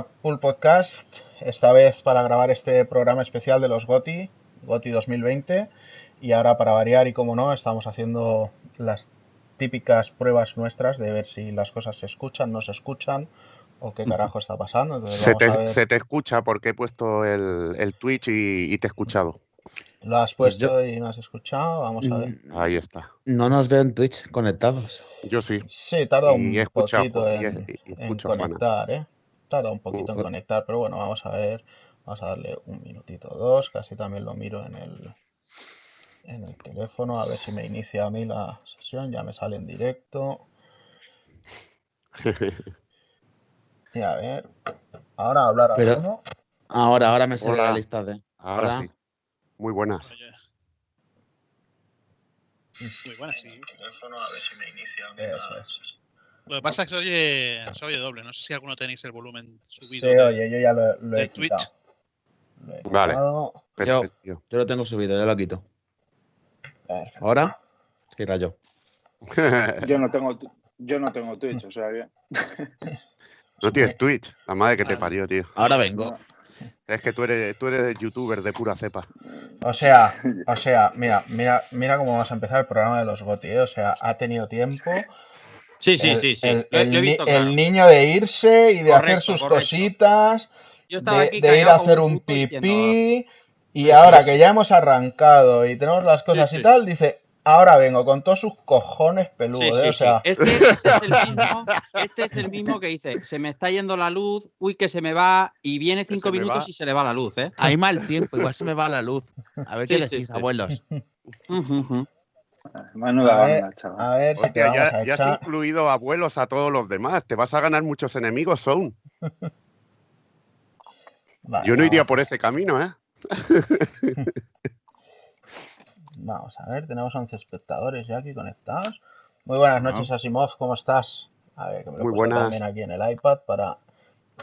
a Pool Podcast, esta vez para grabar este programa especial de los GOTI, GOTI 2020. Y ahora, para variar y como no, estamos haciendo las típicas pruebas nuestras de ver si las cosas se escuchan, no se escuchan o qué carajo está pasando. Entonces, Se te, se te escucha porque he puesto el, el Twitch y, y te he escuchado. Lo has Pues puesto y no has escuchado. Vamos a ver. Mm, Ahí está. No nos veo en Twitch conectados. Yo sí. Sí, tarda Y un he escuchado, poquito y he- en, y en conectar, ¿eh? Tarda un poquito en conectar, pero bueno, vamos a ver. Vamos a darle un minutito o dos. Casi también lo miro en el, en el teléfono. A ver si me inicia a mí la sesión. Ya me sale en directo. Y a ver. Ahora hablar a Pero- uno. Ahora, ahora me sale Hola. la lista de. Ahora sí. Muy buenas. Oye. Muy buena, sí. A ver si me inicia a mí Lo que pasa es que se oye, se oye doble. No sé si alguno tenéis el volumen subido. Se de- oye, yo ya lo, lo he de Twitch. quitado. Lo he Vale. quitado. Perfecto. Yo lo tengo subido, ya lo quito. Perfecto. ¿Ahora? Sí, rayo. Yo no tengo, yo no tengo Twitch, o sea que. no tienes Twitch. La madre que te parió, tío. Ahora vengo. Es que tú eres, tú eres youtuber de pura cepa. O sea, o sea, mira, mira, mira cómo vamos a empezar el programa de los GOTI, ¿eh? O sea, ha tenido tiempo. Sí, sí, el, sí, sí. el- Lo, he- el lo he ni- visto el claro. niño de irse y de hacer sus correcto. cositas, Yo estaba de, aquí de ir a hacer un pipí. Y ahora que ya hemos arrancado y tenemos las cosas Sí, y sí. tal, dice, ahora vengo con todos sus cojones peludos, sí, ¿eh? O sí. sea, Este, este es el mismo, este es el mismo que dice, se me está yendo la luz, uy, que se me va, y viene cinco minutos y se le va la luz, ¿eh? Hay mal tiempo, igual se me va la luz. A ver Sí, qué sí, decís, sí. abuelos. Menuda a ver, banda, chaval. a ver Hostia, ya, a ya has incluido abuelos a todos los demás. Te vas a ganar muchos enemigos. Vale, Yo no iría por ese camino, ¿eh? vamos a ver, tenemos 11 espectadores ya aquí conectados. Muy buenas noches, Asimov, ¿cómo estás? A ver, que me lo he Muy puesto buenas. también aquí en el iPad para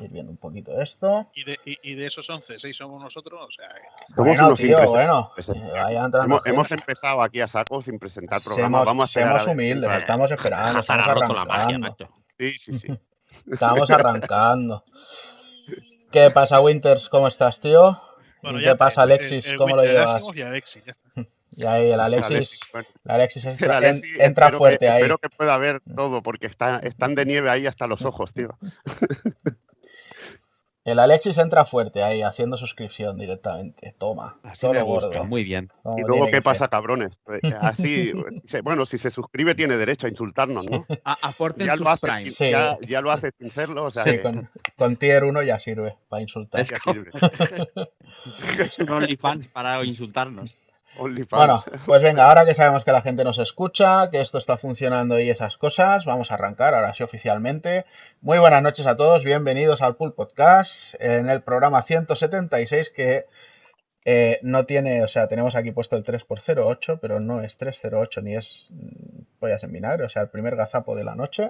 ir viendo un poquito esto. Y de, y, y de esos 11, 6 somos nosotros. O sea, Somos bueno, unos tío, bueno, eh, entrando Hemos, empezado aquí a saco sin presentar programas. Vamos a esperar a humildes, entra. estamos esperando, estamos ha roto la magia, arrancando. macho. Sí, sí, sí. Estamos arrancando. ¿Qué pasa, Winters? ¿Cómo estás, tío? bueno, ¿Y ya qué pasa, está, el- Alexis? el ¿Cómo lo Winter llevas? Asimov y Alexis, ya está. Y ahí el Alexis, Alexis, bueno, el Alexis el entra, en- Alexis, entra fuerte que, ahí. Espero que pueda ver todo, porque está, están de nieve ahí hasta los ojos, tío. El Alexis entra fuerte ahí, haciendo suscripción directamente. Toma, Así me gusta, gordo. muy bien. como Y luego, ¿qué que pasa, ser. cabrones? Eh, Así, se- bueno, si se suscribe tiene derecho a insultarnos, ¿no? A- Ya lo, hace Prime. sin, Sí. ya, ya lo hace sin serlo, o sea, Sí, que con, con tier 1 ya sirve para insultar. ya sirve. Es un OnlyFans para insultarnos. OnlyFans. Bueno, pues venga, ahora que sabemos que la gente nos escucha, que esto está funcionando y esas cosas, vamos a arrancar ahora sí oficialmente. Muy buenas noches a todos, bienvenidos al Pool Podcast en el programa 176 que eh, no tiene, o sea, tenemos aquí puesto el 3x08, pero no es 308 ni es mm, pollas en vinagre, o sea, el primer gazapo de la noche.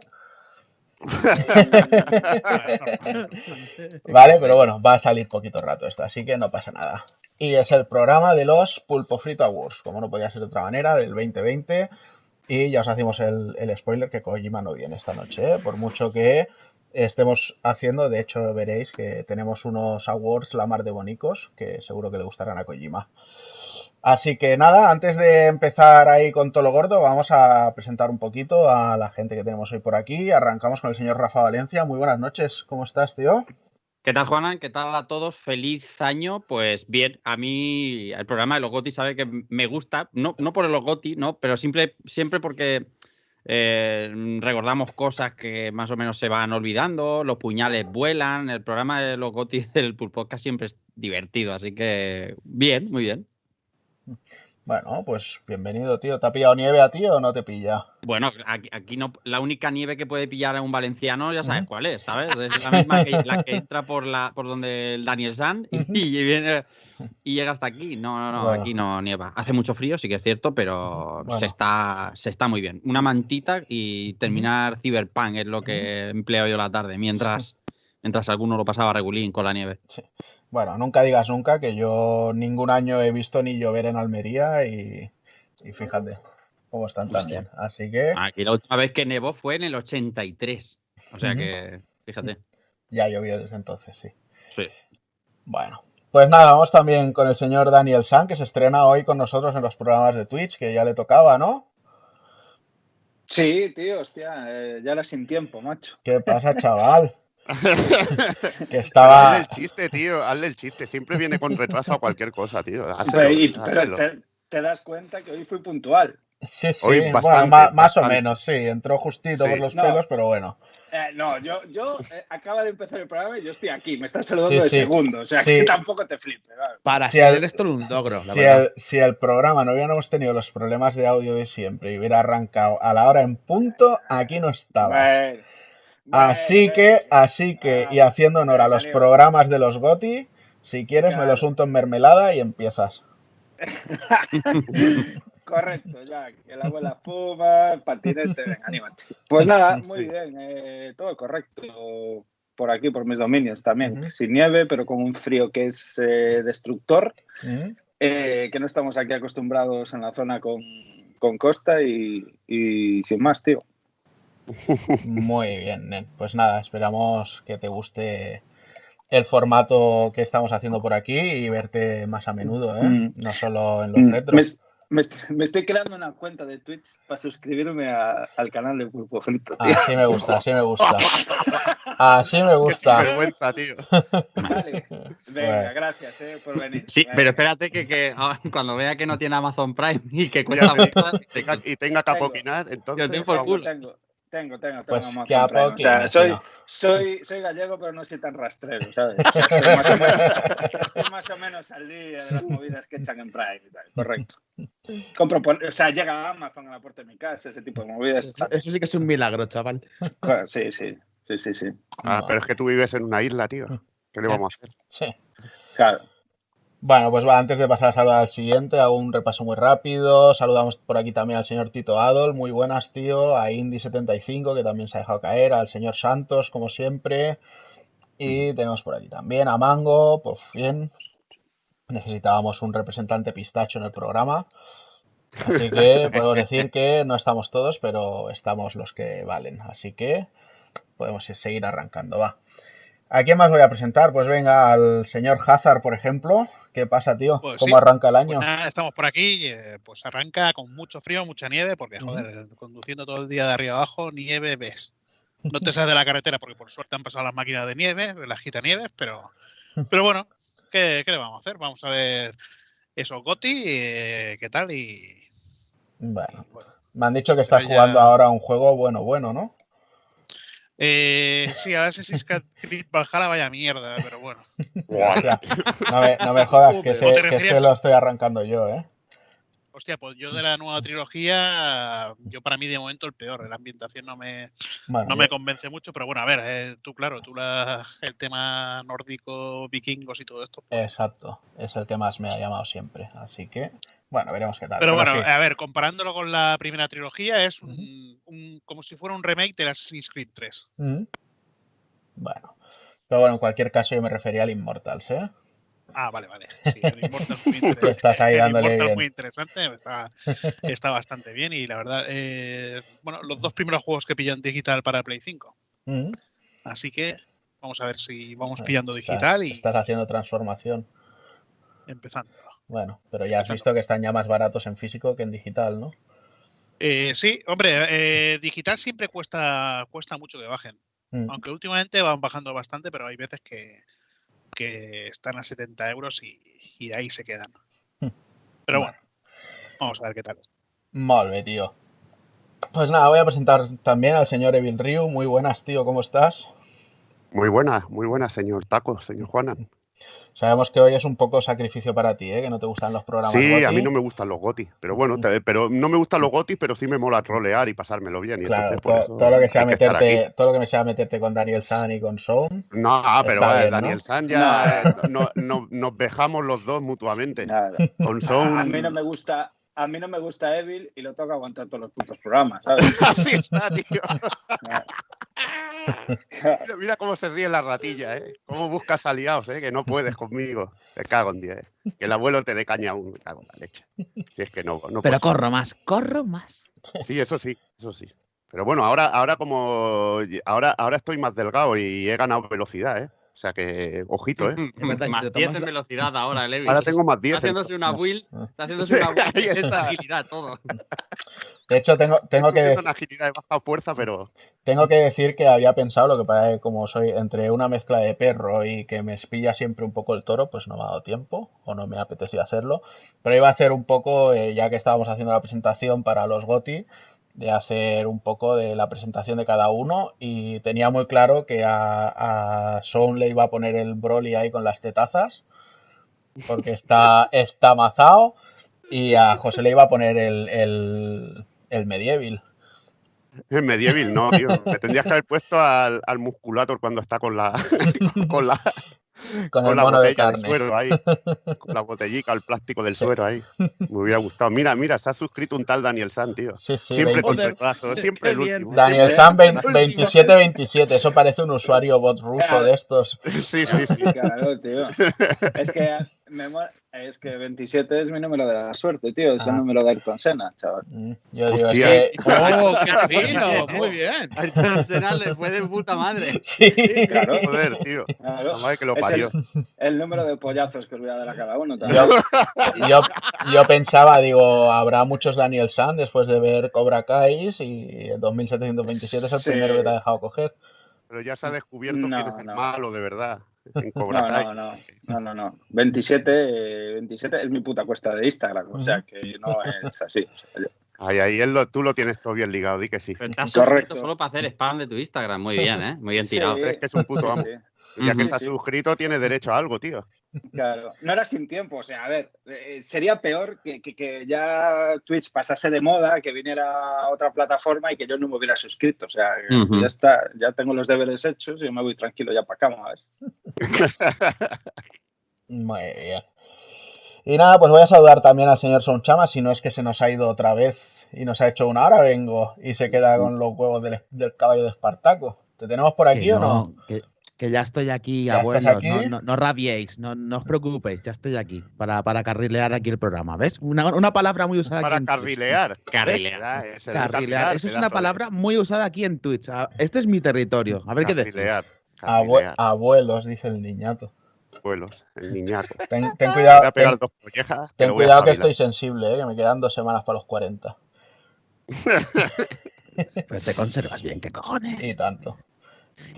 Vale, pero bueno, va a salir poquito rato esto, así que no pasa nada. Y es el programa de los Pulpo Frito Awards, como no podía ser de otra manera, del 2020. Y ya os hacemos el, spoiler que Kojima no viene esta noche, ¿eh? por mucho que estemos haciendo, de hecho veréis que tenemos unos awards la mar de bonicos, que seguro que le gustarán a Kojima. Así que nada, antes de empezar ahí con todo lo gordo, vamos a presentar un poquito a la gente que tenemos hoy por aquí. Arrancamos con el señor Rafa Valencia. Muy buenas noches, ¿cómo estás, tío? ¿Qué tal, Juanan? ¿Qué tal a todos? Feliz año. Pues bien, a mí el programa de los GOTI sabe que me gusta, no, no por los GOTI, no, pero siempre, siempre porque eh, recordamos cosas que más o menos se van olvidando, los puñales vuelan, el programa de los GOTI del Pulpodcast siempre es divertido, así que bien, muy bien. Bueno, pues bienvenido, tío. ¿Te ha pillado nieve a ti o no te pilla? Bueno, aquí, aquí no, la única nieve que puede pillar a un valenciano, ya sabes cuál es, ¿sabes? Es la misma que la que entra por la por donde el Daniel San y, viene y llega hasta aquí. No, no, no, Bueno. aquí no nieva. Hace mucho frío, sí que es cierto, pero Bueno. se está se está muy bien. Una mantita y terminar Cyberpunk es lo que empleo yo la tarde, mientras mientras alguno lo pasaba regulín con la nieve. Bueno, nunca digas nunca que yo ningún año he visto ni llover en Almería y, y fíjate cómo están también. Así que, Aquí la última vez que nevó fue en el 83. O sea que, fíjate. Ya llovió desde entonces, sí. Sí. Bueno, pues nada, vamos también con el señor Daniel San, que se estrena hoy con nosotros en los programas de Twitch, que ya le tocaba, ¿no? Sí, tío, hostia, eh, ya era sin tiempo, macho. ¿Qué pasa, chaval? que estaba... Hazle el chiste, tío, hazle el chiste. Siempre viene con retraso a cualquier cosa, tío. Pero, Háselo, y- pero te, te das cuenta que hoy fui puntual. Sí, sí, Hoy bueno, bastante, más o menos, sí, entró justito Sí. por los No. pelos, pero bueno. Eh, no, yo, yo eh, acaba de empezar el programa y yo estoy aquí, me estás saludando Sí, de sí. segundo, o sea Sí. que tampoco te flipes. ¿vale? Para Si ser el- esto un logro, la Si verdad. el, si el programa no hubiéramos tenido los problemas de audio de siempre y hubiera arrancado a la hora en punto, aquí no estabas. Bueno, Así bueno, que, así que, y Ah, haciendo honor a los programas de los GOTI, si quieres me los unto en mermelada y empiezas. Correcto, ya, el abuela fuma, patinete, venga, anímate. Pues nada, muy bien, eh, todo correcto por aquí, por mis dominios también. Sin nieve, pero con un frío que es eh, destructor, eh, que no estamos aquí acostumbrados en la zona con, con costa y, y sin más, tío. Muy bien, nen. Pues nada, esperamos que te guste el formato que estamos haciendo por aquí y verte más a menudo, ¿eh? Mm. No solo en los Mm, Me, retros. me est- me estoy creando una cuenta de Twitch para suscribirme a- al canal de Pulpo Frito, tío. Así me gusta, así me gusta. Así me Qué gusta. vergüenza, tío. Vale. Venga, Bueno. gracias eh, por venir. Sí, pero espérate que, que ah, cuando vea que no tiene Amazon Prime y que cuesta y tenga- y tenga que apoquinar, entonces. Yo por culo. Tengo, tengo, tengo, tengo Pues Amazon que Prime. O apoquen, sea, soy, no. soy, soy gallego, pero no soy tan rastrero, ¿sabes? O sea, estoy, más o menos, estoy más o menos al día de las movidas que echan en Prime y tal, correcto. Compro por- o sea, llega Amazon a la puerta de mi casa, ese tipo de movidas. Eso, sí que es un milagro, chaval. Sí, sí, sí, sí, sí. Ah, pero es que tú vives en una isla, tío. ¿Qué le vamos a hacer? Sí. Claro. Bueno, pues va, antes de pasar a saludar al siguiente, hago un repaso muy rápido. Saludamos por aquí también al señor Tito Adol, muy buenas, tío. A Indy75, que también se ha dejado caer. Al señor Santos, como siempre. Y tenemos por aquí también a Mango, pues bien. Necesitábamos un representante pistacho en el programa. Así que podemos decir que no estamos todos, pero estamos los que valen. Así que podemos seguir arrancando, va. ¿A quién más voy a presentar? Pues venga, al señor Hazard, por ejemplo. ¿Qué pasa, tío? Pues ¿Cómo sí, arranca el Pues año? nada, estamos por aquí, eh, pues arranca con mucho frío, mucha nieve, porque joder, conduciendo todo el día de arriba abajo, nieve ves. No te sales de la carretera porque por suerte han pasado las máquinas de nieve, las gitanieves, pero, pero bueno, ¿qué, qué le vamos a hacer? Vamos a ver esos Goti, eh, qué tal y, Bueno, y bueno. me han dicho que estás ya- jugando ahora un juego bueno, bueno, ¿no? Eh, sí, ahora Assassin's Creed Valhalla vaya mierda, pero bueno. Hostia, no, me, no me jodas, que, Joder. ese, ¿O te que ese lo estoy arrancando yo, ¿eh? Hostia, pues yo de la nueva trilogía, yo para mí de momento el peor. La ambientación no me, Bueno, no me convence mucho, pero bueno, a ver, eh, tú, claro, tú la- el tema nórdico, vikingos y todo esto. pues- exacto, es el que más me ha llamado siempre. Así que, bueno, veremos qué tal. Pero bueno, sí. a ver, comparándolo con la primera trilogía, es un, un- como si fuera un remake de Assassin's Creed 3. Mm. Bueno, pero bueno, en cualquier caso yo me refería al Immortals, ¿eh? Ah, vale, vale. Sí, el Immortal muy interesante. estás ahí el dándole Immortal bien. muy interesante, está, está bastante bien y la verdad, eh, bueno, los dos primeros juegos que pillan digital para Play 5. Mm. Así que vamos a ver si vamos pillando Estás- digital y Estás haciendo transformación. empezando. Bueno, pero ya has visto que están ya más baratos en físico que en digital, ¿no? Eh, sí, hombre, eh, digital siempre cuesta, cuesta mucho que bajen. Mm. Aunque últimamente van bajando bastante, pero hay veces que, que están a 70 euros y, y ahí se quedan. Hmm. Pero Bueno. bueno, vamos a ver qué tal. Bé, tío. Pues nada, voy a presentar también al señor Evil Ryu. Muy buenas, tío, ¿cómo estás? Muy buena, muy buena, señor Taco, señor Juanan. Sabemos que hoy es un poco sacrificio para ti, ¿eh? Que no te gustan los programas Sí, a mí no me gustan los gotis, pero bueno, te- pero no me gustan los gotis, pero sí me mola trolear y pasármelo bien. Y Claro, entonces por todo, eso todo lo que sea que meterte, todo lo que sea meterte con Daniel San y con Sound. No, pero eh, bien, ¿no? Daniel San ya eh, no- no- nos dejamos los dos mutuamente. Nada. Con A, Sound. a mí no me gusta. A mí no me gusta Evil y lo toca aguantar todos los putos programas, ¿sabes? Así está, tío. Mira, mira cómo se ríe la ratilla, ¿eh? Cómo buscas aliados, ¿eh? Que no puedes conmigo. Te cago en 10. Que el abuelo te dé caña aún. Me cago en la leche. Si es que no, no Pero corro más, corro más. Sí, eso sí, eso sí. Pero bueno, ahora, ahora como ahora, ahora estoy más delgado y he ganado velocidad, ¿eh? O sea que, ojito, ¿eh? Verdad, más te 10 tomas en la- velocidad ahora, Levi. Ahora tengo más 10. Está haciéndose una ah. está haciéndose una que es está. agilidad todo. De hecho, tengo, tengo, que, Tengo dec- una agilidad de baja fuerza, pero tengo que decir que había pensado, lo que pasa es que como soy entre una mezcla de perro y que me espilla siempre un poco el toro, pues no me ha dado tiempo o no me ha apetecido hacerlo. Pero iba a hacer un poco, eh, ya que estábamos haciendo la presentación para los GOTI, de hacer un poco de la presentación de cada uno y tenía muy claro que a, a Sound le iba a poner el Broly ahí con las tetazas porque está, está mazao y a José le iba a poner el, el, el Medieval. en Medieval no, tío. Me tendrías que haber puesto al, al musculator cuando está con la con la, Con con el la mono botella de, carne. suero ahí. Con la botellica, el plástico del suero ahí. Me hubiera gustado. Mira, mira, se ha suscrito un tal Daniel San, tío. Sí, sí, Siempre 20 con retraso, siempre el bien. último. Daniel San 2727, eso parece un usuario bot ruso de estos. Sí, sí, sí. Claro, tío. Es que, me es que 27 es mi número de la suerte, tío. Es Ah. el número de Ayrton Senna, chaval. Mm, Yo digo, es Hostia. que... ¡Oh, qué fino! Muy bien. A Ayrton Senna le fue de puta madre. Sí, Claro. Joder, tío. Claro. La madre que lo Es parió. El número de pollazos que os voy a dar a cada uno también. yo, yo, yo pensaba, digo, habrá muchos Daniel San después de ver Cobra Kai y el 2727 es el Sí. primero que te ha dejado coger. Pero ya se ha descubierto No, quién es el no. malo, de verdad. En Cobra No, no, no, no, no, no. 27, eh, 27 es mi puta cuesta de Instagram, o sea que no es así. o sea, yo- Ahí, ahí, él lo- tú lo tienes todo bien ligado, di que sí. Pero Correcto. solo para hacer spam de tu Instagram. Muy bien, ¿eh? Muy bien tirado. Sí, Es que es un puto amo. sí, Ya que se ha suscrito, tiene derecho a algo, tío. Claro. No era sin tiempo, o sea, a ver, eh, sería peor que, que- que ya Twitch pasase de moda, que viniera a otra plataforma y que yo no me hubiera suscrito. O sea, ya está, ya tengo los deberes hechos y me voy tranquilo ya para cama, ¿ves? Muy bien. Y nada, pues voy a saludar también al señor Sonchama, si no es que se nos ha ido otra vez y nos ha hecho una hora, vengo, y se queda con los huevos del, del caballo de Espartaco. ¿Te tenemos por aquí Que o no? Que, que ya estoy aquí, ¿Ya aquí? No, no, no rabiéis, no, no os preocupéis, ya estoy aquí para, para carrilear aquí el programa. ¿Ves? Una, una palabra muy usada Para aquí en Twitch. carrilear. Carrilear. De Carrilear. Eso es una palabra muy usada aquí en Twitch. Ah, Este es mi territorio. A ver qué decís. Carrilear. Abue- Carrilear. abuelos, dice el niñato. Abuelos, el niñaco. Ten, ten Te cuidado, voy a pegar ten, dos collejas. que ten lo voy a cuidado que estoy sensible, eh, que me quedan dos semanas para los 40. Pero te conservas bien, qué cojones. Y tanto.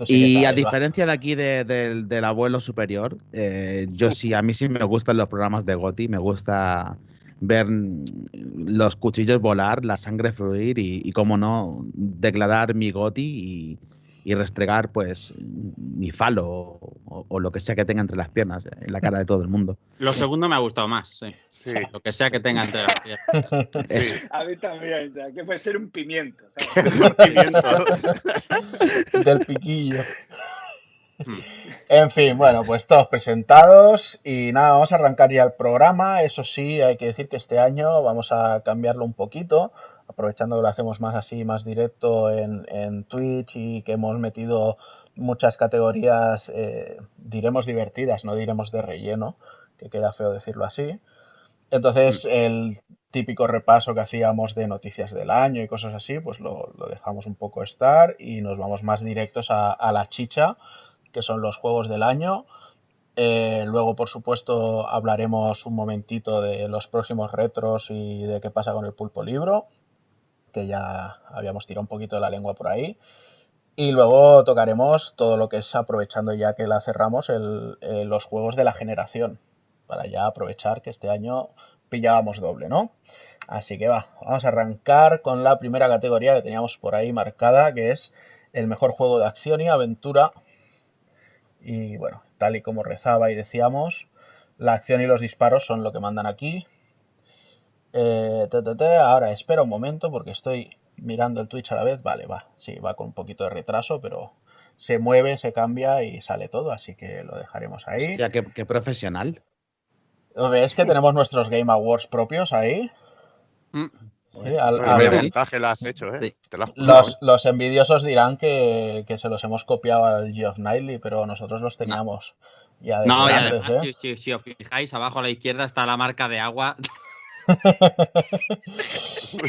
Sí Y a diferencia de aquí de- del- del abuelo superior, eh, yo sí, a mí sí me gustan los programas de Goti, me gusta ver los cuchillos volar, la sangre fluir y, y cómo no, declarar mi Goti y, y restregar pues mi falo o, o lo que sea que tenga entre las piernas en la cara de todo el mundo. Lo segundo me ha gustado más, sí. Sí, Lo que sea que tenga entre las piernas. sí. A mí también, o sea, que puede ser un. Pimiento. del piquillo. Hmm. En fin, bueno, pues todos presentados y nada, vamos a arrancar ya el programa. Eso sí, hay que decir que este año vamos a cambiarlo un poquito, aprovechando que lo hacemos más así, más directo en, en Twitch y que hemos metido muchas categorías, eh, diremos divertidas, no diremos de relleno, que queda feo decirlo así. Entonces, el típico repaso que hacíamos de noticias del año y cosas así, pues lo, lo dejamos un poco estar y nos vamos más directos a, a la chicha, que son los juegos del año. Eh, luego, por supuesto, hablaremos un momentito de los próximos retros y de qué pasa con el pulpo libro, que ya habíamos tirado un poquito de la lengua por ahí. Y luego tocaremos todo lo que es, aprovechando ya que la cerramos, eh, los juegos de la generación, para ya aprovechar que este año pillábamos doble, ¿no? Así que va, vamos a arrancar con la primera categoría que teníamos por ahí marcada, que es el mejor juego de acción y aventura. Y bueno, tal y como rezaba y decíamos, la acción y los disparos son lo que mandan aquí. Eh, ahora espera un momento porque estoy mirando el Twitch a la vez. Vale, va, sí, va con un poquito de retraso, pero se mueve, se cambia y sale todo, así que lo dejaremos ahí. Hostia, qué, qué profesional. ¿Ves que tenemos nuestros Game Awards propios ahí? Mm. Sí, al- al- montaje la has hecho, ¿eh? Sí. Te la has currado, los, los envidiosos dirán que, que se los hemos copiado al Geoff Knightley, pero nosotros los teníamos ya No, y antes, además, ¿eh? si, si- si os fijáis, abajo a la izquierda está la marca de agua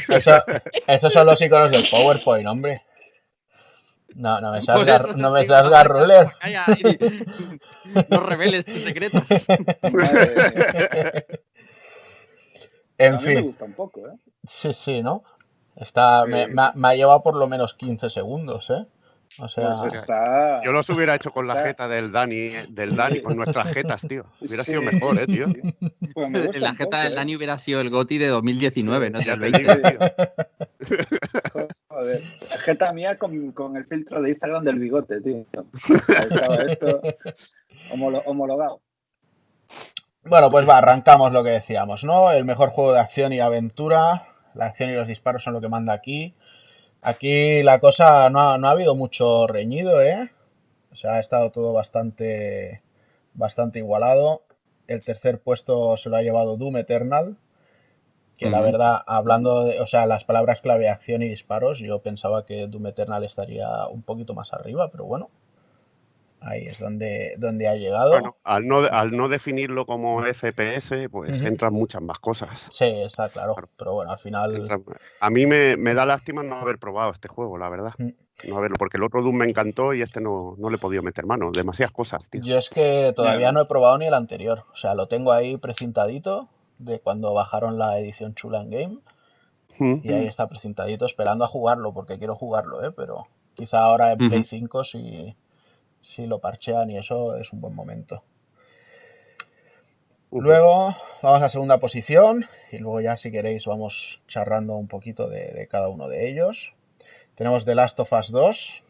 Eso, esos son los iconos del PowerPoint, hombre. No, no me eso no me digo, seas no. Calla, reveles tus secretos. En a mí me fin, gusta un poco, ¿eh? sí, sí, ¿no? Está, me, Sí. me ha- me ha llevado por lo menos 15 segundos, ¿eh? O sea, Pues está. Yo los hubiera hecho con la Está- jeta del Dani, del Dani, con nuestras jetas, tío. Hubiera sido Sí, mejor, eh, tío. sí. Pues me gusta La jeta poco, del ¿eh? Dani hubiera sido el GOTI de 2019, no Ya del te 20. digo, tío. Joder. La jeta mía con, con el filtro de Instagram del bigote, tío. Estaba esto homolo- homologado. Bueno, pues va, arrancamos lo que decíamos, ¿no? El mejor juego de acción y aventura. La acción y los disparos son lo que manda aquí. Aquí la cosa no ha, no ha habido mucho reñido, ¿eh? O sea, ha estado todo bastante, bastante igualado. El tercer puesto se lo ha llevado Doom Eternal. Que la verdad, hablando de, o sea, las palabras clave acción y disparos, yo pensaba que Doom Eternal estaría un poquito más arriba, pero bueno. Ahí es donde, donde ha llegado. Bueno, al no, al no definirlo como FPS, pues entran muchas más cosas. Sí, está claro. Claro. Pero bueno, al final. A mí me, me da lástima no haber probado este juego, la verdad. Mm. No haberlo, porque el otro Doom me encantó y este no, no le he podido meter mano. Demasiadas cosas, tío. Yo es que todavía no he probado ni el anterior. O sea, lo tengo ahí precintadito de cuando bajaron la edición chula en game. Y ahí está precintadito esperando a jugarlo porque quiero jugarlo, ¿eh? Pero quizá ahora en Play Ujú. 5 si, si lo parchean y eso es un buen momento. Luego vamos a segunda posición y luego ya si queréis vamos charrando un poquito de, de cada uno de ellos. Tenemos The Last of Us 2,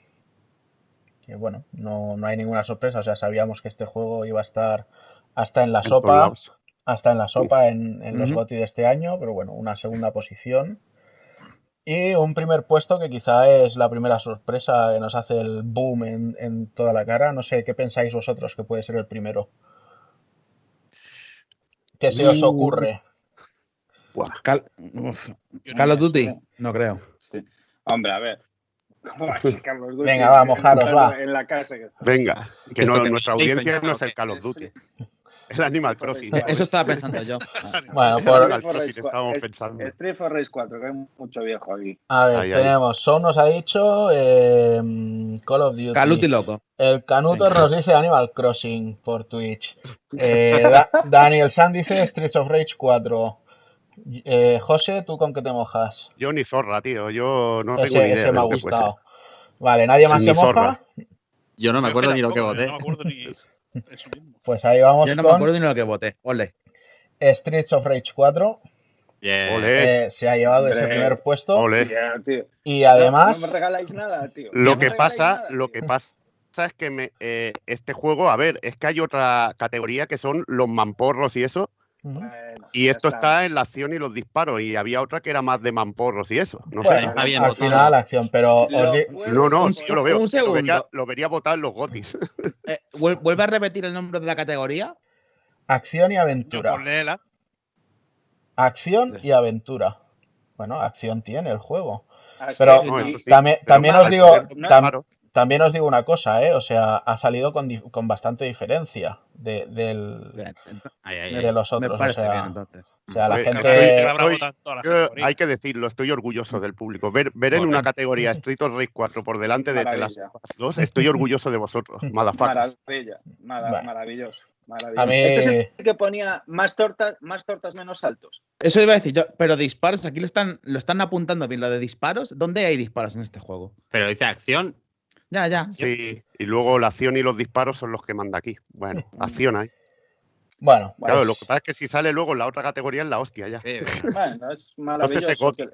que bueno, no, no hay ninguna sorpresa, o sea, sabíamos que este juego iba a estar hasta en la sopa, hasta en la sopa en, en los. GOTY de este año, pero bueno, una segunda posición. Y un primer puesto que quizá es la primera sorpresa que nos hace el boom en, en toda la cara. No sé qué pensáis vosotros que puede ser el primero. ¿Qué se os ocurre? Buah. Cal, me Duty, no creo. Hombre, a ver. ¿Cómo va a ser Carlos Duty? Venga, va, mojaros, va. En la casa que. Venga, que no, nuestra audiencia no es el que Call of es- Duty. El Animal Crossing. Eso estaba pensando yo. Bueno, por, Animal Crossing estábamos es- pensando. Street for Race 4, que hay mucho viejo aquí. a ver, Ahí, ahí. tenemos, Son nos ha dicho eh, Call of Duty. Of Duty loco. El Canuto Venga. nos dice Animal Crossing por Twitch. Eh, Da- Daniel San dice Streets of Rage 4. Eh, José, ¿tú con qué te mojas? Yo ni zorra, tío. Yo no ese tengo ni idea ese me ha gustado. Vale, ¿nadie más se moja? zorra. Yo no me acuerdo ni lo que voté. No me acuerdo ni eso mismo. Pues ahí vamos Yo no me con acuerdo ni lo que voté. Ole. Streets of Rage 4. Bien. Ole. eh, se ha llevado ese primer puesto. Ole. Ya, tío. Y No- además, No, me regaláis nada, tío. Lo No me que regaláis pasa, nada, lo que pasa es que me, eh, este juego, a ver, es que hay otra categoría que son los mamporros y eso, Y esto está en la acción y los disparos, y había otra que era más de mamporros y eso. No bueno, sé. está bien al final acción, pero Lo di- No, no, sí, yo lo veo. Un Lo vería, segundo. lo vería votar en los gotis. Eh, vuel- ¿Vuelve a repetir el nombre de la categoría? acción y aventura. Acción y aventura. Bueno, acción tiene el juego. Pero No, sí. También, Pero también más os digo, tam-. También os digo una cosa, ¿eh? O sea, ha salido con, con bastante diferencia de, del- Bien, ent- Ay, ay, de ay. los Me otros. O parece bien, sea, entonces. o sea, la Oye, gente... estoy- Yo, hay que decirlo, estoy orgulloso del público. Ver, ver en una categoría Street of Rage 4 por delante de The Last of Us 2, estoy orgulloso de vosotros, motherfuckers. Maravilla, mara- Bueno. maravilloso. maravilloso. A mí- Este es el que ponía más tortas, más tortas menos saltos. Eso iba a decir yo, pero disparos, aquí lo están, lo están apuntando bien, lo de disparos. ¿Dónde hay disparos en este juego? Pero dice acción. Ya, ya. Sí, y luego la acción y los disparos son los que manda aquí. Bueno, acción hay. Bueno, Bueno, Claro, lo que pasa es que si sale luego en la otra categoría es la hostia ya. Eh, Bueno, es maravilloso que,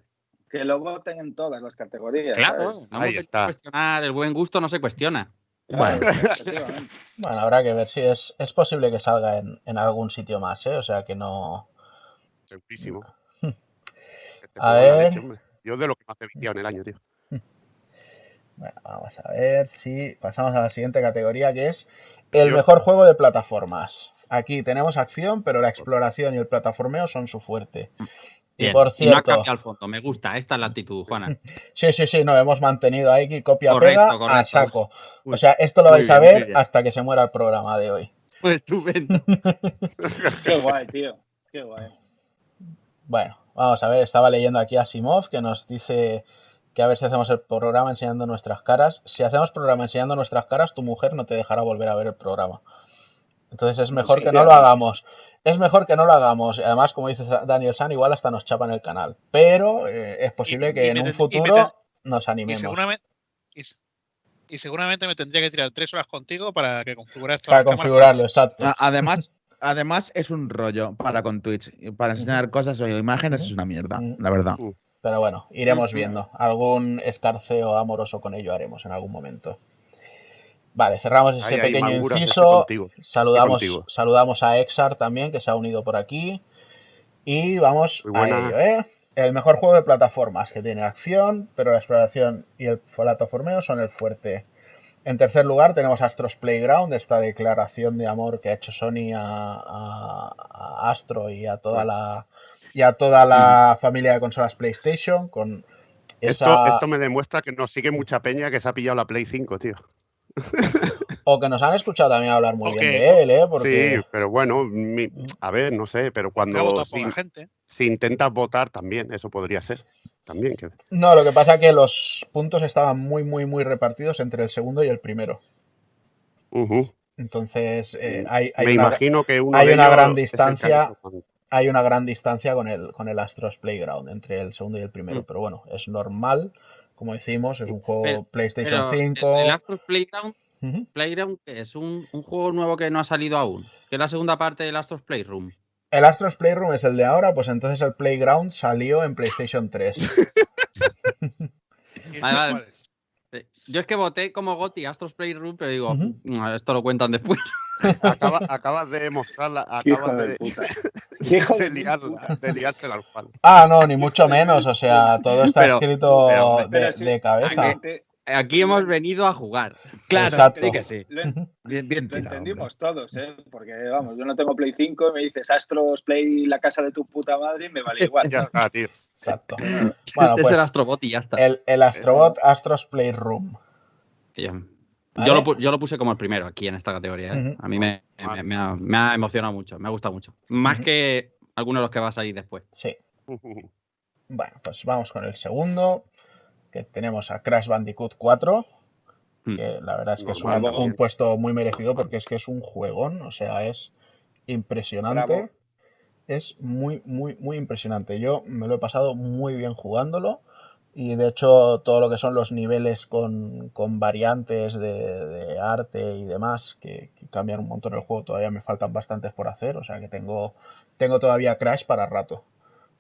que lo voten en todas las categorías. Claro, Ahí está. cuestionar el buen gusto, no se cuestiona. Claro, Bueno. bueno, habrá que ver si es, es posible que salga en, en algún sitio más, ¿eh? O sea, que no... Segurísimo. Este A ver. leche. Yo de lo que más he viciado en el año, tío. Bueno, vamos a ver si pasamos a la siguiente categoría, que es el Yo- mejor juego de plataformas. Aquí tenemos acción, pero la exploración y el plataformeo son su fuerte. Y Bien, por y no cierto, cambiado al fondo. Me gusta. Esta es la actitud, Juana. sí, sí, sí, no, hemos mantenido ahí que copia Correcto, pega a correcto. saco. Uy, O sea, esto lo muy vais a bien, ver hasta que se muera el programa de hoy. Pues estupendo. Qué guay, tío. Qué guay. Bueno, vamos a ver, estaba leyendo aquí a Simov que nos dice que a ver si hacemos el programa enseñando nuestras caras. Si hacemos programa enseñando nuestras caras, tu mujer no te dejará volver a ver el programa. Entonces es mejor Sí, que no lo hagamos. Es mejor que no lo hagamos. Además, como dice Daniel San, igual hasta nos chapan el canal. Pero eh, es posible Y- que y en un futuro ten- nos Y animemos. seguramente, y, seguramente me tendría que tirar tres horas contigo para que configuras Para cámaras. configurarlo, exacto. A- Además, además es un rollo para con Twitch. Y Para enseñar cosas o imágenes es una mierda, Ujú. la verdad. Pero bueno, iremos viendo. Algún escarceo amoroso con ello haremos en algún momento. Vale, cerramos ese pequeño estoy inciso. contigo. Saludamos, saludamos a Exar también, que se ha unido por aquí. Y vamos a ello, ¿eh? El mejor juego de plataformas, que tiene acción, pero la exploración y el plataformeo son el fuerte. En tercer lugar tenemos Astros Playground, esta declaración de amor que ha hecho Sony a, a- a Astro y a toda Pues. la y a toda la familia de consolas PlayStation con Esto, esa- esto me demuestra que nos sigue mucha peña que se ha pillado la Play 5, tío. o que nos han escuchado también hablar muy bien de él, ¿eh? Porque Sí, pero bueno, mi- a ver, no sé, pero cuando si, gente. si intentas votar también, eso podría ser. También, que no, lo que pasa es que los puntos estaban muy, muy, muy repartidos entre el segundo y el primero. Ujú. Entonces, eh, hay, hay me una, imagino que uno hay una gran distancia. Hay una gran distancia con el, con el Astros Playground entre el segundo y el primero. Mm. Pero bueno, es normal. Como decimos, es un juego Pero- PlayStation Pero 5. el, el Astros Playground. Playground es un, un juego nuevo que no ha salido aún. Que es la segunda parte del Astros Playroom. El Astros Playroom es el de ahora, pues entonces el Playground salió en PlayStation 3. ¿Y Vale, vale. Eh, Yo es que voté como Goti Astros Playroom, pero digo. "Mm, esto lo cuentan después. Acaba- acabas de mostrarla, acabas de de, de liarla, liársela al palo. Ah, no, ni mucho menos. O sea, todo está Pero- escrito pero, de, cabeza. Aquí hemos venido a jugar. Claro, que sí. Lo, Ujú. Bien, bien lo tirado, hombre. entendimos todos, ¿eh? Porque, vamos, yo no tengo Play 5 y me dices Astros Play la casa de tu puta madre y me vale igual. Ya está, tío. Exacto. Bueno, es pues el Astrobot y ya está. el, el Astrobot Astros Playroom. Ya- ¿Vale? Yo, lo, yo lo puse como el primero aquí en esta categoría. ¿eh? A mí me, me- me ha, me ha emocionado mucho, me ha gustado mucho. Más que algunos de los que va a salir después. Sí. Bueno, pues vamos con el segundo. Que tenemos a Crash Bandicoot 4. Mm. Que la verdad es que es un, puesto muy merecido porque es que es un juegón. O sea, es impresionante. Bravo. Es muy, muy, muy impresionante. Yo me lo he pasado muy bien jugándolo. Y de hecho, todo lo que son los niveles con, con variantes de, de arte y demás, que, que cambian un montón el juego, todavía me faltan bastantes por hacer. O sea que tengo, tengo todavía Crash para rato.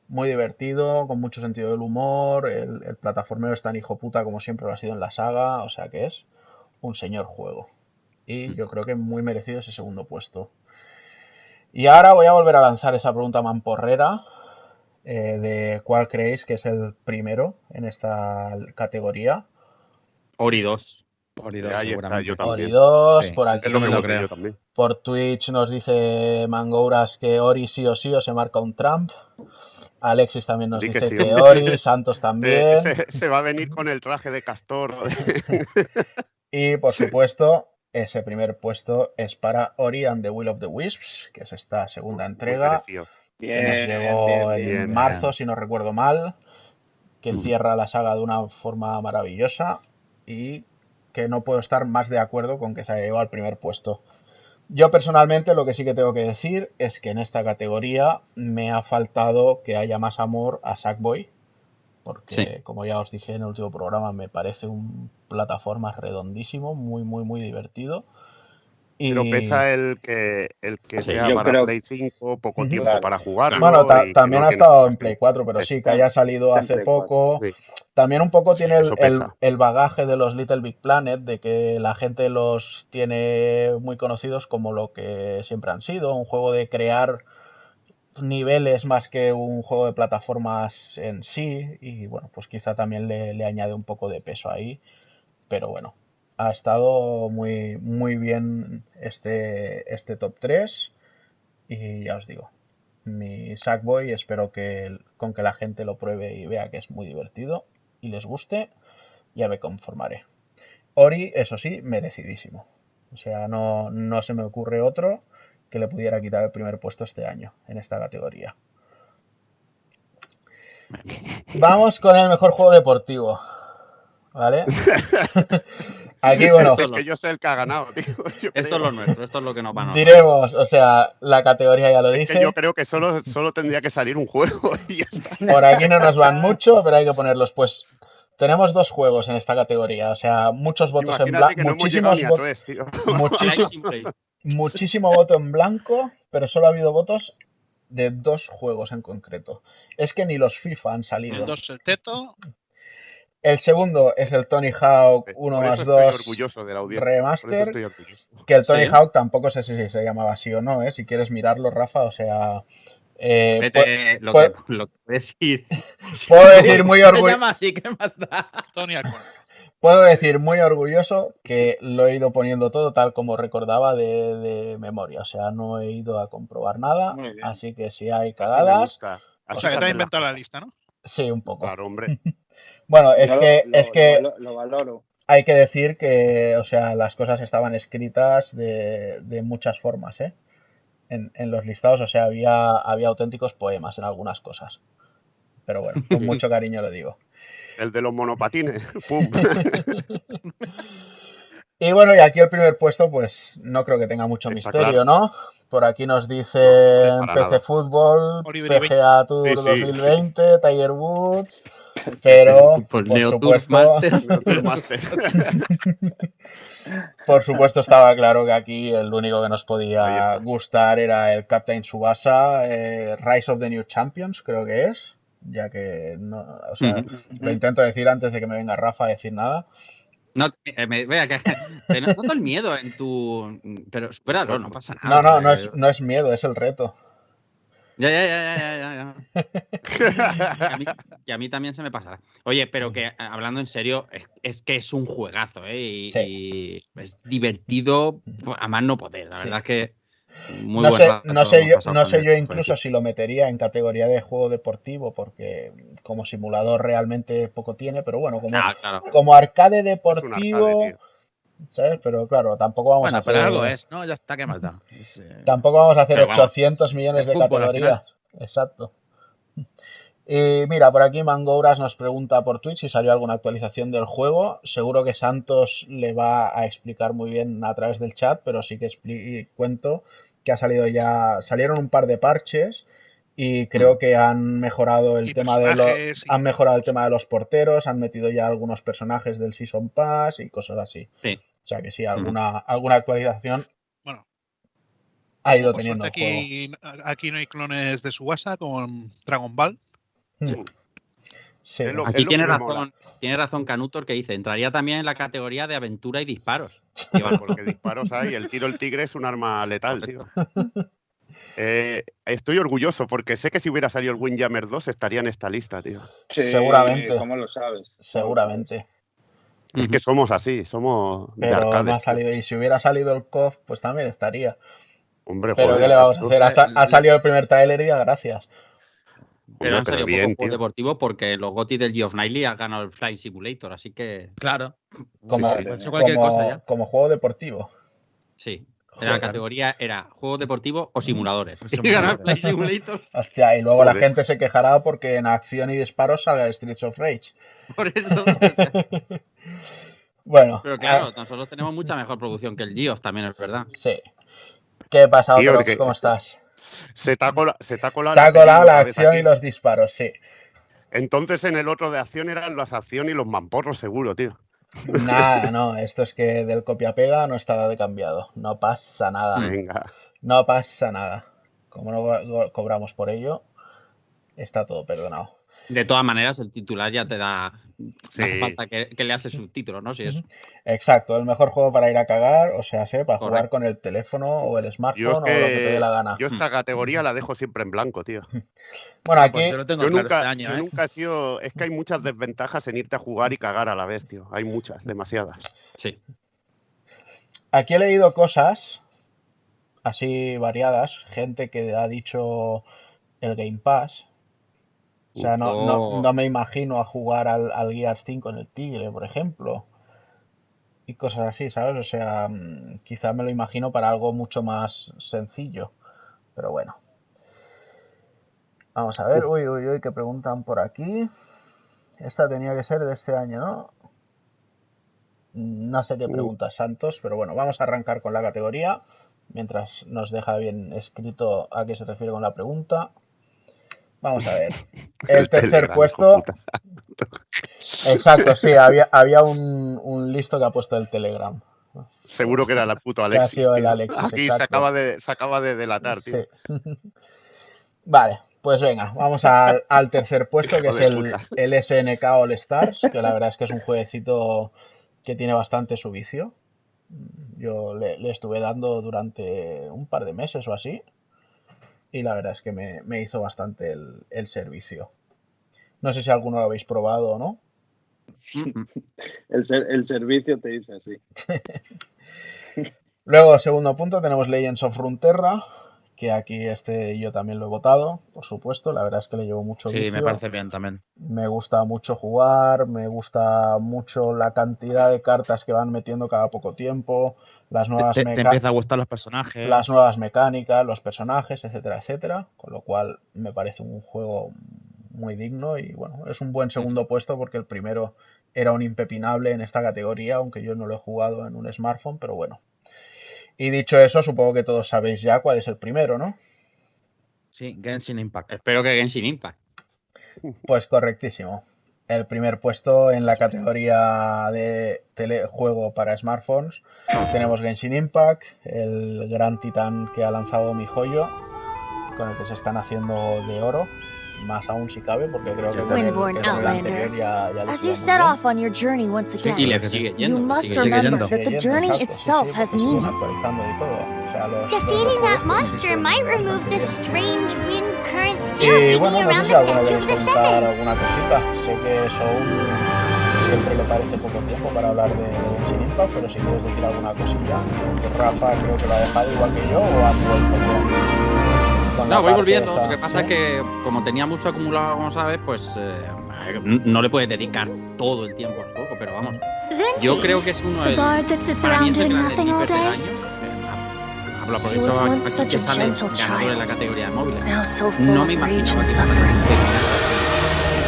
Muy divertido, con mucho sentido del humor. El, el plataformeo es tan hijo puta como siempre lo ha sido en la saga. O sea que es un señor juego. Y yo creo que muy merecido ese segundo puesto. Y ahora voy a volver a lanzar esa pregunta mamporrera eh, de cuál creéis que es el primero en esta categoría. Ori 2. Ori dos, Ahí está, seguramente. yo también. Ori 2, Sí, por Es aquí lo creo. por Twitch nos dice Mangouras que Ori sí o sí o se marca un Trump. Alexis también nos dice sí, que. Ori, Santos Eh, también. se, se va a venir con el traje de castor. Y por supuesto, ese primer puesto es para Ori and the Will of the Wisps, que es esta segunda entrega. que nos llegó bien, en bien. bien. marzo, si no recuerdo mal, que Mm. cierra la saga de una forma maravillosa y que no puedo estar más de acuerdo con que se haya llevado al primer puesto. Yo personalmente lo que sí que tengo que decir es que en esta categoría me ha faltado que haya más amor a Sackboy, porque Sí. como ya os dije en el último programa me parece un plataforma redondísimo, muy muy muy divertido. Y... Pero pesa el que, el que Sí, sea para creo- Play 5, poco tiempo Claro. para jugar. Bueno, ta- también no ha estado en Play gente. 4, pero sí, que haya salido hace Play 4, poco. Sí. También un poco Sí, tiene el, el bagaje de los Little Big Planet, de que la gente los tiene muy conocidos como lo que siempre han sido, un juego de crear niveles más que un juego de plataformas en sí, y bueno, pues quizá también le, le añade un poco de peso ahí, pero bueno, ha estado muy, muy bien este, este top 3, y ya os digo, mi Sackboy espero que con que la gente lo pruebe y vea que es muy divertido y les guste, ya me conformaré. Ori, eso sí, merecidísimo. O sea, no, no se me ocurre otro que le pudiera quitar el primer puesto este año en esta categoría. Vamos con el mejor juego deportivo. ¿Vale? Aquí, bueno, Es que yo sé el que ha ganado, tío. Yo Esto es lo nuestro, esto es lo que nos van a diremos, o sea, la categoría ya lo Es que dice. yo creo que solo, solo tendría que salir un juego y ya está. Por aquí no nos van mucho, pero hay que ponerlos. Pues tenemos dos juegos en esta categoría, o sea, muchos votos en blanco, que no muchísimos a votos. Muchísimo, muchísimo voto en blanco, pero solo ha habido votos de dos juegos en concreto. Es que ni los FIFA han El salido. 2 el teto. El segundo es el Tony Hawk 1 Por eso más estoy 2 orgulloso de la audiencia. Por eso Remaster, estoy orgulloso. que el Tony Sí. Hawk tampoco sé si se llamaba así o no, ¿eh? si quieres mirarlo, Rafa, o sea... eh, Vete lo, que, lo que puedes ir. puedo decir muy orgulloso. llama así, ¿qué más da? Tony Alcorn. Puedo decir muy orgulloso que lo he ido poniendo todo tal como recordaba de, de memoria. O sea, no he ido a comprobar nada. Así que si hay Así me cagadas. O sea, que te ha hace inventado la lista, ¿no? sí, un poco. Claro, hombre. Bueno, es Yo que, lo- es lo- que lo, lo valoro. hay que decir que, o sea, las cosas estaban escritas de, de muchas formas, ¿eh? En, en los listados, o sea, había, había auténticos poemas en algunas cosas. Pero bueno, con mucho cariño lo digo. El de los monopatines. Pum. Y bueno, y aquí el primer puesto, pues no creo que tenga mucho Está misterio, ¿no? Por aquí nos dice No, PC nada. Fútbol, PGA Tour Sí, sí. 2020, Tiger Woods, pero por supuesto, por supuesto estaba claro que aquí el único que nos podía gustar era el Captain Subasa, eh, Rise of the New Champions, creo que es, ya que no, o sea, lo intento decir antes de que me venga Rafa a decir nada. No, eh, me- vea que te noto el miedo en tu. Pero supéralo, no pasa No, nada. no, no eh. es, no es miedo, es el reto. Ya, ya, ya, ya, ya, ya. Que a, mí, que a mí también se me pasará. Oye, pero que eh, hablando en serio, es, es que es un juegazo, ¿eh? Y, Sí. y es divertido a más no poder. La Sí. verdad es que muy no sé, no sé yo, no sé yo incluso si lo metería en categoría de juego deportivo, porque como simulador realmente poco tiene, pero bueno, como, Ah, claro. como arcade Es un deportivo, arcade, tío. ¿Sabes? Pero claro, tampoco vamos Bueno, a hacer, pero algo es, ¿no? Ya está, ¿qué más da? Es, eh, tampoco vamos a hacer Pero vamos, 800 millones es de fútbol categorías. Exacto. Y mira, por aquí Mangouras nos pregunta por Twitch si salió alguna actualización del juego. Seguro que Santos le va a explicar muy bien a través del chat, pero sí que cuento que ha salido ya, salieron un par de parches y creo que han mejorado el Y tema de los, y- han mejorado el tema de los porteros, han metido ya algunos personajes del Season Pass y cosas así. Sí. O sea que sí, alguna, alguna actualización Bueno, ha ido teniendo juego. aquí, aquí no hay clones de Subasa con Dragon Ball. Hmm. Sí. Lo- Aquí tiene mola. razón, tiene razón Canutor que dice, entraría también en la categoría de aventura y disparos. Porque disparos hay. El tiro el tigre es un arma letal, tío. Eh, estoy orgulloso porque sé que si hubiera salido el Windjammer 2 estaría en esta lista, tío. Sí, Seguramente. ¿Cómo lo sabes? Seguramente. Es que somos así, somos de Pero no arcades. ha salido. Y si hubiera salido el KOF, pues también estaría. Hombre, Pero joder, ¿qué le vamos a hacer? Ha, sa- ha salido el primer trailer y ya gracias. Pero Hombre, han salido bien, tío. deportivos porque los GOTY del Geoff Knightley han ganado el Flying Simulator, así que Claro. Como, sí. Como- cosa ya. como juego deportivo. sí. Joder. la categoría era juegos deportivos o simuladores. Y el simuladores. Simulator. Hostia, y luego la gente se quejará porque en acción y disparos salga Streets of Rage. Por eso. o sea, Bueno, pero claro, nosotros tenemos mucha mejor producción que el Geoff, también es verdad. sí. ¿Qué pasa, es que- ¿Cómo estás? Se te ha cola- se te ha colado Se ha colado la acción aquí. y los disparos, sí. Entonces en el otro de acción eran las acción y los mamporros, seguro, tío. Nada, no, esto es que del copia-pega no está de cambiado. No pasa nada. Venga. No pasa nada. Como no co- cobramos por ello, está todo perdonado. De todas maneras, el titular ya te da. No hace Sí. falta que, que leas el subtítulo, ¿no? Si es. Exacto, el mejor juego para ir a cagar, o sea, sé, para jugar con el teléfono o el smartphone o lo que te dé la gana. yo esta categoría la dejo siempre en blanco, tío. Bueno, Ah, pues aquí yo lo tengo Yo claro nunca, este año, yo ¿eh? nunca he sido. Es que hay muchas desventajas en irte a jugar y cagar a la vez, tío. Hay muchas, demasiadas. Sí. Aquí he leído cosas así variadas, gente que ha dicho el Game Pass. O sea, no, no, no me imagino a jugar al, al Gears 5 en el Tigre, por ejemplo. Y cosas así, ¿sabes? O sea, mm, quizá me lo imagino para algo mucho más sencillo. Pero bueno. Vamos a ver, uy, uy, uy, que preguntan por aquí. Esta tenía que ser de este año, ¿no? No sé qué pregunta Santos, pero bueno, vamos a arrancar con la categoría, mientras nos deja bien escrito a qué se refiere con la pregunta. Vamos a ver. El tercer puesto. puta. Exacto, sí, había, había un, un listo que ha puesto el Telegram. Seguro que era el puto Que ha Alexis. sido el. Alexis, Aquí se acaba, de, se acaba de delatar, tío. Sí. Vale, pues venga, vamos al, al tercer puesto, que es el, puta. el SNK All Stars, que la verdad es que es un jueguecito que tiene bastante su vicio. Yo le, le estuve dando durante un par de meses o así, y la verdad es que me, me hizo bastante el, el servicio. No sé si alguno lo habéis probado o no. El, ser- el servicio te dice así. Luego, segundo punto, tenemos Legends of Runeterra, que aquí este yo también lo he votado, por supuesto. La verdad es que le llevo mucho Sí, me parece bien también. Me gusta mucho jugar, me gusta mucho la cantidad de cartas que van metiendo cada poco tiempo, las nuevas, Te, empieza a gustar los personajes. las nuevas mecánicas, los personajes, etcétera, etcétera. Con lo cual me parece un juego muy digno y bueno, es un buen segundo puesto porque el primero era un impepinable en esta categoría, aunque yo no lo he jugado en un smartphone, pero bueno. Y dicho eso, supongo que todos sabéis ya cuál es el primero, ¿no? Sí, Genshin Impact. Espero que Genshin Impact. Pues correctísimo. El primer puesto en la categoría de telejuego para smartphones tenemos Genshin Impact, el gran titán que ha lanzado mi joyo, con el que se están haciendo de oro, más aún si cabe, porque creo que con el, Windborn que el anterior ya, ya As you set off on your journey once again, Y le que sí. sigue you yendo. must remember yendo. that the journey itself has meaning. Defeating that monster might remove this bien. strange wind Y bueno, no sé si of the contar alguna cosita. Sé que Soul siempre le parece poco tiempo para hablar de Genshin Impact, pero si quieres decir alguna cosilla. Rafa creo que lo ha dejado igual que yo o has vuelto con, No, voy volviendo. esta, Lo que pasa ¿sí? es que, como tenía mucho acumulado, como sabes, pues eh, no le puedes dedicar todo el tiempo al juego, pero vamos. Yo creo que es uno that sits Para mí around es el doing gran nothing all sniper del day, año. Eh, Hablo He aprovecho was aquí once such que a sale gentle ganador en la child. categoría de móviles. now so full No of me rage imaginaba and que suffering.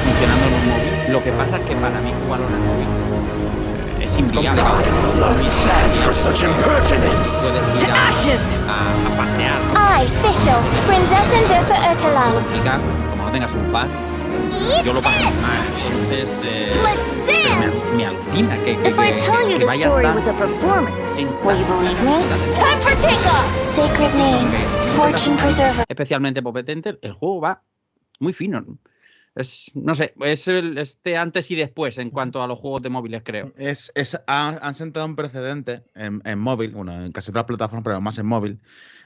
funcionando en un móvil. Lo que pasa es que para mí jugarlo en el móvil eh, es inviable. for such impertinence. Puedes ir To a, ashes! a- a pasear, I, Fischl, Prinzessin Dirfa Ertelan. complicado, como no tengas un pad. Yo lo paso mal, entonces eh, me, dance! me alucina que, que, If I que- tell que you the story with a performance, will you believe me? Time for takeoff! Sacred name, Fortune Preserver. especialmente potente, el juego va muy fino. Es, no sé, es el, este antes y después en cuanto a los juegos de móviles, creo. Es, es- han, han sentado un precedente en, en móvil, bueno, en casi todas las plataformas, pero más en móvil,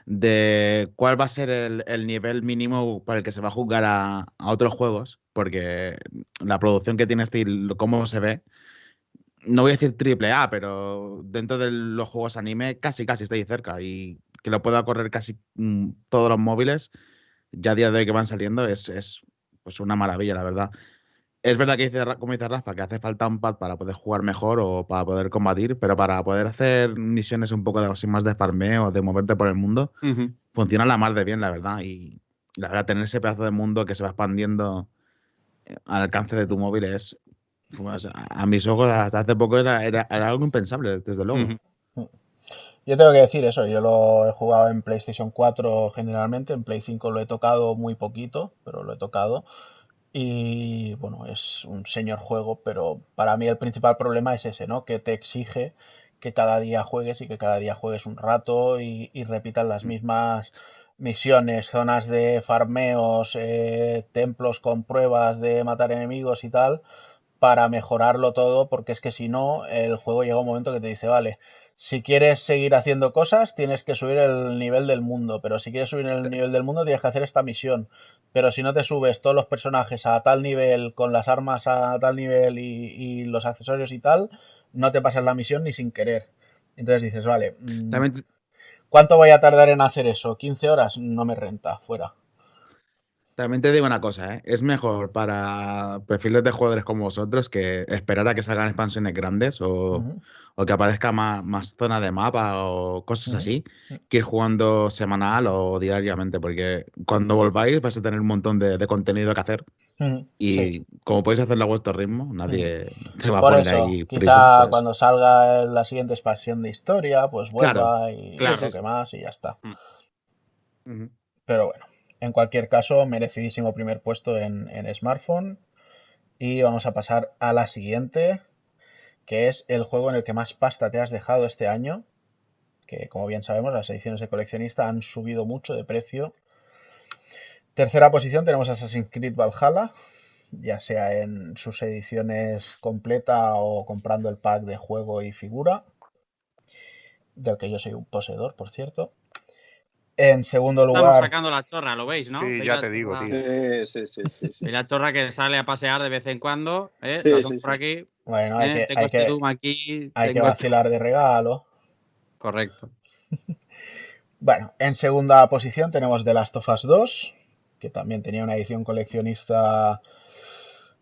de cuál va a ser el, el nivel mínimo para el que se va a jugar a, a otros juegos, porque la producción que tiene este cómo se ve, no voy a decir triple A, pero dentro de los juegos anime casi casi está ahí cerca y que lo pueda correr casi mm, todos los móviles, ya a día de hoy que van saliendo, es, es pues una maravilla, la verdad. Es verdad que dice, como dice Rafa, que hace falta un pad para poder jugar mejor o para poder combatir, pero para poder hacer misiones un poco de, así más de farmeo, de moverte por el mundo, funciona la mar de bien, la verdad. Y la verdad, tener ese pedazo de mundo que se va expandiendo al alcance de tu móvil es, pues, a mis ojos, hasta hace poco era, era- era algo impensable, desde luego. Yo tengo que decir eso, yo lo he jugado en PlayStation 4 generalmente, en Play 5 lo he tocado muy poquito, pero lo he tocado. Y bueno, es un señor juego, pero para mí el principal problema es ese, ¿no? Que te exige que cada día juegues y que cada día juegues un rato y, y repitas las mismas misiones, zonas de farmeos, eh, templos con pruebas de matar enemigos y tal, para mejorarlo todo, porque es que si no, el juego llega un momento que te dice, vale, si quieres seguir haciendo cosas, tienes que subir el nivel del mundo, pero si quieres subir el nivel del mundo, tienes que hacer esta misión. Pero si no te subes todos los personajes a tal nivel, con las armas a tal nivel y, y los accesorios y tal, no te pasas la misión ni sin querer. Entonces dices, vale, mm, También ¿cuánto voy a tardar en hacer eso? ¿15 horas? No me renta, fuera. También te digo una cosa, ¿eh? es mejor para perfiles de jugadores como vosotros que esperar a que salgan expansiones grandes o, que aparezca más, más zona de mapa o cosas así, que ir jugando semanal o diariamente, porque cuando volváis vais a tener un montón de, de contenido que hacer. Y Sí. como podéis hacerlo a vuestro ritmo, nadie te va a poner eso, ahí quizá prisa. eso. cuando salga la siguiente expansión de historia, pues Claro, vuelva y claro. un toque más y ya está. Ujú. Pero bueno, en cualquier caso, merecidísimo primer puesto en, en smartphone. Y vamos a pasar a la siguiente, que es el juego en el que más pasta te has dejado este año. Que como bien sabemos, las ediciones de coleccionista han subido mucho de precio. Tercera posición tenemos Assassin's Creed Valhalla, ya sea en sus ediciones completa o comprando el pack de juego y figura, del que yo soy un poseedor, por cierto. En segundo Estamos lugar, sacando la chorra, ¿lo veis, no? Sí, ¿Veis ya te digo, tío. Sí, sí, sí, sí, sí. ¿Veis la chorra que sale a pasear de vez en cuando? ¿eh? Sí, La sí, son por sí. aquí. bueno, hay ¿eh? que, Tengo hay este que, aquí. hay que este- vacilar de regalo. Correcto. Bueno, en segunda posición tenemos The Last of Us 2, que también tenía una edición coleccionista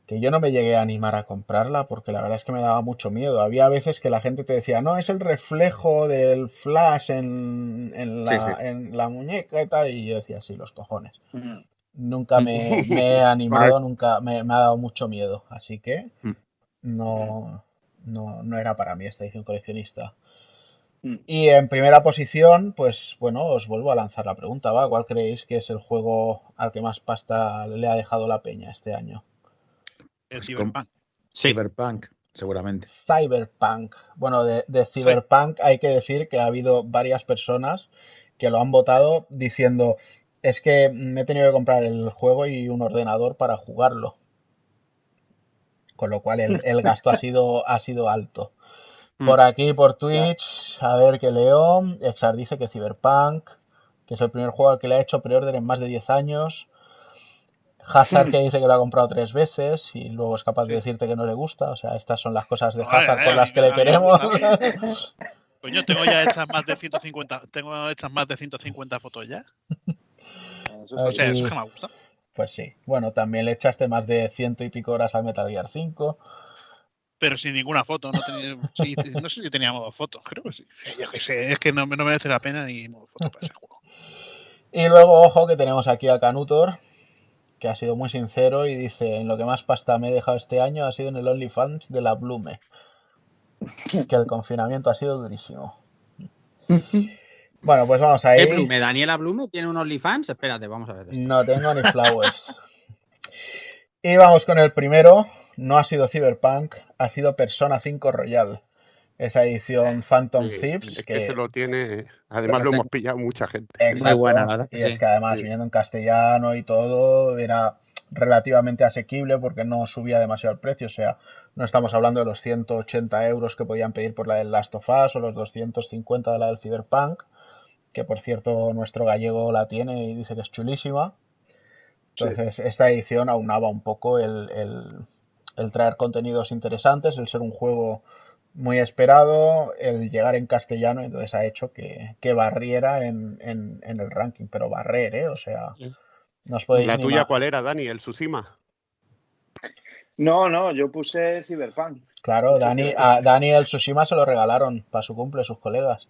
que yo no me llegué a animar a comprarla porque la verdad es que me daba mucho miedo. Había veces que la gente te decía, no, es el reflejo del flash en, en la, Sí, sí. en la muñeca y tal, y yo decía, sí, los cojones. Mm. Nunca me, me he animado, nunca me, me ha dado mucho miedo, así que Mm. no, no, no era para mí esta edición coleccionista. Mm. Y en primera posición, pues bueno, os vuelvo a lanzar la pregunta, ¿va? ¿Cuál creéis que es el juego al que más pasta le ha dejado la peña este año? El Pues Cyberpunk. Sí. Cyberpunk, seguramente. Cyberpunk. Bueno, de, de Cyberpunk hay que decir que ha habido varias personas que lo han votado diciendo, es que me he tenido que comprar el juego y un ordenador para jugarlo. Con lo cual el, el gasto ha sido, ha sido alto. Por aquí, por Twitch, a ver qué leo. Exar dice que Cyberpunk, que es el primer juego al que le ha hecho pre-order en más de 10 años. Hazard que dice que lo ha comprado tres veces y luego es capaz de decirte que no le gusta. O sea, estas son las cosas de Hazard vale, por a las que le queremos. gusta. Coño, tengo ya hechas más de 150, tengo hechas más de 150 fotos ya. O sea, eso que me gusta. Pues sí. Bueno, también le echaste más de ciento y pico horas al Metal Gear 5. Pero sin ninguna foto. No, tenía- sí, no sé si tenía modo foto. Creo que sí. Yo qué sé, es que no, no merece la pena ni modo foto para ese juego. Y luego, ojo, que tenemos aquí a Canutor, que ha sido muy sincero y dice, en lo que más pasta me he dejado este año ha sido en el OnlyFans de la Blume. Que el confinamiento ha sido durísimo. Bueno, pues vamos a ¿Qué ir. Blume? ¿Daniela Blume tiene un OnlyFans? Espérate, vamos a ver esto. No tengo ni flowers. Y vamos con el primero. No ha sido Cyberpunk, ha sido Persona 5 Royal. Esa edición Phantom Sí, Thieves. es que se lo tiene. Además, lo hemos pillado mucha gente. Exacto. buena, la verdad Y es que además, Sí. viniendo en castellano y todo, era relativamente asequible porque no subía demasiado el precio. O sea, no estamos hablando de los 180 euros que podían pedir por la del Last of Us o los 250 de la del Cyberpunk, que por cierto nuestro gallego la tiene y dice que es chulísima. Sí. Entonces, esta edición aunaba un poco el, el- el traer contenidos interesantes, el ser un juego muy esperado, el llegar en castellano, entonces ha hecho que, que barriera en, en- en el ranking, pero barrer, ¿eh? O sea, no os podéis ¿La tuya cuál era, Dani? ¿El Tsushima? No, no, yo puse Cyberpunk. Claro, Dani, a Dani el Tsushima se lo regalaron para su cumple sus colegas.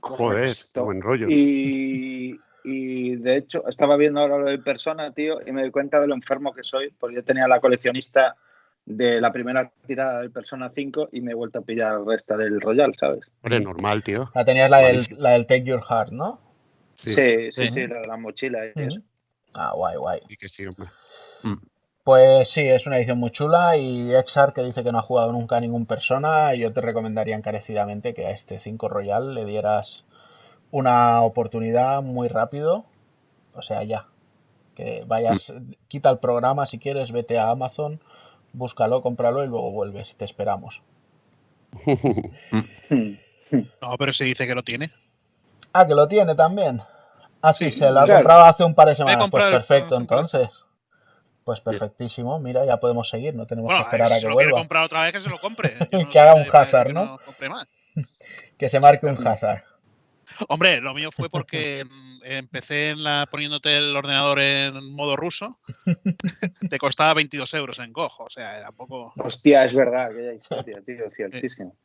Joder, buen rollo. Y, y de hecho, estaba viendo ahora lo de persona, tío, y me doy cuenta de lo enfermo que soy, porque yo tenía la coleccionista de la primera tirada del Persona 5 y me he vuelto a pillar el resto del Royal, ¿sabes? Hombre, normal, tío. La tenías la del, la del Take Your Heart, ¿no? Sí, Sí, sí, la de la mochila y eso. Ah, guay, guay. sí que sí, hombre. Pues sí, es una edición muy chula y Exar que dice que no ha jugado nunca a ningún persona, yo te recomendaría encarecidamente que a este 5 Royal le dieras una oportunidad muy rápido, o sea, ya, que vayas, quita el programa si quieres, vete a Amazon, búscalo, cómpralo y luego vuelves, te esperamos. No, pero se dice que lo tiene. Ah, que lo tiene también. Ah, sí, Sí, se lo ha claro. comprado hace un par de semanas, pues perfecto, entonces. Pues perfectísimo, mira, ya podemos seguir, no tenemos Bueno, que esperar a si que lo quiere vuelva. comprar otra vez, que se lo compre. Yo no Que haga un Hazard, que ¿no? más. Que se marque un Hazard. Hombre, lo mío fue porque mm, empecé en la, poniéndote el ordenador en modo ruso. te costaba 22 euros en cojo. O sea, tampoco. Hostia, es verdad, aquella historia, tío, ciertísimo.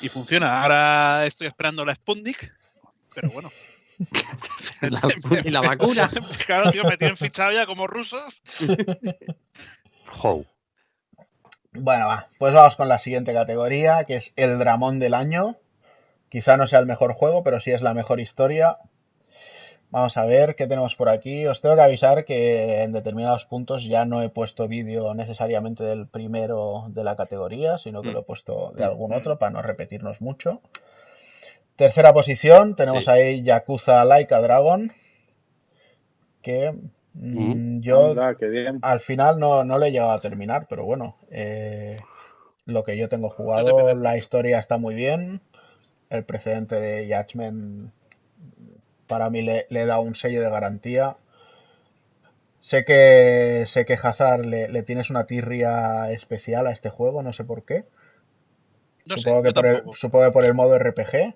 Y funciona. Ahora estoy esperando la Sputnik. Pero bueno. La, y la vacuna. Claro, tío, me tienen fichado ya como rusos. Jo. Bueno, va, pues vamos con la siguiente categoría, que es el dramón del año. Quizá no sea el mejor juego, pero sí es la mejor historia. Vamos a ver qué tenemos por aquí. Os tengo que avisar que en determinados puntos ya no he puesto vídeo necesariamente del primero de la categoría, sino que lo he puesto de algún otro para no repetirnos mucho. Tercera posición, tenemos Sí. ahí Yakuza Like a Dragon, que mm, yo Anda, qué bien. al final no, no lo he llegado a terminar, pero bueno, eh, lo que yo tengo te jugado, la historia está muy bien. El precedente de Judgment para mí le, le da un sello de garantía. Sé que, sé que Hazard le, le tienes una tirria especial a este juego, no sé por qué. No sé, supongo, que por el, supongo que por el modo RPG.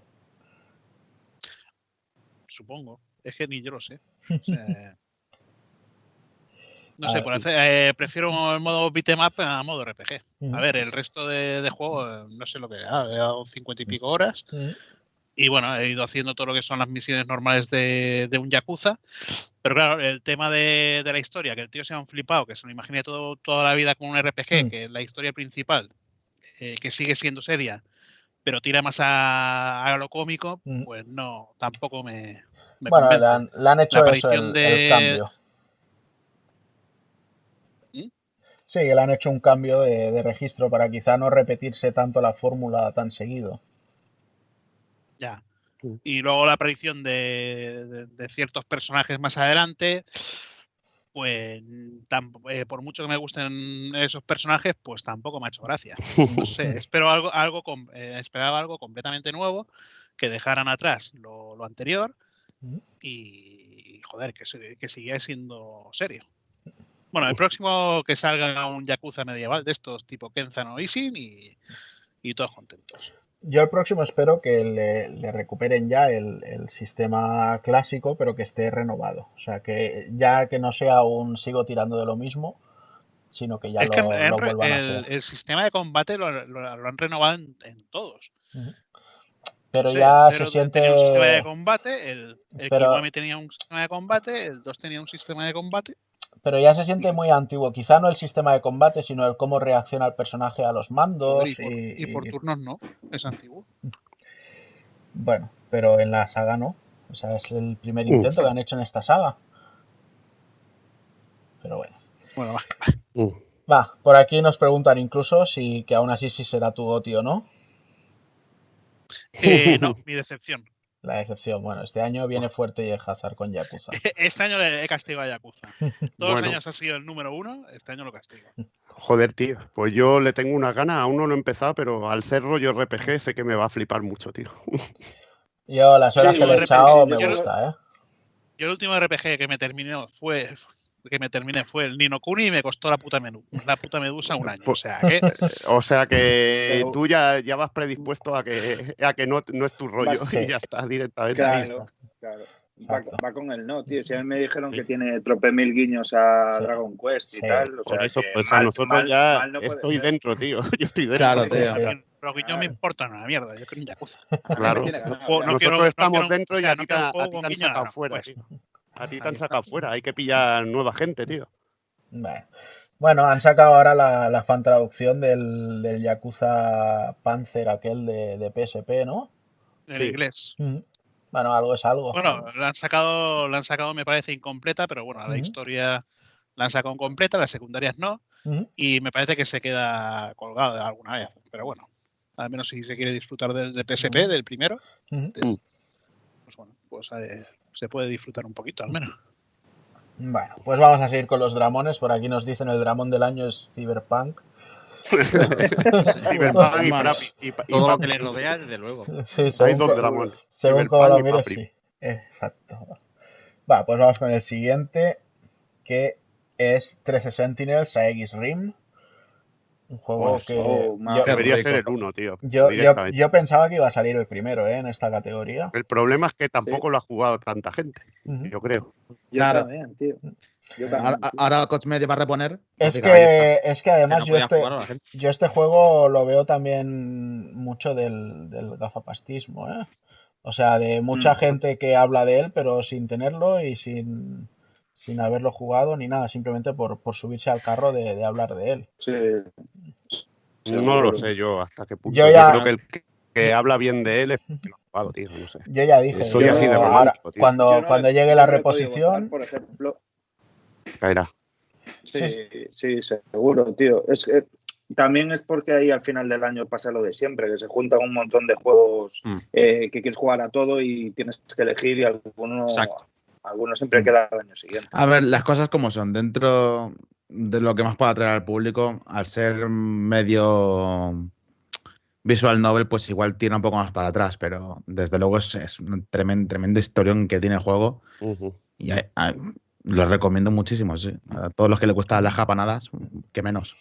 Supongo. Es que ni yo lo sé. O sea, no sé, ver. por hacer, eh, prefiero el modo beatmap a modo RPG. A ver, el resto de, de juego, eh, no sé lo que ha, he dado 50 y pico horas. Y bueno, he ido haciendo todo lo que son las misiones normales de, de un Yakuza. Pero claro, el tema de, de la historia, que el tío sea un flipado, que se lo imagine todo, toda la vida con un RPG, Mm. que la historia principal, eh, que sigue siendo seria, pero tira más a, a lo cómico, Mm. pues no, tampoco me, me Bueno, le han, le han hecho eso, aparición el, de- el cambio. ¿Mm? Sí, le han hecho un cambio de, de registro para quizá no repetirse tanto la fórmula tan seguido. Ya. Y luego la aparición de, de- de ciertos personajes más adelante, pues eh, por mucho que me gusten esos personajes, pues tampoco me ha hecho gracia. No sé, espero algo, algo eh, esperaba algo completamente nuevo, que dejaran atrás lo, lo anterior y, joder, que, se- que siguiera siendo serio. Bueno, el próximo que salga un Yakuza medieval de estos tipo Kenzan o Isin y, y todos contentos. Yo el próximo espero que le, le recuperen ya el, el sistema clásico, pero que esté renovado. O sea, que ya que no sea un sigo tirando de lo mismo, sino que ya es que lo, en lo vuelvan a el, hacer. el sistema de combate lo, lo- lo han renovado en, en todos. Ujú. Pero No sé, ya el se siente... tenía un sistema de combate, el, el Pero- tenía un sistema de combate, el 2 tenía un sistema de combate. Pero ya se siente muy antiguo. Quizá no el sistema de combate, sino el cómo reacciona el personaje a los mandos. joder, y, por, y, y por turnos no, es antiguo. Bueno, pero en la saga no. O sea, es el primer intento que han hecho en esta saga. Pero bueno. Bueno, va. Va, por aquí nos preguntan incluso si que aún así si será tu goti o no. Eh, no, mi decepción. La decepción, bueno, este año viene fuerte y el Hazard con Yakuza. Este año le he castigado a Yakuza. Todos los años ha sido el número uno, este año lo castigo. Joder, tío. Pues yo le tengo una gana, aún no lo he empezado, pero al ser rollo RPG sé que me va a flipar mucho, tío. Yo las horas Sí, que le he echado me gusta, ¿eh? Yo el último RPG que me terminó fue que me terminé fue el Nino Kuni y me costó la puta menú, la puta medusa un año. O sea que O sea que Pero- tú ya, ya vas predispuesto a que, a que no, no es tu rollo y ya está, directamente. Claro, está. claro. Va, con el no, tío. Si a mí me dijeron Sí. que tiene trope mil guiños a Sí. Dragon Quest y Sí. tal. O Por sea eso, pues a nosotros mal- ya mal no estoy ser. dentro, tío. Yo estoy dentro. Claro, tío. mí los guiños me importan una mierda. Yo quiero un Yakuza. Claro. ya. no Nosotros quiero- no estamos quiero- dentro o y sea, a no ti, te- han sacado fuera, tío. A ti te han sacado fuera. Hay que pillar nueva gente, tío. Bueno. Bueno, han sacado ahora la, la fan traducción del, del Yakuza Panzer aquel de, de PSP, ¿no? En Sí. inglés. Ujú. Bueno, algo es algo. Bueno, la han sacado, la han sacado me parece incompleta, pero bueno, la historia la han sacado completa, las secundarias no, y me parece que se queda colgado de alguna vez. Pero bueno, al menos si se quiere disfrutar del de PSP, del primero, pues bueno, pues eh, se puede disfrutar un poquito al menos. Bueno, pues vamos a seguir con los dramones. Por aquí nos dicen el dramón del año es Cyberpunk. Cyberpunk y. Papi- y, y Todo lo Papi. que le rodea, desde luego. Sí, Hay según, dos co- dramones. según como lo Cyberpunk y mires, sí. Exacto. Va, pues vamos con el siguiente, que es 13 Sentinels a X Rim. Un juego que oh, yo, Debería rico. ser el uno, tío. yo, yo- yo pensaba que iba a salir el primero ¿eh? en esta categoría. El problema es que tampoco lo ha jugado tanta gente, yo creo. Yo Claro. también, tío. También. tío. ahora Coach Media va a reponer. Es que, es que además no yo este, yo este juego lo veo también mucho del, del gafapastismo, ¿eh? O sea, de mucha Mm. gente que habla de él, pero sin tenerlo y sin, sin haberlo jugado ni nada, simplemente por, por subirse al carro de, de hablar de él. Sí. No lo sé yo hasta qué punto. Yo Yo, ya- creo que el que, que habla bien de él es porque lo ha jugado, tío. No sé. Yo ya dije, Soy yo así de ahora, romántico, tío. cuando, no cuando le- llegue la no reposición, votar, por ejemplo. Caerá. Sí, Sí, sí, seguro, tío. Es que también es porque ahí al final del año pasa lo de siempre, que se juntan un montón de juegos Mm. eh, que quieres jugar a todo y tienes que elegir y alguno, Exacto. Alguno siempre queda al año siguiente. A ver, las cosas como son. Dentro de lo que más puede atraer al público, al ser medio visual novel, pues igual tira un poco más para atrás, pero desde luego es, es un tremendo, tremendo historión que tiene el juego y hay- hay- lo recomiendo muchísimo, sí. A todos los que les gustan las japanadas, que menos.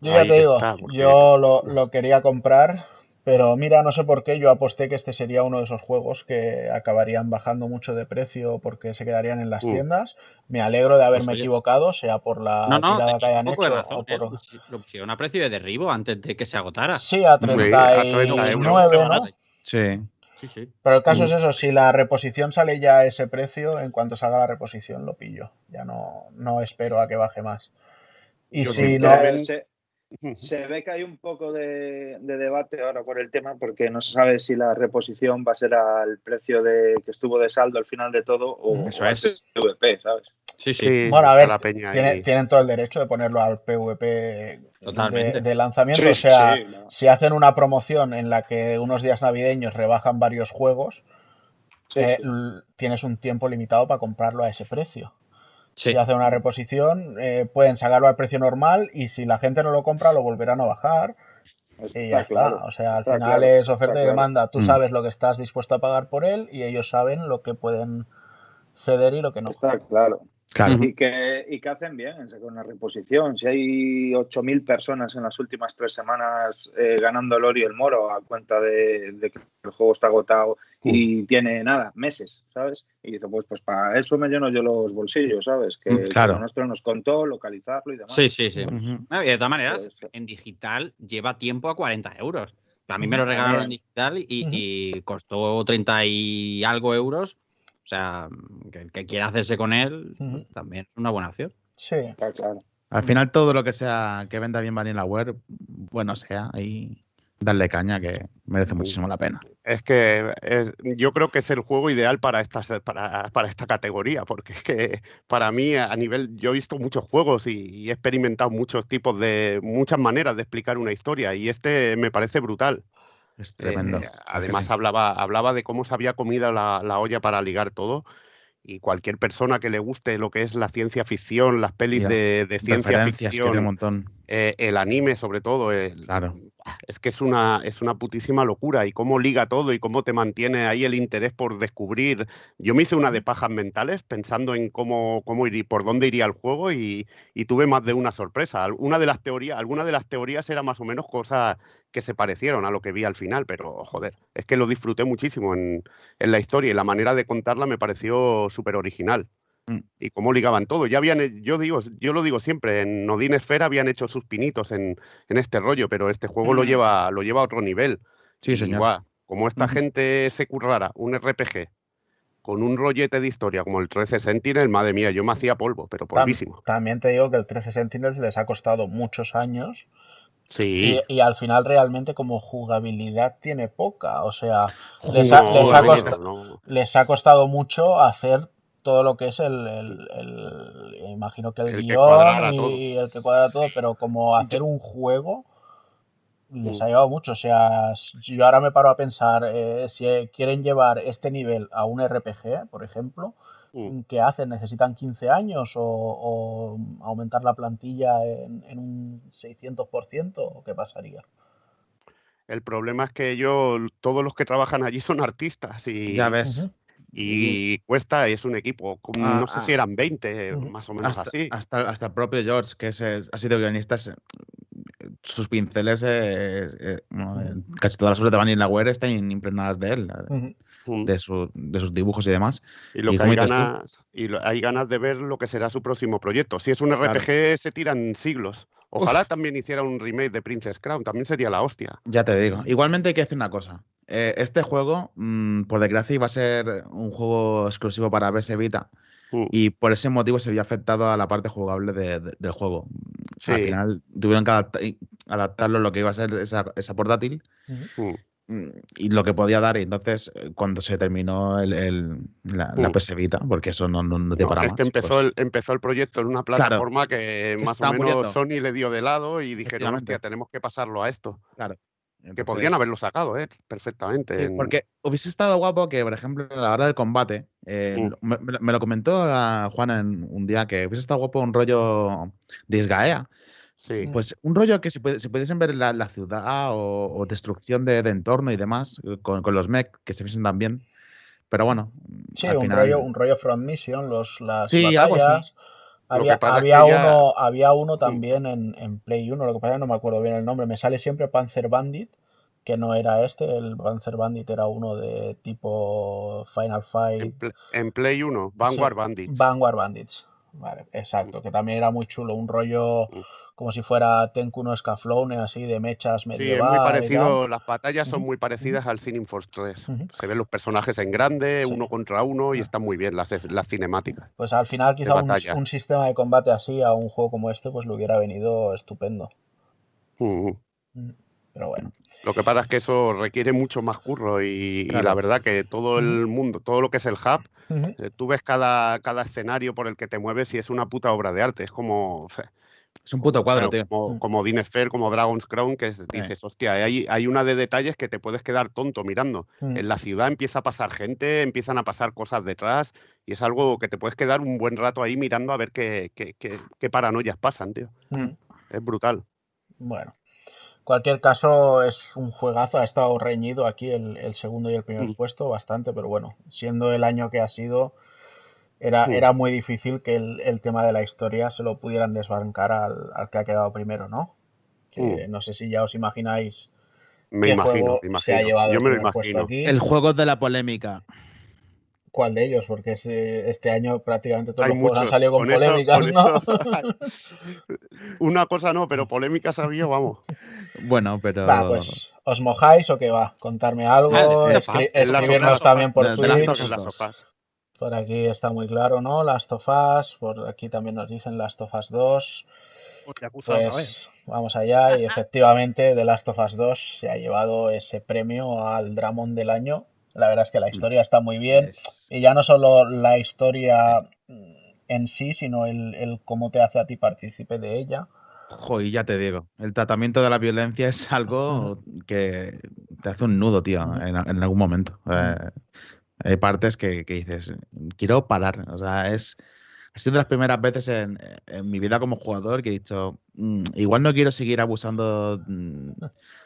yo ya Ahí te digo, está, porque- yo lo, lo quería comprar, pero mira, no sé por qué, yo aposté que este sería uno de esos juegos que acabarían bajando mucho de precio porque se quedarían en las Mm. tiendas. Me alegro de haberme Pues equivocado, sea por la No, no, tirada que hayan hecho razón. o ¿eh? por... Lo pusieron a precio de derribo antes de que se agotara. Sí, a a 30 39, euros. ¿no? Sí. Sí, sí. Pero el caso Mm. es eso, si la reposición sale ya a ese precio, en cuanto salga la reposición lo pillo. Ya no, no espero a que baje más. Y Yo si no, se. Se ve que hay un poco de, de debate ahora por el tema porque no se sabe si la reposición va a ser al precio de que estuvo de saldo al final de todo o, Eso o es. al PVP, ¿sabes? Sí, sí. Sí, Bueno, a ver, la peña tiene- ahí. tienen todo el derecho de ponerlo al PvP de, lanzamiento. Sí, o sea, sí, no. si hacen una promoción en la que unos días navideños rebajan varios juegos, Sí, eh, tienes un tiempo limitado para comprarlo a ese precio. Sí. Si hacen una reposición, eh, pueden sacarlo al precio normal y si la gente no lo compra, lo volverán a bajar y ya está. O sea, al está final claro, es oferta está y claro. demanda. Tú Mm. sabes lo que estás dispuesto a pagar por él y ellos saben lo que pueden ceder y lo que no. Está claro. Claro. Y que, y que hacen bien en sacar una reposición. Si hay 8.000 personas en las últimas tres semanas eh, ganando el oro y el moro a cuenta de, de que el juego está agotado y tiene nada, meses, ¿sabes? Y dice, pues, pues para eso me lleno yo los bolsillos, ¿sabes? Que, Mm, que claro. lo nuestro nos contó, localizarlo y demás. Sí, sí, sí. Ujú. No, y de todas maneras, Pues, en digital lleva tiempo a 40 euros. A mí me lo regalaron en digital y costó 30 y algo euros. O sea, que el que quiera hacerse con él también es una buena opción. Sí. Claro. Al final todo lo que sea que venda bien Vanilla Ware, bueno sea, y darle caña que merece muchísimo la pena. Es que es- yo creo que es el juego ideal para, estas, para, para esta categoría, porque es que para mí a nivel, yo he visto muchos juegos y, y he experimentado muchos tipos de, muchas maneras de explicar una historia y este me parece brutal. Es tremendo. Eh, ¿a que además sí? hablaba, hablaba de cómo se había comido la, la olla para ligar todo y cualquier persona que le guste lo que es la ciencia ficción, las pelis de, de ciencia un ficción, montón. eh, el anime sobre todo, el- Claro. Es que es una, es una putísima locura y cómo liga todo y cómo te mantiene ahí el interés por descubrir. Yo me hice una de pajas mentales pensando en cómo, cómo ir, por dónde iría el juego y, y tuve más de una sorpresa. Una de las teorías, alguna de las teorías era más o menos cosas que se parecieron a lo que vi al final, pero joder, es que lo disfruté muchísimo en, en la historia y la manera de contarla me pareció súper original. Mm. Y cómo ligaban todo. Ya habían, he- yo digo, yo lo digo siempre, en Odin Esfera habían hecho sus pinitos en, en este rollo, pero este juego lo Mm. lleva, lo lleva a otro nivel. Sí, Y, señor. como esta gente se currara un RPG con un rollete de historia como el 13 Sentinel, madre mía, yo me hacía polvo, pero polvísimo. también te digo que el 13 Sentinels les ha costado muchos años Sí, y, y al final realmente como jugabilidad tiene poca. O sea, les ha, No, les ha no, costa- no. les ha costado mucho hacer todo lo que es el, el- el- imagino que el, El guion y el que cuadra todo, pero como hacer un juego les ha llevado mucho. O sea, yo ahora me paro a pensar, eh, si eh, quieren llevar este nivel a un RPG, por ejemplo, Mm. ¿qué hacen? ¿Necesitan 15 años o, o aumentar la plantilla en, en un 600% o qué pasaría? El problema es que ellos, todos los que trabajan allí son artistas y, Ya ves. Y cuesta, es un equipo, Ah, no sé ah. si eran 20, Ujú. más o menos Hasta, así. hasta, hasta el propio George, que es, ha sido guionista, es- sus pinceles, eh, eh, eh, casi todas las obras de Vanilla Ware están impregnadas de él, eh, de, su- de sus dibujos y demás. Y lo Y que hay ganas, y lo- hay ganas de ver lo que será su próximo proyecto. Si es un RPG, se tiran siglos. Ojalá también hiciera un remake de Princess Crown, también sería la hostia. Ya te digo. Igualmente hay que decir una cosa. Eh, este juego, mm, por desgracia, iba a ser un juego exclusivo para PS Vita. Mm. Y por ese motivo se vio afectado a la parte jugable de- de- del juego. Sí. Al final tuvieron que adaptarlo a lo que iba a ser esa, esa portátil y lo que podía dar. Y entonces, eh, cuando se terminó el, el- la, la Mm. PS Vita, porque eso no, no, no dio No, para es más. que empezó, pues- el, empezó el proyecto en una plataforma que que más o menos muriendo. Sony le dio de lado y dijeron, hostia, tenemos que pasarlo a esto. Claro. Que podrían haberlo sacado, ¿eh? Perfectamente. Sí, en- porque hubiese estado guapo que, por ejemplo, a la hora del combate, eh, Mm. me, me lo- me lo comentó a Juan en un día que hubiese estado guapo un rollo Disgaea. Sí. Pues un rollo que se, puede, se pudiesen ver la, la ciudad o, o destrucción de, de entorno y demás eh, con, con los mech que se viesen tan bien. Pero bueno, Sí, al un, final. rollo, un rollo Front Mission, los, las Sí, algo así. batallas. Había, es había que ya- uno, había uno también en, en Play 1, lo que pasa es que no me acuerdo bien el nombre. Me sale siempre Panzer Bandit, que no era este. El Panzer Bandit era uno de tipo Final En, Fight. Pl- en Play 1, Vanguard Sí, Bandits. Vanguard Bandits. Vale, exacto, que también era muy chulo, un rollo Mm. Como si fuera Tenku no Scaflowne, así de mechas Sí, es muy parecido, las batallas son muy parecidas al Sinning Force 3. Ujú. Se ven los personajes en grande, Sí. uno contra uno, y Ah. están muy bien las, las cinemáticas. Pues al final quizá un, sistema de combate así a un juego como este pues le hubiera venido estupendo. Pero bueno. Lo que pasa es que eso requiere mucho más curro y, la verdad que todo el mundo, todo lo que es el hub, eh, tú ves cada, cada escenario por el que te mueves y es una puta obra de arte. Es como, Es un puto cuadro, claro, tío. como, Mm. como Dine Sphere, como Dragon's Crown, que es- dices, hostia, hay, hay una de detalles que te puedes quedar tonto mirando. Mm. En la ciudad empieza a pasar gente, empiezan a pasar cosas detrás y es algo que te puedes quedar un buen rato ahí mirando a ver qué, qué, qué- qué paranoias pasan, tío. Mm. Es brutal. Bueno. En cualquier caso, es un juegazo. Ha estado reñido aquí el, el segundo y el primer Mm. puesto bastante, pero bueno, siendo el año que ha sido, era, era muy difícil que el, el tema de la historia se lo pudieran desbancar al, al que ha quedado primero, ¿no? Que no sé si ya os imagináis. Me qué imagino, juego se ha llevado Yo el me lo imagino. aquí. El juego de la polémica. ¿Cuál de ellos? Porque este año prácticamente todos Hay los juegos han salido con, Con eso- polémicas, con ¿no? Una cosa no, pero polémicas había, vamos. Bueno, pero. Va, pues, ¿os mojáis o qué va? Contarme algo, escri- escribirnos también por De- Por aquí está muy claro, ¿no? Last of Us, por aquí también nos dicen Last of Us 2. Pues. Pues vamos allá y efectivamente The Last of Us 2 se ha llevado ese premio al Dramón del año. La verdad es que la historia está muy bien y ya no solo la historia mm, en sí, sino el, el cómo te hace a ti partícipe de ella. Joder, ya te digo. El tratamiento de la violencia es algo que te hace un nudo, tío, en, en algún momento. Eh, hay partes que, que dices, quiero parar. O sea, es. Ha sido de las primeras veces en, en mi vida como jugador que he dicho, "Mm, igual no quiero seguir abusando mm,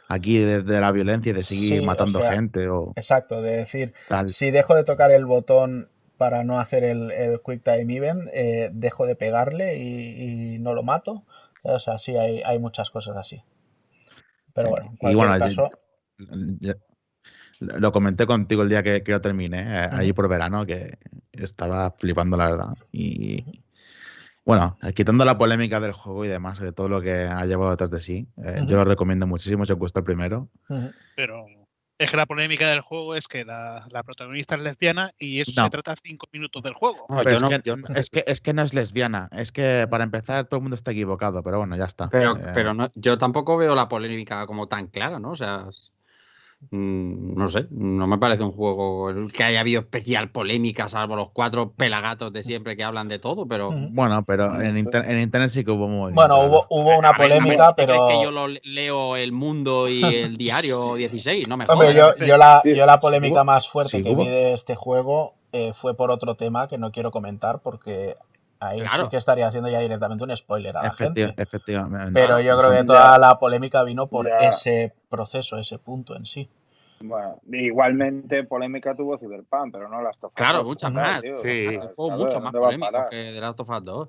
aquí de, de la violencia y de seguir Sí, o matando sea, gente o Exacto, de decir, tal. si dejo de tocar el botón para no hacer el, el Quick Time Event, eh, dejo de pegarle y, y no lo mato. O sea, sí, hay, hay muchas cosas así. Pero Sí. bueno, en Y cualquier bueno, caso, Ya- Lo comenté contigo el día que, que lo terminé, eh, allí Ujú. por verano, que estaba flipando, la verdad. Y bueno, quitando la polémica del juego y demás, de todo lo que ha llevado detrás de sí, eh, Ujú. yo lo recomiendo muchísimo si os gusta el primero. ujú, Pero es que la polémica del juego es que la, la protagonista es lesbiana y eso No. se trata cinco minutos del juego. No, Pero es, no- que, yo no- es, que, es que no es lesbiana, es que para empezar todo el mundo está equivocado, pero bueno, ya está. Pero, Eh, pero no, yo tampoco veo la polémica como tan clara, ¿no? O sea, es- mm, no sé, no me parece un juego que haya habido especial polémica, salvo los cuatro pelagatos de siempre que hablan de todo, pero... Bueno, pero en, inter- en internet sí que hubo muy. Bueno, hubo, hubo una A ver, a ver polémica, pero... que yo lo leo el mundo y el diario 16, no me Hombre, jodas. yo, yo la, yo la polémica más fuerte sí que hubo. vi de este juego eh, fue por otro tema que no quiero comentar porque ahí Claro. sí que estaría haciendo ya directamente un spoiler a la Efecti- gente. efectivamente. Pero yo creo que toda la polémica vino por Ya. ese proceso, ese punto en sí. Bueno, igualmente polémica tuvo Cyberpunk, pero no las tofas. Claro, muchas más. Sí. Un juego mucho más polémico que The Last of Us 2.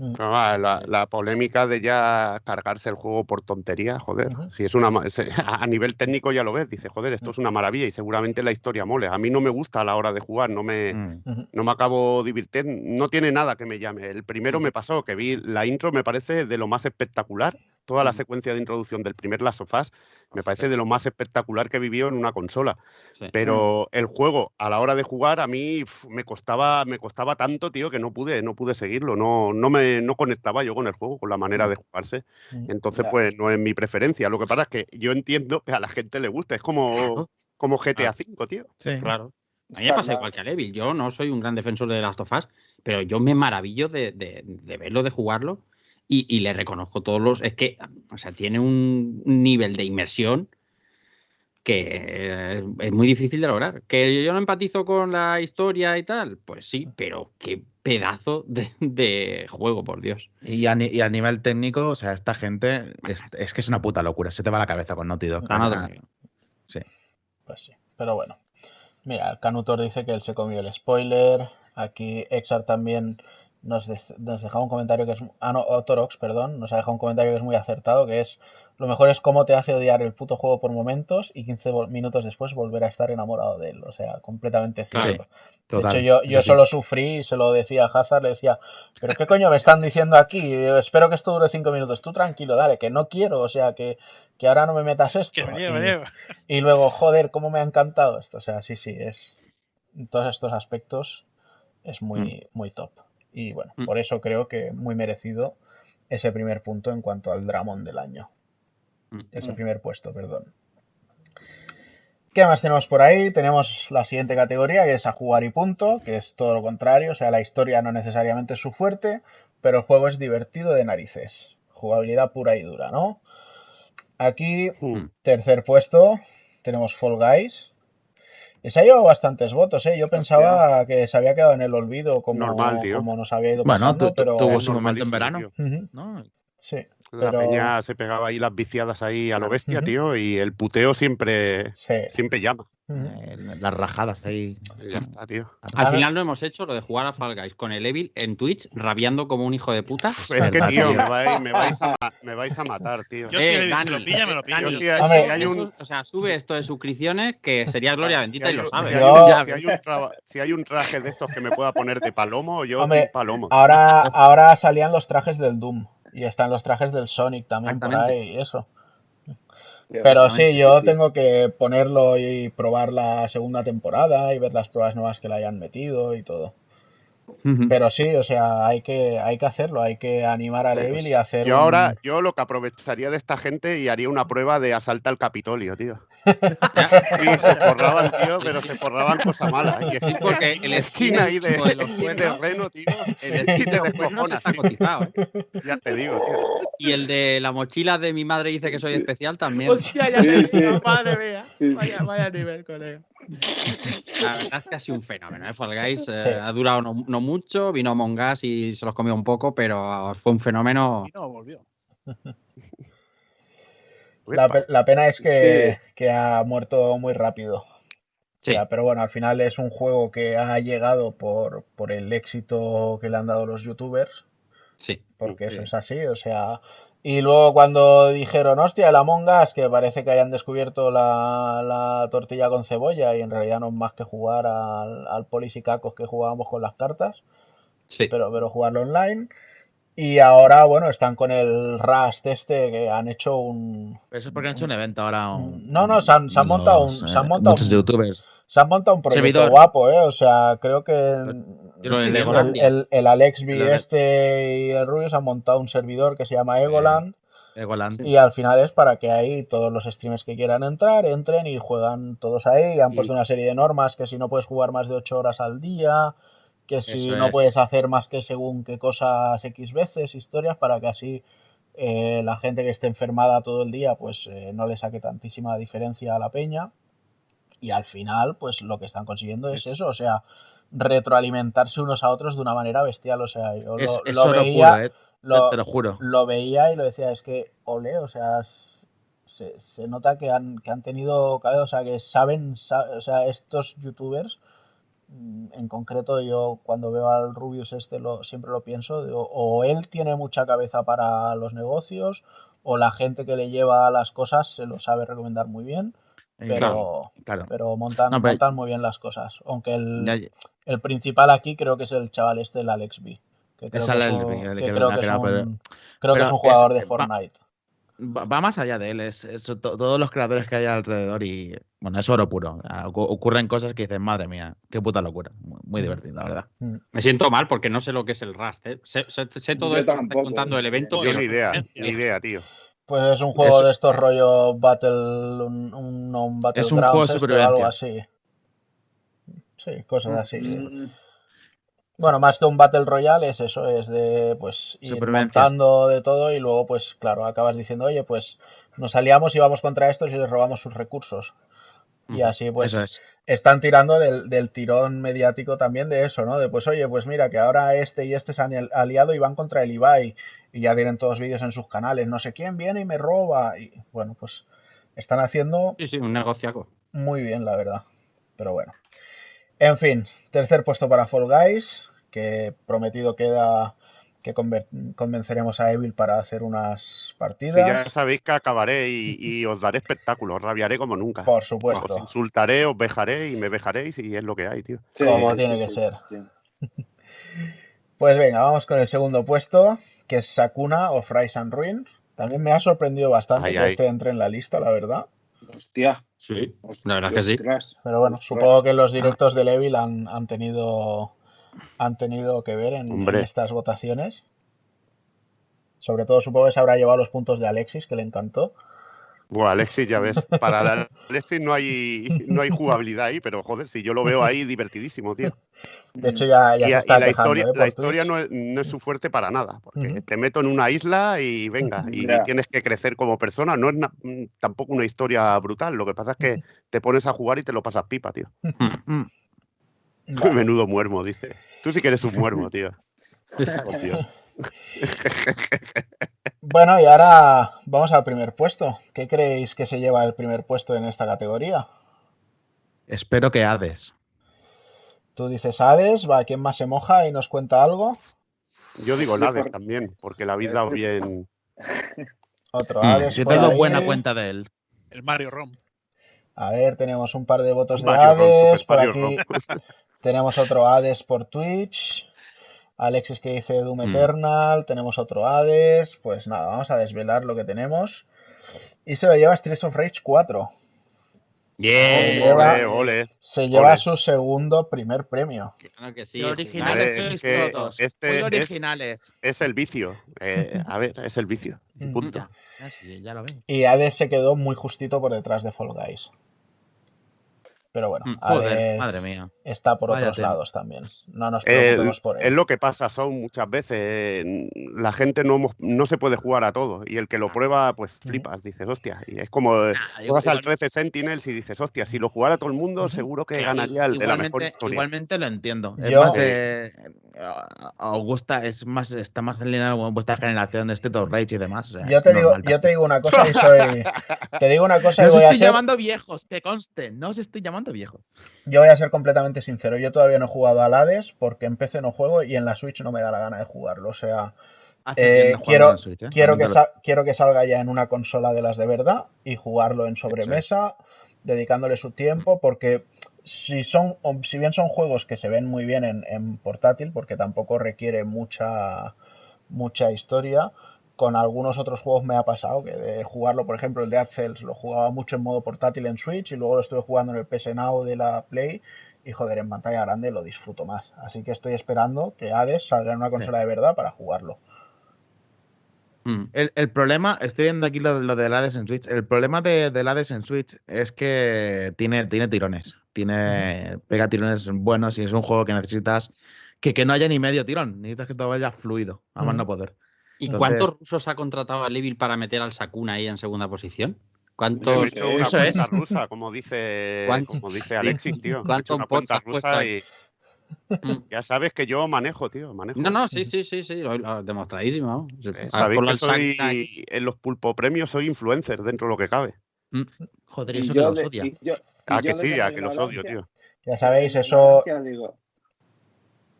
Va, la, la polémica de ya cargarse el juego por tontería, joder. Si es una a nivel técnico ya lo ves, dice, joder, esto es una maravilla y seguramente la historia mole. A mí no me gusta a la hora de jugar, no me, Mm. No me acabo divirtiendo, no tiene nada que me llame. El primero me pasó que vi la intro, me parece de lo más espectacular. Toda la Mm. secuencia de introducción del primer Last of Us me parece de lo más espectacular que he vivido en una consola. Sí. Pero el juego, a la hora de jugar, a mí me costaba, me costaba tanto, tío, que no pude, no pude seguirlo. No, no me no conectaba yo con el juego, con la manera de jugarse. Mm. Entonces, pues no es mi preferencia. Lo que pasa es que yo entiendo que a la gente le gusta. Es como, como GTA V, tío. Sí. Claro. A mí me pasa igual que a Levil. Yo no soy un gran defensor de Last of Us, pero yo me maravillo de, de- de verlo, de jugarlo, y, y le reconozco todos los. Es que, o sea, tiene un un nivel de inmersión que eh, es muy difícil de lograr. Que yo no empatizo con la historia y tal, pues sí, pero qué pedazo de, de juego, por Dios. Y a, ni- y a nivel técnico, o sea, esta gente es, es que es una puta locura. Se te va la cabeza con Naughty Dog. Ah, sí. Pues sí, pero bueno. Mira, Canutor dice que él se comió el spoiler. Aquí Exar también nos, nos dejaba un comentario que es... Ah, no, Otorox, perdón. Nos ha dejado un comentario que es muy acertado, que es... Lo mejor es cómo te hace odiar el puto juego por momentos y 15 vol- minutos después volver a estar enamorado de él. O sea, completamente cierto. Total. de hecho, yo, yo sí. solo sufrí y se lo decía a Hazard, le decía, pero qué coño me están diciendo aquí, digo, espero que esto dure cinco minutos, tú tranquilo, dale, que no quiero, o sea, que, que ahora no me metas esto. Que me niego, me Y- luego, joder, cómo me ha encantado esto. O sea, sí, sí, es. En todos estos aspectos es muy, muy top. Y bueno, Mm. por eso creo que muy merecido ese primer punto en cuanto al Dramon del año. Mm. Ese Mm. primer puesto, perdón. ¿Qué más tenemos por ahí? Tenemos la siguiente categoría, que es a jugar y punto, que es todo lo contrario. O sea, la historia no necesariamente es su fuerte, pero el juego es divertido de narices. Jugabilidad pura y dura, ¿no? Aquí Mm. Tercer puesto, tenemos Fall Guys. Y se ha llevado bastantes votos, ¿eh? Yo pensaba que se había quedado en el olvido como, Normal, tío. como nos había ido Bueno, pasando, pero... tuvo su momento en verano. ¿no? Sí, La pero... peña se pegaba ahí las viciadas ahí a lo bestia, tío, y el puteo siempre, Sí. siempre llama. Eh, las rajadas ahí. Y ya está, tío. Al A final no hemos hecho lo de jugar a Fall Guys con el Evil en Twitch, rabiando como un hijo de puta. Es que, verdad, tío, tío. me vais, me vais a, ma- me vais a matar, tío. Yo si, Eh, si Dani, lo pilla, me lo pillo. Dani, si hay un, o sea, sube esto de suscripciones que sería gloria bendita si y lo sabes. si hay un- Ya si hay ves. un traba- si hay un traje de estos que me pueda poner de palomo, yo Hombre, team palomo. Ahora, ahora salían los trajes del Doom. Y están los trajes del Sonic también por ahí y eso. Pero sí, yo sí. tengo que ponerlo y probar la segunda temporada y ver las pruebas nuevas que le hayan metido y todo. Pero sí, o sea, hay que, hay que hacerlo, hay que animar a Evil y hacer Yo un- ahora, yo lo que aprovecharía de esta gente y haría una prueba de asalta al Capitolio, tío. Y se forraban, tío, pero se forraban cosas malas. Y Sí, porque el esquina ahí de, de los de cuernos- reno, tío. El y de descojonas, está cotizado, ¿eh? Ya te digo, tío. Y el de la mochila de mi madre dice que soy Sí. especial también. Hostia, ya Sí, te sí. digo, madre mía. Vaya, vaya nivel, colega. La verdad es que ha sido un fenómeno. ¿eh? Fall Guys eh, Sí. ha durado no, no mucho, vino Among Us y se los comió un poco, pero fue un fenómeno. Y no volvió. La, la pena es que, que ha muerto muy rápido. Sí. O sea, pero bueno, al final es un juego que ha llegado por, por el éxito que le han dado los youtubers, Sí. porque Sí. eso es así, o sea... Y luego cuando dijeron, hostia, el Among Us, que parece que hayan descubierto la, la tortilla con cebolla y en realidad no es más que jugar al, al polis y cacos que jugábamos con las cartas, Sí. pero, pero jugarlo online. Y ahora, bueno, están con el Rust este, que han hecho un, Eso es porque han hecho un evento ahora. un- No, no, se han- se han montado un- se han montado Muchos un- youtubers. Se han montado un proyecto Servidor. guapo, ¿eh? O sea, creo que el, el, el Alex B Lo de- este y el Rubius han montado un servidor que se llama Sí. Egoland Egoland. y al final es para que ahí todos los streamers que quieran entrar entren y juegan todos ahí. Y han Y- puesto una serie de normas que si no puedes jugar más de 8 horas al día, que si Eso no es. puedes hacer más que según qué cosas X veces, historias, para que así eh, la gente que esté enfermada todo el día pues eh, no le saque tantísima diferencia a la peña. Y al final, pues lo que están consiguiendo es Es- eso, o sea, retroalimentarse unos a otros de una manera bestial. O sea, yo Es, lo, es lo oro veía, eh. lo- te lo juro. lo veía y lo decía, es que, ole, o sea, se, se nota que han, que han tenido, o sea, que saben, sa- o sea, estos youtubers en concreto yo cuando veo al Rubius este lo, siempre lo pienso, digo, o él tiene mucha cabeza para los negocios o la gente que le lleva las cosas se lo sabe recomendar muy bien, Eh, pero, claro, claro. pero montan, No, pero- montan muy bien las cosas. Aunque el, Ya- el principal aquí creo que es el chaval este, el Alex B. Que creo que, es un- es jugador de Fortnite. Va, va más allá de él, es, es to- todos los creadores que hay alrededor y bueno, es oro puro. Ah, ocu- Ocurren cosas que dices, madre mía, qué puta locura. Muy, muy divertido, la verdad. Mm. Me siento mal porque no sé lo que es el Rust. ¿eh? Sé, sé- sé todo Yo esto tampoco, contando del evento. Yo ni la idea, ni idea, tío. Pues es un juego Es- de estos rollo Battle, un, un, no, un Es un juego de algo así. Sí, cosas así. Mm, Bueno, más que un Battle Royale es eso, es de pues ir montando de todo y luego pues claro, acabas diciendo, oye, pues nos aliamos y vamos contra estos y les robamos sus recursos. Y así pues es. están tirando del, del tirón mediático también de eso, ¿no? De pues oye, pues mira que ahora este y este se han al- aliado y van contra el Ibai y ya tienen todos vídeos en sus canales, no sé quién viene y me roba y bueno, pues están haciendo Sí, sí, un negociaco. muy bien, la verdad. Pero bueno. En fin, tercer puesto para Fall Guys, que prometido queda que convenceremos a Evil para hacer unas Si ya partidas. sabéis que acabaré y, y os daré espectáculos, rabiaré como nunca. Por Os supuesto. insultaré, os vejaré y me vejaréis y es lo que hay, tío. sí, Como sí, tiene sí, que sí, ser. sí. Pues venga, vamos con el segundo puesto, que es Sakuna of Rise and Ruin. También me ha sorprendido bastante Ay, que ay. este entre en la lista, la verdad. Hostia. Sí, hostia, la verdad que sí. Pero bueno, supongo que los directos del Evil han, han tenido han tenido que ver en, estas votaciones. Sobre todo supongo que se habrá llevado los puntos de Alexis, que le encantó. Bueno, Alexis, ya ves, para Alexis no hay, no hay jugabilidad ahí, pero joder, si yo lo veo ahí divertidísimo, tío. De hecho, ya, ya Y, se y está la quejando historia, ¿eh? la historia no es, no es su fuerte para nada, porque te meto en una isla y venga, y, tienes que crecer como persona. No es na- mm, tampoco una historia brutal, lo que pasa es que te pones a jugar y te lo pasas pipa, tío. Vale. Menudo muermo, dice. Tú sí que eres un muermo, tío. Oh, tío. Bueno, y ahora vamos al primer puesto. ¿Qué creéis que se lleva el primer puesto en esta categoría? Espero que Hades. Tú dices Hades, va, ¿quién más se moja y nos cuenta algo? Yo digo Sí, Hades por- también, porque la habéis dado bien. Otro Mm, Hades. Yo tengo buena cuenta de él. El Mario Rom. A ver, tenemos un par de votos de Mario Hades. Super Por aquí. Tenemos otro Hades por Twitch. Alexis que dice Doom Mm. Eternal. Tenemos otro Hades. Pues nada, vamos a desvelar lo que tenemos. Y se lo lleva Streets of Rage 4. Bien, lleva- ole, ole. Se lleva Ole. su segundo primer premio. Claro que sí. Qué originales sois que todos. este Muy es- originales. Es el vicio. Eh, a ver, es el vicio. y. Punto. Ya, ya, sí, ya lo veo. Y Hades se quedó muy justito por detrás de Fall Guys. Pero bueno, Mm, Joder, Hades madre mía. está por otros lados también. No nos Eh, preocupemos por es él. lo que pasa, son muchas veces la gente no, hemos- no se puede jugar a todo y el que lo prueba pues flipas, dices, hostia, y es como eh, Ah, juegas al igual- 13 Sentinels y dices, hostia, si lo jugara todo el mundo seguro que ganaría el de la mejor igualmente, historia. igualmente lo entiendo. Es Yo- más de. a- Augusta es más, está más en línea con vuestra generación, este Top Rage y demás. o sea, Yo es te digo, yo te digo una cosa y soy. Te digo una cosa No y os voy a estoy llamando viejos, que conste, no os estoy llamando viejos. Yo voy a ser completamente sincero. Yo todavía no he jugado al Hades porque en PC no juego y en la Switch no me da la gana de jugarlo. O sea, Haces Eh, quiero- Switch, ¿eh? quiero que, quiero salga ya en una consola de las de verdad y jugarlo en sobremesa, dedicándole su tiempo, porque si son, si bien son juegos que se ven muy bien en, en portátil, porque tampoco requiere mucha, mucha historia, con algunos otros juegos me ha pasado que de jugarlo, por ejemplo, el Dead Cells lo jugaba mucho en modo portátil en Switch y luego lo estuve jugando en el PS Now de la Play y joder, en pantalla grande lo disfruto más. Así que estoy esperando que Hades salga en una consola de verdad para jugarlo. Mm. El, el problema, estoy viendo aquí lo, lo del Hades en Switch. El problema de, del Hades en Switch es que tiene, tiene tirones. Tiene, pega tirones buenos y es un juego que necesitas que, que no haya ni medio tirón. Necesitas que todo vaya fluido, a más no poder. ¿Y Entonces- cuántos rusos ha contratado a Levil para meter al Sakuna ahí en segunda posición? Yo he ¿Cuántos? hecho una Eso es. rusa, como dice, ¿Cuántos- como dice Alexis, tío. He cuántos una bots cuenta has puesto rusa ahí? y Mm. ya sabes que yo manejo, tío, manejo. No, no, sí, sí, sí, sí, lo, lo demostradísimo. Ah, Sabéis que soy, en los pulpo premios soy influencer dentro de lo que cabe. Joder, Y eso que los de- odia. y yo- y Ah, que sí, a que los odio, tío. Ya sabéis, eso digo,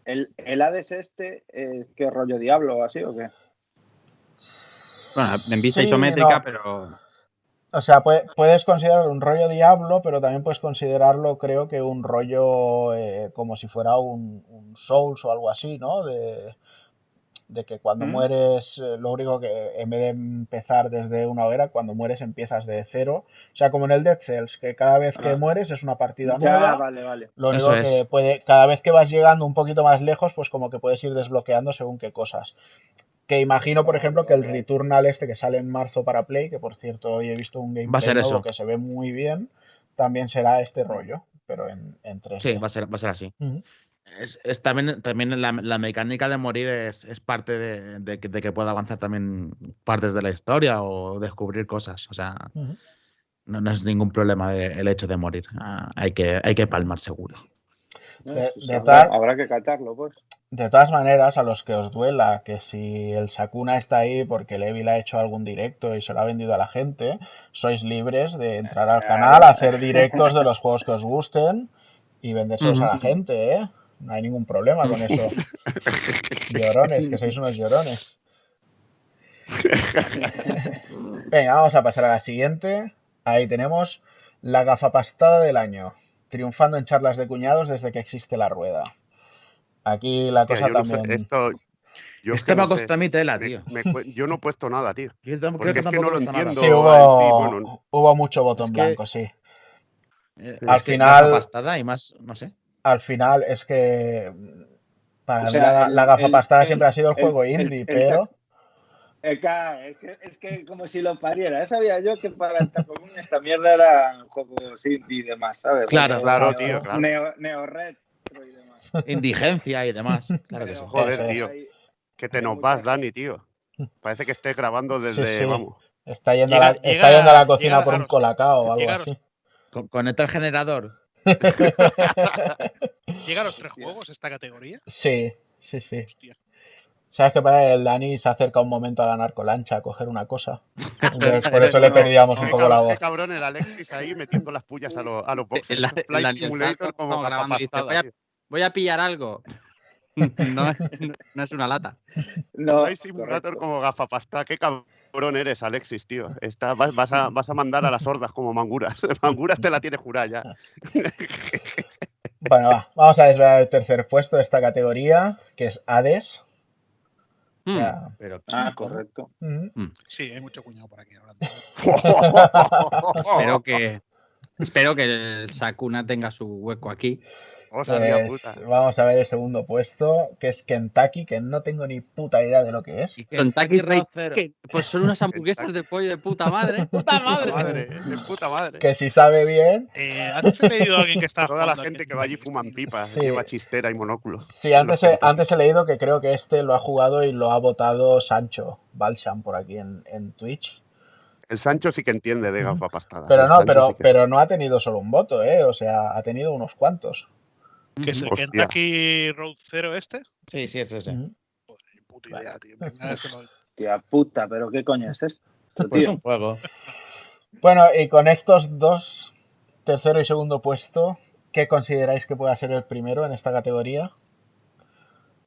¿el, el Hades este, eh, qué rollo diablo o así o qué? Bueno, en vista Sí, isométrica, no. pero. O sea, pue- puedes considerarlo un rollo Diablo, pero también puedes considerarlo, creo que un rollo eh, como si fuera un, un Souls o algo así, ¿no? De, de que cuando ¿Mm? mueres, eh, lo único que en vez de empezar desde una hoguera, cuando mueres empiezas de cero. O sea, como en el Dead Cells, que cada vez que Ah. mueres es una partida Ya, nueva. vale, vale. Lo Eso único que es. puede, cada vez que vas llegando un poquito más lejos, pues como que puedes ir desbloqueando según qué cosas. Que imagino, por ejemplo, que el Returnal este que sale en marzo para Play, que por cierto hoy he visto un gameplay ser nuevo eso. que se ve muy bien, también será este rollo, pero en, en 3D. Sí, va a ser, va a ser así. Es, es también, también la, la mecánica de morir es, es parte de, de que, de que pueda avanzar también partes de la historia o descubrir cosas. O sea, no, no es ningún problema de- el hecho de morir. Ah, hay, que, hay que palmar seguro. De- habrá, habrá que catarlo, pues. De todas maneras, a los que os duela que si el Sakuna está ahí porque Levi le ha hecho algún directo y se lo ha vendido a la gente, sois libres de entrar al canal, hacer directos de los juegos que os gusten y vendérselos a la gente, ¿eh? No hay ningún problema con eso. Llorones, que sois unos llorones. Venga, vamos a pasar a la siguiente. Ahí tenemos la gafapastada del año, triunfando en charlas de cuñados desde que existe la rueda. Aquí la Hostia, cosa yo no sé, también. esto. Yo es este que me ha no costado mi tela, tío. me yo no he puesto nada, tío. Yo creo que es que no lo entiendo. Sí, hubo, sí, bueno. hubo mucho botón Es que- blanco, sí. Eh, Al es final- gafa pastada y más, no sé. Al final es que para O mí sea, la, el- la gafapastada el- siempre ha sido el juego el- indie, el- pero es que, es que como si lo pariera. Ya sabía yo que para el Tacomún esta mierda eran juegos indie y demás, ¿sabes? Claro, Neo- claro, neo- tío, claro. Neo, neo retro y demás. Indigencia y demás. Claro que sí. Pero, Joder, joder, tío. Que te nos vas. Dani, tío. Parece que estés grabando desde. sí. Vamos. está yendo, Llega- a, la, está yendo a la cocina a por un colacao o algo llegaros. así. Con- Conecta el generador. ¿Llega a los tres juegos esta categoría? Sí, sí, sí. Hostia. ¿Sabes qué pasa? El Dani se acerca un momento a la narcolancha a coger una cosa. Entonces, por eso le No, perdíamos un poco la qué voz. cabrón el Alexis ahí metiendo las pullas a, los a los boxes. El- el Flight Dani- el Simulator Salto como estamos grabando gafapastada, voy a- pillar algo. No, es- no es una lata. No, Flight Simulator correcto. como gafapasta. Qué cabrón eres, Alexis, tío. Está, vas, vas a, vas a mandar a las hordas como manguras. manguras te la tienes jurada ya. Bueno, va, vamos a desvelar el tercer puesto de esta categoría, que es Hades. Hmm. Ya. Pero, Ah, correcto. Ujú. Sí, hay mucho cuñado por aquí hablando. Espero que. Espero que el Sakuna tenga su hueco aquí. Oh, Pues puta. vamos a ver el segundo puesto, que es Kentucky, que no tengo ni puta idea de lo que es. Kentucky Kentucky Pues son unas hamburguesas de pollo de puta madre. ¡Puta Madre, madre! de puta madre. Que si sabe bien, Eh, antes he leído a alguien que estaba Toda la gente que va allí fuman pipas, Sí. lleva chistera y monóculo. sí, antes he, antes he leído que creo que este lo ha jugado y lo ha votado Sancho Balsam por aquí en, en Twitch. El Sancho sí que entiende de Ujú. gafapastada. Pero El no, Sancho pero, sí que pero no ha tenido solo un voto, ¿eh? O sea, ha tenido unos cuantos. Que es el Hostia. Kentucky Road Zero este. Sí, sí, es ese. Joder, puta idea, tío. Tía puta, pero ¿qué coño es esto, Pues un juego. Bueno, y con estos dos, tercero y segundo puesto, ¿qué consideráis que pueda ser el primero en esta categoría?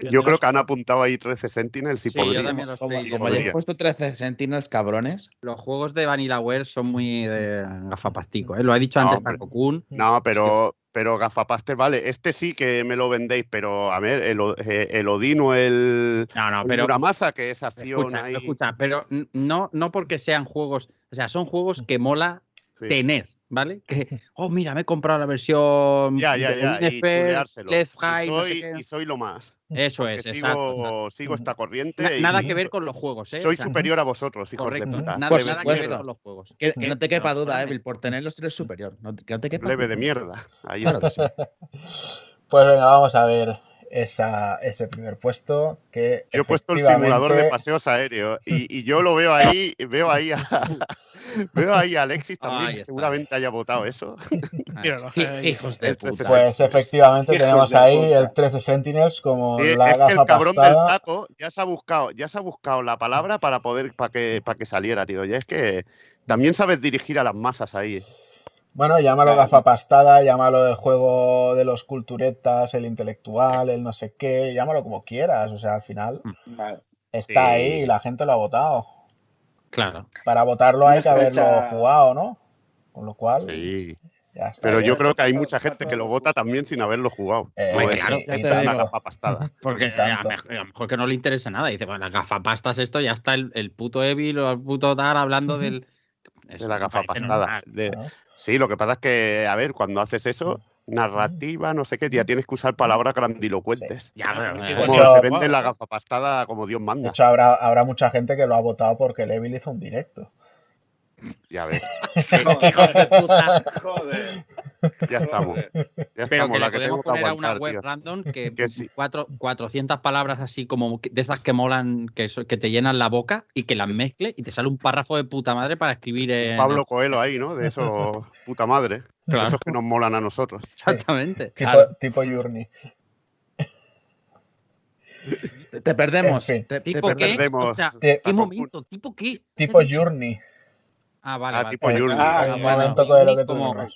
Yo creo que han apuntado ahí 13 Sentinels y Sí, yo podría. también lo Como, como hayáis puesto 13 Sentinels cabrones. Los juegos de Vanillaware son muy de gafapastico. ¿eh? Lo ha dicho No, antes. Takokun. No, pero, pero gafapaster, vale. Este sí que me lo vendéis, pero a ver, el, eh, el Odín o el, No, no, el pero. Muramasa, que es acción Escucha, ahí. escucha, pero no, no porque sean juegos. O sea, son juegos que mola Sí. tener, ¿vale? Que, oh, mira, me he comprado la versión. Ya, ya, ya. Y NFL. Left Y High, no sé soy, y soy lo más. Eso es, sigo, exacto. sigo esta corriente. Na- y nada que ver con los juegos, ¿eh? Soy O sea, superior a vosotros, hijos Correcto, de puta. nada, que ver con los juegos. Que, que no te quepa duda, Evil. Por tenerlos eres superior. No, que no te quepa duda. de mierda. Ahí Claro está. que sí. Pues venga, vamos a ver esa, ese primer puesto que Yo he puesto el simulador de paseos aéreos y, y yo lo veo ahí, veo ahí a, veo ahí a Alexis también, que seguramente haya votado eso. Hijos de El 13 puta. Pues efectivamente tenemos ahí el 13 Sentinels como Sí, la es que el cabrón del taco ya se ha buscado, ya se ha buscado la palabra para poder, para que, para que saliera, tío. Ya es que también sabes dirigir a las masas ahí. Bueno, llámalo Claro. gafapastada, llámalo el juego de los culturetas, el intelectual, el no sé qué, llámalo como quieras. O sea, al final Vale. está Sí. ahí y la gente lo ha votado. Claro. Para votarlo hay que haberlo jugado, ¿no? Con lo cual, Sí. ya está. Pero yo sí, creo que hay mucha gente que lo vota también sin haberlo jugado. Eh, No Hombre, es claro, te es una digo. capa pastada. Porque a, lo mejor que no le interesa nada. Dice, bueno, las gafapastas esto, ya está el, el puto Evil o el puto Dar hablando del... De Esto la me gafa parece pastada. normal. De- ¿no? Sí, lo que pasa es que, a ver, cuando haces eso, narrativa, no sé qué, ya tienes que usar palabras grandilocuentes. Ya, sí, Como de hecho- se vende la gafa pastada como Dios De manda. hecho, habrá, habrá mucha gente que lo ha votado porque el Evil hizo un directo. Ya ves, qué hijos de puta. Joder. ya estamos. Ya Pero estamos, que la le que podemos tengo que poner a una web tío. random que, Que sí. cuatro, 400 palabras así como de esas que molan, que, so- que te llenan la boca y que las mezcle y te sale un párrafo de puta madre para escribir en... Pablo Coelho ahí, ¿no? De esos puta madre. De esos que nos molan a nosotros. Exactamente. Tipo, Claro. tipo Journey. Te, perdemos. En fin. te- te ¿Tipo qué? perdemos. O sea, ¿qué momento? ¿Tipo qué? ¿Qué Tipo? Journey. Ah, vale, Ah, vale. tipo. Ah, bueno. con lo que Como-.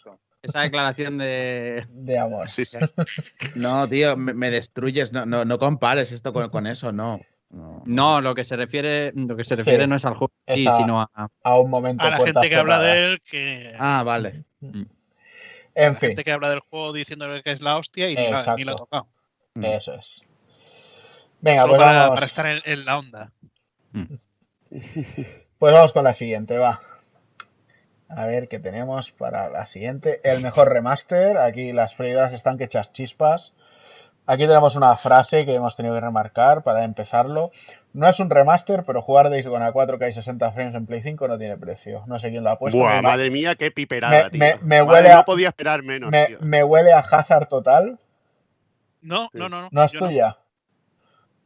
Esa declaración de... de amor. Sí, sí. No, tío, me, me destruyes. No, no, no compares esto con, con eso, no. No. No, lo que se refiere, lo que se Sí. refiere no es al juego, en sí, Esa- sino a... A un momento. A la gente que habla de él, que. Ah, vale. En la fin, gente que habla del juego diciéndole que es la hostia y ni la, ni la ha tocado. Mm. eso es. Venga, Solo pues para, vamos, para estar en, en la onda. pues vamos con la siguiente, va. A ver qué tenemos para la siguiente. El mejor remaster. Aquí las freidoras están que echas chispas. Aquí tenemos una frase que hemos tenido que remarcar para empezarlo. No es un remaster, pero jugar Days Gone a 4K y 60 frames en Play 5 no tiene precio. No sé quién lo ha puesto. Buah, me, madre mía, qué piperada, me- tío. me- me Madre, huele a- No podía esperar menos, me- tío. me huele a Hazard total. No, Sí. no, no. no, ¿No es tuya?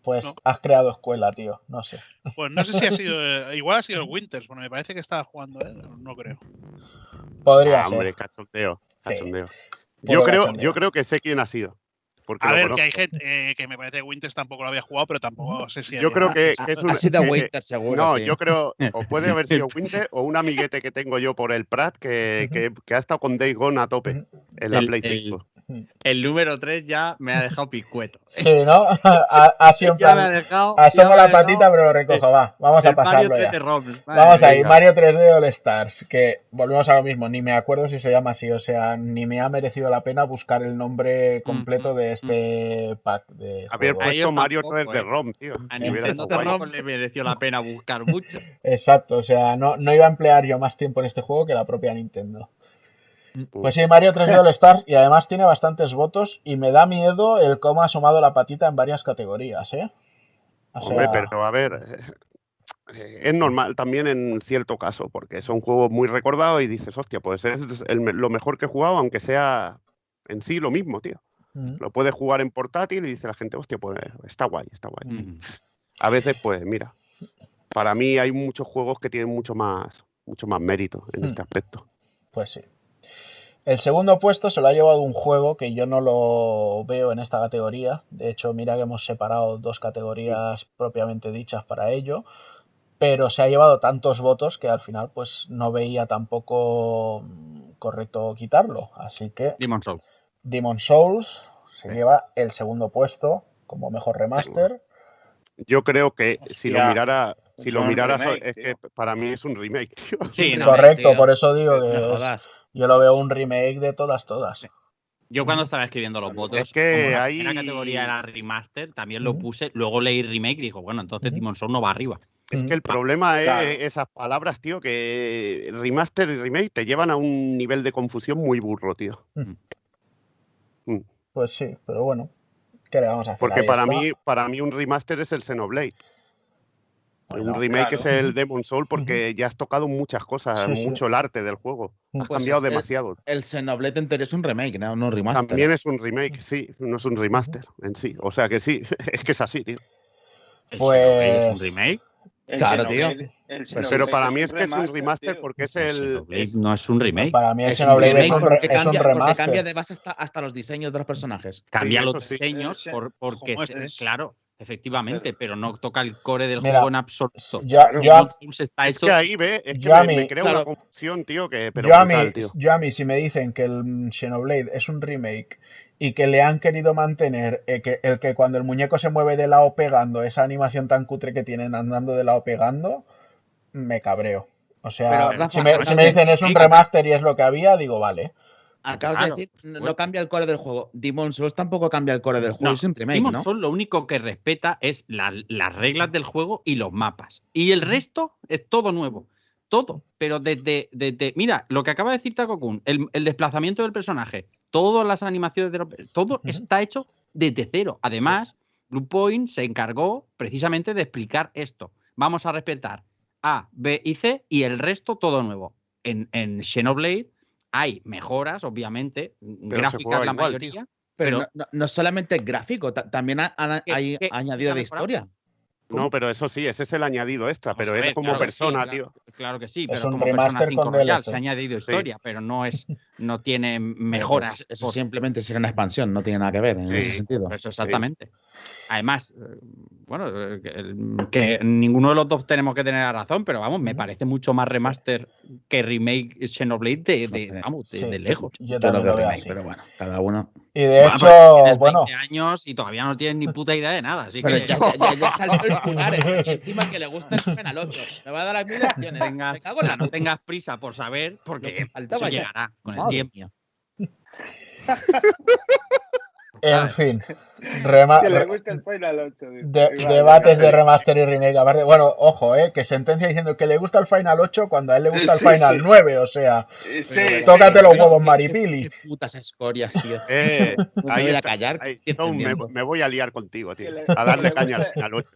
Pues No. has creado escuela, tío. No sé. Pues no sé si ha sido. eh, igual ha sido el Winters, bueno, me parece que estaba jugando él, no, no creo. Podría Ah, ser. hombre, cachondeo. Cachondeo. Yo creo, cachondeo. yo creo que sé quién ha sido. Porque A ver, conozco. que hay gente eh, que me parece que Winters tampoco lo había jugado, pero tampoco sé si. Yo había- creo que, Ha, que es ha un. sido que- Winter, seguro. No, sí. yo creo, o puede haber sido Winter o un amiguete que tengo yo por el Prat que, que, que ha estado con Days Gone a tope en la El- Play el- 5. El número 3 ya me ha dejado picueto. Sí, ¿no? Ha, ha sido en Ya me ha plan. dejado. ya Asomo la dejado patita, pero lo recojo. Va, vamos a el Mario pasarlo 3 ya. Vamos ahí. Mario 3D All Stars, que volvemos a lo mismo, ni me acuerdo si se llama así, o sea, ni me ha merecido la pena buscar el nombre completo de este pack de Haber juegos. A puesto Mario tampoco, 3 de eh. ROM, tío. A Nintendo tampoco le mereció la pena buscar mucho. Exacto, o sea, no, no iba a emplear yo más tiempo en este juego que la propia Nintendo. Mm. Pues sí, Mario 3D All Stars, y además tiene bastantes votos, y me da miedo el cómo ha asomado la patita en varias categorías, ¿eh? O Hombre, pero a ver, eh, es normal también en cierto caso, porque son juegos muy recordados y dices, hostia, pues es el lo mejor que he jugado, aunque sea en sí lo mismo, tío. mm, Lo puedes jugar en portátil y dice la gente, hostia, pues está guay, está guay. Mm. A veces, pues mira, para mí hay muchos juegos que tienen mucho más, mucho más mérito en este aspecto. Pues sí. El segundo puesto se lo ha llevado un juego que yo no lo veo en esta categoría. De hecho, mira que hemos separado dos categorías propiamente dichas para ello. Pero se ha llevado tantos votos que al final pues no veía tampoco correcto quitarlo. Así que Demon Souls. Demon Souls se Sí. lleva el segundo puesto como mejor remaster. Yo creo que si lo mirara, si es lo un mirara, remake, es que para mí es un remake, tío. Sí, no, Correcto, tío. por eso digo No que jodas. Yo lo veo un remake de todas, todas. Yo cuando estaba escribiendo los votos, Es que hay- primera categoría era remaster, también lo puse, luego leí remake y digo, bueno, entonces. Demon Souls no va arriba. Es Mm. que el problema Claro. es esas palabras, tío, que remaster y remake te llevan a un nivel de confusión muy burro, tío. Pues sí, pero bueno, ¿qué le vamos a hacer? Porque para está. mí, para mí un remaster es el Xenoblade. Bueno, un remake es el Demon Soul porque ya has tocado muchas cosas, Sí, sí. mucho el arte del juego. Has Pues cambiado el- demasiado. El Xenoblade en teoría es un remake, no, no un remaster. También es un remake, sí, no es un remaster en sí. O sea que sí, es que es así, tío. ¿El Pues- es un remake? El Claro, Xenoblade- tío. el Pero para mí es que es un remaster, tío. porque es El no es un remake. Para mí Es un remake porque es un cambia, porque cambia de base hasta, hasta los diseños de los personajes. Cambia Sí, los sí. diseños por- porque, es. claro, efectivamente, pero no toca el core del Mira, juego en absoluto. yo- yo- está Es hecho que ahí ve, es que me, crea claro. una confusión, tío, que pero yo, a mí, brutal, tío. yo a mí, si me dicen que el Xenoblade es un remake y que le han querido mantener eh, que, el que cuando el muñeco se mueve de lado pegando, esa animación tan cutre que tienen andando de lado pegando, me cabreo. O sea, Pero, Rafa, si, me, si dicen es un remaster y es lo que había, digo, vale. Acabas Claro, de decir, no, bueno. cambia el core del juego. Demon Souls tampoco cambia el core del juego, No, es un remake, Demon ¿no? Souls lo único que respeta es la- las reglas del juego y los mapas. Y el resto es todo nuevo. Todo. Pero desde. desde mira, lo que acaba de decir Taco Kun, el, el desplazamiento del personaje, todas las animaciones de los- todo está hecho desde cero. Además, Blue Point se encargó precisamente de explicar esto. Vamos a respetar A, B y C y el resto todo nuevo. En, en Xenoblade hay mejoras, obviamente, gráficas juega la igual, tío. mayoría. Pero, pero- no, solamente gráfico, ta- también ha, ha- ¿Qué- hay qué- añadido qué de historia. No, pero eso sí, ese es el añadido extra, pero ver, como claro que sí, persona, claro- tío. Claro que sí, Es pero como Persona remaster 5 con Royal DLC. se ha añadido Sí. historia, pero no es no tiene Pero, pues, mejoras. eso por- simplemente será una expansión, no tiene nada que ver en Sí, ese sentido. eso exactamente. Además, eh, bueno, eh, que, que ninguno de los dos tenemos que tener la razón, pero vamos, me parece mucho más remaster que remake Xenoblade de, de- vamos, de, Sí, de lejos. Yo Yo lo también lo veo remake, así. pero bueno, cada uno. Y de Bueno, hecho, bueno, 20 años y todavía no tienes ni puta idea de nada, así Pero que ya, ya, ya, ya salió el y encima que le gusta el Final 8. Me va a dar las mil lecciones. tengas, Me cago en la no tengas prisa por saber, porque que faltaba eso ya. llegará con el Madre tiempo. mía. en fin, rema- Que le gusta el Final 8. dice. de- Igual, debates de remaster y remake. Aparte, bueno, ojo, eh, que sentencia diciendo que le gusta el Final 8 cuando a él le gusta Sí, el Final sí. 9, o sea, Sí, sí, Pero- tócate los huevos, qué- Maripili. Qué putas escorias, tío. Eh, No ahí voy a callar, ahí- me, voy a liar contigo, tío. A darle le caña al Final 8.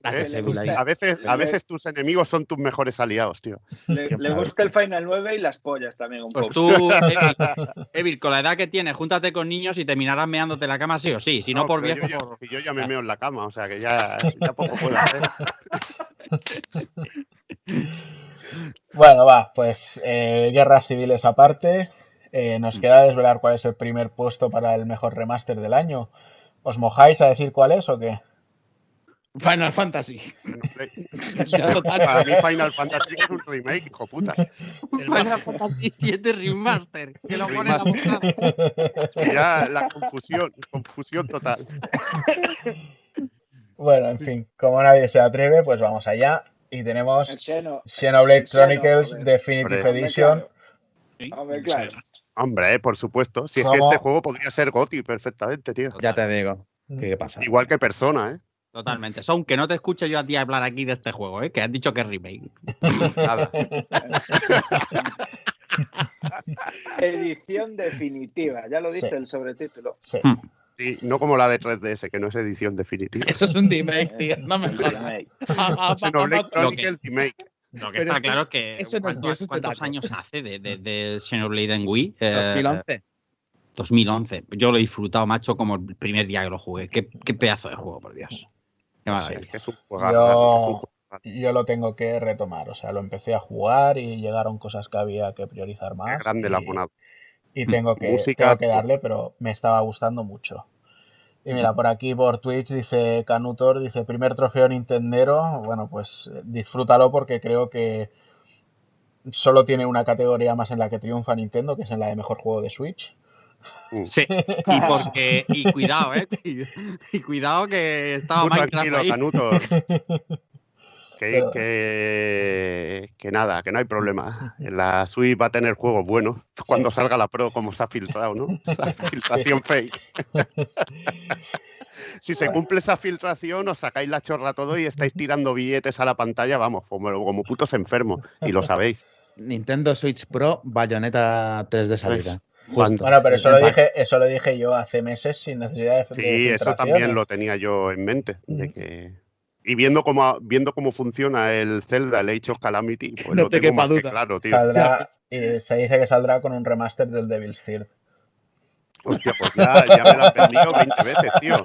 Gracias, le Evil, ahí. gusta- A veces, a veces tus enemigos son tus mejores aliados, tío. Le, gusta el Final 9 y las pollas también un Pues poco. tú, Evil, Evil, con la edad que tienes, júntate con niños y terminarás meándote la cama sí o sí. Si no, por pero viejo, yo ya, por- si yo ya me meo en la cama, o sea que ya, ya poco puedo hacer. Bueno, va, pues eh, guerras civiles aparte, eh, nos queda desvelar cuál es el primer puesto para el mejor remaster del año. ¿Os mojáis a decir cuál es o qué? Final Fantasy. Para mí Final Fantasy es un remake, hijo puta. Final Fantasy VII Remaster, que lo pone en la portada. Ya la confusión, confusión total. Bueno, en fin, como nadie se atreve, pues vamos allá. Y tenemos. Xenoblade Chronicles. Definitive. Edition. Hombre, sí. claro. Hombre, por supuesto. Si es que este juego podría ser GOTY perfectamente, tío. Ya te digo. ¿Qué pasa? Igual que Persona, ¿eh? Totalmente. Son que no te escuche yo a ti hablar aquí de este juego, ¿eh? que has dicho que es remake. Nada. Edición definitiva. Ya lo dice Sí. el sobretítulo. Sí. Sí, no como la de 3DS, que no es edición definitiva. Eso es un remake, tío. No me jodas. Xenoblade a- Chronicles Remake. Lo que Pero está es que claro es que eso no es ¿cuántos, años hace de, de, de Xenoblade en Wii? Eh, 2011. 2011. Yo lo he disfrutado, macho, como el primer día que lo jugué. Qué, qué pedazo de juego, por Dios. Qué Es maravilla. que es un juegazo, Yo- es un juegazo. Yo lo tengo que retomar, o sea, lo empecé a jugar y llegaron cosas que había que priorizar más. Qué grande la y- monada. Y tengo que, Música, tengo que darle, pero me estaba gustando mucho. Y mira, por aquí por Twitch dice Canutor, dice primer trofeo Nintendero. Bueno, pues eh, disfrútalo porque creo que solo tiene una categoría más en la que triunfa Nintendo, que es en la de mejor juego de Switch. Sí, y porque, y cuidado, eh. Y cuidado que estaba Tú Minecraft tranquilo, ahí. Canuto. Que, que, que nada, que no hay problema. La Switch va a tener juegos buenos cuando salga la Pro, como se ha filtrado, ¿no? Esa filtración fake. Si se cumple esa filtración, os sacáis la chorra todo y estáis tirando billetes a la pantalla, vamos, como, como putos enfermos. Y lo sabéis. Nintendo Switch Pro, Bayonetta 3 de salida. Justo. Bueno, pero eso lo dije, eso lo dije yo hace meses sin necesidad de, de Sí, eso filtraciones. también lo tenía yo en mente. De que... Y viendo cómo, viendo cómo funciona el Zelda, el Age of Calamity, pues No lo te tengo quepa más que duda. claro, tío. Saldrá, se dice que saldrá con un remaster del Devil's Third. Hostia, pues ya, ya me la han vendido 20 veces, tío.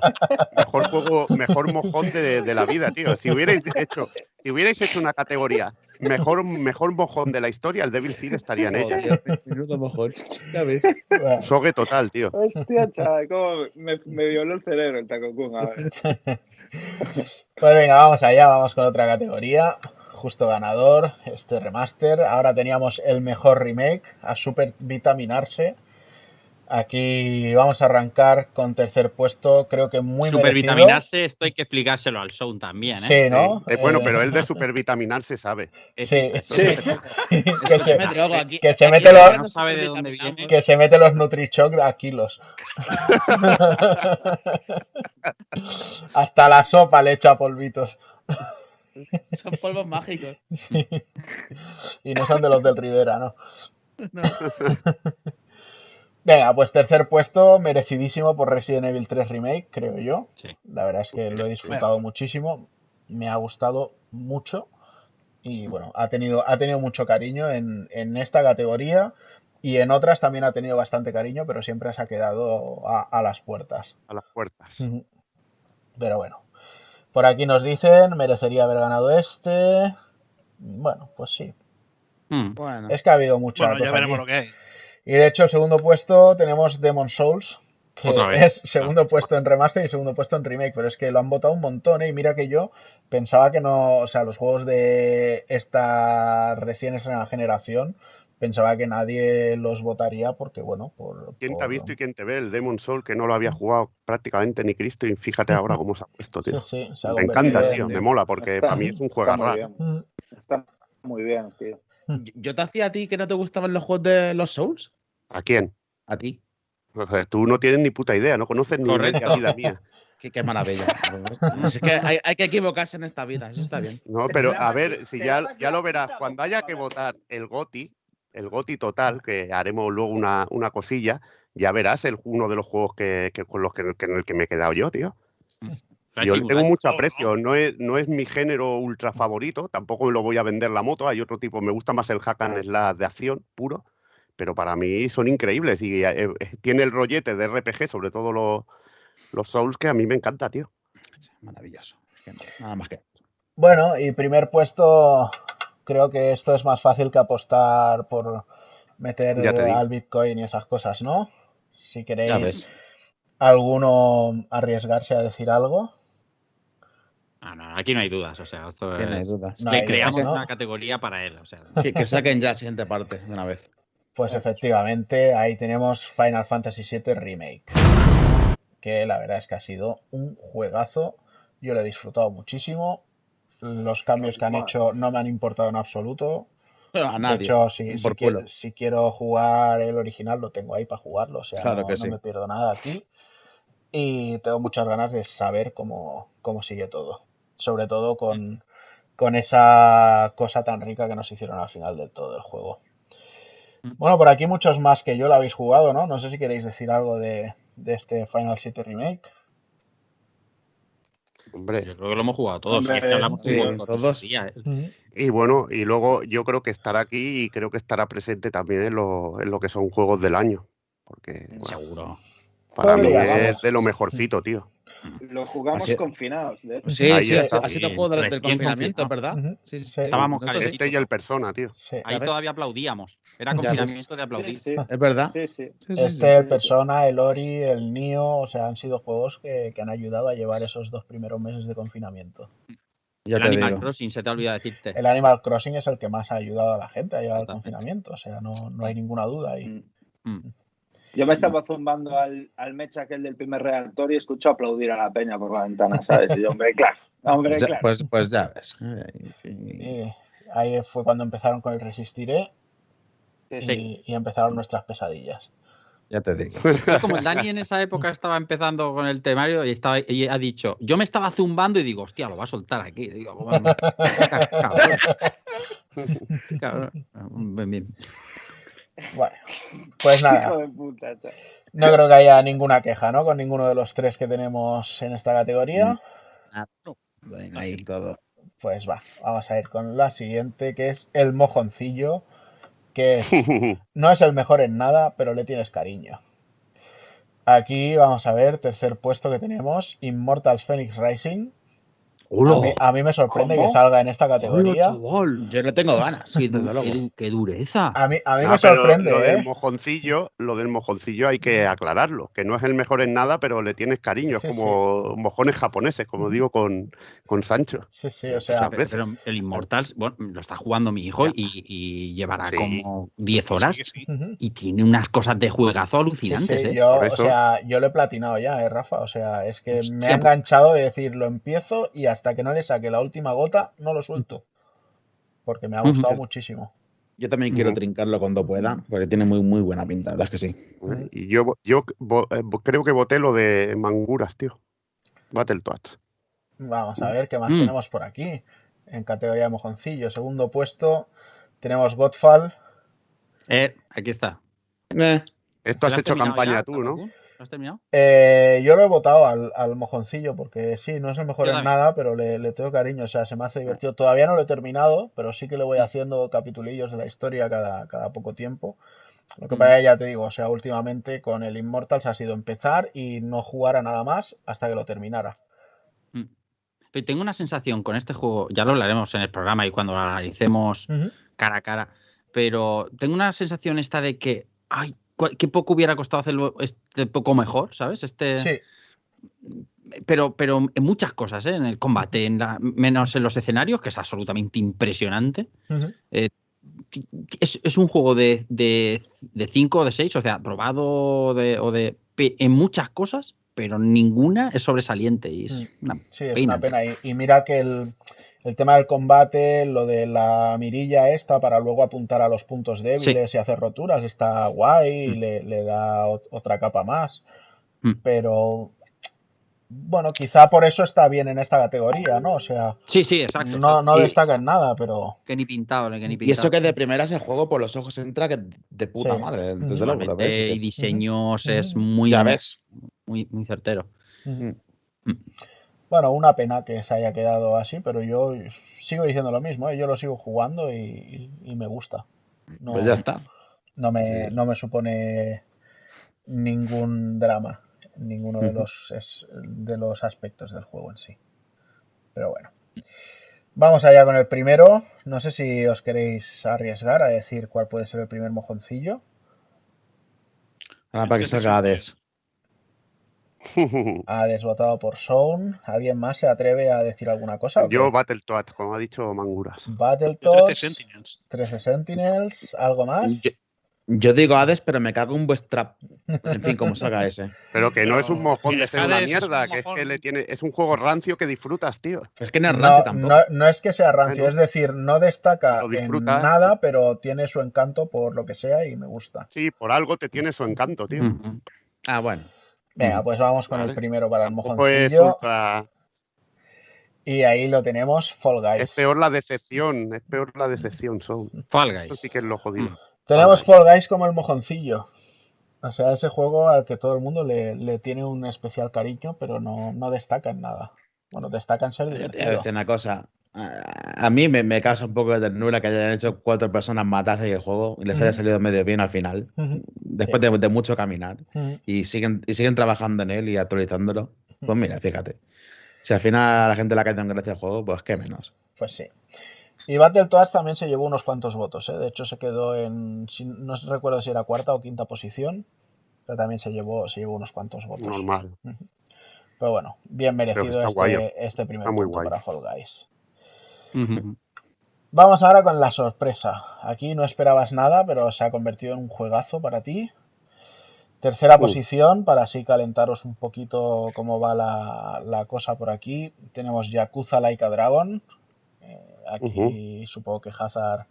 Mejor juego, mejor mojón de, de la vida, tío. Si hubierais hecho, si hubierais hecho una categoría mejor, mejor mojón de la historia, el Devil Third estaría en ella. Menudo mojón. Ya ves. Sogue total, tío. Hostia, chaval, cómo me, me violó el cerebro el Taco Kun. A ver. Pues venga, vamos allá, vamos con otra categoría. Justo ganador, este remaster. Ahora teníamos el mejor remake, a super vitaminarse. Aquí vamos a arrancar con tercer puesto, creo que muy merecido. Supervitaminarse, esto hay que explicárselo al Sound también, ¿eh? Sí, ¿no? Eh, bueno, Eh, pero el de supervitaminar se sabe. Sí, Sí. que, se, mete los- España No sabe de dónde supervitaminamos. viene. que se mete los Nutrichoc a kilos. Hasta la sopa le echa polvitos. Son polvos mágicos. Y no son de los del Rivera, ¿no? No. Venga, pues tercer puesto, merecidísimo por Resident Evil 3 Remake, creo yo. Sí. La verdad es que lo he disfrutado muchísimo. Me ha gustado mucho. Y bueno, ha tenido, ha tenido mucho cariño en, en esta categoría. Y en otras también ha tenido bastante cariño, pero siempre se ha quedado a, a las puertas. A las puertas. Pero bueno. Por aquí nos dicen, merecería haber ganado este. Bueno, pues sí. Hmm. Bueno, Es que ha habido mucha Bueno, ya veremos aquí. lo que hay. Y de hecho, el segundo puesto tenemos Demon Souls, que Otra vez. es segundo puesto en remaster y segundo puesto en remake, pero es que lo han votado un montón, ¿eh? Y mira que yo pensaba que no, o sea, los juegos de esta recién estrenada generación, pensaba que nadie los votaría porque, bueno, por... ¿Quién te ha por- visto y quién te ve? El Demon Soul, que no lo había jugado prácticamente ni Cristo, y fíjate ahora cómo se ha puesto, Sí, tío. sí, se ha Me encanta, tío, me mola, porque Está- para mí es un está juego bien. Mm, Está muy bien, tío. yo- yo te hacía a ti que no te gustaban los juegos de los Souls. ¿A quién? A ti. O sea, tú no tienes ni puta idea, no conoces ni Correcto. media vida mía. Qué, qué maravilla. es que hay, hay que equivocarse en esta vida, eso está bien. No, pero a ver, si ya, ya lo verás, cuando haya que votar el GOTI, el GOTI total, que haremos luego una, una cosilla, ya verás el, uno de los juegos que, que con los que, que en el que me he quedado yo, tío. Yo le tengo mucho aprecio, no es, no es mi género ultra favorito, tampoco me lo voy a vender la moto, hay otro tipo, me gusta más el hack and slash de acción puro, pero para mí son increíbles y eh, eh, tiene el rollete de RPG, sobre todo los, los Souls, que a mí me encanta, tío. Maravilloso. Nada más que. Bueno, y primer puesto, creo que esto es más fácil que apostar por meter al Bitcoin y esas cosas, ¿no? Si queréis alguno arriesgarse a decir algo. Ah, no, aquí no hay dudas, o sea, esto Que no hay es- dudas. No le creamos una categoría para él, o sea. Que, que saquen ya la siguiente parte de una vez. Pues efectivamente, ahí tenemos Final Fantasy VII Remake. Que la verdad es que ha sido un juegazo. Yo lo he disfrutado muchísimo. Los cambios que han hecho no me han importado en absoluto. A De nadie. hecho, si, quiero, culo. si quiero jugar el original, lo tengo ahí para jugarlo. O sea, Claro no, que no sí. me pierdo nada aquí. Y tengo muchas ganas de saber cómo, cómo sigue todo. Sobre todo con, con esa cosa tan rica que nos hicieron al final del todo el juego. Bueno, por aquí muchos más que yo lo habéis jugado, ¿no? No sé si queréis decir algo de, de este Final 7 Remake. Hombre, Yo creo que lo hemos jugado todos. Hombre, y es que hablamos sí, todos. ¿eh? Y bueno, y luego yo creo que estará aquí y creo que estará presente también en lo, en lo que son juegos del año. Porque bueno, Seguro. para mí es vamos. de lo mejorcito, tío. Lo jugamos Así- confinados, de hecho. Sí, sí, está. así, te juego del, del recién confinamiento. ¿verdad? Sí, Sí. Estábamos. Este y el persona, tío. Sí. Ahí ves? todavía aplaudíamos. Era confinamiento de aplaudir. sí, Es verdad. Este, el. Persona, el Ori, el Nio, o sea, han sido juegos que, que han ayudado a llevar esos dos primeros meses de confinamiento. Ya el Animal digo. Crossing, se te ha olvidado decirte. El Animal Crossing es el que más ha ayudado a la gente a llevar el confinamiento, o sea, no, no hay ninguna duda ahí. Mm. Mm. Yo me estaba zumbando al, al mecha aquel del primer reactor y escucho aplaudir a la peña por la ventana, ¿sabes? Y yo, hombre, claro, hombre, Pues ya, claro. pues, pues ya ves. Ay, sí. Ahí fue cuando empezaron con el Resistiré Sí, sí. y, y empezaron nuestras pesadillas. Ya te digo. Como el Dani en esa época estaba empezando con el temario y, estaba, y ha dicho, yo me estaba zumbando y digo, hostia, lo va a soltar aquí. Digo, "Cómo me- cabrón. Cabrón. Bien, bien. Bueno, pues Hijo nada, de puta, chaval. no creo que haya ninguna queja, ¿no? Con ninguno de los tres que tenemos en esta categoría. Ah, Venga, ahí todo. Pues va, vamos a ir con la siguiente, que es el mojoncillo, que es No es el mejor en nada, pero le tienes cariño. Aquí vamos a ver, tercer puesto que tenemos, Immortals Phoenix Rising. A mí, a mí me sorprende ¿Cómo? que salga en esta ¡Hola, categoría. Yo le tengo ganas, ¡Qué, desde du- luego. qué du- qué dureza! A mí, a mí Ah, me pero sorprende, lo del ¿eh? mojoncillo, lo del mojoncillo hay que aclararlo, que no es el mejor en nada, pero le tienes cariño, Sí, es como mojones japoneses, como digo con, con Sancho. Sí, sí, o O sea, pero el Immortals, bueno, lo está jugando mi hijo y, y llevará Sí. como 10 horas y tiene unas cosas de juegazo alucinantes, sí, ¿eh? yo, o sea, yo lo he platinado ya, ¿eh, Rafa? O sea, es que me ha enganchado de decir, lo empiezo y hasta que no le saque la última gota, no lo suelto. Porque me ha gustado muchísimo. Yo también quiero trincarlo cuando pueda, porque tiene muy, muy buena pinta, la verdad es que sí. Y yo, yo eh, creo que voté lo de Manguras, tío. Battletoads. Vamos a ver qué más Mm. tenemos por aquí. En categoría de mojoncillo, segundo puesto, tenemos Godfall. Eh, aquí está. Eh, Esto has ¿Lo hecho campaña ya, tú, ¿no? Has terminado? Eh, yo lo he votado al, al mojoncillo porque sí, no es el mejor Yo en también. nada, pero le, le tengo cariño, o sea, se me hace divertido. Todavía no lo he terminado, pero sí que le voy haciendo capitulillos de la historia cada, cada poco tiempo. Lo que Mm. pasa que ya te digo, o sea, últimamente con el Immortals ha sido empezar y no jugar a nada más hasta que lo terminara. Mm. Pero tengo una sensación con este juego, ya lo hablaremos en el programa y cuando lo analicemos cara a cara, pero tengo una sensación esta de que, ay, qué poco hubiera costado hacerlo este poco mejor, ¿sabes? Este, Sí, pero, pero en muchas cosas, ¿eh? En el combate, en la, menos en los escenarios, que es absolutamente impresionante. ujú, Es, es un juego de 5 o de 6, o sea, probado de, o de en muchas cosas, pero ninguna es sobresaliente. Y es Mm. una sí, es una pena. Y, y mira que el, el tema del combate, lo de la mirilla esta para luego apuntar a los puntos débiles y hacer roturas, está guay y Mm. le, le da ot- otra capa más. Mm. Pero bueno, quizá por eso está bien en esta categoría, ¿no? O sea, Sí, sí, exacto. no, exacto. no destaca en nada, pero Que ni pintado, que ni pintado. y eso que de primeras el juego por los ojos entra que de puta Sí. madre, desde luego. lo ves, Igualmente, y dices, diseños es muy, Ya ves. muy, muy certero. Mm. Bueno, una pena que se haya quedado así, pero yo sigo diciendo lo mismo, ¿eh? Yo lo sigo jugando y, y me gusta. No, Pues ya está. no me, Sí. no me supone ningún drama, ninguno de los, es- de los aspectos del juego en sí. Pero bueno. Vamos allá con el primero. No sé si os queréis arriesgar a decir cuál puede ser el primer mojoncillo. Ahora para que salga Hades. Ha desvotado por Zone. ¿Alguien más se atreve a decir alguna cosa? Yo Battletoads, como ha dicho Manguras. Yo 13 Battletoads, Sentinels. 13 Sentinels, ¿algo más? Yo, yo digo Hades, pero me cago en vuestra. En fin, como salga ese. Pero que no es un mojón de ser una Hades es mierda, un que es que mojón. le tiene, es un juego rancio que disfrutas, tío. Es que no es No, rancio tampoco. no, no es que sea rancio, Bueno. es decir, no destaca en nada, pero tiene su encanto por lo que sea y me gusta. Sí, por algo te tiene su encanto, tío. Ah, bueno. Venga, pues vamos con el primero para el mojoncillo. ultra. Y ahí lo tenemos, Fall Guys. Es peor la decepción, es peor la decepción, son. Fall Eso Guys. sí que es lo jodido. Mm. Tenemos Fall Fall Guys como el mojoncillo. O sea, ese juego al que todo el mundo le, le tiene un especial cariño, pero no, no destaca en nada. Bueno, destaca en ser Yo te voy a divertido. decir una cosa. A, a mí me, me causa un poco de ternura que hayan hecho cuatro personas matarse el juego y les haya salido medio bien al final, después de, de mucho caminar. Y siguen, y siguen trabajando en él y actualizándolo. Pues mira, fíjate. Si al final a la gente le ha caído en gracia el juego, pues qué menos. Pues sí. Y Battletoads también se llevó unos cuantos votos, ¿eh? De hecho, se quedó en. No recuerdo si era cuarta o quinta posición. Pero también se llevó, se llevó unos cuantos votos. Normal. Pero bueno, bien merecido guay. este, este primer Está muy punto guay. para Fall Guys. Vamos ahora con la sorpresa. Aquí no esperabas nada, pero se ha convertido en un juegazo para ti. Tercera Uh. posición, para así calentaros un poquito cómo va la, la cosa por aquí. Tenemos Yakuza Like a Dragon. Eh, aquí supongo que Hazard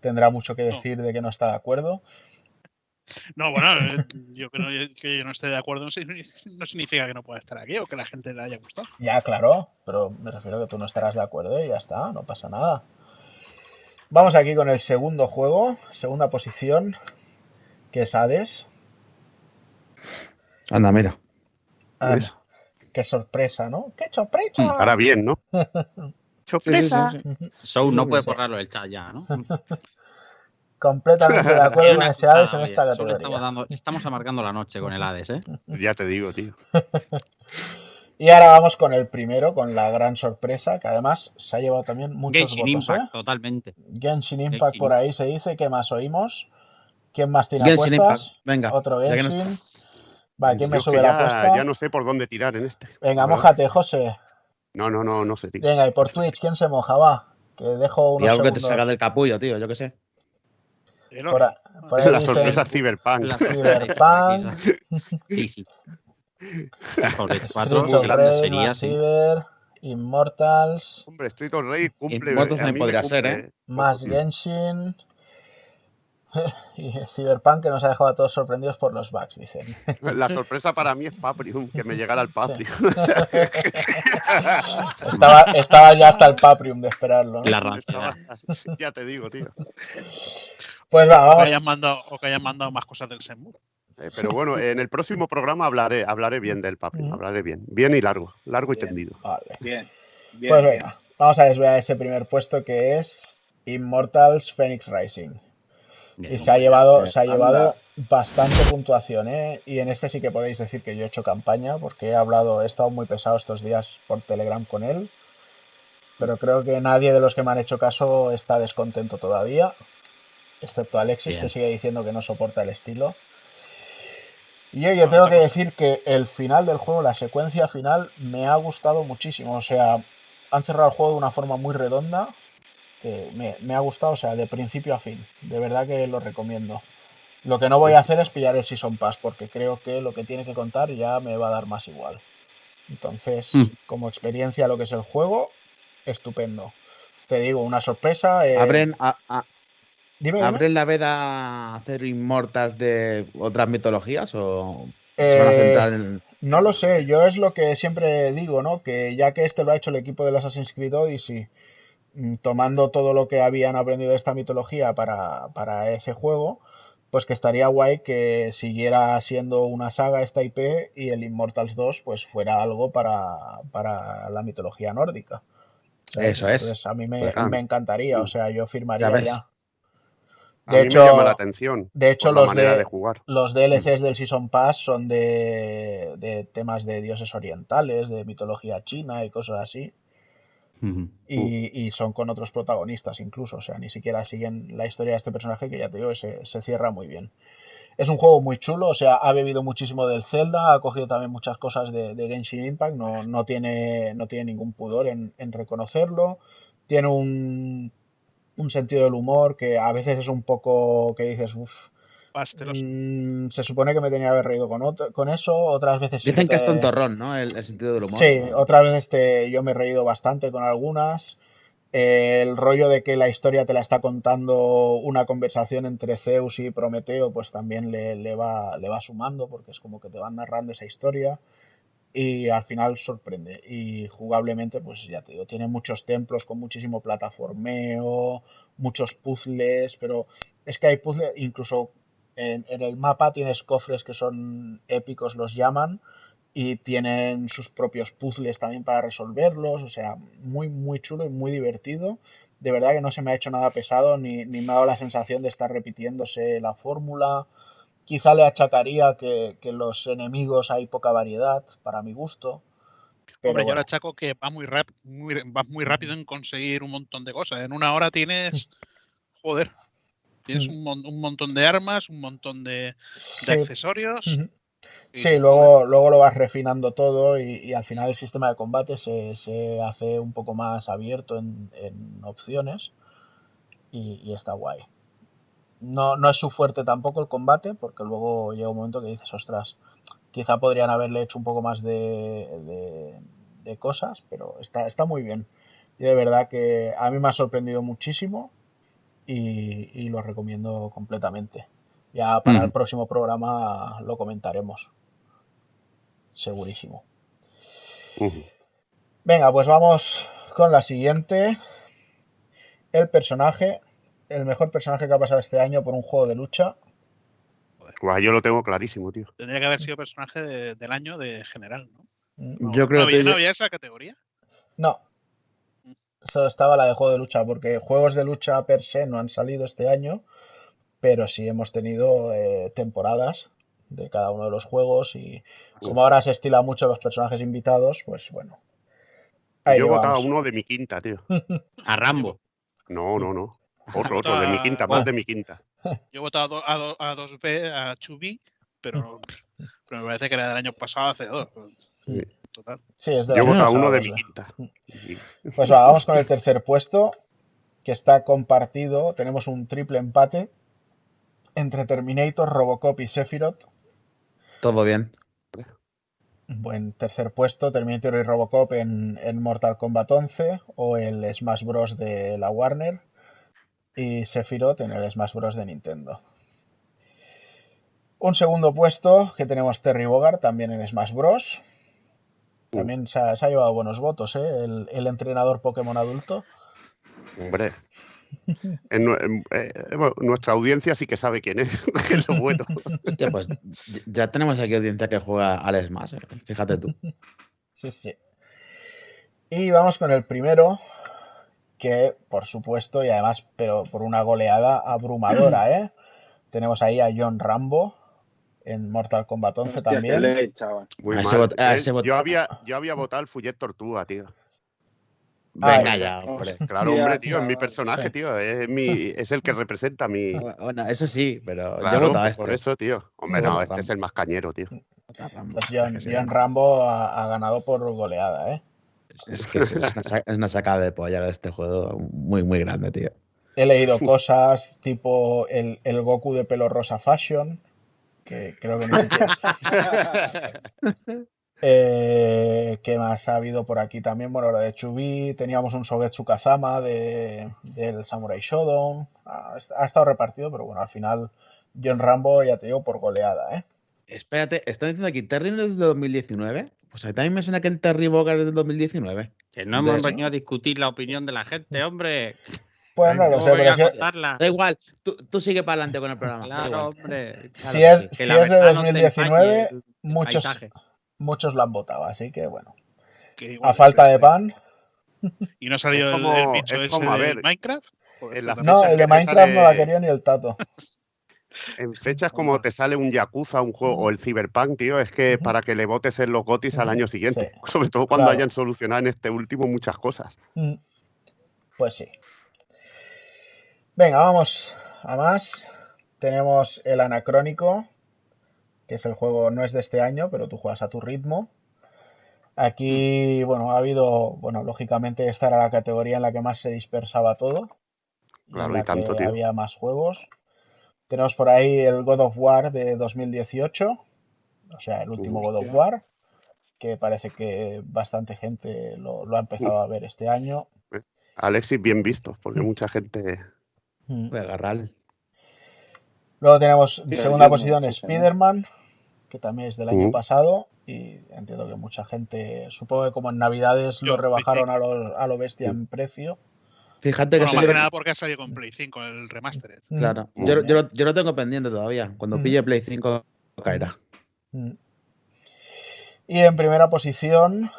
tendrá mucho que No. decir de que no está de acuerdo. No, bueno, eh, yo que, no, que yo no esté de acuerdo no, signi- no significa que no pueda estar aquí o que la gente le haya gustado. Ya, claro, pero me refiero a que tú no estarás de acuerdo y ya está, no pasa nada. Vamos aquí con el segundo juego, segunda posición, que es Hades. Anda, mira. Anda, ¿Ves? qué sorpresa, ¿no? ¡Qué sorpresa! Ahora bien, ¿no? Sorpresa. Show no puede borrarlo del chat ya, ¿no? Completamente de acuerdo con ese Hades en esta le estamos, categoría. dando- estamos amargando la noche con el Hades, ¿eh? Ya te digo, tío. Y ahora vamos con el primero, con la gran sorpresa, que además se ha llevado también muchos Genshin votos. Impact, ¿eh? totalmente. Genshin Impact Genshin. por ahí se dice. ¿Qué más oímos? ¿Quién más tiene Genshin apuestas? Impact. Venga. Otro ya que no Genshin. Va, ¿quién me Yo sube la ya, apuesta? ya no sé por dónde tirar en este. Venga, la verdad. mójate, José. No, no, no, no sé, tío. Venga, y por Twitch, ¿quién se moja? Va, que dejo Y unos algo que te salga del capullo, tío, yo qué sé. Por, oro. a- por ahí La sorpresa es Cyberpunk. La- Cyberpunk, Sí, sí. Jorge 4 Streets muy of grande Rage, sería. Cyber, Immortals, Hombre, Street of Rage cumple. Immortals también podría ser, cumple, ¿eh? más tío. Genshin y Cyberpunk que nos ha dejado a todos sorprendidos por los bugs, dicen. La sorpresa para mí es Paprium, que me llegara el Paprium. O sea, Estaba, estaba ya hasta el Paprium de esperarlo. ¿no? La ra- estaba- ya te digo, tío. Pues va, O que, vamos. hayan mandado, o que hayan mandado más cosas del Senmu. Eh, pero bueno, en el próximo programa hablaré, hablaré bien del Mm. hablaré bien. Bien y largo, largo y tendido. Vale. Bien. bien Pues bien. venga, vamos a desvelar ese primer puesto que es Immortals Phoenix Rising. Bien. Y se ha llevado, se ha llevado bastante puntuación, ¿eh? Y en este sí que podéis decir que yo he hecho campaña, porque he hablado, he estado muy pesado estos días por Telegram con él. Pero creo que nadie de los que me han hecho caso está descontento todavía. Excepto Alexis, Bien. que sigue diciendo que no soporta el estilo. Y yo, yo tengo que decir que el final del juego, la secuencia final, me ha gustado muchísimo. O sea, han cerrado el juego de una forma muy redonda que me, me ha gustado, o sea, de principio a fin. De verdad que lo recomiendo. Lo que no voy a hacer es pillar el Season Pass, porque creo que lo que tiene que contar ya me va a dar más igual. Entonces, Mm. como experiencia, lo que es el juego, estupendo. Te digo, una sorpresa. eh, ¿Abren, a- a- dime, dime. ¿Abren la veda a hacer inmortas de otras mitologías o se van a Eh, centrar en. No lo sé, yo es lo que siempre digo, ¿no? Que ya que este lo ha hecho el equipo del Assassin's Creed Odyssey, mm, tomando todo lo que habían aprendido de esta mitología para, para ese juego, pues que estaría guay que siguiera siendo una saga esta IP y el Immortals 2 pues fuera algo para, para la mitología nórdica. Eso es. Entonces, a mí me, Pues, ah, me encantaría, o sea, yo firmaría ya. A De mí hecho- me llama la atención. De hecho, los manera de, de jugar. los DLCs del Season Pass son de, de temas de dioses orientales, de mitología china y cosas así. Ujú. Y, y son con otros protagonistas incluso. O sea, ni siquiera siguen la historia de este personaje que ya te digo, que se, se cierra muy bien. Es un juego muy chulo, o sea, ha bebido muchísimo del Zelda, ha cogido también muchas cosas de, de Genshin Impact, no, no, tiene, no tiene ningún pudor en, en reconocerlo. Tiene un, un sentido del humor que a veces es un poco que dices, uff. Mm, se supone que me tenía que haber reído con, otro- con eso, otras veces sí Dicen que es tontorrón, ¿no? El, el sentido del humor. Sí, otras veces te, yo me he reído bastante con algunas. Eh, el rollo de que la historia te la está contando una conversación entre Zeus y Prometeo, pues también le, le va, le va sumando, porque es como que te van narrando esa historia. Y al final sorprende. Y jugablemente, pues ya te digo, tiene muchos templos con muchísimo plataformeo, muchos puzzles, pero es que hay puzzles, incluso en, en el mapa tienes cofres que son épicos, los llaman, y tienen sus propios puzzles también para resolverlos, o sea, muy, muy chulo y muy divertido. De verdad que no se me ha hecho nada pesado, ni, ni me ha dado la sensación de estar repitiéndose la fórmula. Quizá le achacaría que, que los enemigos hay poca variedad, para mi gusto. Pero Hombre, yo le achaco que va muy, rap- muy, vas muy rápido en conseguir un montón de cosas. En una hora tienes. Joder. Tienes Mm. un, mon- un montón de armas, un montón de, de Sí. accesorios. Y Sí, luego, luego lo vas refinando todo y, y al final el sistema de combate se, se hace un poco más abierto en, en opciones y, y está guay. No, no es su fuerte tampoco el combate, porque luego llega un momento que dices, ostras, quizá podrían haberle hecho un poco más de, de- de cosas, pero está, está muy bien. Y de verdad que a mí me ha sorprendido muchísimo y, y lo recomiendo completamente. Ya para el Ujú. próximo programa lo comentaremos. Segurísimo. Venga, pues vamos con la siguiente. El personaje, el mejor personaje que ha pasado este año por un juego de lucha. Guau, yo lo tengo clarísimo, tío. Tendría que haber sido personaje de- del año de general, ¿no? Mm, Yo creo ¿No había, que no había esa categoría? No, solo estaba la de juego de lucha, porque juegos de lucha per se no han salido este año, pero sí hemos tenido eh, temporadas de cada uno de los juegos y como ahora se estila mucho los personajes invitados, pues bueno. Ahí Yo votaba uno de mi quinta, tío. A Rambo. No, no, no. Otro, otro, de mi quinta, más de mi quinta. Yo he votado a, do- a, do- a 2B, a Chubby, pero, pero me parece que era del año pasado, hace dos. Sí. Total. Sí, es de Yo los votaba uno de mi quinta. Y- Pues va, vamos con el tercer puesto, que está compartido. Tenemos un triple empate entre Terminator, Robocop y Sephiroth. Todo bien. Buen tercer puesto, Terminator y Robocop en, en Mortal Kombat 11 o el Smash Bros. de la Warner y Sephiroth en el Smash Bros. de Nintendo. Un segundo puesto que tenemos Terry Bogard también en Smash Bros. También se ha, se ha llevado buenos votos, ¿eh? el, el entrenador Pokémon adulto. Hombre. En nue- en- eh, nuestra audiencia sí que sabe quién es, que es lo bueno. Hostia, pues ya- ya tenemos aquí audiencia que juega al Smash. eh, Fíjate tú. Sí, sí. Y vamos con el primero, que por supuesto, y además, pero por una goleada abrumadora, ¿eh? Tenemos ahí a John Rambo en Mortal Kombat 11 Hostia, qué también. ley. Muy A ese mal. vot- a Eh, ese vot- yo, había, yo había votado al Fullet Tortuga, tío. Venga Ay, ya, hombre. Claro, hombre, tío, es mi personaje, tío. Es, mi, es el que representa mi. Bueno, eso sí, pero yo Claro, he votado a pues este. por eso, tío. Hombre, no, este Rambo. es el más cañero, tío. Pues. John Rambo ha, ha ganado por goleada, ¿eh? Es, que es, una, es una sacada de polla de este juego muy, muy grande, tío. He leído cosas tipo el, el Goku de pelo rosa fashion, que creo que siquiera... Eh, ¿qué más ha habido por aquí también? Bueno, lo de Chubí, teníamos un Sogetsu Kazama de, del Samurai Shodown. Ha, ha estado repartido, pero bueno, al final John Rambo, ya te digo, por goleada, ¿eh? Espérate, ¿están diciendo aquí Terry no es de 2019? Pues a mí también me suena que el Terry Bogard es del 2019. Que no hemos De- venido a discutir la opinión de la gente, hombre. Pues no lo No sé, voy pero a si, contarla. Da igual, tú, tú sigue para adelante con el programa. Claro, hombre. si Claro es, si es de verdad no te 2019, empañe el muchos, paisaje. muchos lo han votado, así que bueno. Que igual A es falta de este. pan. ¿Y no ha salido como- el, bicho es ese como, a de Minecraft? Joder, en la No, el de Minecraft no la sale- quería ni el tato. En fechas como te sale un Yakuza, un juego, o el Cyberpunk, tío, es que para que le votes en los gotis al año siguiente. sí, Sobre todo cuando claro. hayan solucionado en este último muchas cosas. Mm, Pues sí. Venga, vamos a más. Tenemos el anacrónico, que es el juego, no es de este año, pero tú juegas a tu ritmo. Aquí, bueno, ha habido, bueno, lógicamente esta era la categoría en la que más se dispersaba todo. en Claro, la y tanto, que tío. había más juegos. Tenemos por ahí el God of War de 2018, o sea, el último God of. War, que parece que bastante gente lo, lo ha empezado a ver este año. Alexis, bien visto, porque Mm. mucha gente. Mm. Voy a agarrar. Luego tenemos en segunda posición. Spider-Man, que también es del año Mm. pasado. Y entiendo que mucha gente, supongo que como en Navidades lo rebajaron a lo, a lo bestia en precio. Fíjate que Bueno, más yo que lo- nada porque ha salido con Play 5 el remastered. Mm, Claro, Muy yo, yo lo, yo lo tengo pendiente todavía. Cuando Mm. pille Play 5 caerá. mm. Y en primera posición,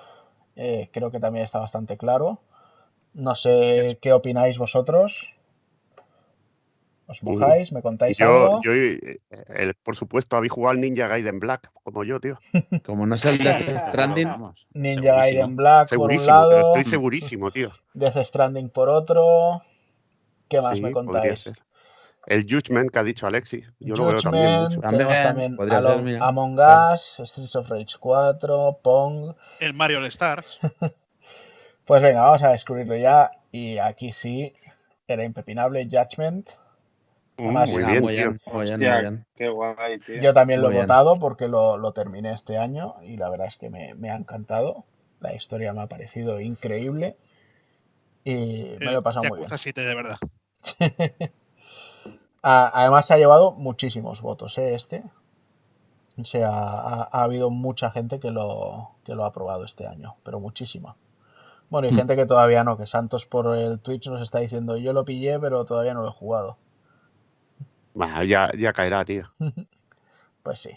eh, creo que también está bastante claro. No sé qué opináis vosotros. ¿Os mojáis? ¿Me contáis Yo, algo? yo eh, el- por supuesto, habéis jugado al Ninja Gaiden Black, como yo, tío. Como no es el Death Stranding, Vamos, Ninja segurísimo. Gaiden Black por un Segurísimo, pero lado, estoy segurísimo, tío. Death Stranding por otro. ¿Qué más Sí, me contáis? ser. El Judgment que ha dicho Alexis, yo lo veo también Judgment, mucho. También, tenemos también ser, mira. Among Claro. Us, Streets of Rage 4, Pong. El Mario All Stars. Pues venga, vamos a descubrirlo ya. Y aquí sí, era impepinable Judgment. Mm, Además, muy bien, muy tío. bien, muy bien, Hostia, muy bien. qué guay, tío. Yo también lo he bien. votado porque lo, lo terminé este año y la verdad es que me, me ha encantado. La historia me ha parecido increíble y me lo he pasado muy bien. 7 de verdad. A- Además se ha llevado muchísimos votos, ¿eh? Este. O sea, ha, ha habido mucha gente que lo, que lo ha aprobado este año, pero muchísima. Bueno, y Mm. gente que todavía no, que Santos por el Twitch nos está diciendo, yo lo pillé, pero todavía no lo he jugado. Bah, ya, ya caerá, tío. Pues sí.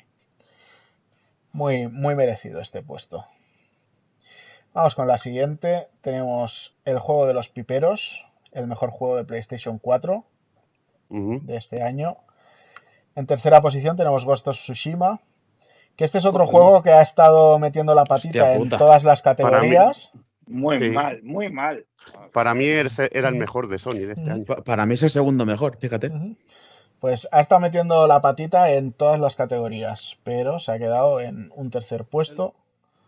Muy, muy merecido este puesto. Vamos con la siguiente. Tenemos el juego de los piperos, el mejor juego de PlayStation 4 Ujú. de este año. En tercera posición tenemos Ghost of Tsushima, que este es otro juego que ha estado metiendo la patita Hostia en todas las categorías. Muy Sí. mal, muy mal. Para mí era el mejor de Sony de este año. Pa- Para mí es el segundo mejor, fíjate. Pues ha estado metiendo la patita en todas las categorías, pero se ha quedado en un tercer puesto.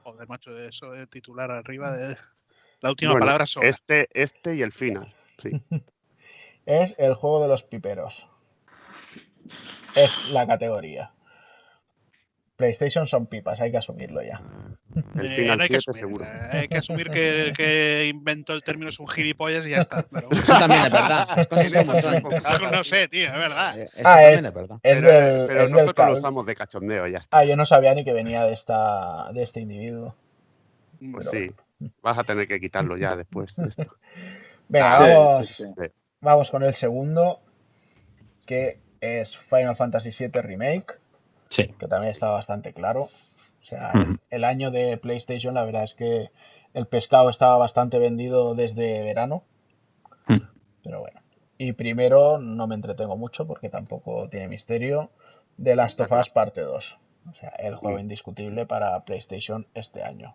Joder, macho, eso de titular arriba de. La última Bueno, palabra sobra. este, este y el final. Sí. Es el juego de los piperos. Es la categoría. PlayStation son pipas, hay que asumirlo ya. El Eh, final no hay que 7 asumir, seguro. eh, Hay que asumir que el que inventó el término es un gilipollas y ya está. Pero Eso también es verdad. Las cosas como son. no sé, tío, es verdad. Eh, Eso Ah, también es- es verdad. Es Pero, del, pero es del nosotros lo usamos de cachondeo, ya está. Ah, yo no sabía ni que venía de esta de este individuo. Pues pero sí. Vas a tener que quitarlo ya después de esto. Venga, Sí, vamos, sí, sí. vamos con el segundo, que es Final Fantasy VII Remake, Sí. que también está bastante claro. O sea, el, el año de PlayStation, la verdad es que el pescado estaba bastante vendido desde verano. Pero bueno. Y primero no me entretengo mucho porque tampoco tiene misterio. The Last of Us parte 2. O sea, el juego indiscutible para PlayStation este año.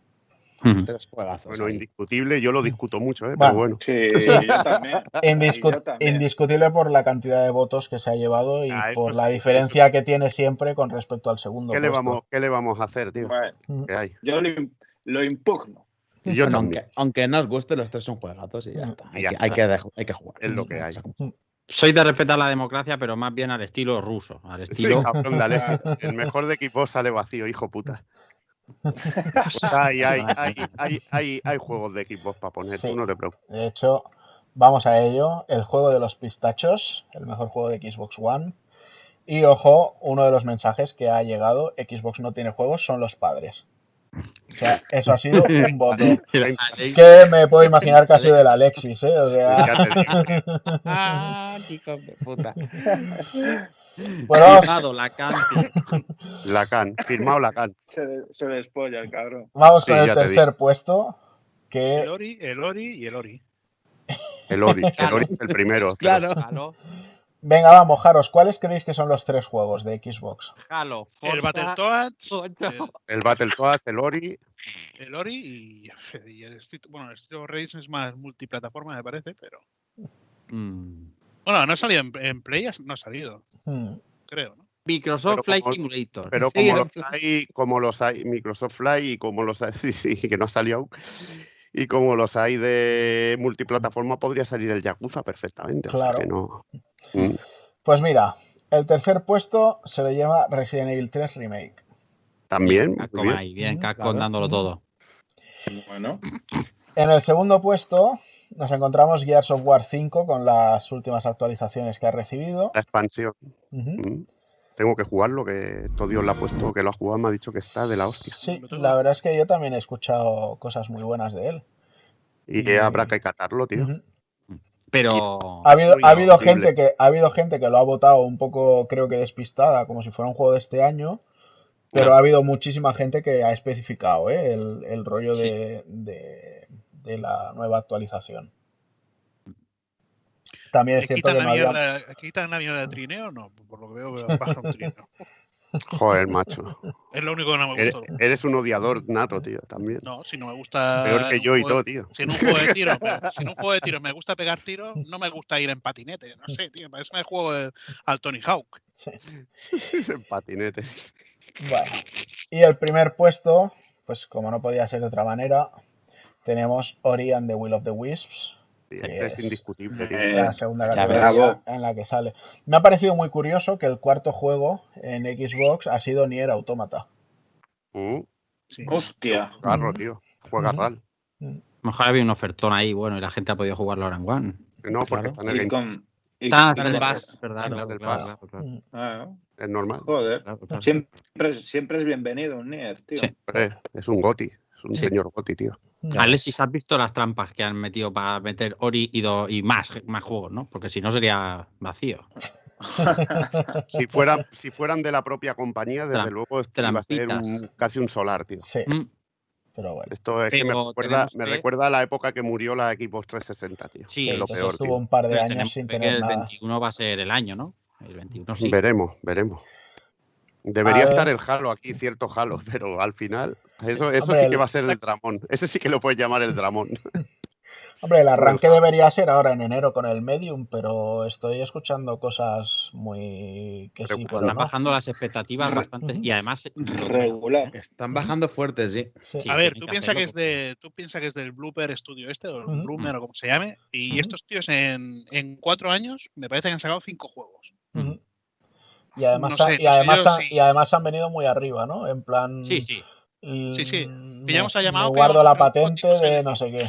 Tres juegazos. Bueno, ahí. indiscutible, yo lo discuto mucho, ¿eh? Bueno. pero bueno. Sí, yo también. Indiscu- Y yo también. indiscutible por la cantidad de votos que se ha llevado y Ah, por la sí, diferencia eso que tiene siempre con respecto al segundo ¿Qué le, vamos, ¿Qué le vamos a hacer, tío? Bueno. ¿Qué hay? yo lo, im- lo impugno. Y yo aunque, aunque no os guste, los tres son juegazos y ya Mm. está. Hay, Ya que, está. hay, que, dej- hay que jugar. Es lo que hay. Soy de respetar la democracia, pero más bien al estilo ruso. Al Sí, estilo. cabrón de Alessio. El mejor de equipo sale vacío, hijo puta. Hay, hay, hay, hay, hay, hay juegos de equipos para poner, Sí. tú no te preocupes. De hecho, vamos a ello. El juego de los pistachos, el mejor juego de Xbox One. Y ojo, uno de los mensajes que ha llegado, Xbox no tiene juegos, son los padres. O sea, eso ha sido un voto. Que me puedo imaginar que ha sido del Alexis, ¿eh? O sea. Ah, hijos de puta. Vamos, Firmado, la canti. Lacan, firmado Lacan. Se, se despolla el cabrón. vamos Sí, con el te tercer puesto. Que El Ori, el Ori y el Ori. El Ori, el. Ori es el primero. Claro. Venga, va, mojaros. ¿Cuáles creéis que son los tres juegos de Xbox? Halo, El Forza, Battletoads, ocho. el, El Battletoads, el Ori. el Ori y, y el Street, bueno, el Street of Rage es más multiplataforma, me parece, pero. Mm. Bueno, no ha salido en, en Play, no ha salido, Hmm. creo, ¿no? Microsoft Flight Simulator. Pero como los hay, como los hay, Microsoft Fly y como los hay, sí, sí, que no ha salido aún. Y como los hay de multiplataforma, podría salir el Yakuza perfectamente. O sea Claro. que no. Mm. Pues mira, el tercer puesto se lo lleva Resident Evil 3 Remake. También. Capcom bien. ahí, bien, Capcom claro. dándolo todo. Bueno, En el segundo puesto nos encontramos Gears of War 5 con las últimas actualizaciones que ha recibido. La expansión. Mm. Tengo que jugarlo, que todo Dios lo ha puesto, que lo ha jugado, me ha dicho que está de la hostia. Sí, la verdad es que yo también he escuchado cosas muy buenas de él. Y Y- habrá que catarlo, tío. Pero. Ha habido, ha habido gente que ha habido gente que lo ha votado un poco, creo que despistada, como si fuera un juego de este año. Pero Claro. ha habido muchísima gente que ha especificado ¿eh? el, el rollo Sí. de, de- de la nueva actualización. También es ¿Le cierto quitan, que la no había... mierda, ¿le quitan la mierda de trineo? No, por lo que veo, baja un trineo. Joder, macho. Es lo único que no me Eres, gustó. eres un odiador nato, tío, también. No, si no me gusta. Peor que yo y todo, tío. Si en un juego de tiros, me- si en un juego de tiros me gusta pegar tiros, no me gusta ir en patinete. No sé, tío. Para eso me juego el- al Tony Hawk. Sí. En patinete. Bueno, y el primer puesto, pues como no podía ser de otra manera, tenemos Ori and the Will of the Wisps, Sí, ese es es- indiscutible, tío. Eh, la segunda categoría bravo. en la que sale. Me ha parecido muy curioso que el cuarto juego en Xbox ha sido Nier Automata. Mm, Sí. hostia. Carro, tío. Juega Ujú. RAL. Mejor había un ofertón ahí, bueno, y la gente ha podido jugarlo ahora en One. No, porque Claro. está en el Game y en el es verdad, claro, claro, claro, Mm. Es normal. joder. claro, claro. Siempre, siempre es bienvenido un Nier, tío. Sí. Es un Goti. Es un Sí. señor Goti, tío. Alexis, ¿has visto las trampas que han metido para meter Ori y, do- y más, más juegos, no? Porque si no sería vacío. Si, fuera, si fueran de la propia compañía, desde Tram- luego iba a ser un- casi un solar, tío. Sí, Mm, pero bueno. Esto es que me recuerda, me que- recuerda a la época que murió la Xbox 360, tío. Sí, es lo peor, estuvo tío. un par de pero años sin que tener el nada. 21 va a ser el año, ¿no? El 21 sí. Veremos, veremos. Debería estar el Halo aquí, cierto Halo, pero al final, eso, eso Hombre, sí que va a ser el dramón. Ese sí que lo puedes llamar el dramón. Hombre, el arranque debería ser ahora en enero con el Medium, pero estoy escuchando cosas muy que sí, Están no. bajando las expectativas bastante y además Regular. Están bajando fuertes, sí. A ver, tú piensas que es de, tú piensas que es del Blooper Studio este, o el Ujú. Bloomer o como se llame, y estos tíos en, en cuatro años me parece que han sacado cinco juegos. Ujú. Y además, No ha- sé, y, además yo ha- si- y además han venido muy arriba, ¿no? En plan. Sí, sí. Sí, sí. mm, Pillamos a Yamaha, me guardo la patente de no sé qué.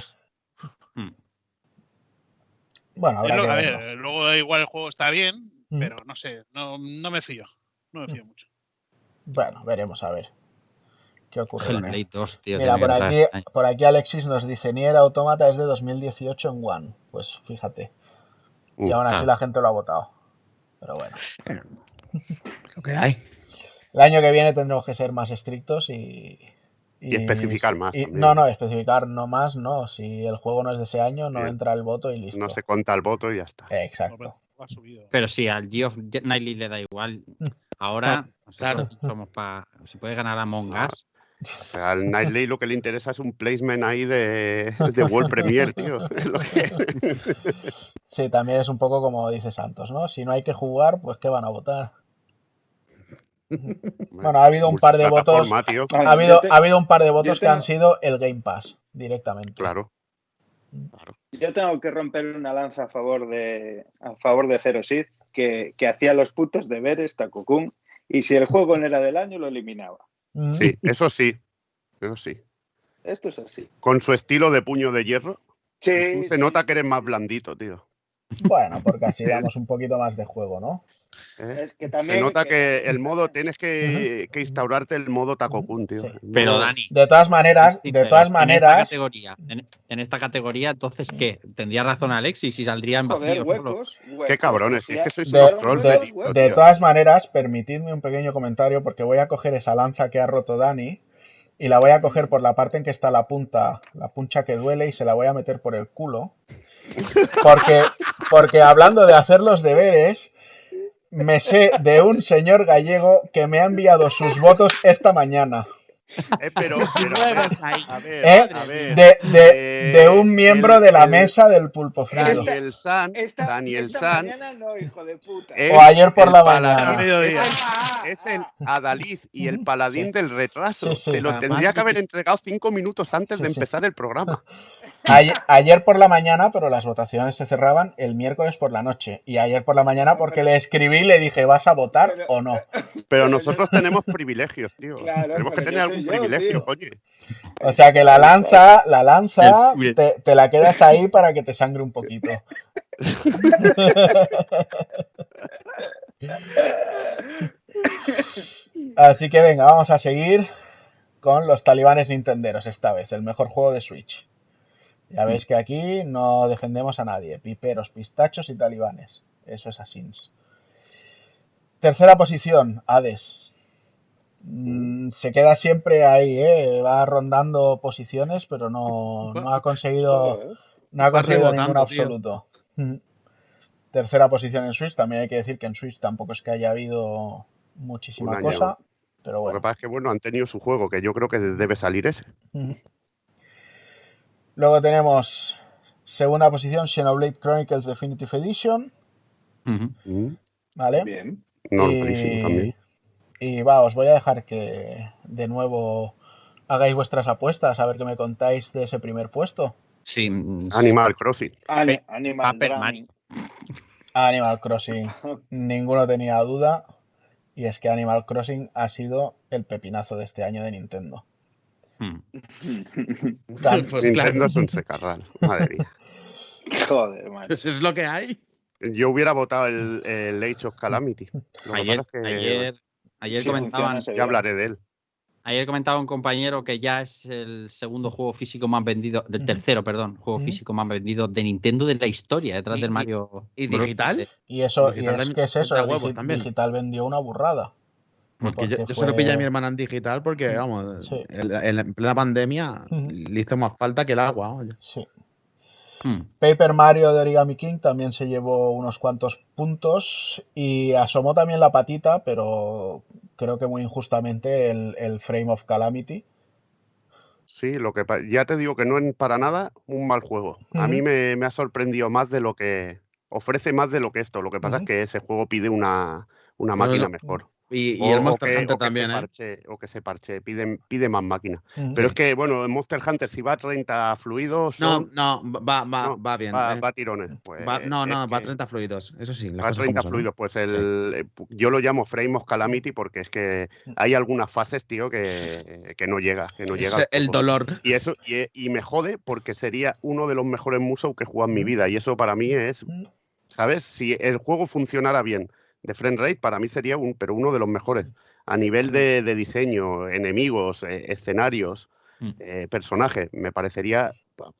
Mm. Bueno, Es habrá lo- que a ver, luego igual el juego está bien, Ujú. pero no sé, no, no me fío. No me fío mucho. Bueno, veremos a ver qué ocurre. con él. Hellblade 2, tío. Mira, por aquí, por aquí Alexis nos dice, Nier Automata es de 2018 en One. Pues fíjate. Y Mm, aún así claro. la gente lo ha votado. Pero bueno. Lo que hay. El año que viene tendremos que ser más estrictos y... Y especificar más y- no, no, especificar no más, no. Si el juego no es de ese año, no Bien. entra el voto y listo. No se cuenta el voto y ya está. Exacto. Pero si al Geoff Nightly le da igual, ahora Claro. somos para. Si puede ganar a Among Ah, Us. Al Nightly lo que le interesa es un placement ahí de, de World Premier, tío. Sí, también es un poco como dice Santos, ¿no? Si no hay que jugar, pues ¿qué van a votar? Bueno, ha habido un par de votos. Tío. Ha habido, ha habido un par de votos que han sido el Game Pass directamente. Claro. claro. Yo tengo que romper una lanza a favor de a favor de Zero Sith, que, que hacía los putos deberes, Takukun, y si el juego no era del año, lo eliminaba. Mm. Sí, eso sí. Eso sí. Esto es así. Con su estilo de puño de hierro, Sí, se sí, nota sí. que eres más blandito, tío. Bueno, porque así damos un poquito más de juego, ¿no? ¿eh? Es que también Se nota que- que el modo, tienes que, que instaurarte el modo Takokun, tío. Sí. Pero Dani. De todas maneras, sí, de todas En esta maneras, categoría, en, en esta categoría, entonces, ¿qué? Tendría razón Alexis y saldrían Joder, vacíos huecos, huecos. Qué cabrones, Si es que sois de, unos trolls de- de listo, de todas maneras, permitidme un pequeño comentario porque voy a coger esa lanza que ha roto Dani y la voy a coger por la parte en que está la punta, la puncha que duele y se la voy a meter por el culo. Porque, porque hablando de hacer los deberes, me sé de un señor gallego que me ha enviado sus votos esta mañana. Eh, pero, pero, a ver, a ver, ¿Eh? ver. De, de- de un Eh, miembro el- de la el- mesa del pulpo frito. Daniel San, Esta, Daniel esta San mañana no, hijo de puta. es O ayer por la mañana. Es el, adalid y el paladín Sí. del retraso. Sí, sí. Te lo tendría que haber entregado cinco minutos antes Sí, de sí. empezar el programa. Ayer, ayer por la mañana, pero las votaciones se cerraban el miércoles por la noche. Y ayer por la mañana porque le escribí y le dije, ¿vas a votar Pero- o no? Pero nosotros tenemos privilegios, tío. Claro, tenemos que tener algún yo, privilegio, tío. oye. O sea que la lanza, la lanza, te, te la quedas ahí para que te sangre un poquito. Así que venga, vamos a seguir con los talibanes nintenderos esta vez, el mejor juego de Switch. Ya veis que aquí no defendemos a nadie, piperos, pistachos y talibanes. Eso es Asins. Tercera posición, Hades. Mm, se queda siempre ahí, ¿eh? va rondando posiciones, pero no, no ha conseguido, no ha conseguido ningún absoluto. Mm. Tercera posición en Switch, también hay que decir que en Switch tampoco es que haya habido muchísima cosa, pero Lo que bueno. pasa es que, bueno, han tenido su juego, que yo creo que debe salir ese. Luego tenemos segunda posición Xenoblade Chronicles Definitive Edition. Mm. ¿vale? Bien. Y, también. y va, os voy a dejar que de nuevo hagáis vuestras apuestas, a ver qué me contáis de ese primer puesto. Sí. mm, Animal Crossing. Ani- Pe- Animal. Mario. Animal Crossing, ninguno tenía duda, y es que Animal Crossing ha sido el pepinazo de este año de Nintendo. Mm. Pues Nintendo claro. es un secarral. Madre mía. Joder, man. Pues es lo que hay. Yo hubiera votado el, el Age of Calamity. Lo Ayer, pasa es que ayer, ayer Sí, comentaban, ya hablaré de él. ayer comentaba un compañero que ya es el segundo juego físico más vendido, del tercero, perdón, juego físico más vendido de Nintendo de la historia, detrás Y- del y- Mario. y digital? Y eso, y Digital es que es eso, digi- también. digital vendió una burrada. Porque yo, yo se lo pillé a fue- mi hermana en digital porque, vamos, Sí. en, en- en plena pandemia le hizo más falta que el agua. oye. Sí. Hmm. Paper Mario de Origami King también se llevó unos cuantos puntos y asomó también la patita, pero creo que muy injustamente el, el Frame of Calamity. Sí, lo que ya te digo que no es para nada un mal juego. A mí me, me ha sorprendido más de lo que ofrece más de lo que esto. Lo que pasa es que ese juego pide una, una máquina mejor. Y, y O, el o Monster que, Hunter o que también, ¿eh? parche, o que se parche, pide, pide más máquina. Ujú. Pero Sí. es que, bueno, en Monster Hunter, si va a 30 fluidos, No, son- no, va, va, no, va bien. va, eh. va a tirones. Pues Va- no, no, va a que 30 fluidos. Eso sí, las va a cosas como 30 son, ¿eh? fluidos. Pues el, eh, pu- yo lo llamo Frame of Calamity porque es que hay algunas fases, tío, que, que no llega, que no llega el dolor. Y eso y, y me jode porque sería uno de los mejores Musou que he jugado en mi Mm. vida. Y eso para mí es, Mm. ¿sabes? Si el juego funcionara bien de frame rate, para mí sería un, pero uno de los mejores. A nivel de, de diseño, enemigos, eh, escenarios, Mm. eh, personajes, me parecería,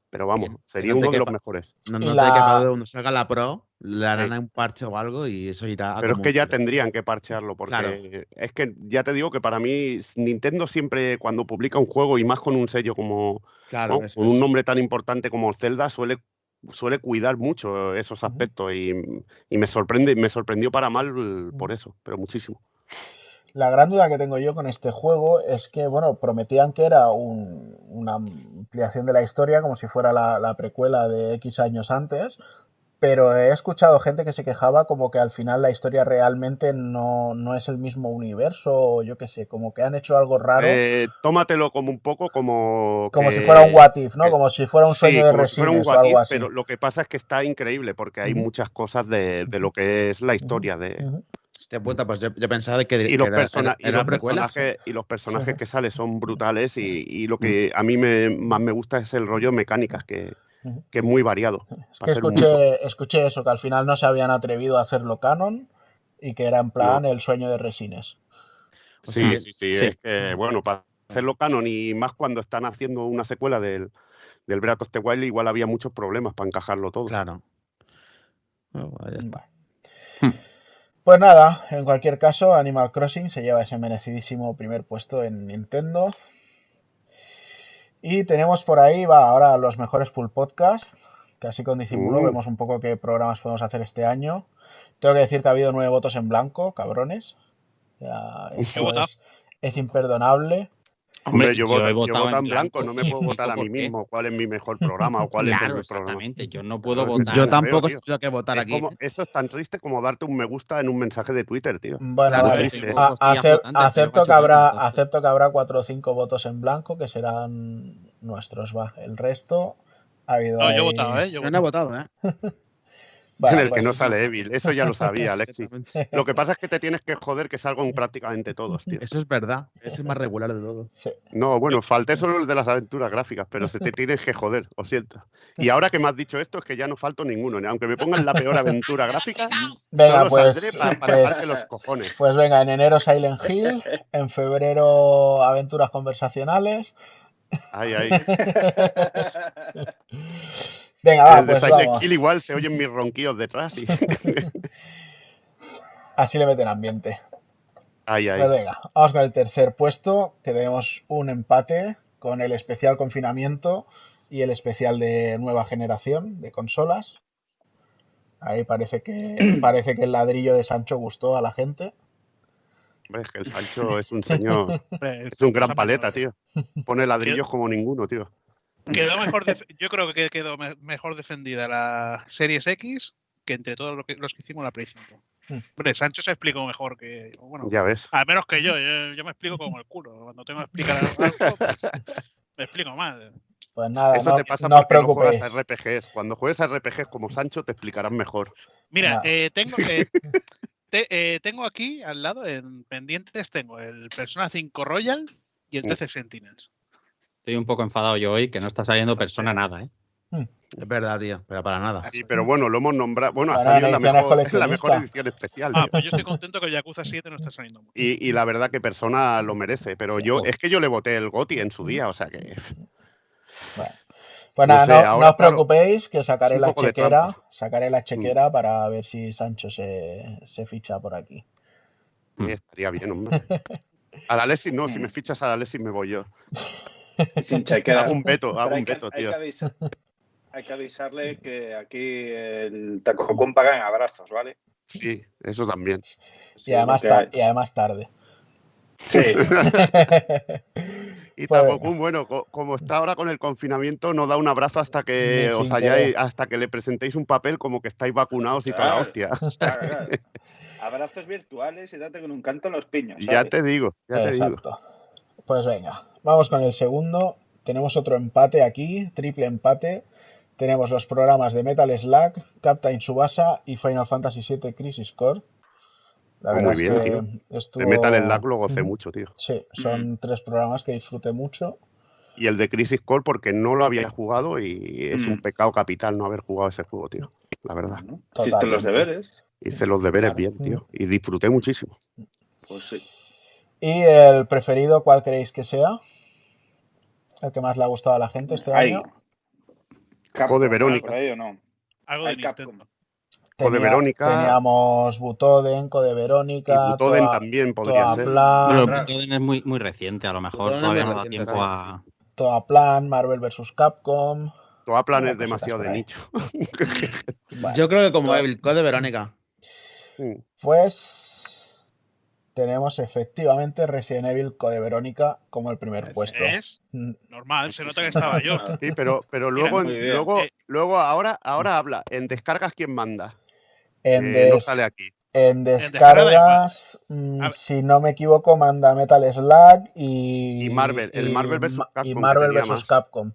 pero vamos, sería no uno de los mejores. No, no la- te quepa cuando salga la Pro, le harán Sí. un parche o algo y eso irá a Pero es que ya tendrían que parchearlo, porque Claro. es que ya te digo que para mí Nintendo siempre cuando publica un juego y más con un sello como, Claro, ¿no? eso con un nombre tan importante como Zelda suele suele cuidar mucho esos aspectos y, y me sorprende me sorprendió para mal por eso pero muchísimo. La gran duda que tengo yo con este juego es que, bueno, prometían que era un- una ampliación de la historia, como si fuera la, la precuela de X años antes, pero he escuchado gente que se quejaba como que al final la historia realmente no, no es el mismo universo, o yo qué sé, como que han hecho algo raro, Eh, tómatelo como un poco como como si fuera un what if, ¿no? que- Como si fuera un sí, sueño de como si fuera un Resines o what algo if, así. pero lo que pasa es que está increíble porque hay muchas cosas de, de lo que es la historia de. Hostia puta, pues yo, yo pensaba que, y los, era, persona- era- y era los precuela. personajes y los personajes que salen son brutales y, y lo que a mí me, más me gusta es el rollo mecánicas que. Que es muy variado Es que escuché, escuché eso, que al final no se habían atrevido a hacerlo canon y que era en plan el sueño de Resines. Sí, sí, sí, sí. es que bueno, para hacerlo canon y más cuando están haciendo una secuela del, del Breath of the Wild, igual había muchos problemas para encajarlo todo. Claro. Ya está. Vale. Hmm. Pues nada, en cualquier caso, Animal Crossing se lleva ese merecidísimo primer puesto en Nintendo. Y tenemos por ahí, va, ahora los mejores full podcast, que así con disimulo Uh. vemos un poco qué programas podemos hacer este año. Tengo que decir que ha habido nueve votos en blanco, cabrones. Ya, esto votado. es, es imperdonable. Hombre, yo, voto, he yo voto en en blanco, no me puedo votar a mí mismo cuál es mi mejor programa o cuál es el programa. exactamente. Yo no puedo Pero votar. Yo tampoco he tenido que votar Es aquí. como- eso es tan triste como darte un me gusta en un mensaje de Twitter, tío. Bueno, Claro, vale. triste. A- acepto, que habrá, acepto que habrá cuatro o cinco votos en blanco que serán nuestros, va. El resto ha habido No, yo he votado, ¿eh? Yo, Yo no he votado, ¿eh? En el que pues, no sale Evil, eso ya lo sabía, Alexis. Lo que pasa es que te tienes que joder que salgan prácticamente todos, tío. Eso es verdad. Es el más regular de todo. sí. No, bueno, falté solo el de las aventuras gráficas, pero se te tienes que joder, lo siento. Y ahora que me has dicho esto, es que ya no falto ninguno. Aunque me pongan la peor aventura gráfica, Venga, solo pues, saldré para, pues- tocarte los cojones. Pues venga, en enero Silent Hill, en febrero Aventuras Conversacionales. Ay, ay. Venga, va, el de pues vamos. Hill igual se oyen mis ronquillos detrás. Y... Así le meten ambiente. ay, ay. Pues venga, vamos con el tercer puesto, que tenemos un empate con el especial confinamiento y el especial de nueva generación de consolas. Ahí parece que parece que el ladrillo de Sancho gustó a la gente. Hombre, es que el Sancho es un señor, es un gran paleta, tío. Pone ladrillos como ninguno, tío. Quedó mejor yo creo que quedó me- mejor defendida la Series X que entre todos los que, los que hicimos la Play 5. Hmm. Hombre, Sancho se explicó mejor que. Bueno, Ya ves. al menos que yo, yo. yo me explico como el culo. Cuando tengo que explicar algo, pues, me explico mal. Pues nada, Eso no, te pasa no porque no juegas a RPGs. Cuando juegues a RPGs como Sancho, te explicarán mejor. Mira, eh, tengo, eh, te- eh, tengo aquí al lado, en pendientes, tengo el Persona 5 Royal y el Mm. 13 Sentinels. Estoy un poco enfadado yo hoy, que no está saliendo persona nada, ¿eh? Es verdad, tío, pero para nada. Sí, pero bueno, lo hemos nombrado. Bueno, ha salido la mejor, la mejor coleccionistas. edición especial. Ah, pues yo estoy contento que el Yakuza 7 no está saliendo mucho. Y, y la verdad que persona lo merece. Pero yo, es que yo le voté el GOTI en su día, o sea que. Bueno. Pues No nada, sé, no, ahora, no os preocéis, que sacaré la chequera. Mm. sacaré la chequera para ver si Sancho se, se ficha por aquí. Mm. Sí, estaría bien, hombre. A la Alexis no, si me fichas a la Alexis me voy yo. Sin chequera. Hago un veto, hago hay un que- veto, hay tío. que avisar. Hay que avisarle que aquí el Tacocum paga en abrazos, ¿vale? Sí, eso también. Y además, y tarde. Sí, Y Pues Tapocum, bueno, co- como está ahora con el confinamiento, no da un abrazo hasta que os hayáis, querer. hasta que le presentéis un papel como que estáis vacunados y toda la hostia. claro, claro. Abrazos virtuales y date con un canto en los piños. Ya te digo, ya te digo. Pues venga, vamos con el segundo. Tenemos otro empate aquí, triple empate. Tenemos los programas de Metal Slug, Captain Subasa y Final Fantasy VII Crisis Core. La Muy bien, es tío. estuvo... De Metal Slug lo gocé mucho, tío. Sí, son tres programas que disfruté mucho. Y el de Crisis Core porque no lo había jugado y es un Mm. pecado capital no haber jugado ese juego, tío. La verdad. Hiciste los deberes. Hice los deberes Claro. bien, tío. Y disfruté muchísimo. Pues sí. ¿Y el preferido cuál creéis que sea? ¿El que más le ha gustado a la gente este Ahí. año? Code Verónica. ¿Por ahí o no? Algo de Capcom. Tenía- Verónica. Teníamos Butoden, Code Y Verónica, Butoden también podría ser. Plan, Pero. Butoden es muy, muy reciente, a lo mejor Butoden todavía no da tiempo sí, a. Toa Plan, Marvel vs. Capcom. Toda plan es demasiado de nicho. Vale. Yo creo que como el Code Verónica. Mm. Pues tenemos efectivamente Resident Evil Code Verónica como el primer Es- puesto. Es Mm, normal, se nota que estaba yo. Sí, pero, pero luego, luego, Eh. luego ahora, ahora habla. En descargas, ¿quién manda? En, Que no sale aquí. en descargas, mm, ver. si no me equivoco, manda Metal Slug y, Y Marvel, el y Marvel vs. Capcom, y Marvel vs. más. Capcom.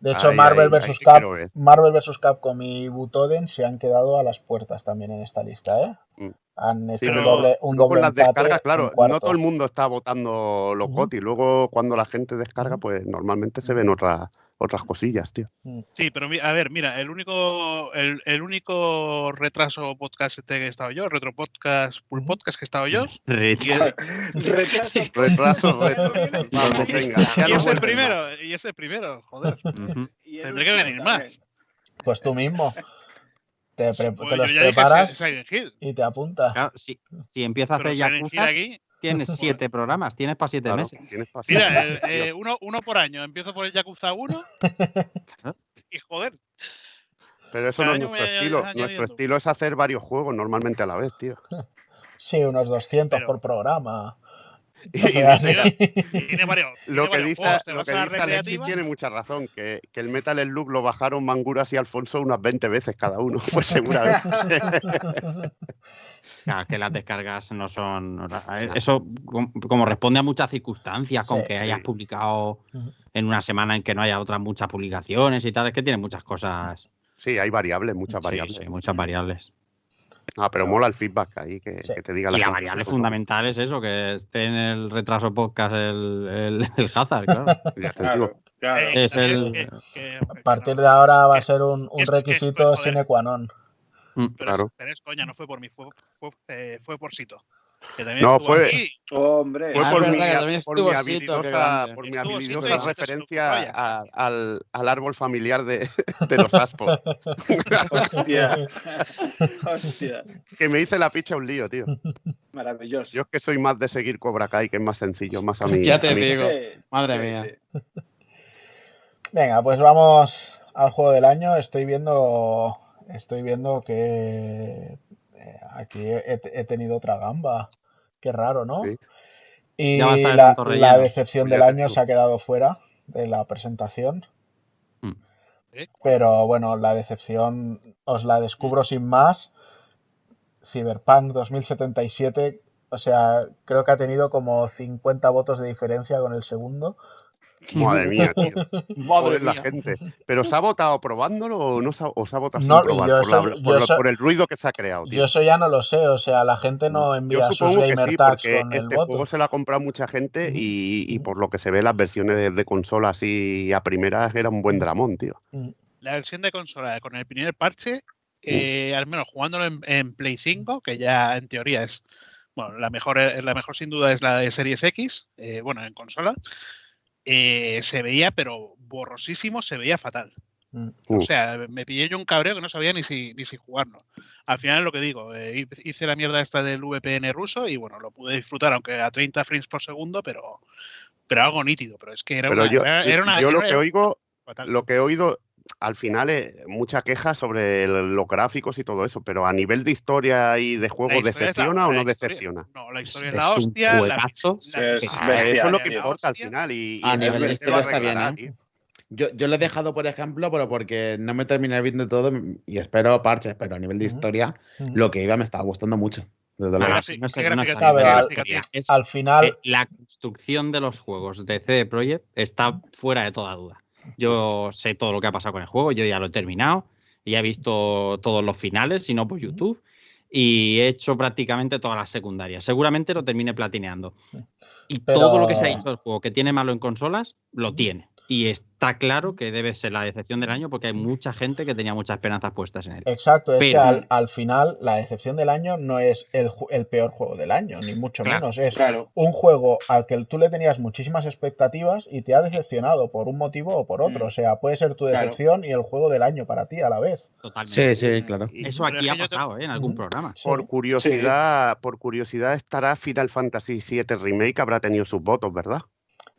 De hecho, Ahí, Marvel ahí, vs. ahí sí Cap- quiero ver. Marvel vs. Capcom y Butoden se han quedado a las puertas también en esta lista, ¿eh? Mm. Han hecho Sí, un pero doble, un doble en las empate descargas, claro, no todo el mundo está votando los Ujú. GOTY. Luego, cuando la gente descarga, pues normalmente se ven otras otras cosillas, tío. Sí, pero a ver, mira, el único, el, el único retraso podcast este que he estado yo, retro podcast, full podcast que he estado yo, Retraso. Retraso, retro. Vamos, venga. y es el primero, y es el primero, joder. El Tendré que venir también. más. Pues tú mismo. Te, pre- Pues te los preparas y te apuntas. Claro, si, si empieza a hacer Yakuza, aquí, tienes siete programas, tienes para siete Claro, meses. pa' mira, siete eh, meses, eh, uno, uno por año, empiezo por el Yakuza 1 Claro. y joder, Pero eso cada no es nuestro estilo. Nuestro estilo es hacer varios juegos normalmente a la vez, tío. Sí, unos 200 Pero- por programa. Y, Cosas y así. dice- tiene varios, tiene lo que dice, lo que dice Alexis tiene mucha razón, que, que el Metal Slug lo bajaron Manguras y Alfonso unas 20 veces cada uno, pues seguramente. Claro, que las descargas no son. Eso, com- como responde a muchas circunstancias, con Sí. que hayas Sí. publicado en una semana en que no haya otras muchas publicaciones y tal, es que tiene muchas cosas. Sí, hay variables, muchas variables. sí, muchas variables. Ah, pero mola el feedback ahí, que, Sí. que te diga Y la variable fundamental es eso, que esté en el retraso podcast el, el, el Hazard, claro. Ya te digo. Claro, claro. Es el- que- que- A partir de ahora va a ser un, un requisito sine qua non. Mm. Pero, Claro. pero es coña, no fue por mí, fue, fue, eh, fue por Sito. Que también No, estuvo fue- aquí. Hombre. Fue Ah, por mi, verdad que también por mi habilidosa, por mi habilidosa referencia a- al, al árbol familiar de, de los Aspos. Hostia. Hostia. que me hice la picha un lío, tío. Maravilloso. Yo es que soy más de seguir Cobra Kai, que es más sencillo, más a mí. Ya te digo. Sí, Madre sí, mía. sí. Venga, pues vamos al juego del año. Estoy viendo, estoy viendo que aquí he, he tenido otra gamba. Qué raro, ¿no? Sí. Y Ya va a estar en la, decepción del año se ha quedado fuera de la presentación. ¿eh? Pero bueno, la decepción os la descubro sin más. Cyberpunk 2077, o sea, creo que ha tenido como 50 votos de diferencia con el segundo. Madre mía, tío. Madre la gente. ¿Pero se ha votado probándolo o no se ha, o se ha votado No, sin probar? yo Por, la- eso- por yo lo- eso- por el ruido que se ha creado, tío. Yo eso ya no lo sé, o sea, la gente no Yo envía sus supongo que gamer sí, tags porque con el este voto. juego se lo ha comprado mucha gente y, y por lo que se ve las versiones de, de consola así a primeras era un buen dramón, tío. La versión de consola con el primer parche, eh, al menos jugándolo en, en Play 5, que ya en teoría es. Bueno, la mejor, la mejor sin duda es la de Series X, eh, bueno, en consola. Eh, se veía, pero borrosísimo, se veía fatal. Mm. O sea, me pillé yo un cabreo que no sabía ni si, ni si jugarlo. Al final es lo que digo, eh, hice la mierda esta del VPN ruso y bueno, lo pude disfrutar, aunque a 30 frames por segundo, pero, pero algo nítido. Pero es que era Pero una. yo, era, era una- yo lo era que oigo, fatal. lo que he oído, al final eh, mucha queja sobre el- los gráficos y todo eso, pero a nivel de historia y de juego, La es la- ¿decepciona o la no historia- decepciona? No, la historia es, Es la un hostia. La, juegazo. la- Es bestial, eso es lo que la importa al final. Y, A y nivel el de historia está bien, ¿eh? Yo, yo lo he dejado, por ejemplo, pero porque no me terminé viendo todo y espero parches, pero a nivel de historia, lo que iba me estaba gustando mucho. Desde. Ahora sí, no sé- qué no al-. Es- Al final, Eh, la construcción de los juegos de CD Projekt está fuera de toda duda. Yo sé todo lo que ha pasado con el juego, yo ya lo he terminado, ya he visto todos los finales, si no por YouTube, y he hecho prácticamente todas las secundarias. Seguramente lo termine platineando. Y Pero- todo lo que se ha dicho del juego que tiene malo en consolas, lo tiene. Y está claro que debe ser la decepción del año porque hay mucha gente que tenía muchas esperanzas puestas en él. exacto, es que Pero- al, al final la decepción del año no es el, peor juego del año, ni mucho Claro, menos. Es Claro. un juego al que tú le tenías muchísimas expectativas y te ha decepcionado por un motivo o por otro. Mm. O sea, puede ser tu Claro. decepción y el juego del año para ti a la vez. Totalmente. Sí, sí, claro. Eso aquí ha que pasado ¿eh? en algún Ujú. programa. Sí. Por curiosidad, por curiosidad estará Final Fantasy VII Remake, habrá tenido sus votos, ¿verdad?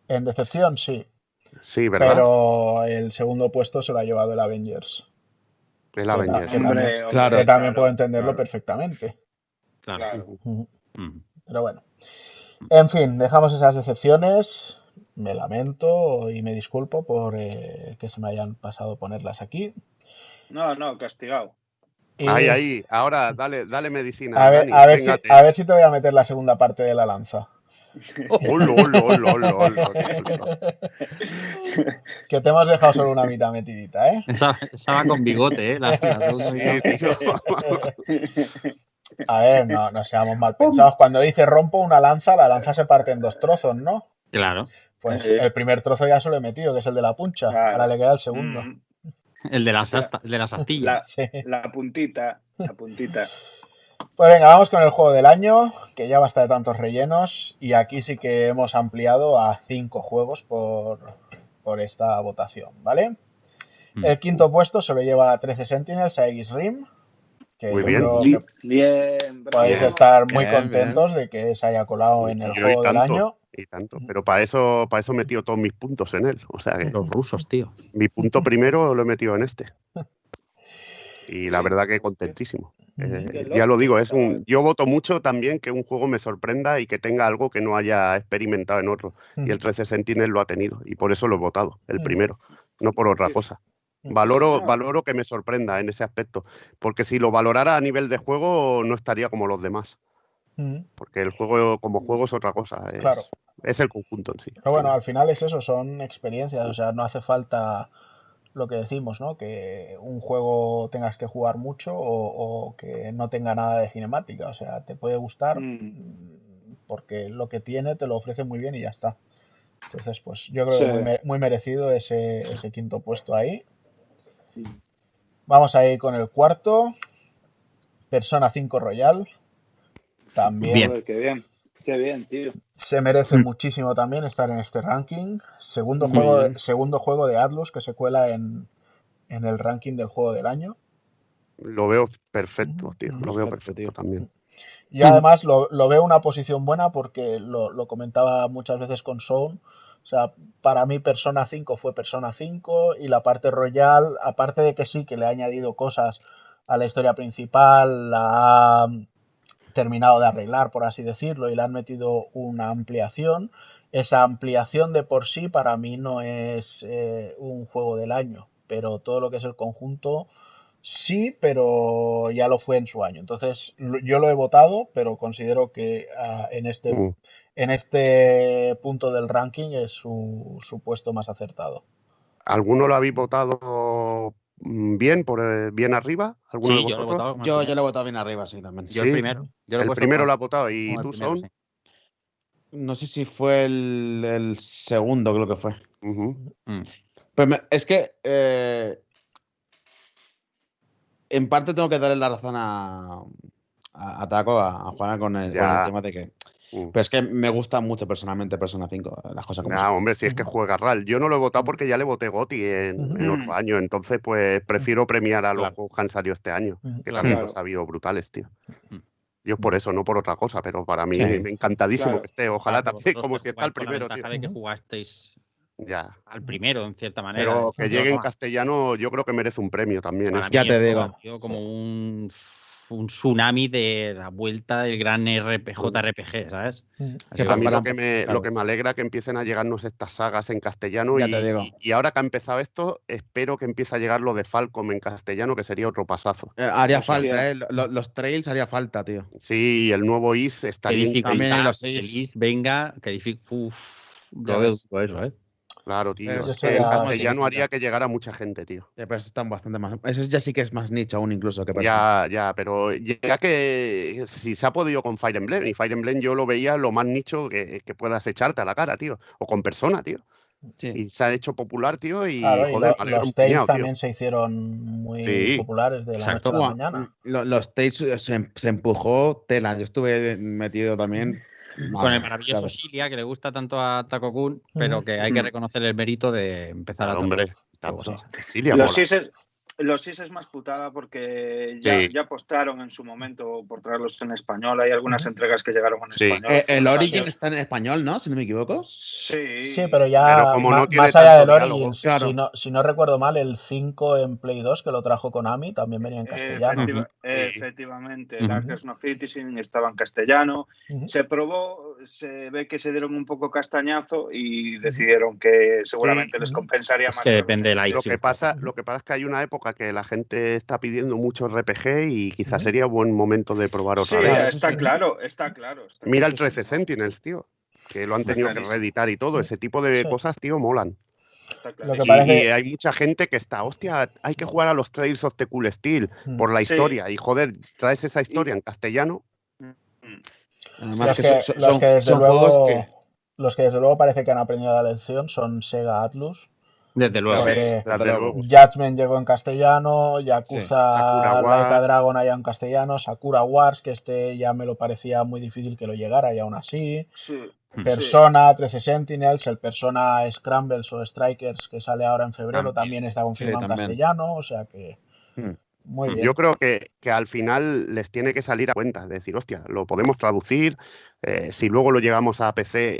En decepción, sí. Sí, ¿verdad? Pero el segundo puesto se lo ha llevado el Avengers. El que Avengers. también- Hombre, hombre, Claro. que también claro, puedo entenderlo claro, perfectamente. Claro. Pero bueno. En fin, dejamos esas decepciones. Me lamento y me disculpo por eh, que se me hayan pasado ponerlas aquí. No, no, castigado. Y Ahí, ahí. Ahora, dale, dale medicina. A ver, Dani, a, ver si, a ver si te voy a meter la segunda parte de la lanza. Que te hemos dejado solo una mitad metidita, ¿eh? Esa, esa va con bigote, ¿eh? La, la. A ver, no, no seamos mal pensados. Cuando dice rompo una lanza, la lanza se parte en dos trozos, ¿no? Claro. Pues Sí. el primer trozo ya se lo he metido, que es el de la puncha. Claro. Ahora le queda el segundo. Mm, El de las, el de las astillas. Sí. La puntita, la puntita. Pues venga, vamos con el juego del año, que ya basta de tantos rellenos. Y aquí sí que hemos ampliado a cinco juegos por, por esta votación, ¿vale? Mm. El quinto puesto se lo lleva 13 Sentinels a X Rim. Que Muy bien. que podéis estar muy Bien, contentos de que se haya colado en el Yo juego del año. Y tanto. Pero para eso, para eso he metido todos mis puntos en él. O sea que Los rusos, tío. mi punto primero lo he metido en este. Y la verdad que contentísimo. Eh, ya lo digo, es un, yo voto mucho también que un juego me sorprenda y que tenga algo que no haya experimentado en otro. Y el 13 Sentinel lo ha tenido. Y por eso lo he votado, el Mm. primero, no por otra cosa. Mm. Valoro, valoro que me sorprenda en ese aspecto. Porque si lo valorara a nivel de juego, no estaría como los demás. Mm. Porque el juego como juego es otra cosa. Es, Claro. es el conjunto en sí. Pero bueno, al final es eso, son experiencias, o sea, no hace falta lo que decimos, ¿no? Que un juego tengas que jugar mucho o, o que no tenga nada de cinemática, o sea, te puede gustar Mm. porque lo que tiene te lo ofrece muy bien y ya está. Entonces, pues yo creo que muy, mere- muy merecido ese, ese quinto puesto ahí. Vamos a ir con el cuarto, Persona 5 Royal. También Bien. Qué bien. Tío. se merece Mm. muchísimo también estar en este ranking. Segundo Muy juego, bien. segundo juego de Atlus que se cuela en, en el ranking del juego del año. Lo veo perfecto, tío. Lo veo Perfecto, tío. también. Y además lo, lo veo una posición buena porque lo, lo comentaba muchas veces con Sound. O sea, para mí Persona 5 fue Persona 5 y la parte Royal, aparte de que sí, que le ha añadido cosas a la historia principal, la ha terminado de arreglar, por así decirlo, y le han metido una ampliación. Esa ampliación de por sí para mí no es eh, un juego del año, pero todo lo que es el conjunto sí, pero ya lo fue en su año. Entonces yo lo he votado, pero considero que ah, en este Mm. en este punto del ranking es su, su puesto más acertado. ¿Alguno lo habéis votado bien, por eh, bien arriba? ¿Alguno Sí, de yo lo he vosotros? votado. Yo, yo lo he votado bien arriba, sí, también. Yo Sí. el primero. Yo lo he el primero lo ha votado. ¿Y tú, primero, Son? sí. No sé si fue el, el segundo, creo que fue. Mm. Pero me- es que eh, en parte tengo que darle la razón a, a, a Taco, a, a Juana con el, con Ya. el tema de que. Mm. Pero es que me gusta mucho personalmente Persona 5, las cosas como Nah, son. hombre, si es que juega RAL. Yo no lo he votado porque ya le voté Goti en, otro año. Entonces, pues prefiero premiar a los Claro. juegos que han salido este año. Que Claro. también Claro. los ha habido brutales, tío. Mm. Yo por eso, no por otra cosa, pero para mí Sí. me encantadísimo Claro. que esté. Ojalá Claro, también, como que si está el primero, tío. de que jugasteis Ya. al primero, en cierta manera. Pero que Yo llegue en no- castellano, yo creo que merece un premio también. para ¿eh? Ya te digo. como un, un tsunami de la vuelta del gran RP, JRPG, ¿sabes? Que A mí lo que, me, claro. lo que me alegra que empiecen a llegarnos estas sagas en castellano Ya y, te digo. y- ahora que ha empezado esto, espero que empiece a llegar lo de Falcom en castellano, que sería otro pasazo. Eh, haría falta, ¿eh? Lo- los trails haría falta, tío. Sí, el nuevo Is estaría dificultad, también los que seis. Liz venga, que difícil. Uf, lo veo eso, ¿eh? Claro, tío. Es eso que ya- es castellano más haría que llegara mucha gente, tío. Eh, pero eso están bastante más. Eso ya sí que es más nicho aún incluso que persona. Ya, ya, pero ya que si se ha podido con Fire Emblem, y Fire Emblem yo lo veía lo más nicho que, que puedas echarte a la cara, tío. O con persona, tío. Sí. Y se ha hecho popular, tío, y Claro, y joder, lo- los un Tales puñado, tío. también se hicieron muy Sí, populares de la noche exacto. a la mañana. lo- los Tales eh, se, se empujó tela. Yo estuve metido también. Con el maravilloso ves. Silia, que le gusta tanto a Taco Kun, pero que hay que Ujú. reconocer el mérito de empezar a Claro, hombre. Cilia Los los SIS es más putada porque ya, Sí. ya apostaron en su momento por traerlos en español. Hay algunas entregas que llegaron en Sí. español. Eh, el Origin años. está en español, ¿no? Si no me equivoco. Sí. Sí, pero ya Pero como no ma- tiene más allá del diálogo, claro. si, no, si no recuerdo mal, el 5 en Play 2 que lo trajo Konami también venía en castellano. Efectiva-. Efectivamente, Ujú. Darkness No Citizen estaba en castellano. Se probó, se ve que se dieron un poco castañazo y decidieron que seguramente les compensaría Es más. que depende de la Lo que, pasa, lo que pasa es que hay una época que la gente está pidiendo mucho RPG y quizás sería buen momento de probar Sí, otra vez. Claro, está sí. claro, está claro. está Mira el claro. 13 Sentinels, tío. Que lo han tenido que reeditar y todo. Ese tipo de Sí. cosas, tío, molan. Está Lo que clarísimo. Y, parece- y hay mucha gente que está, hostia, hay que jugar a los Trails of the Cool Steel Mm. por la Sí. historia. Y joder, traes esa historia en castellano. Además Los que, que, son, son- los son- que desde son luego, juegos que. los que desde luego parece que han aprendido la lección son Sega Atlus. Desde luego. Porque Desde desde luego. luego. Judgment llegó en castellano, Yakuza Wars. Dragon allá en castellano, Sakura Wars, que este ya me lo parecía muy difícil que lo llegara y aún así. Sí. Persona, 13 Sentinels, el Persona Scrambles o Strikers que sale ahora en febrero También. también está confirmado en castellano, o sea que Hmm. muy bien. Yo creo que, que al final les tiene que salir a cuenta, de decir, hostia, lo podemos traducir, eh, si luego lo llegamos a PC,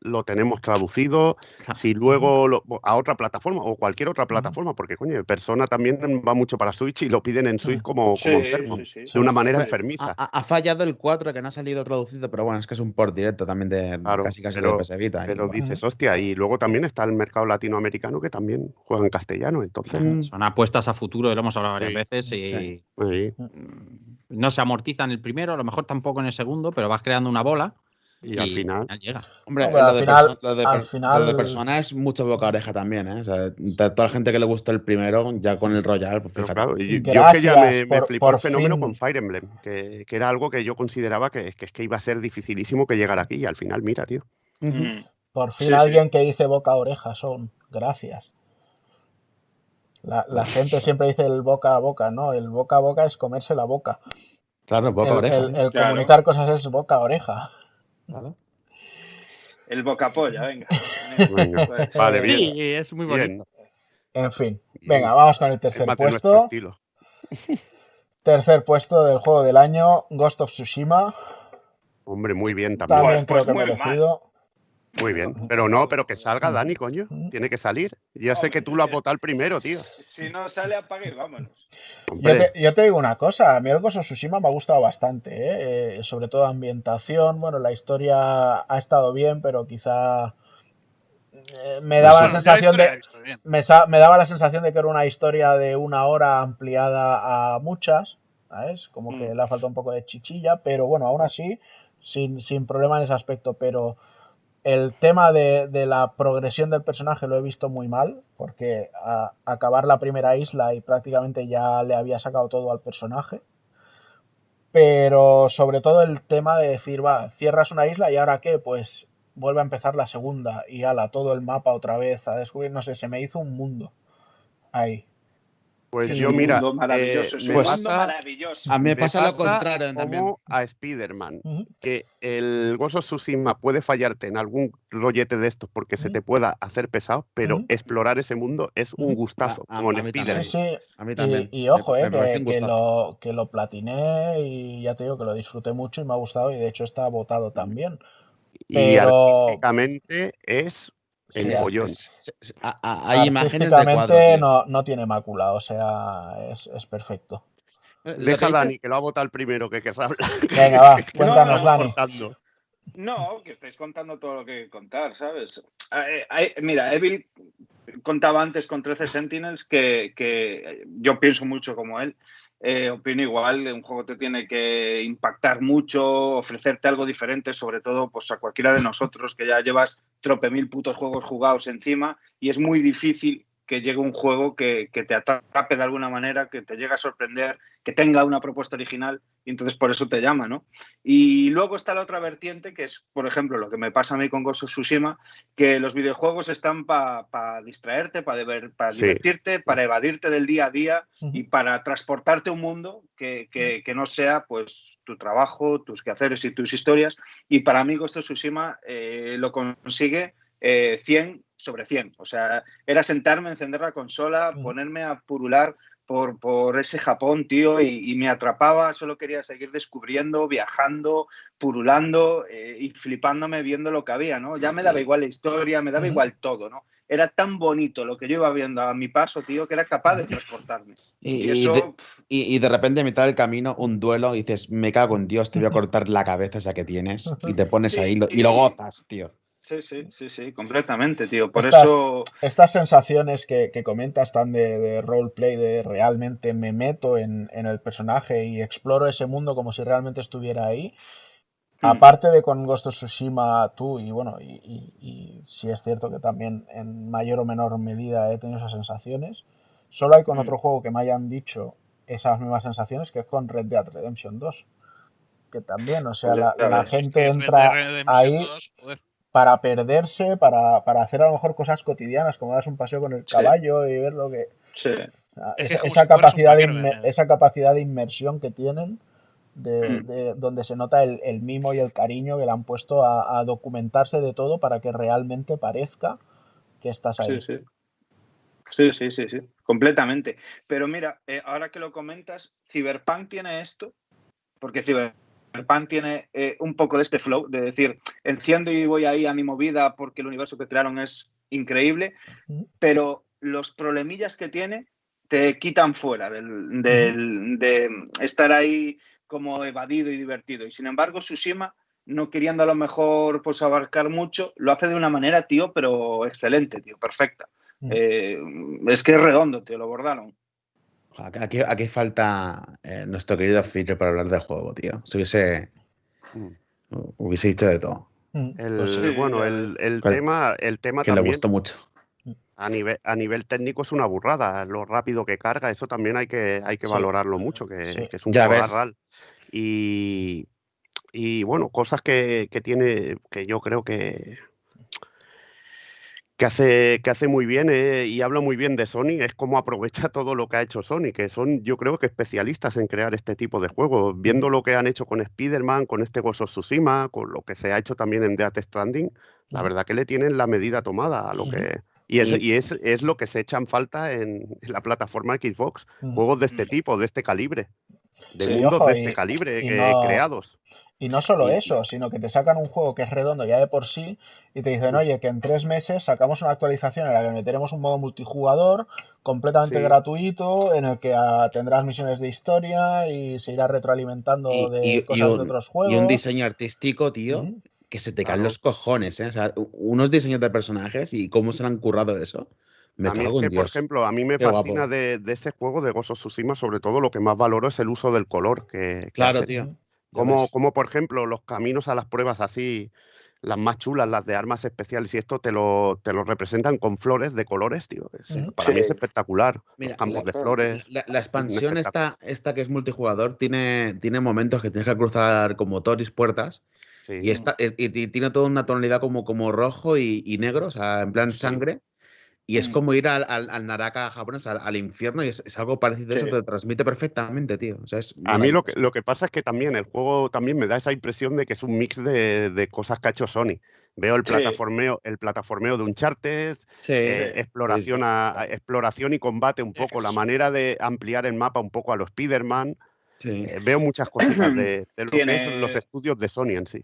lo tenemos traducido, si luego lo- a otra plataforma o cualquier otra plataforma, porque coño, Persona también va mucho para Switch y lo piden en Switch como, Sí, como enfermo, sí, sí. de una manera enfermiza. ha- ha fallado el 4 que no ha salido traducido, pero bueno, es que es un port directo también de Claro, casi casi pero- de PS Vita. y Pero bueno. dices, hostia, y luego también está el mercado latinoamericano que también juega en castellano, entonces. Mm. Son apuestas a futuro, lo hemos hablado varias Sí. veces y no se amortiza en el primero, a lo mejor tampoco en el segundo, pero vas creando una bola y al final. llega. Hombre, pero lo, al de final- perso- lo de al per- final- lo de persona es mucho boca a oreja también, ¿eh? O sea, de toda la gente que le gustó el primero, ya con el Royal, pues fíjate. claro, y yo, es que ya me, me por- flipó por el fenómeno fin. con Fire Emblem, que, que era algo que yo consideraba que, que es que iba a ser dificilísimo que llegara aquí y al final, mira, tío. Mm. Por fin Sí, sí. alguien que dice boca a oreja son. Gracias. La, la gente siempre dice el boca a boca, no, el boca a boca es comerse la boca. Claro, boca a El, oreja. el- el Claro. comunicar cosas es boca a oreja. El bocapolla, venga. Venga, Pues, vale, bien. Sí, es muy bonito. Bien. En fin. Venga, vamos con el tercer puesto. estilo. Tercer puesto del juego del año, Ghost of Tsushima. Hombre, muy bien también. También Pues- creo pues que muy merecido. Muy bien. Pero no, pero que salga Dani, coño. Tiene que salir. Ya sé que tú lo has votado el primero, tío. Si no sale, apague y vámonos. Yo te, yo te digo una cosa, a mí el Ghost of Tsushima me ha gustado bastante, ¿eh? Eh, sobre todo ambientación, bueno, la historia ha estado bien, pero quizá eh, me daba la sensación de me daba la sensación de que era una historia de una hora ampliada a muchas, ¿sabes? Como que Mm. le ha faltado un poco de chichilla, pero bueno, aún así, sin, sin problema en ese aspecto, pero el tema de, de la progresión del personaje lo he visto muy mal, porque a, acabar la primera isla y prácticamente ya le había sacado todo al personaje. Pero sobre todo el tema de decir, va, cierras una isla y ahora qué, pues vuelve a empezar la segunda y ala, todo el mapa otra vez a descubrir, no sé, se me hizo un mundo ahí. Pues Es yo, mira. mundo maravilloso, eh, es me un pues- maravilloso. A mí me me pasa lo contrario también. como a Spider-Man. Que el Ghost of Tsushima puede fallarte en algún rollete de estos porque se te pueda hacer pesado, pero explorar ese mundo es un gustazo, A- a- como a mí también. Spider-Man. sí. A mí también. Y, y ojo, Me- eh, me que, lo, que lo platiné y ya te digo que lo disfruté mucho y me ha gustado y de hecho está votado también. Y Pero- artísticamente es El Sí, a- hay imágenes de cuadro. no, no tiene mácula, o sea, es, es perfecto. Deja a Dani, que lo ha votado el primero que querrá hablar. Venga, va, cuéntanos, Dani. cortando. No, que estáis contando todo lo que hay que contar, ¿sabes? Eh, eh, mira, Evil contaba antes con 13 Sentinels que, que yo pienso mucho como él. Eh, opino igual, un juego te tiene que impactar mucho, ofrecerte algo diferente, sobre todo pues, a cualquiera de nosotros que ya llevas trope mil putos juegos jugados encima y es muy difícil que llegue un juego que, que te atrape de alguna manera, que te llegue a sorprender, que tenga una propuesta original y entonces por eso te llama, ¿no? Y luego está la otra vertiente, que es, por ejemplo, lo que me pasa a mí con Ghost of Tsushima, que los videojuegos están para distraerte, para Sí. divertirte, para evadirte del día a día y para transportarte a un mundo que, que- que no sea pues tu trabajo, tus quehaceres y tus historias. Y para mí Ghost of Tsushima eh, lo consigue eh, 100 sobre 100. O sea, era sentarme, encender la consola, Ujú. ponerme a purular por, por ese Japón, tío, y, y me atrapaba, solo quería seguir descubriendo, viajando, purulando eh, y flipándome viendo lo que había, ¿no? Ya me daba igual la historia, me daba igual todo, ¿no? Era tan bonito lo que yo iba viendo a mi paso, tío, que era capaz de transportarme. Y, Y y eso, de, y- de repente, a mitad del camino, un duelo, y dices, me cago en Dios, te voy a cortar la cabeza esa que tienes. Y te pones Sí, ahí lo- y lo gozas, tío. Sí, sí, sí, sí, completamente, tío. Por eso, Estas sensaciones que, que comentas tan de, de roleplay, de realmente me meto en, en el personaje y exploro ese mundo como si realmente estuviera ahí. Mm. Aparte de con Ghost of Tsushima tú, y bueno, y, y, y sí es cierto que también en mayor o menor medida he tenido esas sensaciones, solo hay con Mm. otro juego que me hayan dicho esas mismas sensaciones, que es con Red Dead Redemption 2. Que también, o sea, la, la gente entra ahí 2, joder. Para perderse, para, para hacer a lo mejor cosas cotidianas, como darse un paseo con el Sí. caballo y ver lo que... sí. Ah, Es que esa, capacidad de esa capacidad de inmersión que tienen, de, Mm. de- donde se nota el, el mimo y el cariño que le han puesto a, a documentarse de todo para que realmente parezca que estás ahí. Sí, sí. Sí, sí, sí, sí, completamente. Pero mira, eh, ahora que lo comentas, Cyberpunk tiene esto, porque Cyberpunk tiene eh, un poco de este flow, de decir, enciendo y voy ahí a mi movida porque el universo que crearon es increíble, pero los problemillas que tiene te quitan fuera del, del- de estar ahí como evadido y divertido. Y sin embargo, Tsushima, no queriendo a lo mejor pues abarcar mucho, lo hace de una manera, tío, pero excelente, tío, perfecta. Eh, es que es redondo, tío, lo Aquí, aquí falta eh, nuestro querido Fisher para hablar del juego, tío. Si hubiese, Mm. hubiese dicho de todo. Mm. El, Pues sí, bueno, el, el tema, el tema Que le también gustó mucho. a nivel, a nivel técnico es una burrada. Lo rápido que carga, eso también hay que, hay que Sí. valorarlo mucho, que, Sí. que es un juego. Y, y bueno, cosas que, que tiene, que yo creo que, que hace, que hace muy bien eh, y habla muy bien de Sony, es cómo aprovecha todo lo que ha hecho Sony, que son yo creo que especialistas en crear este tipo de juegos. Viendo lo que han hecho con Spider-Man, con este Ghost of Tsushima, con lo que se ha hecho también en Death Stranding, la verdad que le tienen la medida tomada a lo que... Y es, Y- es, es lo que se echan falta en, en la plataforma Xbox, juegos de este Mm. tipo, de este calibre, de Sí, mundos ojo, de y- este calibre y que- no- creados. Y no solo Y- eso, sino que te sacan un juego que es redondo ya de por sí y te dicen, oye, que en tres meses sacamos una actualización en la que meteremos un modo multijugador completamente Sí. gratuito, en el que ah, tendrás misiones de historia y se irá retroalimentando Y, de y- y cosas de un, otros y juegos. un diseño artístico, tío, que se te caen Claro. los cojones, ¿eh? O sea, unos diseños de personajes y cómo se le han currado eso. Me a mí es que, por ejemplo, a mí me Qué fascina de, de ese juego de of Tsushima, sobre todo lo que más valoro es el uso del color que, que Claro, hace. tío. Como, como, por ejemplo, los caminos a las pruebas así, las más chulas, las de armas especiales, y esto te lo, te lo representan con flores de colores, tío. Es- para mí es espectacular. Mira, los campos la- de flores. La, la expansión esta, esta que es multijugador tiene, tiene momentos que tienes que cruzar como toris puertas Sí. y, esta, y, y tiene toda una tonalidad como, como rojo y, y negro, o sea, en plan Sí. sangre. Y es Mm. como ir al, al, al Naraka japonés, al, al infierno, y es, es algo parecido a eso, Sí. te lo transmite perfectamente, tío. O sea, es A mí lo que, lo que pasa es que también el juego también me da esa impresión de que es un mix de, de cosas que ha hecho Sony. Veo el Sí. plataformeo, el plataformeo de Uncharted, Sí, eh, sí, exploración, sí. a, a- exploración y combate un poco, la manera de ampliar el mapa un poco a los Spider-Man. Sí. Eh, veo muchas cositas de, de lo que es los Tiene- estudios de Sony en sí.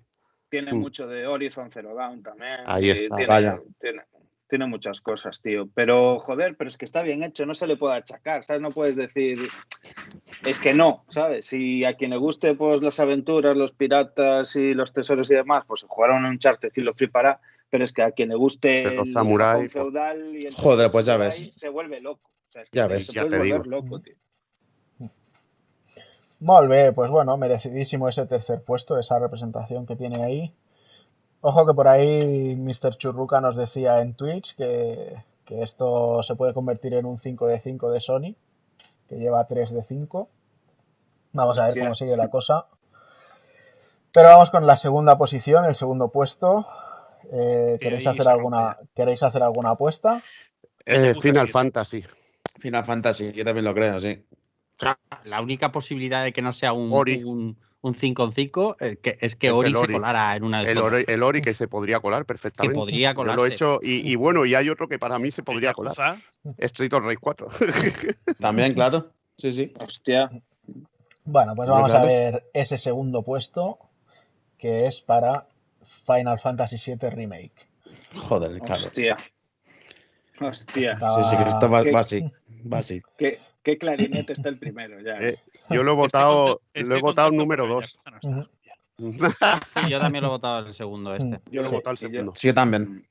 Tiene Mm. mucho de Horizon Zero Dawn también. Ahí está, Tiene, vaya. tiene, Tiene muchas cosas, tío. Pero, joder, pero es que está bien hecho, no se le puede achacar, ¿sabes? No puedes decir. Es que no, ¿sabes? Si a quien le guste pues las aventuras, los piratas y los tesoros y demás, pues jugaron un Uncharted y lo flipará. Pero es que a quien le guste Pero el samurái, feudal y el Joder, pues ya ves. se vuelve loco. O sea, es que Ya ves, te ya te volver digo. loco, tío. Molt bé, pues bueno, merecidísimo ese tercer puesto, esa representación que tiene ahí. Ojo que por ahí Mr. Churruca nos decía en Twitch que, que esto se puede convertir en un 5 de 5 de Sony, que lleva 3 de 5. Vamos a ver cómo sigue la cosa. Pero vamos con la segunda posición, el segundo puesto. Eh, ¿queréis, hacer alguna. ¿Queréis hacer alguna apuesta? Eh, Final. Fantasy. Final Fantasy, yo también lo creo, sí. La única posibilidad de que no sea un, Ori. un, un 5 en 5 eh, que- es que Es Ori el se Ori. colara en una de El. Ori, el Ori que se podría colar perfectamente. podría Yo lo he hecho y, y bueno, y hay otro que para mí se podría colar. Street of Rage 4. También, claro. Sí, sí. Hostia. Bueno, pues vamos a ver ese segundo puesto, que es para Final Fantasy VII Remake. Joder, claro. Sí, Hostia. Hostia. sí, que esto va, ¿Qué- va así. Va así. ¿Qué, qué clarinete está el primero ya. Eh, yo lo he votado, lo he votado número pero el 2. Yakuza no está. Ujú. Sí, yo también lo he votado el segundo este. Yo lo he Sí, votado el yo- segundo. Sí, yo también.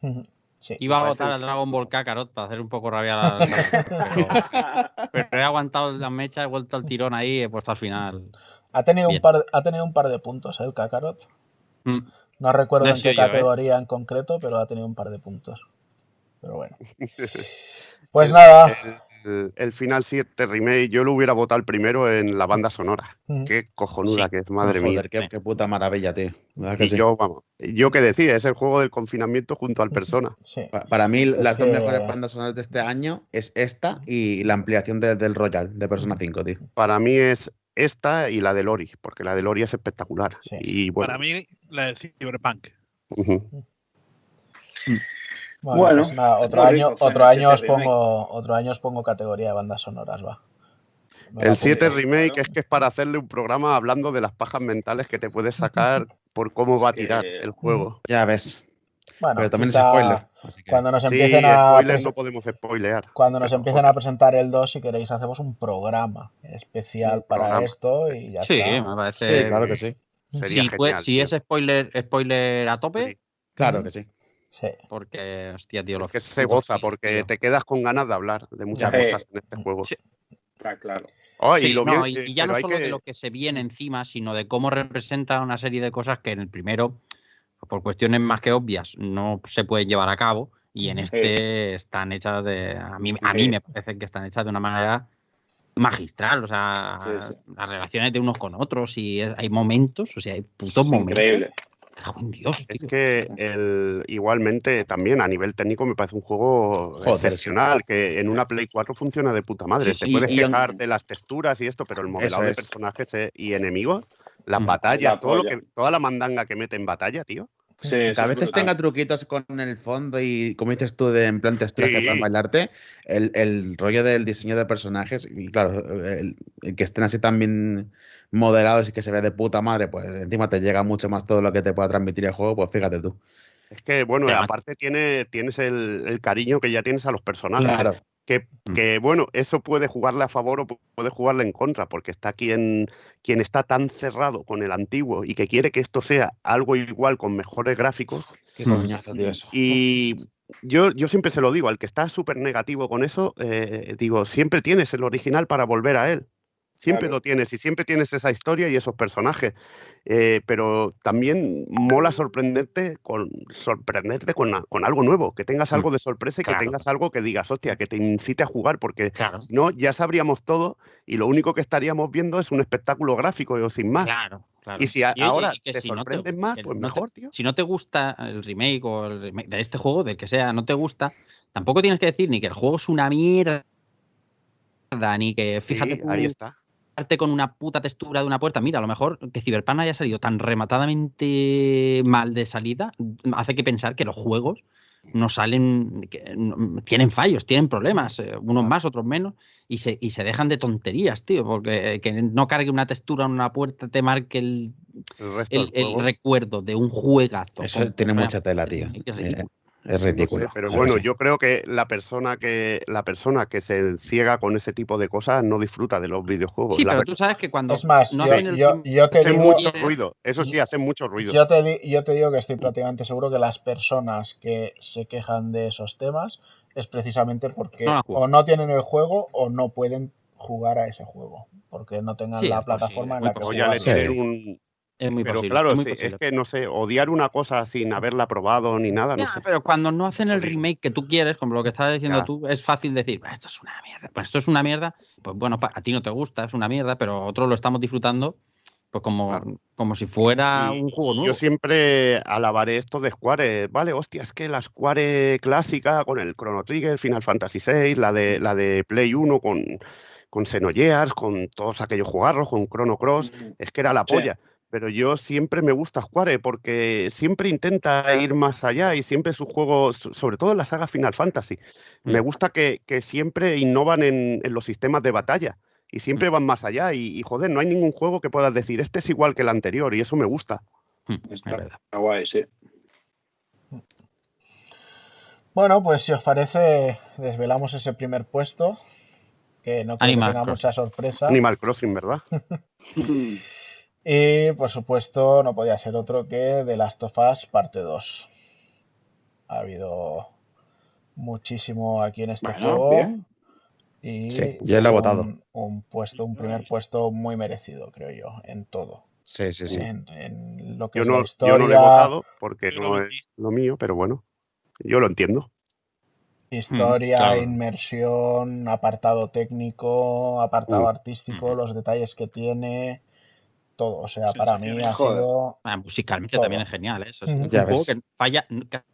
Sí. Iba a votar al Dragon Ball Kakarot para hacer un poco rabiar a la... pero, pero he aguantado la mecha, he vuelto al tirón ahí y he puesto al final. Ha tenido, un par, ha tenido un par de puntos ¿eh, el Kakarot. Mm. No recuerdo No en qué ¿eh? categoría en concreto, pero ha tenido un par de puntos. Pero bueno. Pues El- nada. El, el Final 7 Remake, yo lo hubiera votado el primero en la banda sonora. Qué cojonuda Sí. que es, madre mía. Joder, qué, qué puta maravilla, tío. Que Y sí. yo, vamos, yo que decía, es el juego del confinamiento junto al Persona. Sí. Pa- Para mí, las dos mejores bandas sonoras de este año es esta y la ampliación de- del Royal de Persona 5, tío. Para mí es esta y la de Lori, porque la de Lori es espectacular. Sí. Y bueno, Para mí, la del Cyberpunk. ujú. Bueno, Bueno, pues nada, otro año, rico, otro año os 7 remake. pongo, otro año os pongo categoría de bandas sonoras, va. Me el 7 apunto. Remake claro. es que es para hacerle un programa hablando de las pajas mentales que te puedes sacar por cómo va a tirar el juego. Ya ves. Bueno, Pero también es spoiler. así que- Cuando nos Sí, empiecen a spoiler prese- no podemos spoilear. cuando nos empiecen a presentar el 2, si queréis, hacemos un programa especial Un para programa. esto y ya Sí, está. me parece. Sí, claro que sí. Sería Si, es spoiler, spoiler a tope, Sí. Claro que sí. Sí. porque, hostia, tío, los que se goza porque tío. te quedas con ganas de hablar de muchas cosas en este juego. Sí. Está claro. Oh, y Sí, lo no, bien- y, y ya no solo de lo que se viene encima, sino de cómo representa una serie de cosas que en el primero, por cuestiones más que obvias, no se pueden llevar a cabo. Y en Sí. este están hechas de. A mí, a mí Sí. me parece que están hechas de una manera magistral. O sea, Sí, sí. las relaciones de unos con otros. Y hay momentos, o sea, hay putos Es momentos. increíble. Dios, Es que el, igualmente también a nivel técnico me parece un juego Joder, sí. excepcional, que en una Play 4 funciona de puta madre. Sí, Te sí. puedes en- quejar de las texturas y esto, pero el modelado Eso de es. personajes eh, y enemigos, las Mm. batallas, La todo lo que, toda la mandanga que mete en batalla, tío. Sí, Que a es veces tenga truquitos con el fondo y, como dices tú, de en plan texturas que Sí. puedan bailarte, el, el rollo del diseño de personajes, y claro, el, el que estén así tan bien modelados y que se ve de puta madre, pues encima te llega mucho más todo lo que te pueda transmitir el juego, pues fíjate tú. Es que, bueno, aparte tiene, tienes el, el cariño que ya tienes a los personajes. Claro. Que, Mm. que, bueno, eso puede jugarle a favor o pu- puede jugarle en contra, porque está quien, quien está tan cerrado con el antiguo y que quiere que esto sea algo igual con mejores gráficos. Qué Mm. coñazo, tío, eso. Y yo, yo siempre se lo digo, al que está súper negativo con eso, eh, digo, siempre tienes el original para volver a él. Siempre Claro. lo tienes y siempre tienes esa historia y esos personajes. Eh, pero también mola sorprenderte con, sorprenderte con, con algo nuevo, que tengas Mm, algo de sorpresa y claro. que tengas algo que digas, hostia, que te incite a jugar, porque Claro, si no, ya sabríamos todo y lo único que estaríamos viendo es un espectáculo gráfico o sin más. claro, claro. Y si a- ahora y te si no sorprendes más, pues no te- mejor, tío. si no te gusta el remake o el remake de este juego, del que sea, no te gusta, tampoco tienes que decir ni que el juego es una mierda, ni que fíjate Sí, ahí está. Quedarte con una puta textura de una puerta. Mira, a lo mejor que Cyberpunk haya salido tan rematadamente mal de salida hace que pensar que los juegos no salen, que no- tienen fallos, tienen problemas, eh, unos más, otros menos, y se, y se dejan de tonterías, tío, porque eh, que no cargue una textura en una puerta te marque el, El resto el, del el juego. recuerdo de un juegazo. Eso como tiene mucha tela, tío. es que es ridículo. No sé, pero bueno, yo creo que la persona que la persona que se ciega con ese tipo de cosas no disfruta de los videojuegos. Sí, La pero verdad. tú sabes que cuando Es más, no yo, hacen el yo- prim- yo te Hacen digo, mucho ruido, eso sí, hacen mucho ruido. yo te, di- yo te digo que estoy prácticamente seguro que las personas que se quejan de esos temas es precisamente porque No o no tienen el juego o no pueden jugar a ese juego, porque no tengan Sí, la plataforma en la que O ya le tienen un. Es muy Pero posible. claro, es muy sí, es posible. que no sé, odiar una cosa sin haberla probado ni nada, no Ya, sé. pero cuando no hacen el remake que tú quieres, como lo que estabas diciendo Ya. tú, es fácil decir, "Bah, esto es una mierda. Pues esto es una mierda. Pues bueno, a ti no te gusta, es una mierda, pero otros lo estamos disfrutando pues como, Claro. como si fuera Y un juego nuevo. Yo siempre alabaré esto de Square. Vale, hostia, es que la Square clásica con el Chrono Trigger, Final Fantasy VI, la de, la de Play 1 con, con Xenogears, con todos aquellos jugarros, con Chrono Cross, es que era la Sí. Pero yo siempre me gusta Square porque siempre intenta ir más allá y siempre sus juegos, so- sobre todo en la saga Final Fantasy, me Mm. gusta que, que siempre innovan en, en los sistemas de batalla y siempre van más allá. Y, y, joder, no hay ningún juego que puedas decir, este es igual que el anterior y eso me gusta. Mm, es Está verdad. guay, sí. Bueno, pues si os parece, desvelamos ese primer puesto, que no creo Animal que tenga mucha sorpresa. Animal Crossing, ¿verdad? Y por supuesto, no podía ser otro que The Last of Us parte 2. Ha habido muchísimo aquí en este Bueno, juego. bien. Y Sí, he un- votado. Un puesto, un primer puesto muy merecido, creo yo, en todo. Sí, sí, sí. En, en lo que Yo es la no, yo no lo he votado porque no es lo mío, pero bueno, yo lo entiendo. historia, claro. inmersión, apartado técnico, apartado Mm. artístico, los detalles que tiene, todo. O sea, para mí ha Joder. sido Ah, musicalmente Todo. también es genial, ¿eh? Eso es un Ya juego ves. que falla,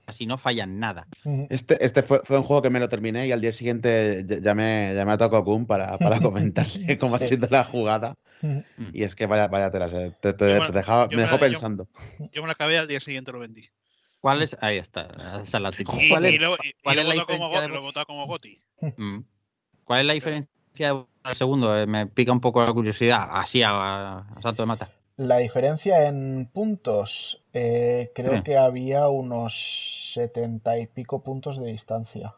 casi no falla en nada. Este, este fue, fue un juego que me lo terminé y al día siguiente ll- llamé, llamé a Tokokun para, para comentarle cómo ha sido la jugada. Ujú. Y es que vaya, vaya tela, te, te- te dejaba- me me dejó la- pensando. Yo me la acabé al día siguiente lo vendí. ¿Cuál es? Ahí está, esa la. Y, ¿Cuál y es, lo, y- y cuál lo es la como, de lo Goti. Mm. ¿Cuál es la diferencia del segundo? Eh, Me pica un poco la curiosidad, así a, a salto de mata. La diferencia en puntos, eh, creo Sí. que había unos setenta y pico puntos de distancia.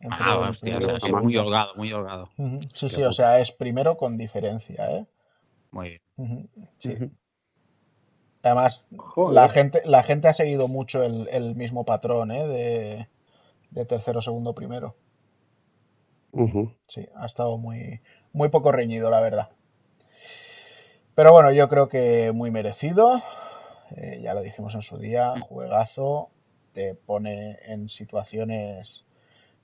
entre Ah, el hostia, o sea, el sí, muy holgado, muy holgado. Sí, sí, o sea, es primero con diferencia, ¿eh? Muy bien. Sí. Además, Joder. la gente, la gente ha seguido mucho el, el mismo patrón, ¿eh? De, de tercero, segundo, primero. Sí, ha estado muy, muy poco reñido, la verdad. Pero bueno, yo creo que muy merecido. Eh, ya lo dijimos en su día, Mm. juegazo. Te pone en situaciones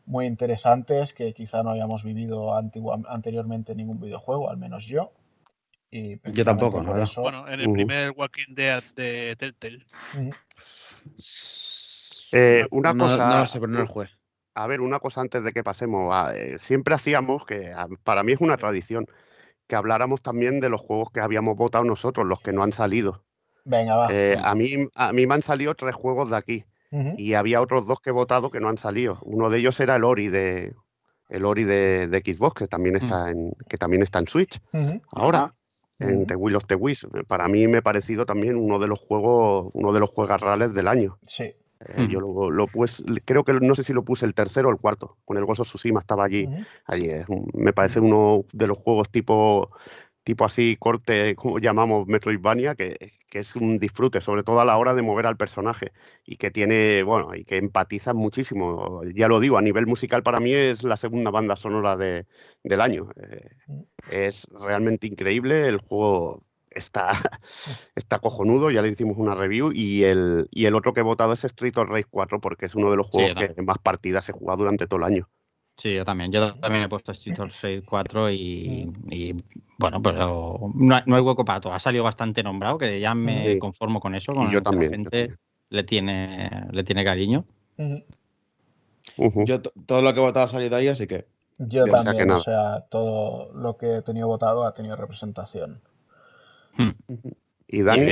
muy interesantes que quizá no habíamos vivido antigua- anteriormente en ningún videojuego, al menos yo. Y Yo tampoco, eso- Bueno, en el Ujú. primer Walking Dead de Telltale. Eh, una no, cosa, no lo sé, pero no lo jugué. A ver, una cosa antes de que pasemos. a- eh, siempre hacíamos, que a- para mí es una tradición, que habláramos también de los juegos que habíamos votado nosotros, los que no han salido. Venga, va. Eh, a, mí, a mí me han salido tres juegos de aquí y había otros dos que he votado que no han salido. Uno de ellos era el Ori de, el Ori de, de Xbox, que también está en, que también está en Switch ahora. En. The Will of the Wisps. Para mí me ha parecido también uno de los juegos, uno de los juegarrales del año. Sí. Eh, Yo lo, lo puse, creo que no sé si lo puse el tercero o el cuarto, con el Gozo Tsushima estaba allí. Allí es un- me parece uno de los juegos tipo, tipo así, corte, como llamamos Metroidvania, que, que es un disfrute, sobre todo a la hora de mover al personaje y que tiene, bueno, y que empatizas muchísimo. Ya lo digo, a nivel musical para mí es la segunda banda sonora de- del año. Eh, Mm. es realmente increíble, el juego está, está cojonudo, ya le hicimos una review y el, y el otro que he votado es Street of Rage 4 porque es uno de los juegos que más partidas he jugado durante todo el año. Sí, yo también. Yo también he puesto Street of Rage 4 y, y, bueno, pero no hay, no hay hueco para todo. Ha salido bastante nombrado, que ya me Sí. conformo con eso. Y Con yo también, La yo gente también. le tiene, le tiene cariño. Yo todo lo que he votado ha salido ahí, así que. Yo O sea que también, o sea, todo lo que he tenido votado ha tenido representación. Y Y Dani,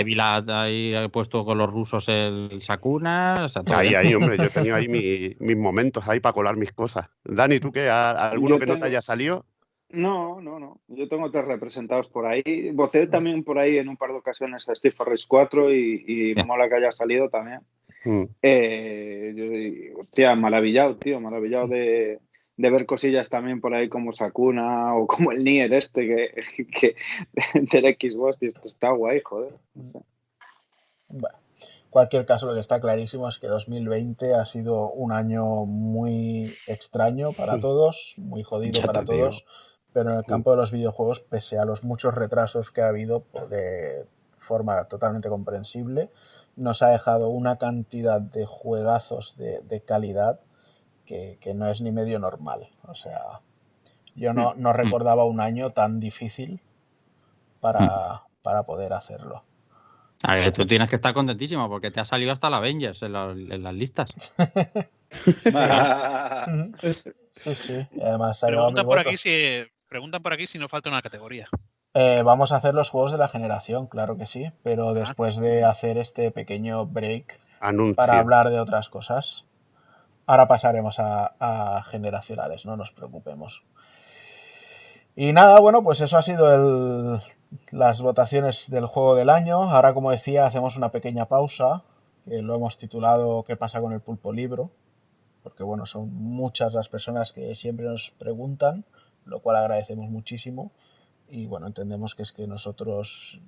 ahí ha puesto con los rusos el Sakuna. O sea, todo ahí, ahí, hombre, yo he tenido ahí mi- mis momentos ahí para colar mis cosas. Dani, ¿tú qué? ¿A- ¿Alguno Yo que no te haya salido? No, no, no. Yo tengo tres representados por ahí. Voté también por ahí en un par de ocasiones a Steve Forrest 4 y, y Bien. mola que haya salido también. Mm. Eh, yo, hostia, maravillado, tío, maravillado de, de ver cosillas también por ahí como Sakuna o como el Nier este que, que del Xbox y esto está guay, joder. Bueno, en cualquier caso, lo que está clarísimo es que 2020 ha sido un año muy extraño para Sí. todos, muy jodido Ya para digo. todos, pero en el campo de los videojuegos, pese a los muchos retrasos que ha habido pues, de forma totalmente comprensible, nos ha dejado una cantidad de juegazos de, de calidad que, que no es ni medio normal. O sea, yo no, no recordaba un año tan difícil para, para poder hacerlo. A ver, tú tienes que estar contentísimo porque te ha salido hasta la Avengers en, la- en las listas. Sí, sí. Además, Preguntan por aquí si preguntan por aquí si nos falta una categoría. Eh, vamos a hacer los juegos de la generación, claro que sí, pero después de hacer este pequeño break Anuncio. para hablar de otras cosas, ahora pasaremos a, a generacionales, no nos preocupemos. Y nada, bueno, pues eso ha sido el- las votaciones del juego del año. Ahora, como decía, hacemos una pequeña pausa, que lo hemos titulado ¿Qué pasa con el pulpo libro? Porque bueno, son muchas las personas que siempre nos preguntan, lo cual agradecemos muchísimo. Y bueno, entendemos que es que nosotros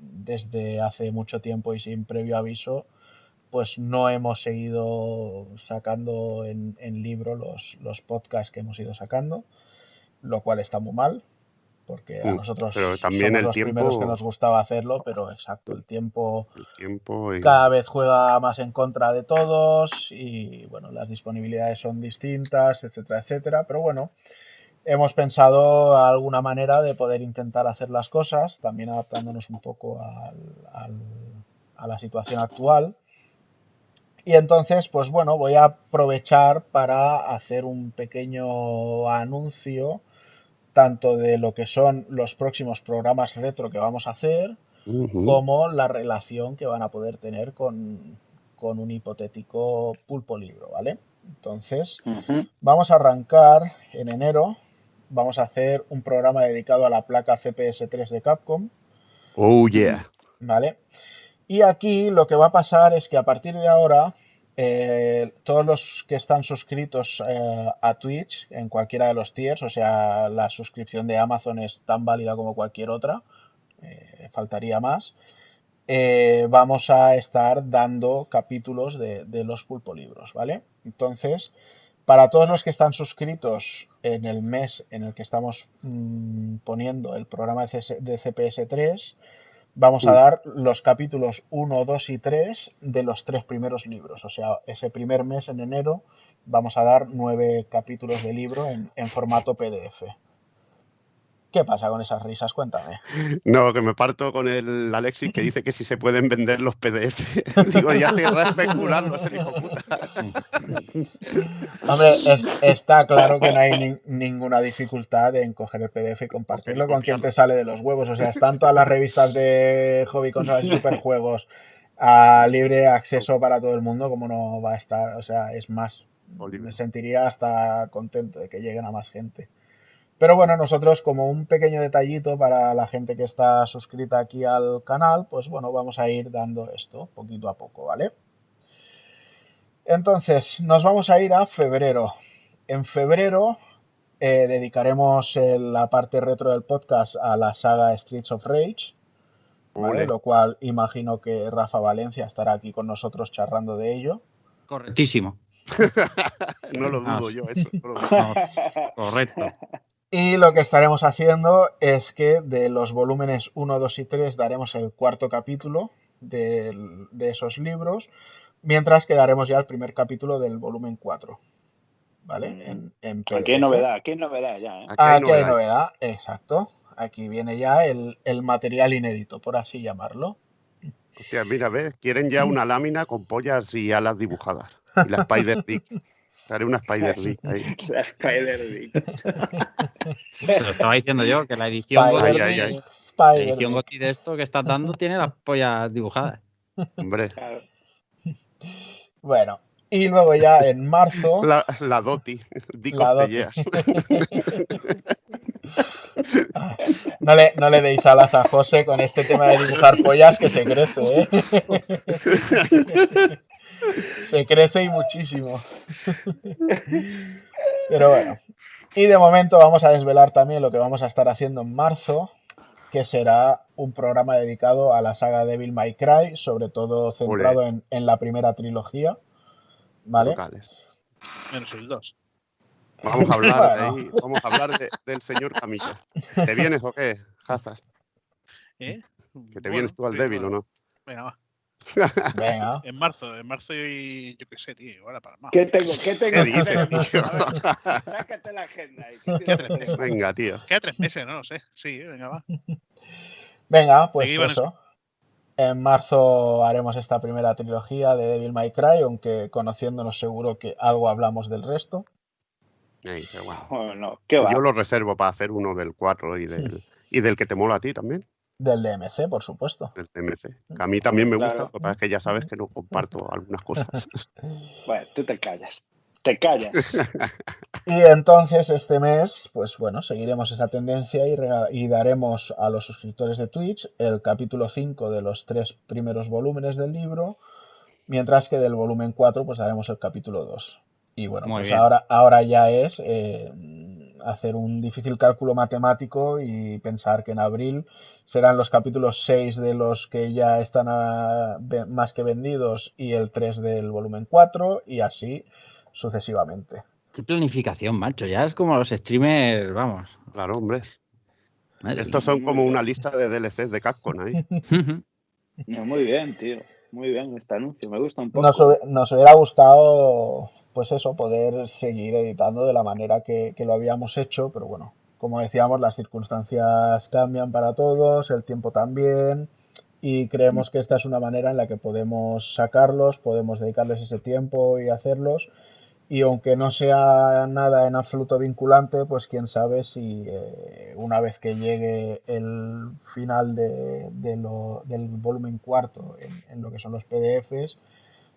desde hace mucho tiempo y sin previo aviso, pues no hemos seguido sacando en, en libro los, los podcasts que hemos ido sacando, lo cual está muy mal, porque a Mm, nosotros pero también somos el los primeros que tiempo- nos gustaba hacerlo, pero exacto, el tiempo El tiempo y... cada vez juega más en contra de todos y bueno, las disponibilidades son distintas, etcétera, etcétera. Pero bueno, hemos pensado alguna manera de poder intentar hacer las cosas, también adaptándonos un poco al- al- a la situación actual. Y entonces, pues bueno, voy a aprovechar para hacer un pequeño anuncio tanto de lo que son los próximos programas retro que vamos a hacer, como la relación que van a poder tener con, con un hipotético pulpo libro, ¿vale? Entonces, vamos a arrancar en enero, vamos a hacer un programa dedicado a la placa CPS3 de Capcom, Oh, yeah. ¿vale? Y aquí lo que va a pasar es que a partir de ahora, eh, todos los que están suscritos eh, a Twitch en cualquiera de los tiers, o sea, la suscripción de Amazon es tan válida como cualquier otra, eh, faltaría más, vamos a estar dando capítulos de, de los pulpolibros, ¿vale? Entonces, para todos los que están suscritos en el mes en el que estamos mm, poniendo el programa de CPS3, vamos a dar los capítulos 1, 2 y 3 de los tres primeros libros. O sea, ese primer mes en enero vamos a dar nueve capítulos de libro en, en formato PDF. ¿Qué pasa con esas risas? Cuéntame. No, que me parto con el Alexis que dice que si se pueden vender los PDF. Digo, ya cierra a especularlo, ese hijo puta. Hombre, es- está claro que no hay nin- ninguna dificultad en coger el PDF y compartirlo con quien te sale de los huevos. O sea, están todas las revistas de hobby, consolas y superjuegos a libre acceso para todo el mundo, como no va a estar. O sea, es más, me sentiría hasta contento de que lleguen a más gente. Pero bueno, nosotros como un pequeño detallito para la gente que está suscrita aquí al canal, pues bueno, vamos a ir dando esto poquito a poco, ¿vale? Entonces, nos vamos a ir a febrero. En febrero eh, dedicaremos el- la parte retro del podcast a la saga Streets of Rage, ¿vale? Lo cual imagino que Rafa Valencia estará aquí con nosotros charlando de ello. Correctísimo. No lo dudo Ah, yo, eso. no, correcto. Y lo que estaremos haciendo es que de los volúmenes 1, 2 y 3 daremos el cuarto capítulo de esos libros, mientras que daremos ya el primer capítulo del volumen 4. ¿Vale? En, en Aquí hay PDF. novedad, aquí hay novedad ya, ¿eh? Aquí hay Aquí hay novedad. novedad, exacto. Aquí viene ya el, el material inédito, por así llamarlo. Hostia, mira, ves, quieren ya una lámina con pollas y alas dibujadas. Y la Spider Dick. Haré una Spider Dick ahí. La Spider Dick. Te lo estaba diciendo yo, que la edición ay. la edición Goti de esto que estás dando tiene las pollas dibujadas. Hombre, Claro. Bueno, y luego ya en marzo. la, la Doti. Dick La Doti. No le, no le deis alas a José con este tema de dibujar pollas que se crece, ¿eh? Se crece y muchísimo. Pero bueno. Y de momento vamos a desvelar también lo que vamos a estar haciendo en marzo, que será un programa dedicado a la saga Devil May Cry, sobre todo centrado en, en la primera trilogía. ¿Vale? Brutales. Menos el 2. Vamos a hablar, de ahí, vamos a hablar de- del señor Camillo. ¿Te vienes o qué, Hazard? ¿Eh? ¿Que te vienes tú al débil o no? Venga, va. Venga. En marzo, en marzo y yo qué sé, tío, igual para más. ¿Qué tengo? ¿Qué tengo? ¿Qué dices, tío? Ver, Sácate la agenda. ahí, ¿qué ¿Qué tienes? tres Venga, tío. Queda tres meses, no lo sé. Sí, venga, va. Venga, pues ¿De qué iban eso. En marzo haremos esta primera trilogía de Devil May Cry, aunque conociéndonos seguro que algo hablamos del resto. Ey, qué bueno. Bueno, ¿qué va? Yo lo reservo para hacer uno del 4 y del, y del que te mola a ti también, Del DMC, por supuesto. del TMC. Que a mí también me gusta, Claro. lo que pasa es que ya sabes que no comparto algunas cosas. Bueno, tú te callas. Te callas. Y entonces este mes, pues bueno, seguiremos esa tendencia y, daremos a los suscriptores de Twitch el capítulo 5 de los tres primeros volúmenes del libro, mientras que del volumen 4 pues daremos el capítulo 2. Y bueno, Muy pues bien. ahora, ahora ya es eh, hacer un difícil cálculo matemático y pensar que en abril serán los capítulos 6 de los que ya están ah, más que vendidos y el 3 del volumen 4 y así sucesivamente. Qué planificación, macho. Ya es como los streamers, vamos. Claro, hombre. Madre Estos son como una lista de DLCs de Capcom ahí. No, muy bien, tío. Muy bien este anuncio. Me gusta un poco. Nos hubiera gustado, pues eso, poder seguir editando de la manera que, que lo habíamos hecho, pero bueno, como decíamos, las circunstancias cambian para todos, el tiempo también, y creemos que esta es una manera en la que podemos sacarlos, podemos dedicarles ese tiempo y hacerlos, y aunque no sea nada en absoluto vinculante, pues quién sabe si eh, una vez que llegue el final de, de lo- del volumen cuarto en, en lo que son los PDFs,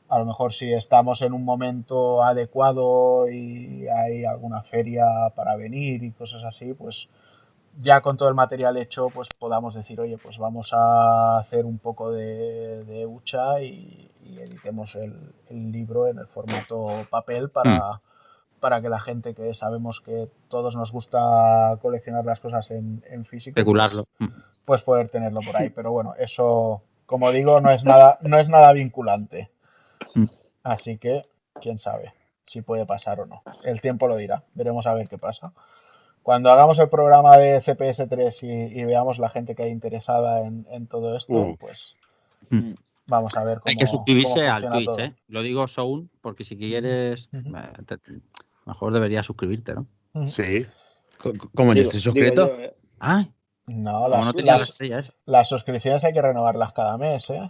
a lo mejor si estamos en un momento adecuado y hay alguna feria para venir y cosas así, pues ya con todo el material hecho, pues podamos decir, oye, pues vamos a hacer un poco de, de hucha y, y editemos el, el libro en el formato papel para, para que la gente que sabemos que todos nos gusta coleccionar las cosas en, en físico, pues, Especularlo. pues poder tenerlo por ahí. Pero bueno, eso, como digo, no es nada, no es nada vinculante. Así que, quién sabe si puede pasar o no. El tiempo lo dirá. Veremos a ver qué pasa. Cuando hagamos el programa de CPS3 y, y veamos la gente que hay interesada en, en todo esto, Mm. pues Mm. vamos a ver cómo Hay que suscribirse al Twitch, todo. ¿eh? Lo digo Soun, porque si quieres. Eh, te- mejor deberías suscribirte, ¿no? Sí. Co- Como yo estoy digo suscrito. yo, eh, Ah, No, las, no esa. las suscripciones hay que renovarlas cada mes, ¿eh?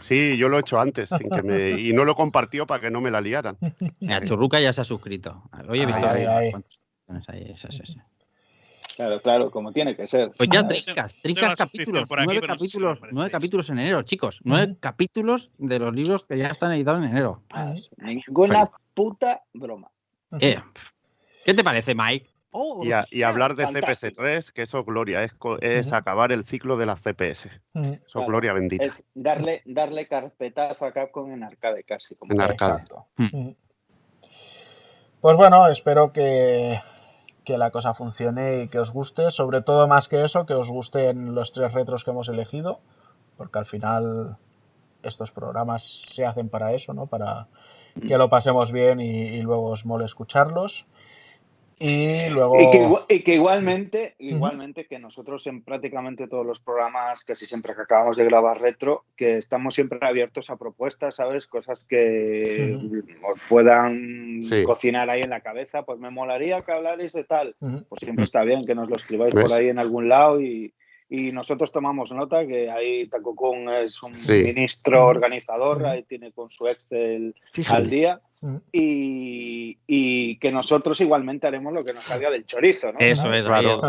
Sí, yo lo he hecho antes sin que me... y no lo compartió para que no me la liaran. Mira, Churruca ya se ha suscrito. Hoy he visto Ay, ahí ay. cuántas hay. Esa, esa, esa. Claro, claro, como tiene que ser. Pues ya trincas, trincas capítulos, aquí, nueve pero no sé si me capítulos, nueve capítulos en enero, chicos, nueve capítulos de los libros que ya están editados en enero. Ninguna puta broma. Eh, ¿Qué te parece, Mike? Oh, Y, a- y hablar de Fantástico. CPS3, que eso, Gloria, es, acabar el ciclo de las CPS. Ujú. Eso, Claro. Gloria bendita. Es darle, darle carpetazo a Capcom en arcade casi. Como En arcade. Hmm. Ujú. Pues bueno, espero que, que la cosa funcione y que os guste. Sobre todo más que eso, que os gusten los tres retros que hemos elegido. Porque al final estos programas se hacen para eso, ¿no? Para que lo pasemos bien y, y luego os mole escucharlos. Y luego... Y que, igua- y que igualmente, igualmente que nosotros en prácticamente todos los programas, casi siempre que acabamos de grabar retro, que estamos siempre abiertos a propuestas, ¿sabes? Cosas que os puedan Sí. cocinar ahí en la cabeza. Pues me molaría que hablarais de tal. Ujú. Pues siempre está bien que nos lo escribáis por ahí en algún lado y, y nosotros tomamos nota que ahí Taco Kun es un Sí. ministro organizador, ahí tiene con su Excel al día y, y que nosotros igualmente haremos lo que nos salga del chorizo, ¿no? Eso es, Claro.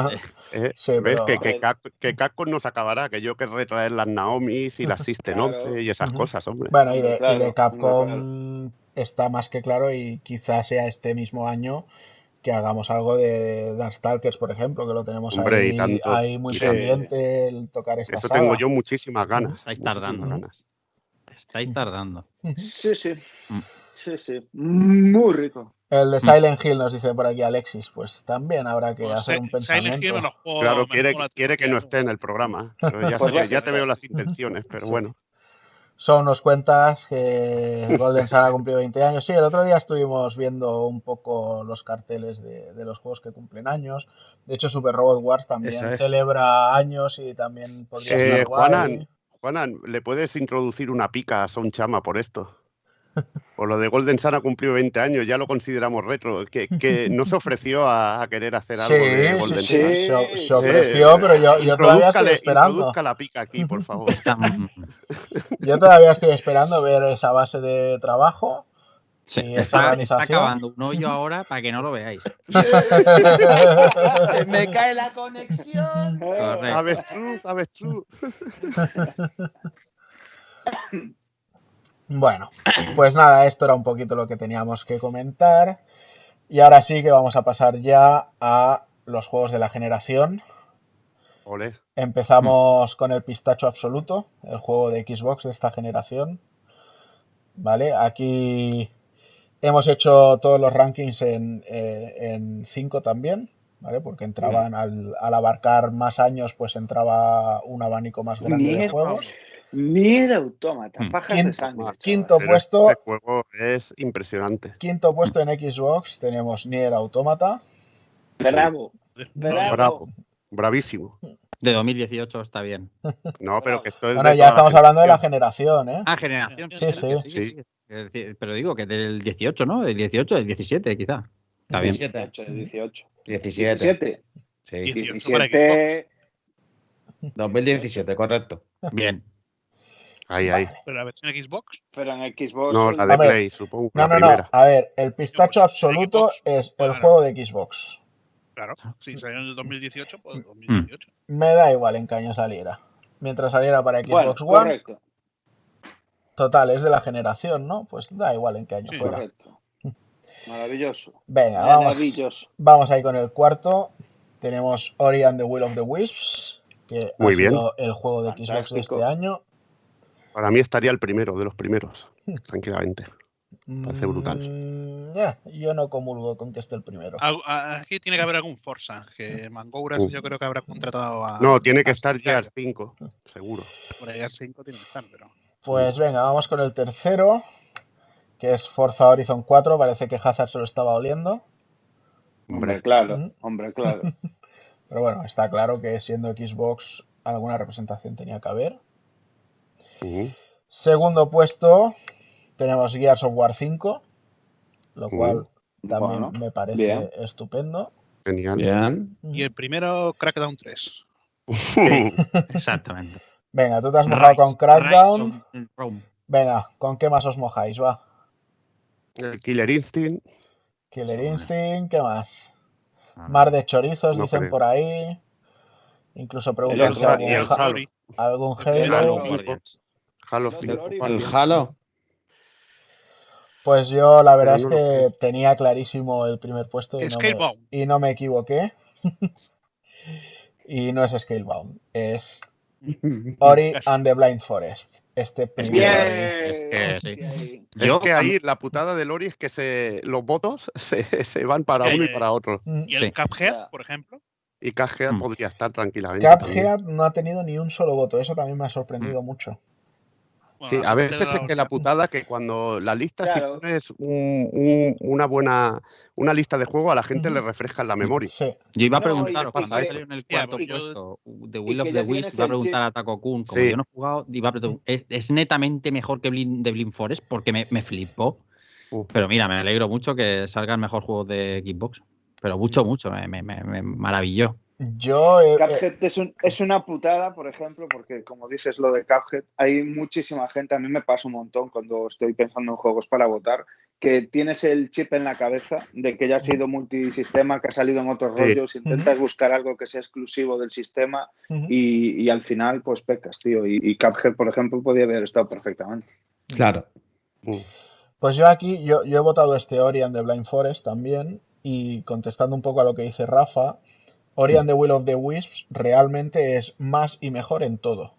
Eh, Sí, ¿Ves? pero- Que, que, nos acabará, que yo querré traer las Naomis y las System Claro. 11 y esas cosas, hombre. Bueno, y de, y Claro, de Capcom claro. está más que claro y quizás sea este mismo año que hagamos algo de Darkstalkers, por ejemplo, que lo tenemos Hombre, y ahí, tanto, ahí muy y tanto. pendiente el tocar esta Eso saga. tengo yo muchísimas ganas. Estáis muchísimas tardando. ganas. Estáis tardando. Sí, sí. Mm. Sí, sí. Muy rico. El de Silent Hill nos dice por aquí Alexis, pues también habrá que Pues, hacer un Si- Silent Hill me pensamiento. lo juego. Claro, me quiere, que no esté en el programa. Pero ya, Pues sé- ya te veo las intenciones, pero bueno. Son nos cuentas que Golden Sun ha cumplido 20 años. Sí, el otro día estuvimos viendo un poco los carteles de, de los juegos que cumplen años. De hecho, Super Robot Wars también es. celebra años y también podría Eh. Juanan, Juanan, ¿le puedes introducir una pica a Son Chama por esto? Por lo de Golden Sun ha cumplido 20 años, ya lo consideramos retro. Que, que no se ofreció a, a querer hacer algo de Sí, Golden sí, Sun. sí, se, Sí, se ofreció, pero yo, yo todavía estoy esperando. introduzca la pica aquí, por favor. Yo todavía estoy esperando ver esa base de trabajo. esa está, acabando un hoyo ahora para que no lo veáis. Se me cae la conexión. Correcto. Avestruz, avestruz. Bueno, pues nada, esto era un poquito lo que teníamos que comentar. Y ahora sí que vamos a pasar ya a los juegos de la generación. Ole. Empezamos con el pistacho absoluto, el juego de Xbox de esta generación. ¿Vale? Aquí hemos hecho todos los rankings en 5 también, ¿vale? Porque entraban al, al abarcar más años, pues entraba un abanico más grande de Mierda. Juegos. Nier Automata, Mm. pajas de Quinto- sangre. chaval. quinto Pero puesto, Este juego es impresionante. quinto puesto en Xbox tenemos Nier Automata. Bravo. Bravo. Bravísimo. De 2018 está bien. No, pero que esto es Bueno, de ya estamos hablando de la generación. generación, ¿eh? Ah, generación. Sí, sí. Sí. Pero digo que del 18, ¿no? Del 18, del 17 quizá. Está bien. 17. 18, 18. 17. 17. Sí. 18 para 17. 2017, correcto. Bien. Ahí, ahí. Pero la versión Xbox. Pero en Xbox. No, la de Play, supongo. No, la no, no. A ver, el pistacho Xbox, absoluto Xbox, es el juego de Xbox. Claro. Sí, salió en el 2018, Mm. pues 2018. Me da igual en qué año saliera. Mientras saliera para Bueno, Xbox One, correcto. total, es de la generación, ¿no? Pues da igual en qué año Sí, fuera. Correcto. Maravilloso. Venga, vamos, Maravilloso. vamos ahí con el cuarto. Tenemos Ori and the Will of the Wisps, que Muy ha bien. sido el juego de Xbox de este año. Para mí estaría el primero de los primeros, tranquilamente. Parece brutal. Mm, ya, yo no comulgo con que esté el primero. Aquí tiene que haber algún Forza, que Mangouras Uh. yo creo que habrá contratado a. No, tiene que estar Gears. Gears 5, seguro. Por ahí al 5 tiene que estar, pero. Pues venga, vamos con el tercero, que es Forza Horizon 4. Parece que Hazard se lo estaba oliendo. Hombre, claro. Mm. Hombre, claro. Pero bueno, está claro que siendo Xbox alguna representación tenía que haber. Segundo puesto tenemos Gears of War 5, lo Ujú. cual también Bueno, me parece bien. estupendo. Genial. Bien. Y el primero, Crackdown 3. Exactamente. Venga, tú te has mojado con Crackdown. Venga, ¿con qué más os mojáis? Va. El Killer Instinct. Killer Instinct, ¿qué más? Ah, Mar de chorizos, No dicen creo. por ahí. Incluso preguntan si algún, algún El Halo. Halo. Warriors. Halo El 5. Ori- El Halo. Pues yo la verdad es que tenía clarísimo el primer puesto y no, me, y no me equivoqué. y no es Scalebound, es Ori and the Blind Forest. Este primer Bien. Ori. Es que sí. Es que ahí la putada de Lori es que se, los votos se, se van para uno y para otro. Mm. Y el Sí. Cuphead, por ejemplo. Y Cajea Mm. podría estar tranquilamente. también. Cuphead no ha tenido ni un solo voto, eso también me ha sorprendido mucho. Bueno, Sí, a veces de es que la putada que cuando la lista, Claro. si pones un- un- una buena una lista de juego, a la gente le refresca en la memoria. Sí, Yo iba a No, preguntaros, y cuando que- salió en el cuarto yo- puesto The Will of the Wisps, iba a preguntar a Taco Kun, como Sí. yo no he jugado, iba a preguntar, ¿es, es netamente mejor que Blin, de Blind Forest? Porque me, me flipó. Uh. Pero mira, me alegro mucho que salgan mejor juegos de Xbox. Pero mucho, mucho, me, me- me- me maravilló. Yo eh, eh, Cuphead es, un- es una putada, por ejemplo, porque como dices lo de Cuphead, hay muchísima gente, a mí me pasa un montón cuando estoy pensando en juegos para votar, que tienes el chip en la cabeza de que ya ha sido multisistema, que ha salido en otros Sí. rollos, intentas buscar algo que sea exclusivo del sistema y, y al final pues pecas, tío. Y, y Cuphead, por ejemplo, podía haber estado perfectamente. Claro. Mm. Pues yo aquí, yo, yo he votado este Ori and the Blind Forest también, y contestando un poco a lo que dice Rafa, Ori and the Will of the Wisps realmente es más y mejor en todo.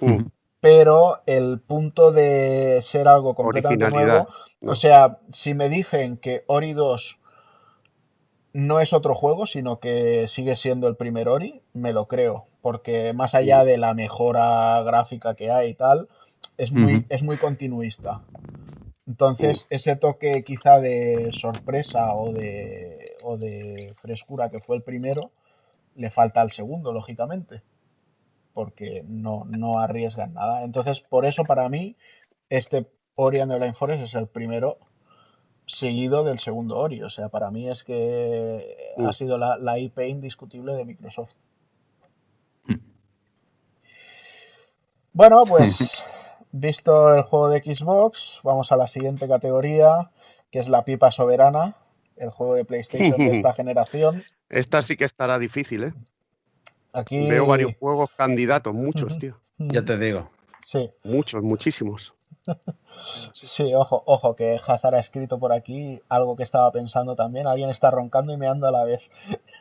Mm. pero el punto de ser algo completamente nuevo, no. o sea, si me dicen que Ori 2 no es otro juego, sino que sigue siendo el primer Ori, me lo creo, porque más allá de la mejora gráfica que hay y tal, es muy, es muy continuista. Entonces, ese toque quizá de sorpresa o de, o de frescura que fue el primero, le falta al segundo, lógicamente, porque no, no arriesgan nada. Entonces, por eso para mí, este Ori and the Blind Forest es el primero seguido del segundo Ori. O sea, para mí es que ha sido la, la IP indiscutible de Microsoft. Bueno, pues visto el juego de Xbox, vamos a la siguiente categoría, que es la pipa soberana, el juego de PlayStation de esta generación. Esta sí que estará difícil, ¿eh? Aquí, Veo varios juegos candidatos, muchos, tío. Ya te digo. sí, Muchos, muchísimos. sí, ojo, ojo, que Hazard ha escrito por aquí algo que estaba pensando también. Alguien está roncando y meando a la vez.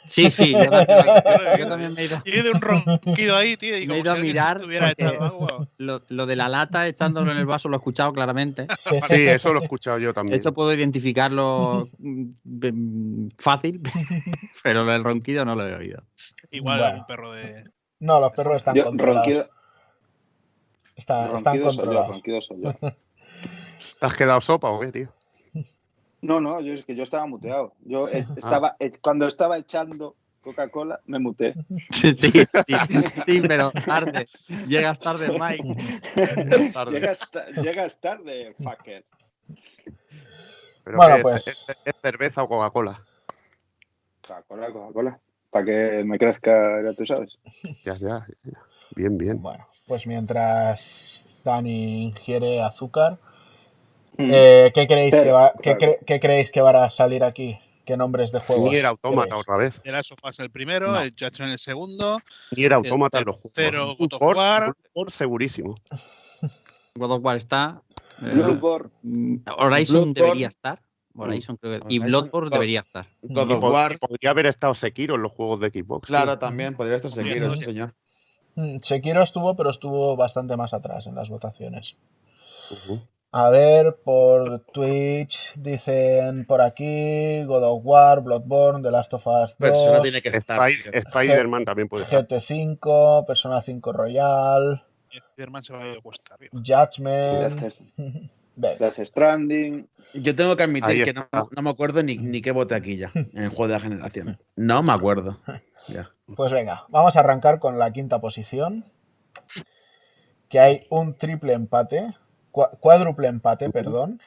Sí, sí, yo también, yo también me he ido, Y de un ronquido ahí, tío, y me he ido a mirar agua. lo, lo de la lata echándolo en el vaso lo he escuchado claramente. Sí, eso lo he escuchado yo De también. hecho, puedo identificarlo mm, mm, fácil, pero lo del ronquido no lo he oído. Igual Bueno. un perro de. No, los perros están Yo, controlados. ronquido, Está- están ronquido soy yo, controlados. ronquido soy yo. ¿Te has quedado sopa o qué, tío? No, no, yo es que yo estaba muteado. Yo eh, estaba, eh, cuando estaba echando Coca-Cola, me muteé. Sí, sí, sí, sí, pero tarde. Llegas tarde, Mike. Llegas tarde. llegas, ta- llegas tarde, fucker. Pero Bueno, pues- ¿Es, es cerveza o Coca-Cola? Coca-Cola, Coca-Cola. Para que me crezca, ya tú sabes. Ya, ya, ya. Bien, bien. Bueno, pues mientras Dani ingiere azúcar, Eh, ¿qué, creéis que va, qué, claro. cre- qué creéis que van a salir aquí? ¿Qué nombres de juegos? Nier Automata queréis? otra vez. Era Sofás el primero, No. el Judgment el segundo. Nier Automata en los juegos. tercero, God of War. Segurísimo. God of War está. eh, Bloodborne, mm, Horizon Bloodborne. debería estar. Horizon creo que. Y Bloodborne God- debería estar. God of War. podría haber estado Sekiro en los juegos de Xbox. Claro, también podría estar Sekiro, sí, señor. Mm, Sekiro estuvo, pero estuvo bastante más atrás en las votaciones. A ver, por Twitch dicen por aquí God of War, Bloodborne, The Last of Us 2, Persona tiene que estar. Spy-. Spider-Man también puede estar. GT5, Persona 5 Royal, Spider-Man se va a ir cuesta arriba. Judgment. Death, Stranding. Yo tengo que admitir que no, me acuerdo ni, ni qué voté aquí ya, en el juego de la generación. No me acuerdo. Ya. Pues venga, vamos a arrancar con la quinta posición. Que hay un triple empate, cuádruple empate, perdón.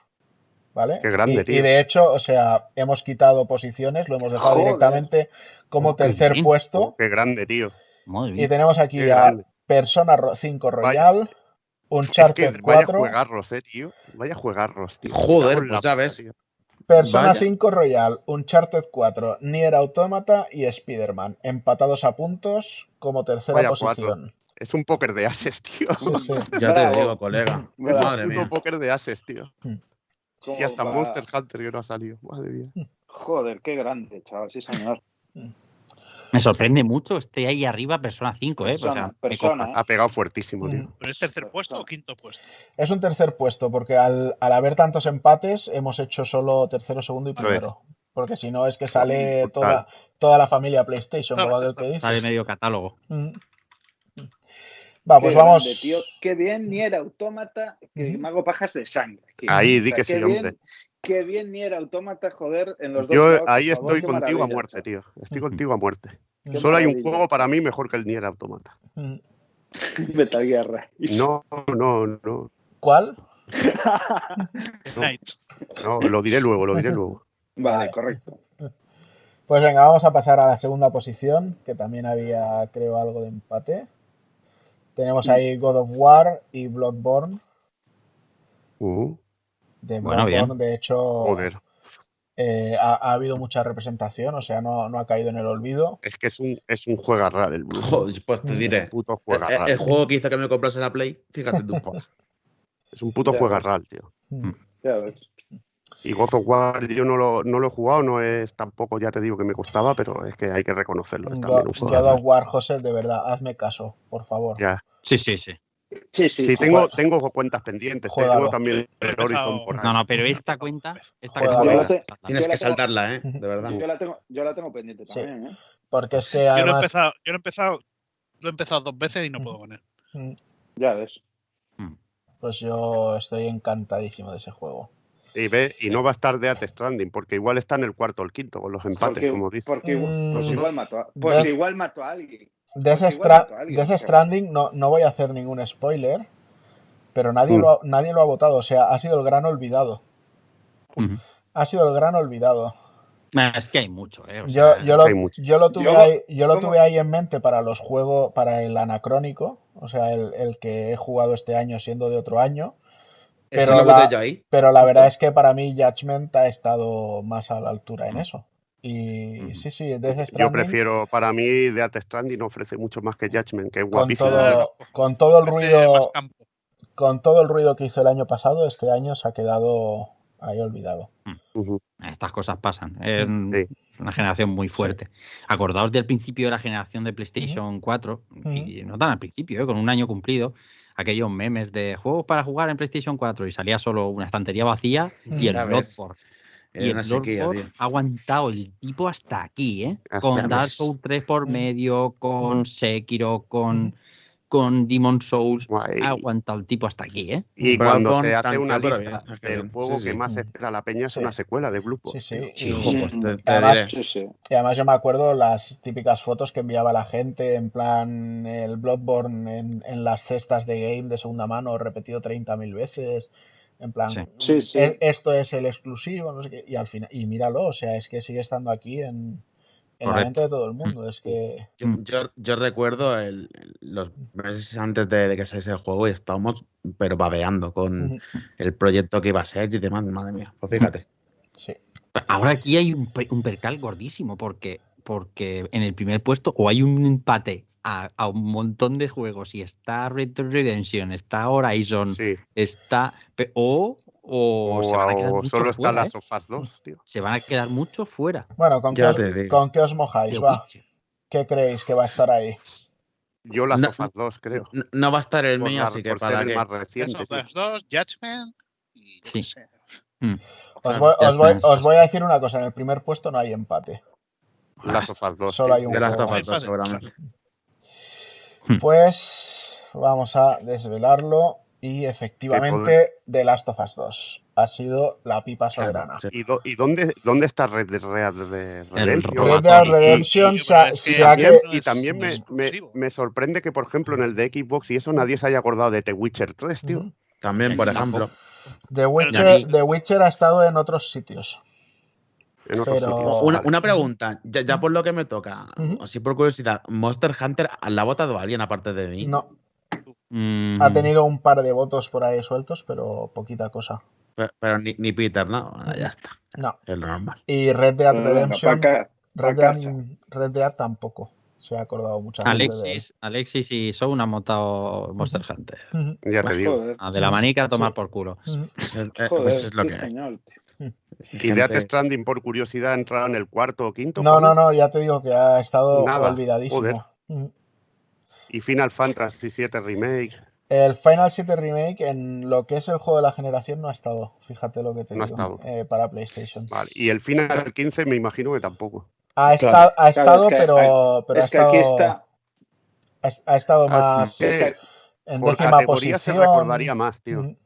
¿Vale? Qué grande, y, y tío. de hecho, o sea, hemos quitado posiciones, lo hemos dejado Joder. directamente como qué tercer bien. puesto. Qué grande, tío. Madre Y mía. tenemos aquí Qué a grande. Persona Ro- 5 Vaya. Royal, Es que Uncharted vaya 4, juegarros, eh, tío. Vaya juegarros, tío. Joder, pues ya ves. tío. Persona Vaya. 5 Royal, Uncharted 4, Nier Automata y Spider-Man, empatados a puntos como tercera Vaya posición. Es un póker de ases, tío. Sí, sí. Ya Bravo. te digo, colega. Es Madre un puto mía. póker de ases, tío. ¿Cómo Y hasta va? Monster Hunter que no ha salido. Madre mía. Joder, qué grande, chaval, sí, señor. Me sorprende mucho esté ahí arriba Persona 5, ¿eh? O sea, Persona, persona. ¿eh? Ha pegado fuertísimo, tío. Mm. ¿Pero es tercer puesto o quinto puesto? Es un tercer puesto, porque al, al haber tantos empates hemos hecho solo tercero, segundo y es. primero. Porque si no es que sale toda, toda la familia PlayStation, dice. Sale medio catálogo. Mm. Va, pues Qué vamos. grande, tío. Qué bien Nier Automata, que me hago pajas de sangre. Ahí, O di sea, que qué sí, bien, hombre. Qué bien Nier Automata, joder, en los dos Yo lados, ahí favor, estoy qué contigo a muerte, tío. Estoy contigo a muerte. Qué Solo hay un juego para mí mejor que el Nier Automata. Mm. Metal Gear Rise. No, no, no. ¿Cuál? No. Knights. No, lo diré luego, lo diré luego. Vale, Vale. correcto. Pues venga, vamos a pasar a la segunda posición, que también había, creo, algo de empate. Tenemos ahí God of War y Bloodborne. Uh, De Bueno, Bloodborne, bien. de hecho, joder. eh, ha, ha habido mucha representación, o sea, no, no ha caído en el olvido. Es que es un, es un juegarral el Blue. Joder, pues te diré. puto El, juegarral. el juego que hizo que me comprase la Play, fíjate tú. Es un puto Ya juegarral, tío. Mm. Ya ves. Y God of War yo no lo, no lo he jugado, no es tampoco, ya te digo que me costaba, pero es que hay que reconocerlo. Es también God, un God juegarral. of War, José, de verdad, hazme caso, por favor. Ya. Sí, sí, sí. Sí, sí. Sí, sí, tengo, tengo cuentas pendientes. Tengo también el Horizon por ahí. No, no, pero esta cuenta, esta cuenta te-. Tienes que tengo- saltarla, ¿eh? De verdad. Yo la tengo, yo la tengo pendiente Sí. también, ¿eh? Porque es que Yo lo he empezado, yo lo he empezado, lo he empezado dos veces y no puedo él. mm, Ya ves. Pues yo estoy encantadísimo de ese juego. Y ve, y no va a estar Death Stranding, porque igual está en el cuarto o el quinto, con los empates, Porque, como dice. porque igual, pues Mm. igual mató a, pues Death- igual mató a alguien. Death, Pues igual Stra- mató a alguien, Death pero- Stranding, no, no voy a hacer ningún spoiler, pero nadie, Mm. lo ha, nadie lo ha votado. O sea, ha sido el gran olvidado. Ha sido el gran olvidado. Es que hay mucho, ¿eh? O Yo, sea, yo, lo, hay mucho. yo lo tuve, Yo- ahí, yo lo tuve ahí en mente para los juegos, para el anacrónico, o sea, el, el que he jugado este año siendo de otro año. Pero la- voté yo ahí. Pero la Justo. verdad es que para mí Judgment ha estado más a la altura en eso. Y Ujú. sí, sí, Death Yo Stranding, prefiero, para mí, Death Stranding ofrece mucho más que Judgment, que es con guapísimo. todo, con todo el ruido, con todo el ruido que hizo el año pasado, este año se ha quedado ahí olvidado. Ujú. Estas cosas pasan. Es Sí. una generación muy fuerte. Acordaos del principio de la generación de PlayStation 4, y no tan al principio, ¿eh? con un año cumplido, aquellos memes de juegos para jugar en PlayStation 4 y salía solo una estantería vacía y el. Bloodborne. Y el sequía, ha aguantado el tipo hasta aquí, ¿eh? Hasta con Dark. Souls 3 por Mm. medio, con Sekiro, con, con Demon Souls. Guay. Ha aguantado el tipo hasta aquí, ¿eh? Y cuando se hace una lista bien, qué del bien. juego Sí, que sí. más espera la peña es una secuela de Bloodborne. Sí, sí. Pues te, te Además, diré. Sí, sí. Y además yo me acuerdo las típicas fotos que enviaba la gente, en plan el Bloodborne en, en las cestas de game de segunda mano, repetido 30.000 veces. En plan, Sí. Sí, sí. "E- esto es el exclusivo, no sé qué. Y al final, y míralo, o sea, es que sigue estando aquí en, en la Correcto. mente de todo el mundo. Es que. Yo, Mm. yo- yo recuerdo el- los meses antes de, de que saliese el juego y estábamos, pero babeando con el proyecto que iba a ser y demás. Madre mía, pues fíjate. Sí. Ahora aquí hay un, pe- un percal gordísimo porque, porque en el primer puesto o hay un empate a, a un montón de juegos y está Red Dead Redemption, está Horizon, Sí. está o, o, O, se van a quedar o solo está fuera, las ¿eh? sofás 2, tío. Se van a quedar muchos fuera. Bueno, ¿con qué, os, con qué os mojáis? Va. ¿Qué creéis que va a estar ahí? Yo las No- sofás 2, creo. No, no va a estar el Por, mío, la- así que por ser para el qué. más reciente. Us 2, Judgment y Sí. sé. Os Claro, voy, os voy- está, os está. voy a decir una cosa: en el primer puesto no hay empate. Las sofás 2. Solo tío. hay un De las tofas Empate, seguramente. Pues vamos a desvelarlo. Y efectivamente, The Last of Us 2 ha sido la pipa Claro, soberana. sí. ¿Y, do- y dónde, dónde está Red Dead Redemption? Red Red Dead Y- también, que- y también me, me- sorprende que, por ejemplo, en el de Xbox y eso nadie se haya acordado de The Witcher 3, tío. También, por ejemplo. The Witcher, The Witcher ha estado en otros sitios. En otros Pero- sitios. Una, una pregunta, ya, ya por lo que me toca, Ujú. así por curiosidad, ¿Monster Hunter la ha votado alguien aparte de mí? No, Mm, ha tenido un par de votos por ahí sueltos, pero poquita cosa. Pero, pero ni, ni Peter, ¿no? Bueno, ya está, No. es lo normal. Y Red Dead venga, Redemption, Red Dead. Red Dead tampoco se ha acordado mucha gente de él. Alexis, Alexis y Soun han montado Monster Hunter. Ya te digo. Joder, Ah, de la manica a tomar Sí. por culo. Pues eh, joder, pues es lo que señor. Y Death Stranding, por curiosidad, ha entrado en el cuarto o quinto. No, no, no, ya te digo que ha estado Nada, olvidadísimo. joder. Y Final Fantasy VII Remake. El Final 7 Remake en lo que es el juego de la generación no ha estado, fíjate lo que te No ha digo, estado. eh, para PlayStation. Vale. Y el Final 15 me imagino que tampoco. Ha, Claro, esta- ha claro, estado, es que pero, hay- pero ha es que aquí está. ha, ha estado Ah, más es que en por décima categoría se recordaría más, tío. Ujú.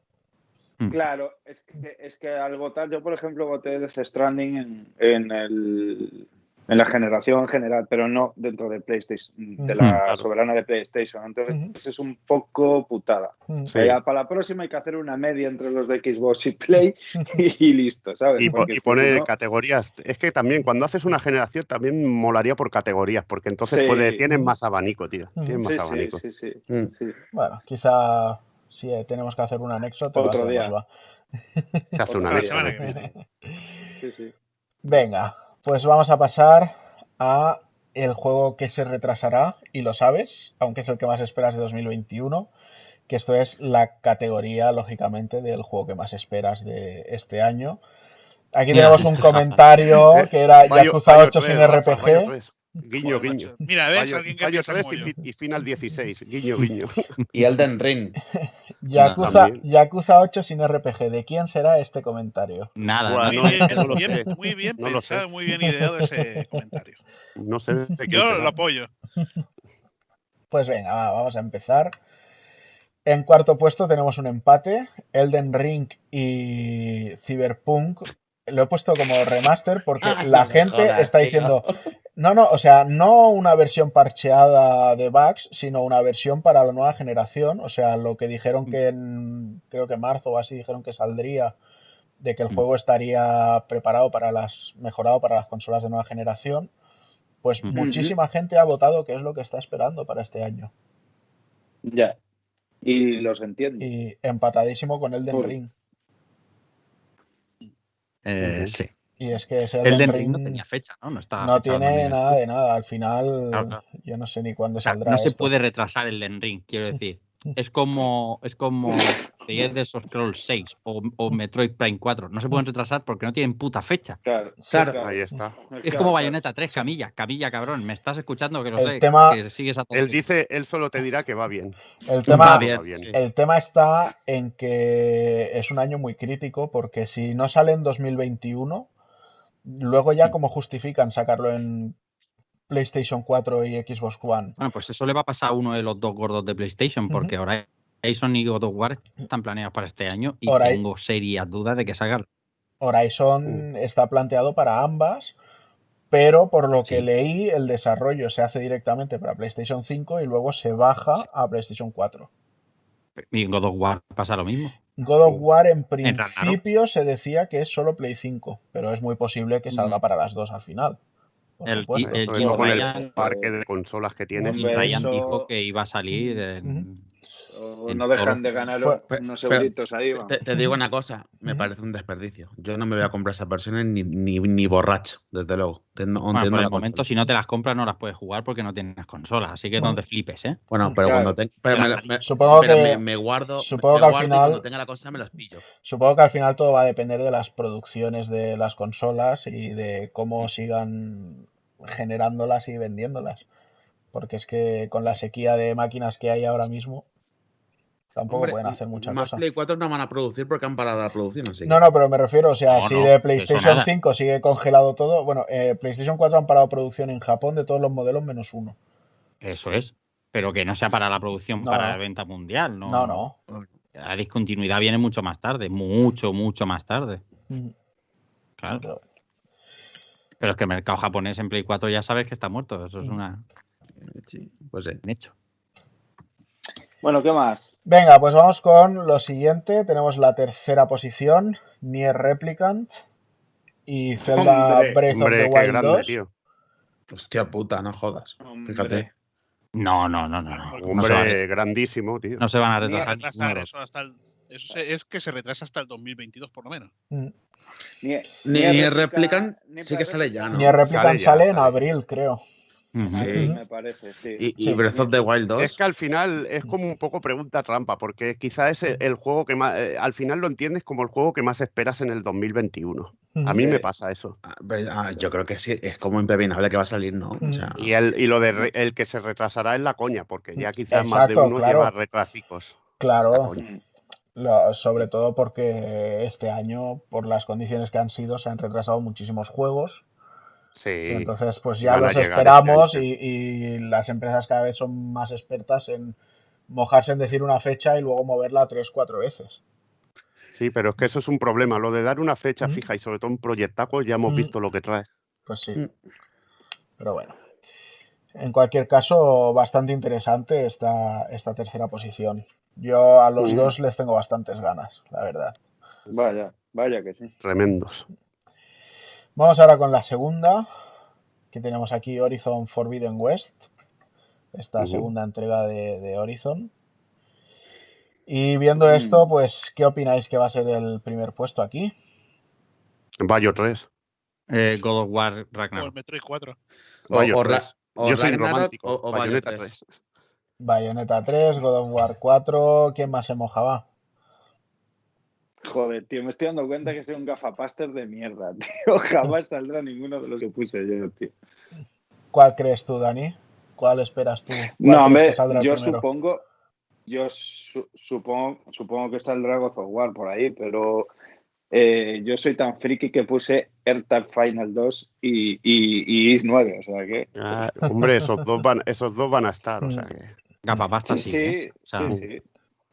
Mm. Claro, es que, es que al votar, yo por ejemplo voté Death Stranding en, en, el, en la generación en general, pero no dentro de PlayStation, de la Claro. soberana de PlayStation. Entonces pues es un poco putada. O sea, para la próxima hay que hacer una media entre los de Xbox y Play y listo, ¿sabes? Y, y pone categorías. Es que también cuando haces una generación también molaría por categorías, porque entonces Sí. tienes más abanico, tío. Tienes más Sí, sí, abanico. sí, sí, Mm. sí. Bueno, quizá si eh, tenemos que hacer un anexo, te Otro día. va. Se hace sí, sí. Venga, pues vamos a pasar a el juego que se retrasará, y lo sabes, aunque es el que más esperas de 2021, que esto es la categoría, lógicamente, del juego que más esperas de este año. Aquí Mira, tenemos un comentario que era Yakuza Mayo 8 sin 3, Rafa, Mayo RPG. 3. Guiño, guiño. Mira, ves, alguien que Bayo piensa 3 como y, y Final 16. Guiño, guiño. Y Elden Ring. Yakuza. Yakuza 8 sin RPG. ¿De quién será este comentario? Nada, Buah, nada. Muy no, bien, no lo bien- sé. muy bien No pensado, muy bien ideado ese comentario. No sé de quién Yo será. lo apoyo. Pues venga, va, vamos a empezar. En cuarto puesto tenemos un empate, Elden Ring y Cyberpunk. Lo he puesto como remaster porque Ah, la no gente jodas, está tío. diciendo, no, no, o sea, no una versión parcheada de bugs, sino una versión para la nueva generación. O sea, lo que dijeron que en, creo que marzo o así dijeron que saldría, de que el Mm. juego estaría preparado para las, mejorado para las consolas de nueva generación. Pues muchísima gente ha votado que es lo que está esperando para este año. Ya. Y los entiendo. Y empatadísimo con Elden Uy. Ring. Eh, sí. Y es que ese Elden Ring no tenía fecha, ¿no? No, estaba no tiene 2020. nada de nada. Al final, Claro, claro. yo no sé ni cuándo O sea, saldrá no se puede retrasar el Den Ring, quiero decir. Es como, es como The Elder Scrolls 6 o, o Metroid Prime 4. No se pueden retrasar porque no tienen puta fecha. Claro, Claro. Ahí está. Es como Bayonetta 3, Camilla. Camilla, cabrón. ¿Me estás escuchando? Que lo El sé. tema- Que sigues a. Él dice, él solo te dirá que va bien. El Va tema, bien. Va bien. Sí. el tema está en que es un año muy crítico porque si no sale en 2021, luego ya como justifican sacarlo en PlayStation 4 y Xbox One. Bueno, pues eso le va a pasar a uno de los dos gordos de PlayStation, porque ahora Horizon y God of War están planeados para este año y Horizon- tengo serias dudas de que salgan. Horizon está planteado para ambas, pero por lo que leí, el desarrollo se hace directamente para PlayStation 5 y luego se baja a PlayStation 4. Y en God of War pasa lo mismo. God of War en principio se decía que es solo Play 5, pero es muy posible que salga Mm. para las dos al final. El el Jim con Ryan- el parque de consolas que tienes. Hombre, Ryan dijo que iba a salir en... O no dejan de ganar unos euritos ahí. vamos. Te, te digo una cosa, me parece un desperdicio. Yo no me voy a comprar esas versiones ni, ni, ni borracho, desde luego. Entiendo- Bueno, por el momento, consola. si no te las compras, no las puedes jugar porque no tienes consolas. Así que no te flipes, ¿eh? Bueno, pero Claro. cuando tenga. Pero, me, me- supongo pero que- me, me guardo. supongo me que al guardo final- cuando tenga la consola me los pillo. Supongo que al final todo va a depender de las producciones de las consolas y de cómo sigan generándolas y vendiéndolas. Porque es que con la sequía de máquinas que hay ahora mismo, tampoco Hombre, pueden hacer mucha más cosa. Play 4 no van a producir porque han parado la producción, así que- No, no, pero me refiero, o sea, No, si no, de PlayStation nada. 5 sigue congelado todo, bueno, eh, PlayStation 4 han parado producción en Japón de todos los modelos menos uno. Eso es. Pero que no sea para la producción, No, para no. venta mundial. No, No, no. La discontinuidad viene mucho más tarde. Mucho, mucho más tarde. Mm, Claro. pero- es que el mercado japonés en Play 4 ya sabes que está muerto. Eso es Mm. una, Sí, pues un hecho. Bueno, ¿qué más? Venga, pues vamos con lo siguiente. Tenemos la tercera posición, Nier Replicant y Zelda Hombre. Breath of Hombre, the qué Wild grande, 2. tío. Hostia puta, no jodas. Hombre. Fíjate. No, no, no, no. no. Hombre, grandísimo, tío. No se van a Ni retrasar. eso hasta el. Eso se- es que se retrasa hasta el 2022, por lo menos. Mm. Ni, Ni, ni ni Replicant ni sí que sale ya, ¿no? Nier Replicant Sale en abril, creo. Sí. Me parece, sí. Y, y Sí. Breath of the Wild 2. Es que al final es como un poco pregunta trampa, porque quizás es el, el juego que más, eh, al final lo entiendes como el juego que más esperas en el 2021. A mí Sí. me pasa eso. Ah, ah, yo creo que sí, es como impepinable que va a salir, ¿no? O sea, Y el, y lo de re- el que se retrasará es la coña, porque ya quizás más de uno claro. lleva retrasicos. La Claro, lo- sobre todo porque este año, por las condiciones que han sido, se han retrasado muchísimos juegos. Sí. Entonces, pues ya los llegar esperamos este y, y las empresas cada vez son más expertas en mojarse en decir una fecha y luego moverla tres, cuatro veces. Sí, pero es que eso es un problema. Lo de dar una fecha Mm. fija y sobre todo un proyectaco, ya hemos Mm. visto lo que trae. Pues sí. Mm. Pero bueno. En cualquier caso, bastante interesante esta, esta tercera posición. Yo a los Mm. dos les tengo bastantes ganas, la verdad. Vaya, vaya que sí. Tremendos. Vamos ahora con la segunda, que tenemos aquí Horizon Forbidden West, esta Ujú. segunda entrega de, de Horizon. Y viendo Mm. esto, pues, ¿qué opináis que va a ser el primer puesto aquí? Bayo 3. Eh, God of War O el Ragnarok. Metroid 4. o, Bayo o Ra- 3. o Yo soy Ragnarok romántico. o, o Bayonetta Bayo 3. Bayonetta 3, God of War 4, ¿quién más se mojaba? Joder, tío, me estoy dando cuenta que soy un gafapaster de mierda, tío. Jamás saldrá ninguno de los que puse yo, tío. ¿Cuál crees tú, Dani? ¿Cuál esperas tú? ¿Cuál No, hombre, yo primero? supongo, yo su- supongo, supongo que saldrá God of War por ahí, pero eh, yo soy tan friki que puse AirTag Final 2 y, y, y Is 9, o sea que... Ah, hombre, esos dos, van, esos dos van a estar, o sea que. Gafapasta Sí, sí. sí, ¿eh? O sea, sí,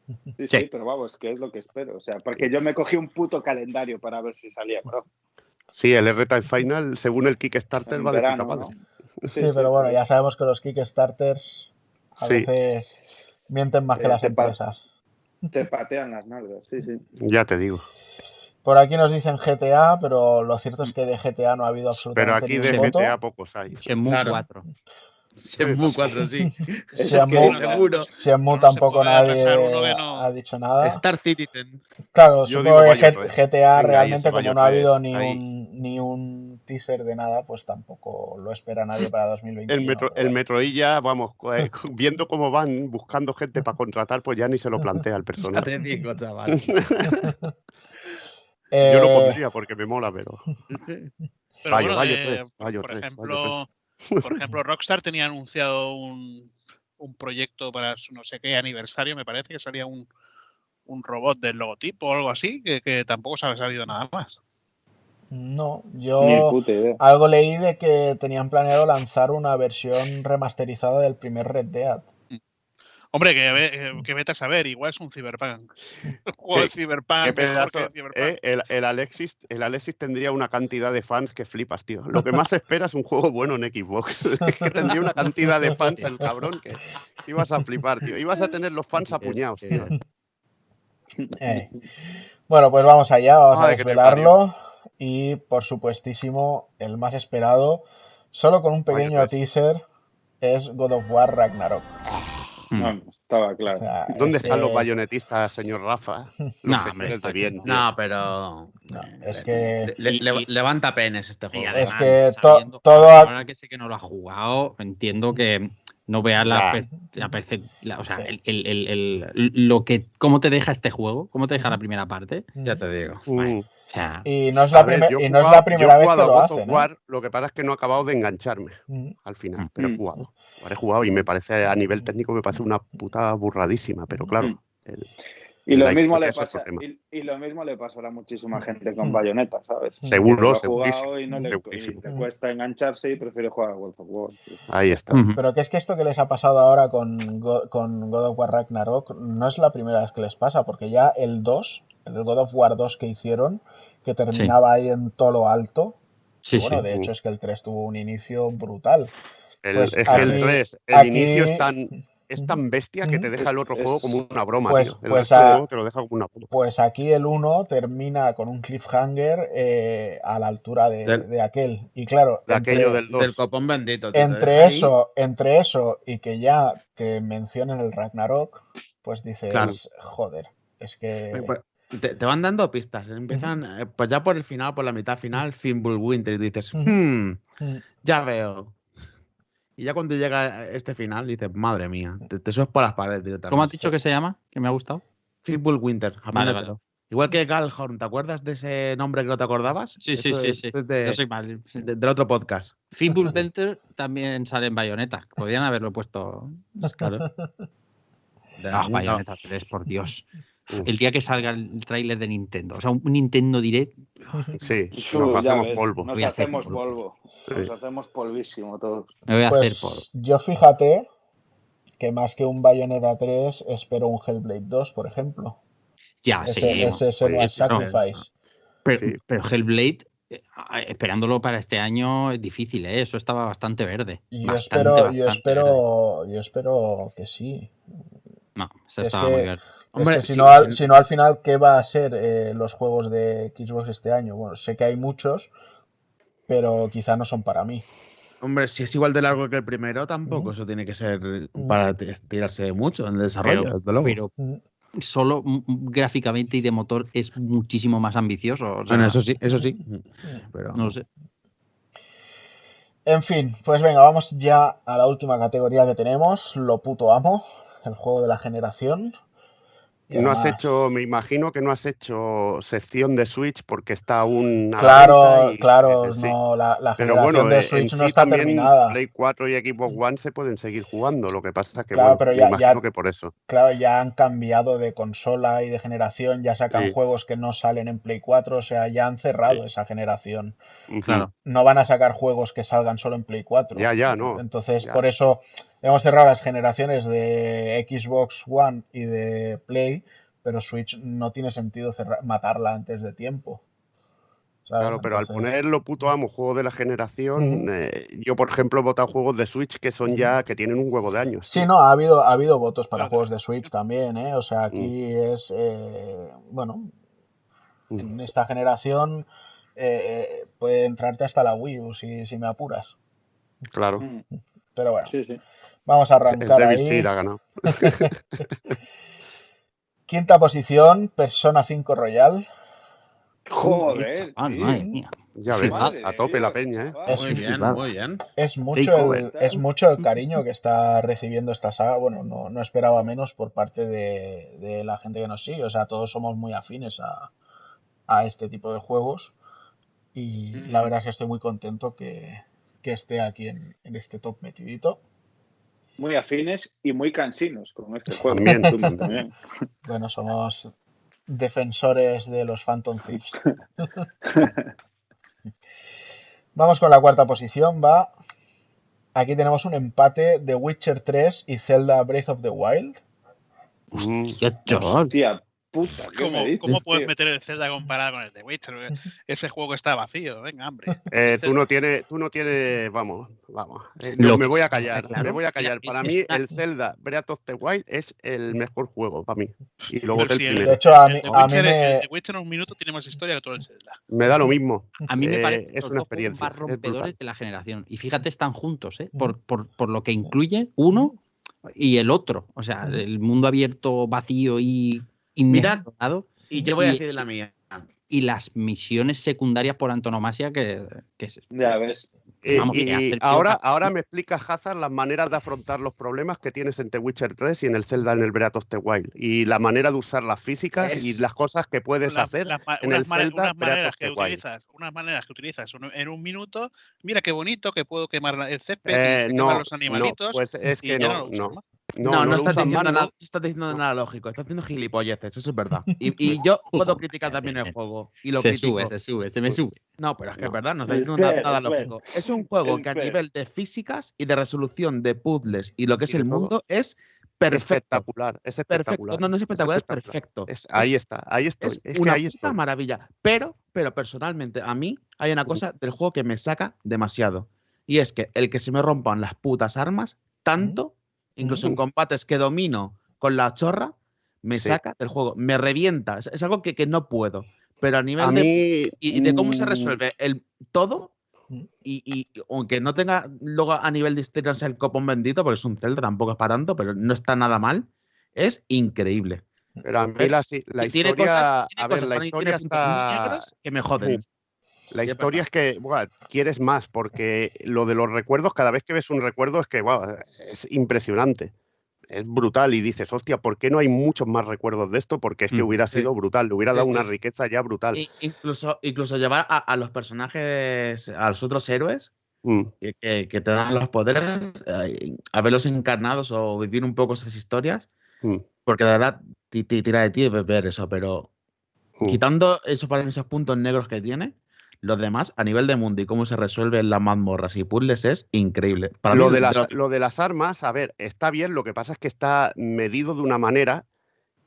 sí. Sí, Sí. sí, pero vamos, que es lo que espero. O sea, porque yo me cogí un puto calendario para ver si salía, bro. Sí, el R-Time Final, según el Kickstarter, En va de puta verano, madre. ¿no? Sí, pero bueno, ya sabemos que los Kickstarters a Sí. veces mienten más que Eh, las te pa- empresas. Te patean las nalgas, sí, sí. Ya te digo. Por aquí nos dicen GTA, pero lo cierto es que de GTA no ha habido Pero absolutamente aquí ni de voto. GTA pocos hay. Shenmue Claro. 4. Shenmue 4, sí. Shenmue, Seguro. Shenmue tampoco nadie ha dicho nada. Star Citizen. Claro, Yo supongo que Bayo G- 3. GTA Venga, ahí realmente como no ha habido 3, ni ahí. un, ni un teaser de nada, pues tampoco lo espera nadie para 2021. El, metro, el. Metroilla, vamos, eh, viendo cómo van buscando gente para contratar, pues ya ni se lo plantea el Ya personaje. te digo, chaval. Yo lo Eh, pondría porque me mola, pero. Sí. Pero Bayo, bueno, Bayo eh, 3, Bayo por 3, Bayo ejemplo, por ejemplo, Rockstar tenía anunciado un, un proyecto para su no sé qué aniversario, me parece que salía un, un robot del logotipo o algo así, que, que tampoco se ha salido nada más. no, yo algo leí de que tenían planeado lanzar una versión remasterizada del primer Red Dead. Hombre, que, ve- que vete a saber, igual es un Cyberpunk. Un juego de ¿Qué- Cyberpunk Qué mejor pedazo. que Cyberpunk. eh, el, el Alexis, el Alexis tendría una cantidad de fans que flipas, tío. Lo que más espera es un juego bueno en Xbox. Es que tendría una cantidad de fans el cabrón que ibas a flipar, tío. Ibas a tener los fans apuñados, tío. Eh. Bueno, pues vamos allá, vamos a desvelarlo. Y por supuestísimo, el más esperado, solo con un pequeño 3. teaser, es God of War Ragnarok. No, estaba O claro. sea, ¿Dónde es están los que- bayonetistas, señor Rafa? Los No, hombre, está bien. No, pero. No, es que- le- Y- le- y- levanta penes este Y juego. Es además, que to- sabiendo- todo ahora que sé que no lo ha jugado, entiendo que no veas la, per- la perce- la- o sea, el, el- el- el- lo que, cómo te deja este juego, cómo te deja la primera parte. Ya te digo. Mm. O sea, Y no es la, ver, primer- yo he y no es jugado- la yo he primera vez que lo of hacen. ¿eh? War, lo que pasa es que no he acabado de engancharme Mm. al final, Mm. pero he Mm. jugado. Ahora he jugado y me parece, a nivel técnico, me parece una puta burradísima, pero claro. El- Y lo mismo le pasa, y, y lo mismo le pasará a muchísima gente con. Bayonetta, ¿sabes? Seguro, y no le, y segurísimo. le cuesta engancharse y prefiere jugar a World of War. tío. Ahí está. Pero que es que esto que les ha pasado ahora con, Go- con God of War Ragnarok no es la primera vez que les pasa, porque ya el 2, el God of War 2 que hicieron, que terminaba ahí en todo lo alto, sí, bueno, sí. de hecho es que el 3 tuvo un inicio brutal. El- Pues es que el aquí- 3, el aquí- inicio es tan, es tan bestia que te deja el otro Es- juego como una broma, pues- tío. El pues resto del a- juego te lo deja como una broma. Pues aquí el 1 termina con un cliffhanger eh, a la altura de, Del- de aquel. Y claro, De entre- aquello del 2. Del copón bendito. entre ahí. eso, entre eso y que ya te mencionen el Ragnarok, pues dices, Claro. joder, es que... Pues, Te, te van dando pistas. Empiezan, eh, pues ya por el final, por la mitad final, Fimbulwinter, y dices. "Hmm, Mm. ya veo. Y ya cuando llega este final, dices, madre mía, te, te subes por las paredes directamente. ¿Cómo has dicho que se llama? Que me ha gustado. Fimbulwinter, Vale, apréndetelo. vale. Igual que Galhorn, ¿te acuerdas de ese nombre que no te acordabas? Sí, sí, Esto sí, es- sí. esto es de- Yo soy mal. sí. de- del otro podcast. Fimble Center también sale en Bayonetta. Podrían haberlo puesto. Claro. De- Ah, Bayonetta 3, por Dios. El día que salga el tráiler de Nintendo, o sea, un Nintendo Direct, Sí, Su, nos hacemos ves, polvo. Nos hacemos polvo. polvo. Nos hacemos polvísimo todos. me voy a hacer Pues por. yo fíjate que más que un Bayonetta 3 espero un Hellblade 2, por ejemplo. Ya, ese, sí. ese sí, claro. Sacrifice. Pero, Sí. pero Hellblade, eh, esperándolo para este año es difícil, ¿eh? Eso estaba bastante verde. Yo Bastante, espero, yo bastante verde. espero, yo espero que sí. No, eso Es estaba que- muy verde. Hombre, es que si, sí, no al, sí. si no al final, ¿qué va a ser eh, los juegos de Xbox este año? Bueno, sé que hay muchos, pero quizá no son para mí. Hombre, si es igual de largo que el primero, tampoco Ujú. eso tiene que ser Ujú. para tirarse mucho en el desarrollo, Pero, desde luego. pero Mm. solo mm, gráficamente y de motor es muchísimo más ambicioso. o sea, Bueno, eso sí, eso sí. Pero No lo sé. En fin, pues venga, vamos ya a la última categoría que tenemos, lo puto amo, el juego de la generación. Y No has hecho, me imagino que no has hecho sección de Switch porque está aún Claro, y- claro, eh, sí. no, la, la Pero generación bueno, de eh, en Switch no sí está también terminada. Play 4 y Xbox One se pueden seguir jugando. Lo que pasa es que Claro, bueno, pero ya- imagino ya- que por eso. Claro, ya han cambiado de consola y de generación, ya sacan Sí. juegos que no salen en Play 4, o sea, ya han cerrado esa generación. Claro. No van a sacar juegos que salgan solo en Play 4. Ya, ya, no. Entonces, Ya. por eso hemos cerrado las generaciones de Xbox One y de Play, pero Switch no tiene sentido cerra- matarla antes de tiempo. ¿sabes? Claro, pero al Entonces, ponerlo puto amo juego de la generación, eh, yo por ejemplo he votado juegos de Switch que son ya, que tienen un huevo de años. Sí, no, ha habido, ha habido votos para Claro. juegos de Switch también, ¿eh? O sea, aquí Mm. es, eh, bueno, Ujú. en esta generación eh, eh, puede entrarte hasta la Wii U si, si me apuras. Claro. Mm, Pero bueno, Sí, sí. Vamos a El arrancar Devil ahí. Seed ha ganado. Quinta posición, Persona 5 Royal. Joder, madre mía. Ya ves, Madre a tope la peña, ¿eh? Es Muy bien, muy bien. Es mucho, el, Takeover. es mucho el cariño que está recibiendo esta saga. Bueno, no, no esperaba menos por parte de, de la gente que nos sigue. O sea, todos somos muy afines a, a este tipo de juegos. Y la Mm. verdad es que estoy muy contento que, que esté aquí en, en este top metidito. Muy afines y muy cansinos con este juego. También, Tú también. también. Bueno, somos defensores de los Phantom Thieves. Vamos con la cuarta posición, va. Aquí tenemos un empate de Witcher 3 y Zelda Breath of the Wild. Hostia, chaval. Hostia puta, ¿qué ¿Cómo, me dices, cómo puedes tío? meter el Zelda comparado con el de Witcher? Ese juego está vacío, venga, hombre. Eh, tú no tienes, tú no tienes, vamos, vamos. eh, no, me voy a callar, claro. me voy a callar. Para es mí el Zelda Breath of the Wild es el mejor juego para mí. Y luego Pero el. De hecho, a el mí- de a mí Witcher, me- el de Witcher en un minuto tiene más historia que todo el Zelda. Me da lo mismo. A mí me Eh, parece es los una experiencia, más es rompedores de la generación. Y fíjate, están juntos, ¿eh? Por, por, por lo que incluye uno y el otro. O sea, el mundo abierto, vacío y inexplorado. Y yo voy a Y- decir la mía. Y las misiones secundarias por antonomasia que, que es- Ya ves. Vamos, y tío ahora, ahora me explica Hazard las maneras de afrontar los problemas que tienes en The Witcher 3 y en el Zelda en el Breath of the Wild. Y la manera de usar las físicas y las cosas que puedes hacer en unas, el mane- Zelda unas maneras que utilizas, unas maneras que utilizas en un minuto. Mira qué bonito que puedo quemar el césped Eh, y se no, queman los no, animalitos. pues es y que ya no, no lo uso no. No, No, estás diciendo nada, estás diciendo No. nada lógico, estás haciendo gilipolleces, eso es verdad. Y, y yo puedo criticar también el juego. Y lo se critico. sube, se sube, se me sube. No, pero es que es verdad, no está El diciendo nada, lógico. Es un juego El que a nivel de físicas y de resolución de puzzles y lo que es el mundo es perfecto. Espectacular, es espectacular. Perfecto, no, no es espectacular, es perfecto. Es- ahí está, ahí estoy. Es una ahí puta estoy. maravilla. Pero, pero personalmente, a mí hay una cosa del juego que me saca demasiado. Y es que el que se me rompan las putas armas, tanto, incluso en combates que domino con la chorra, me Sí. saca del juego. Me revienta. Es, es algo que, que no puedo. Pero a nivel A de mí. y y de cómo se mm, resuelve el todo. Y, y aunque no tenga luego a nivel de historia el copón bendito, porque es un Zelda, tampoco es para tanto, pero no está nada mal. Es increíble. Pero a mí la, la Y tiene historia. cosas, tiene a ver, cosas la historia está. negros que me joden. La historia es que buah, quieres más, porque lo de los recuerdos, cada vez que ves un recuerdo es que buah, es impresionante. Es brutal y dices, hostia, ¿por qué no hay muchos más recuerdos de esto? Porque es que Mm, hubiera sido brutal, le hubiera dado una sí. riqueza ya brutal. Incluso, incluso llevar a, a los personajes, a los otros héroes Mm, que, que- te dan los poderes, eh, a verlos encarnados o vivir un poco esas historias, mm, porque de verdad ti- ti- tira de ti ver eso, pero mm. quitando esos, para mí, esos puntos negros que tiene, los demás, a nivel de mundo y cómo se resuelven las mazmorras y puzzles, es increíble. Para Lo mí, de, las, lo- lo de las armas, a ver, está bien, lo que pasa es que está medido de una manera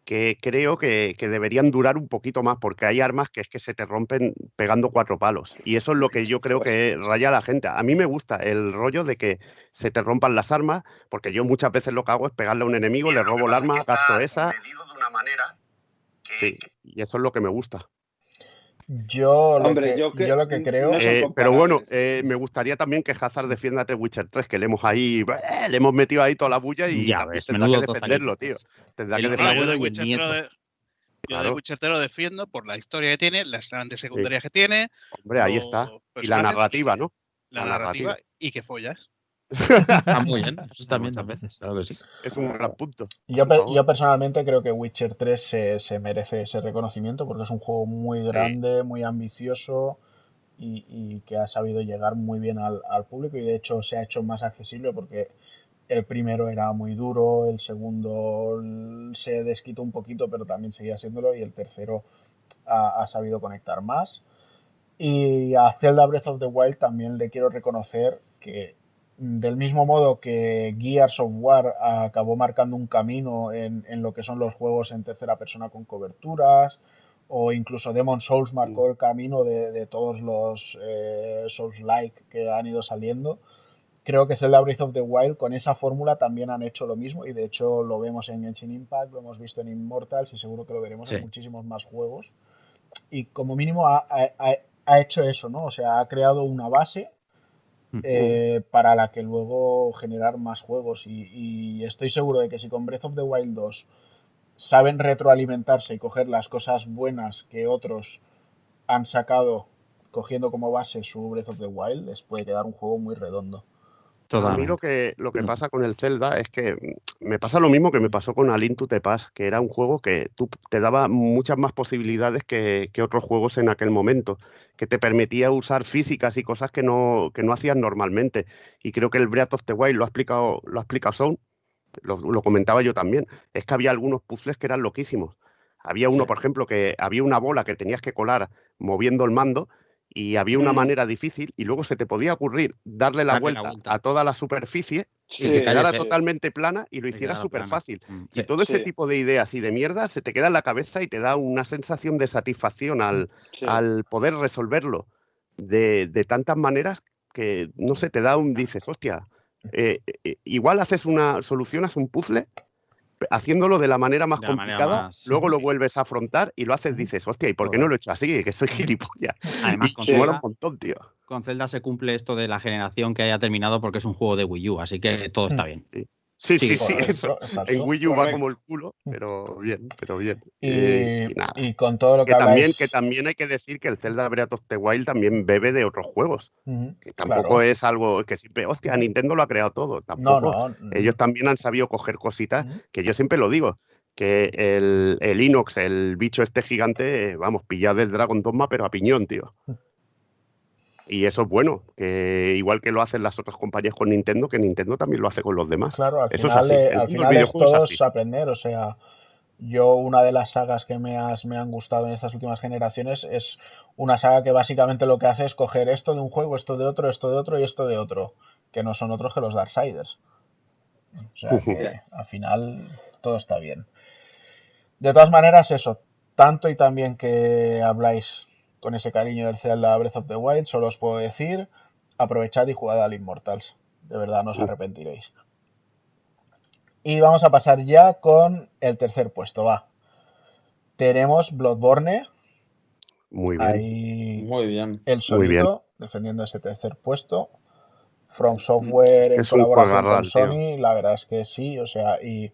que creo que, que deberían durar un poquito más, porque hay armas que es que se te rompen pegando cuatro palos. Y eso es lo que yo creo que raya a la gente. A mí me gusta el rollo de que se te rompan las armas, porque yo muchas veces lo que hago es pegarle a un enemigo, le robo el arma, gasto esa. Sí, y eso es lo que me gusta. Yo lo, Hombre, que, yo que- yo lo que creo. no Eh, pero bueno, eh, me gustaría también que Hazard defienda a The Witcher 3, que le hemos ahí, eh, le hemos metido ahí toda la bulla y Ya ves, tendrá que defenderlo, tío. Tendrá El que Claro, yo defenderlo. de Witcher lo de- yo de Claro. Witcher te lo defiendo por la historia que tiene, las grandes secundarias que tiene. Hombre, ahí está. Y la narrativa, ¿no? La, La narrativa, narrativa. y que follas. Está muy bien, eso está bien a veces, claro que sí. Es un gran punto. Yo, yo personalmente creo que Witcher 3 se, se merece ese reconocimiento porque es un juego muy grande, muy ambicioso y, y que ha sabido llegar muy bien al, al público y de hecho se ha hecho más accesible porque el primero era muy duro, el segundo se desquitó un poquito pero también seguía siéndolo y el tercero ha, ha sabido conectar más. Y a Zelda Breath of the Wild también le quiero reconocer que del mismo modo que Gears of War acabó marcando un camino en, en lo que son los juegos en tercera persona con coberturas, o incluso Demon Souls marcó el camino de, de todos los eh, Souls-like que han ido saliendo. Creo que Zelda Breath of the Wild con esa fórmula también han hecho lo mismo y de hecho lo vemos en Genshin Impact, lo hemos visto en Immortals y seguro que lo veremos Sí. en muchísimos más juegos. Y como mínimo ha, ha- ha- ha hecho eso, ¿no? O sea, ha creado una base eh, para la que luego generar más juegos. Y, y estoy seguro de que si con Breath of the Wild 2 saben retroalimentarse y coger las cosas buenas que otros han sacado cogiendo como base su Breath of the Wild, les puede quedar un juego muy redondo. A mí lo que, lo que pasa con el Zelda es que me pasa lo mismo que me pasó con A Link to the Past, que era un juego que tú te daba muchas más posibilidades que, que otros juegos en aquel momento, que te permitía usar físicas y cosas que no, que no hacías normalmente. Y creo que el Breath of the Wild lo ha explicado, lo ha explicado Sound, lo, lo comentaba yo también, es que había algunos puzzles que eran loquísimos. Había uno, por ejemplo, que había una bola que tenías que colar moviendo el mando y había una manera difícil y luego se te podía ocurrir darle la, vuelta, a toda la superficie Sí, y se quedara sí. totalmente plana y lo hiciera súper fácil. Mm. Y Sí, todo ese tipo de ideas y de mierda se te queda en la cabeza y te da una sensación de satisfacción al, Sí. al poder resolverlo de, de tantas maneras que, no sé, te da un, dices, hostia, eh, eh, igual haces una, solucionas un puzzle haciéndolo de la manera más manera complicada, más- luego lo sí. vuelves a afrontar y lo haces, dices, hostia, ¿y por qué no lo he hecho así? Que soy gilipollas. Además, y con mola un Zelda, montón, tío. con Zelda se cumple esto de la generación que haya terminado porque es un juego de Wii U, así que todo está bien. Sí, Sí, sí, sí, eso. En Wii U va como el culo, pero bien, pero bien. Y, Eh, y nada. y con todo lo que, Que también, que también hay que decir que el Zelda Breath of the Wild también bebe de otros juegos. Que tampoco claro. es algo que siempre, hostia, Nintendo lo ha creado todo. No, Tampoco. no. Ellos también han sabido coger cositas que yo siempre lo digo. Que el, el Inox, el bicho este gigante, vamos, pillado del Dragon Dogma, pero a piñón, tío. Y eso es bueno, que igual que lo hacen las otras compañías con Nintendo, que Nintendo también lo hace con los demás. Claro, al Eso es final, así. eh, El al final es es así. es aprender. O sea, yo una de las sagas que me, has- me han gustado en estas últimas generaciones es una saga que básicamente lo que hace es coger esto de un juego, esto de otro, esto de otro y esto de otro, que no son otros que los Darksiders. O sea que al final todo está bien. De todas maneras, eso, tanto y también que habláis con ese cariño del Zelda Breath of the Wild, solo os puedo decir, aprovechad y jugad al Immortals. De verdad, no os arrepentiréis. Y vamos a pasar ya con el tercer puesto, va. Tenemos Bloodborne, Muy bien. ahí Muy bien. el Muy bien. solito, defendiendo ese tercer puesto. From Software en Es un colaboración con tío. Sony, la verdad es que sí, o sea, y,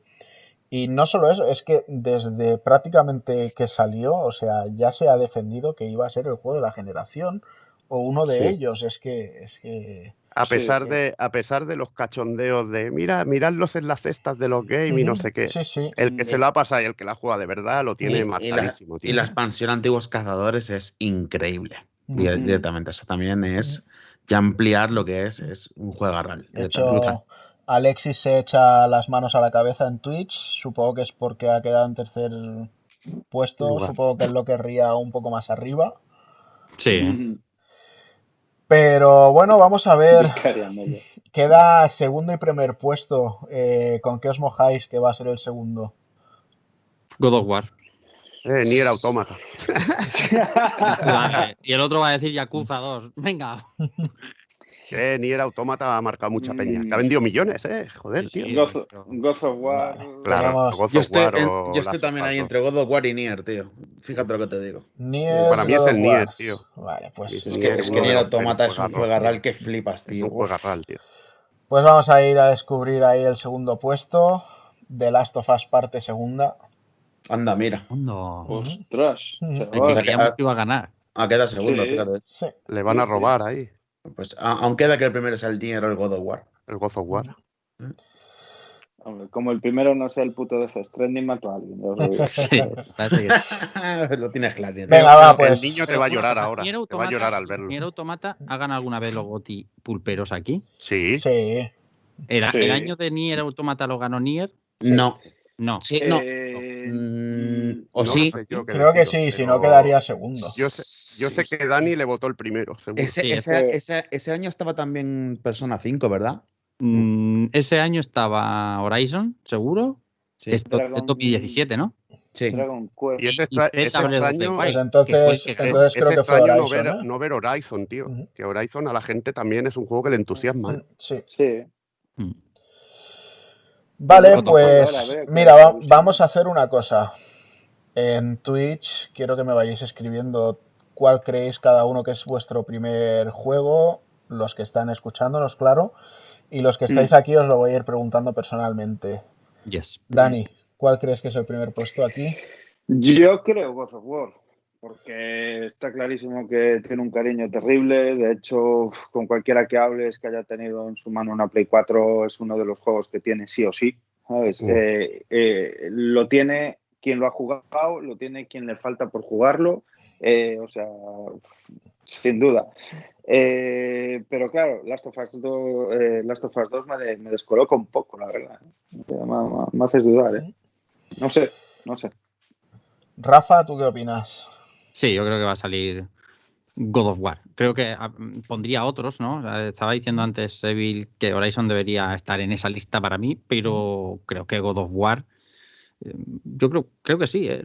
y no solo eso, es que desde prácticamente que salió, o sea, ya se ha defendido que iba a ser el juego de la generación, o uno de Sí. ellos, es que, es que A pesar, sí. de, a pesar de los cachondeos de, mira, miradlos en las cestas de los games y no sé qué. Sí, sí. El que se lo ha pasado y el que la juega de verdad lo tiene Y- y, la, marcadísimo, y la expansión Antiguos Cazadores es increíble. Di- Directamente. Eso también es ya ampliar lo que es, es un juegarral. De directamente. hecho, Alexis se echa las manos a la cabeza en Twitch. Supongo que es porque ha quedado en tercer puesto. Supongo que él lo querría un poco más arriba. Sí. Pero bueno, vamos a ver. Queda segundo y primer puesto. Eh, ¿Con qué os mojáis que va a ser el segundo? God of War. Eh, ni era autómata. Vale, Y el otro va a decir Yakuza 2. Venga. Eh, ni era autómata ha marcado mucha peña. Que ha Mm. vendido millones, eh. Joder, Sí, tío. God, of War. Claro, Yo of estoy, War en- o yo estoy Last también ahí entre God of War y Nier, tío. Fíjate lo que te digo. Nier, Para mí es el Nier, tío. Vale, pues, Es Es Nier que, es que Nier Automata es un juegarral que flipas, Es tío. un juegarral, tío. pues vamos a ir a descubrir ahí el segundo puesto. The Last of Us parte segunda. Anda, mira. No. Ostras, sea, que- que iba a ganar. Ah, queda segundo, Sí. fíjate. Sí. Le van a robar ahí. Pues aún queda que el primero sea el Nier o el God of War. El God of War. Hombre, como el primero no sea el puto de Stranding, mato a alguien. lo. Sí, tienes claro. Venga, va, el pues. niño te Pero va a llorar ahora. Nier Te va a Automata- llorar al verlo. Nier Automata, ¿hagan alguna vez los GOTY pulperos aquí? Sí. Sí. ¿El, Sí. el año de Nier Automata lo ganó Nier? No. No. Sí, no. Eh, Mm, o No sí. sé yo qué Creo que sí, si no quedaría segundo. Yo sé, yo sé que Dani le votó el primero, seguro. Ese, Sí, ese, ese- ese- ese año estaba también Persona 5, ¿verdad? Mm, ese año estaba Horizon, seguro. Sí. Esto Dragon- es 2017, ¿no? Sí. Dragon Quest. Y es, Y extra- Zelda es Breath of the extraño. Pues que entonces, que entonces creo es que fue extraño no Horizon, ver, ¿eh? no ver Horizon, tío. Que Horizon a la gente también es un juego que le entusiasma. Mm, Sí. Sí. Mm. Vale, pues mira, vamos a hacer una cosa. En Twitch quiero que me vayáis escribiendo cuál creéis cada uno que es vuestro primer juego, los que están escuchándonos, claro, y los que estáis aquí os lo voy a ir preguntando personalmente. Yes. Dani, ¿cuál crees que es el primer puesto aquí? Yo creo God of War, porque está clarísimo que tiene un cariño terrible. De hecho, con cualquiera que hables que haya tenido en su mano una Play 4, es uno de los juegos que tiene sí o sí. ¿sabes? Mm. Eh, eh, lo tiene quien lo ha jugado, lo tiene quien le falta por jugarlo. eh, o sea, sin duda. Eh, pero claro, Last of Us 2, eh, Last of Us 2 me, de- me descoloca un poco, la verdad. Me, me- me haces dudar, ¿eh? No sé, no sé. Rafa, ¿tú qué opinas? Sí, yo creo que va a salir God of War. Creo que ah, pondría otros, ¿no? Estaba diciendo antes, Evil, que Horizon debería estar en esa lista para mí, pero creo que God of War. Yo creo, creo que sí, eh,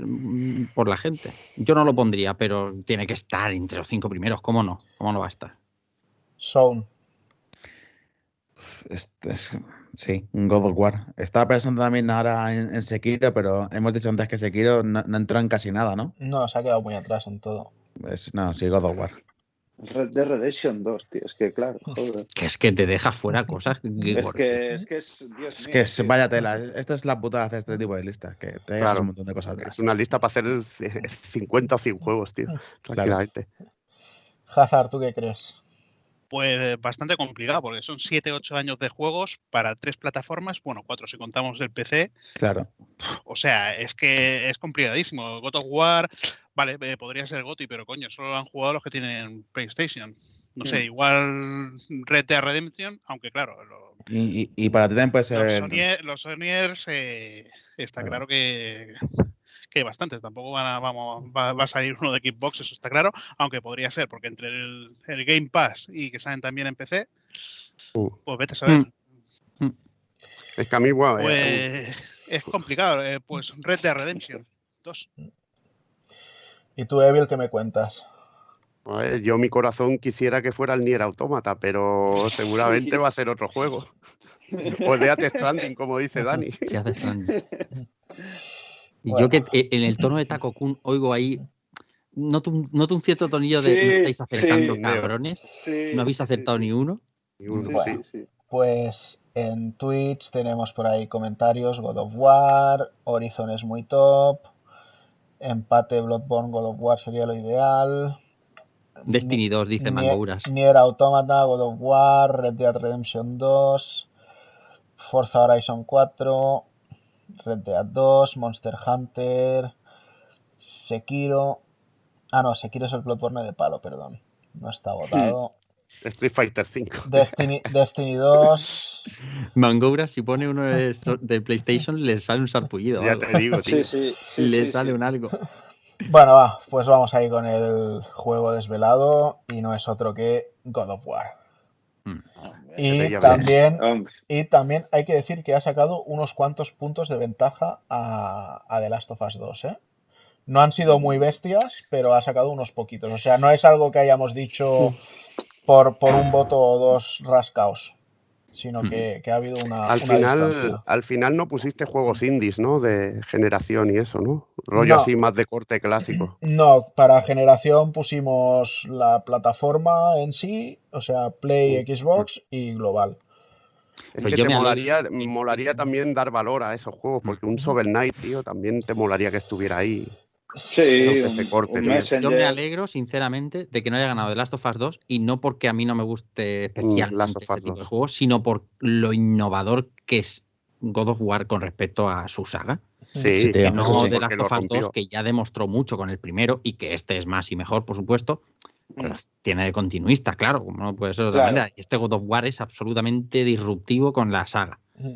por la gente. Yo no lo pondría, pero tiene que estar entre los cinco primeros. ¿Cómo no? ¿Cómo no va a estar? Sound. Es- es- sí, God of War. Estaba pensando también ahora en, en Sekiro, pero hemos dicho antes que Sekiro no, no entró en casi nada, ¿no? No, se ha quedado muy atrás en todo. Pues, no, sí, God of War. Red Dead Redemption 2, tío. Es que, claro, joder. Que es que te deja fuera cosas. que- Es que es, que es, Dios Es mío, que es, tío. vaya tela. Esta es la putada de hacer este tipo de listas, que te Claro. un montón de cosas atrás. Es una lista para hacer eh, 50 o 100 juegos, tío. Tranquilamente. Hazard, ¿tú qué crees? Pues eh, bastante complicado, porque son 7-8 años de juegos para tres plataformas, bueno, cuatro si contamos el PC. Claro. O sea, es que es complicadísimo. God of War, vale, eh, podría ser GOTY, pero coño, solo lo han jugado los que tienen PlayStation. No sé, igual Red Dead Redemption, aunque claro, lo- Y, y- y para ti también puede los, ser. Sonier- los Sonyers eh, está Claro. claro que, que hay bastantes. Tampoco van a- vamos, va, va a salir uno de Xbox, eso está claro, aunque podría ser, porque entre el, el Game Pass y que salen también en PC, Uh. pues vete a saber. Mm. Es que a mí, guau, eh, Pues es complicado. eh, pues Red Dead Redemption 2. ¿Y tú, Evil, qué me cuentas? a ver, yo mi corazón quisiera que fuera el Nier Automata, pero seguramente Sí. va a ser otro juego. O de Death Stranding, como dice Dani. Y Bueno. yo que eh, en el tono de Taco Kun oigo ahí. Noto un, noto un cierto tonillo de. Sí, "¿No estáis acertando, sí. cabrones? Sí, ¿No habéis acertado sí, ni uno? Y uno, Sí, Bueno. sí. sí, sí. Pues en Twitch tenemos por ahí comentarios, God of War, Horizon es muy top, empate Bloodborne, God of War sería lo ideal. Destiny 2, dice Mangouras. Nier Automata, God of War, Red Dead Redemption 2, Forza Horizon 4, Red Dead 2, Monster Hunter, Sekiro. Ah, no, Sekiro es el Bloodborne de palo, perdón. No está votado. Street Fighter 5. Destiny, Destiny 2. Mangouras, si pone uno de, PlayStation, le sale un sarpullido. Ya algo. te digo, tío. Sí, sí, sí, le sí, sale sí. un algo. Bueno, va, pues vamos ahí con el juego desvelado y no es otro que God of War. Y Bella también, Hombre, y también hay que decir que ha sacado unos cuantos puntos de ventaja a, a The Last of Us 2, ¿eh? No han sido muy bestias, pero ha sacado unos poquitos. O sea, no es algo que hayamos dicho por, por un voto o dos rascaos, sino que, que ha habido una, Al una final, distancia. al final no pusiste juegos indies, ¿no? De generación y eso, ¿no? Rollo No. así más de corte clásico. No, para generación pusimos la plataforma en sí, o sea, Play, Xbox y global. Es Pues que yo te molaría, molaría también dar valor a esos juegos, porque un Shovel Knight, tío, también te molaría que estuviera ahí. Sí, que un, se corte, un. Yo me alegro, sinceramente, de que no haya ganado The Last of Us 2 y no porque a mí no me guste especialmente Mm, Last of este Us tipo de 2. juegos, sino por lo innovador que es God of War con respecto a su saga. Sí, Sí, Que no sí, The Last of Us 2, rompió. que ya demostró mucho con el primero y que este es más y mejor, por supuesto. pero Mm. tiene de continuista, claro, como no puede ser de otra Claro. manera. Y este God of War es absolutamente disruptivo con la saga. Mm.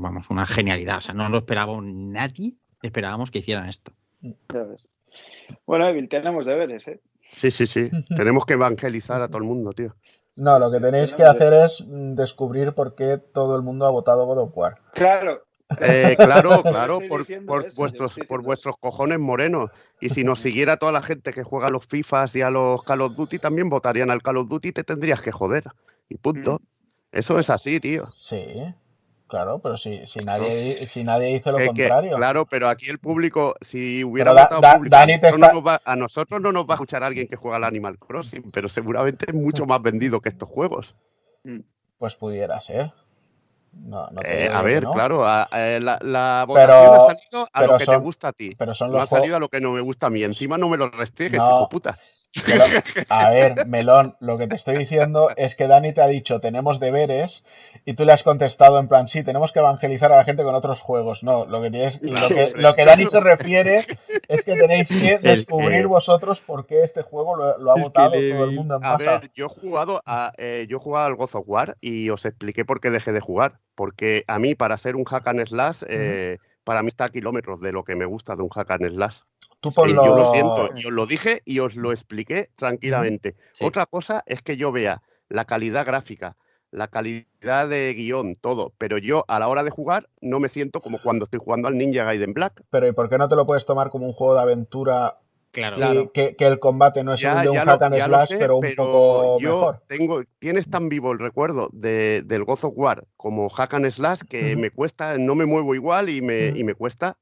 Vamos, una genialidad. O sea, no lo esperaba nadie, esperábamos que hicieran esto. Ya ves. Bueno, Evil, tenemos deberes, ¿eh? Sí, sí, sí. Tenemos que evangelizar a todo el mundo, tío. No, lo que tenéis que hacer es mm, descubrir por qué todo el mundo ha votado God of War. Claro. Eh, claro, claro, por, eso, vuestros, por vuestros cojones morenos. Y si nos siguiera toda la gente que juega a los FIFAs y a los Call of Duty, también votarían al Call of Duty y te tendrías que joder. Y punto. Eso es así, tío. Sí, claro, pero si, si, nadie, di- si nadie dice lo Que- que- contrario. claro, pero aquí el público, si hubiera Pero da- votado da- público, Dani a, te nosotros no está- nos va, a nosotros no nos va a escuchar alguien que juega al Animal Crossing, pero seguramente es mucho más vendido que estos juegos. Pues pudiera ser. No, no te Eh, a que ver, no, claro, a- eh, la, la Pero- votación ha salido a pero lo que te gusta a ti. Pero son No los ha salido a lo que no me gusta a mí. Encima no me lo No. hijo puta. A ver, Melón, lo que te estoy diciendo es que Dani te ha dicho tenemos deberes y tú le has contestado en plan sí, tenemos que evangelizar a la gente con otros juegos. No, lo que tienes, lo que, lo que Dani se refiere es que tenéis que descubrir vosotros por qué este juego lo, lo ha Es que votado le todo el mundo en A masa. ver, yo he jugado a, eh, yo he jugado al God of War y os expliqué por qué dejé de jugar. Porque a mí, para ser un hack and slash, eh, para mí está a kilómetros de lo que me gusta de un hack and slash. Tú Eh, yo lo siento, y os lo dije y os lo expliqué tranquilamente. Sí. Otra cosa es que yo vea la calidad gráfica, la calidad de guion, todo, pero yo a la hora de jugar no me siento como cuando estoy jugando al Ninja Gaiden Black. Pero ¿y por qué no te lo puedes tomar como un juego de aventura Claro. que, que el combate no es Ya, el de un hack and slash, sé, pero un pero poco yo mejor? tengo, tienes tan vivo el recuerdo de, del God of War como hack and slash que me cuesta, no me muevo igual y me, Ujú. y me cuesta.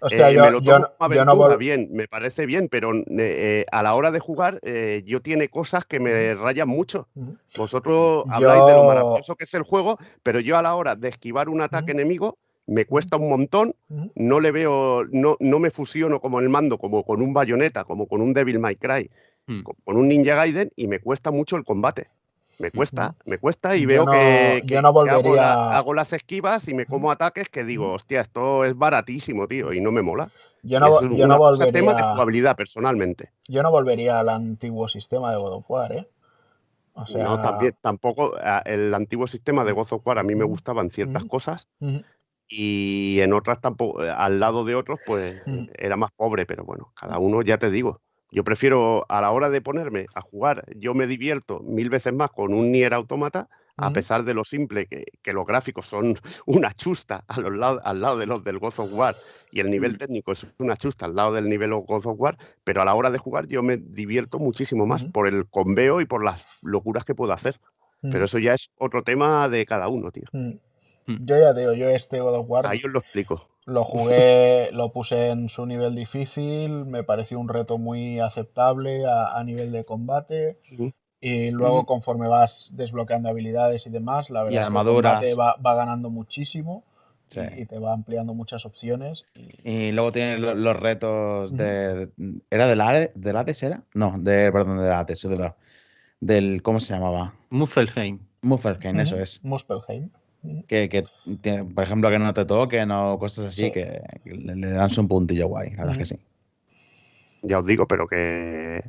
Hostia, Eh, yo, me lo tomo yo no bien, me parece bien, pero eh, a la hora de jugar eh, yo tiene cosas que me rayan mucho. Vosotros habláis de lo maravilloso que es el juego, pero yo a la hora de esquivar un ataque enemigo me cuesta un montón, no le veo, no, no me fusiono como el mando, como con un bayoneta, como con un Devil May Cry, Hmm. co- con un Ninja Gaiden y me cuesta mucho el combate. Me cuesta, me cuesta y Yo veo no- que, yo no que hago, volvería- la- hago las esquivas y me como ataques que digo, hostia, esto es baratísimo, tío, y no me mola. Yo no, es yo no tema de jugabilidad, personalmente. Yo no volvería al antiguo sistema de God of War, ¿eh? O sea, No, también, tampoco, el antiguo sistema de God of War a mí me gustaban ciertas cosas y en otras tampoco, eh, al lado de otros, pues Mm. era más pobre, pero bueno, cada uno ya te digo. Yo prefiero a la hora de ponerme a jugar, yo me divierto mil veces más con un Nier Automata, a Ujú. pesar de lo simple que, que los gráficos son una chusta a los lados, al lado de los del God of War y el nivel Mm. técnico es una chusta al lado del nivel God of War, pero a la hora de jugar yo me divierto muchísimo más por el conveo y por las locuras que puedo hacer. Pero eso ya es otro tema de cada uno, tío. Ujú. Mm. Yo ya digo, yo este God of War Ahí os lo explico. lo jugué, lo puse en su nivel difícil, me pareció un reto muy aceptable a, a nivel de combate. Y luego, conforme vas desbloqueando habilidades y demás, la verdad es que el armaduras. combate va, va ganando muchísimo Sí. y, y te va ampliando muchas opciones. y- Y luego tiene lo- los retos de. ¿Era del Hades? ¿Del Hades era? No, de, perdón, del de la- del. ¿Cómo se llamaba? Muffelheim. Muffelheim, eso es. Muspelheim. Que, por ejemplo, que no te toquen o cosas así, Sí. que, que le, dan su puntillo guay, la verdad es que sí. Ya os digo, pero que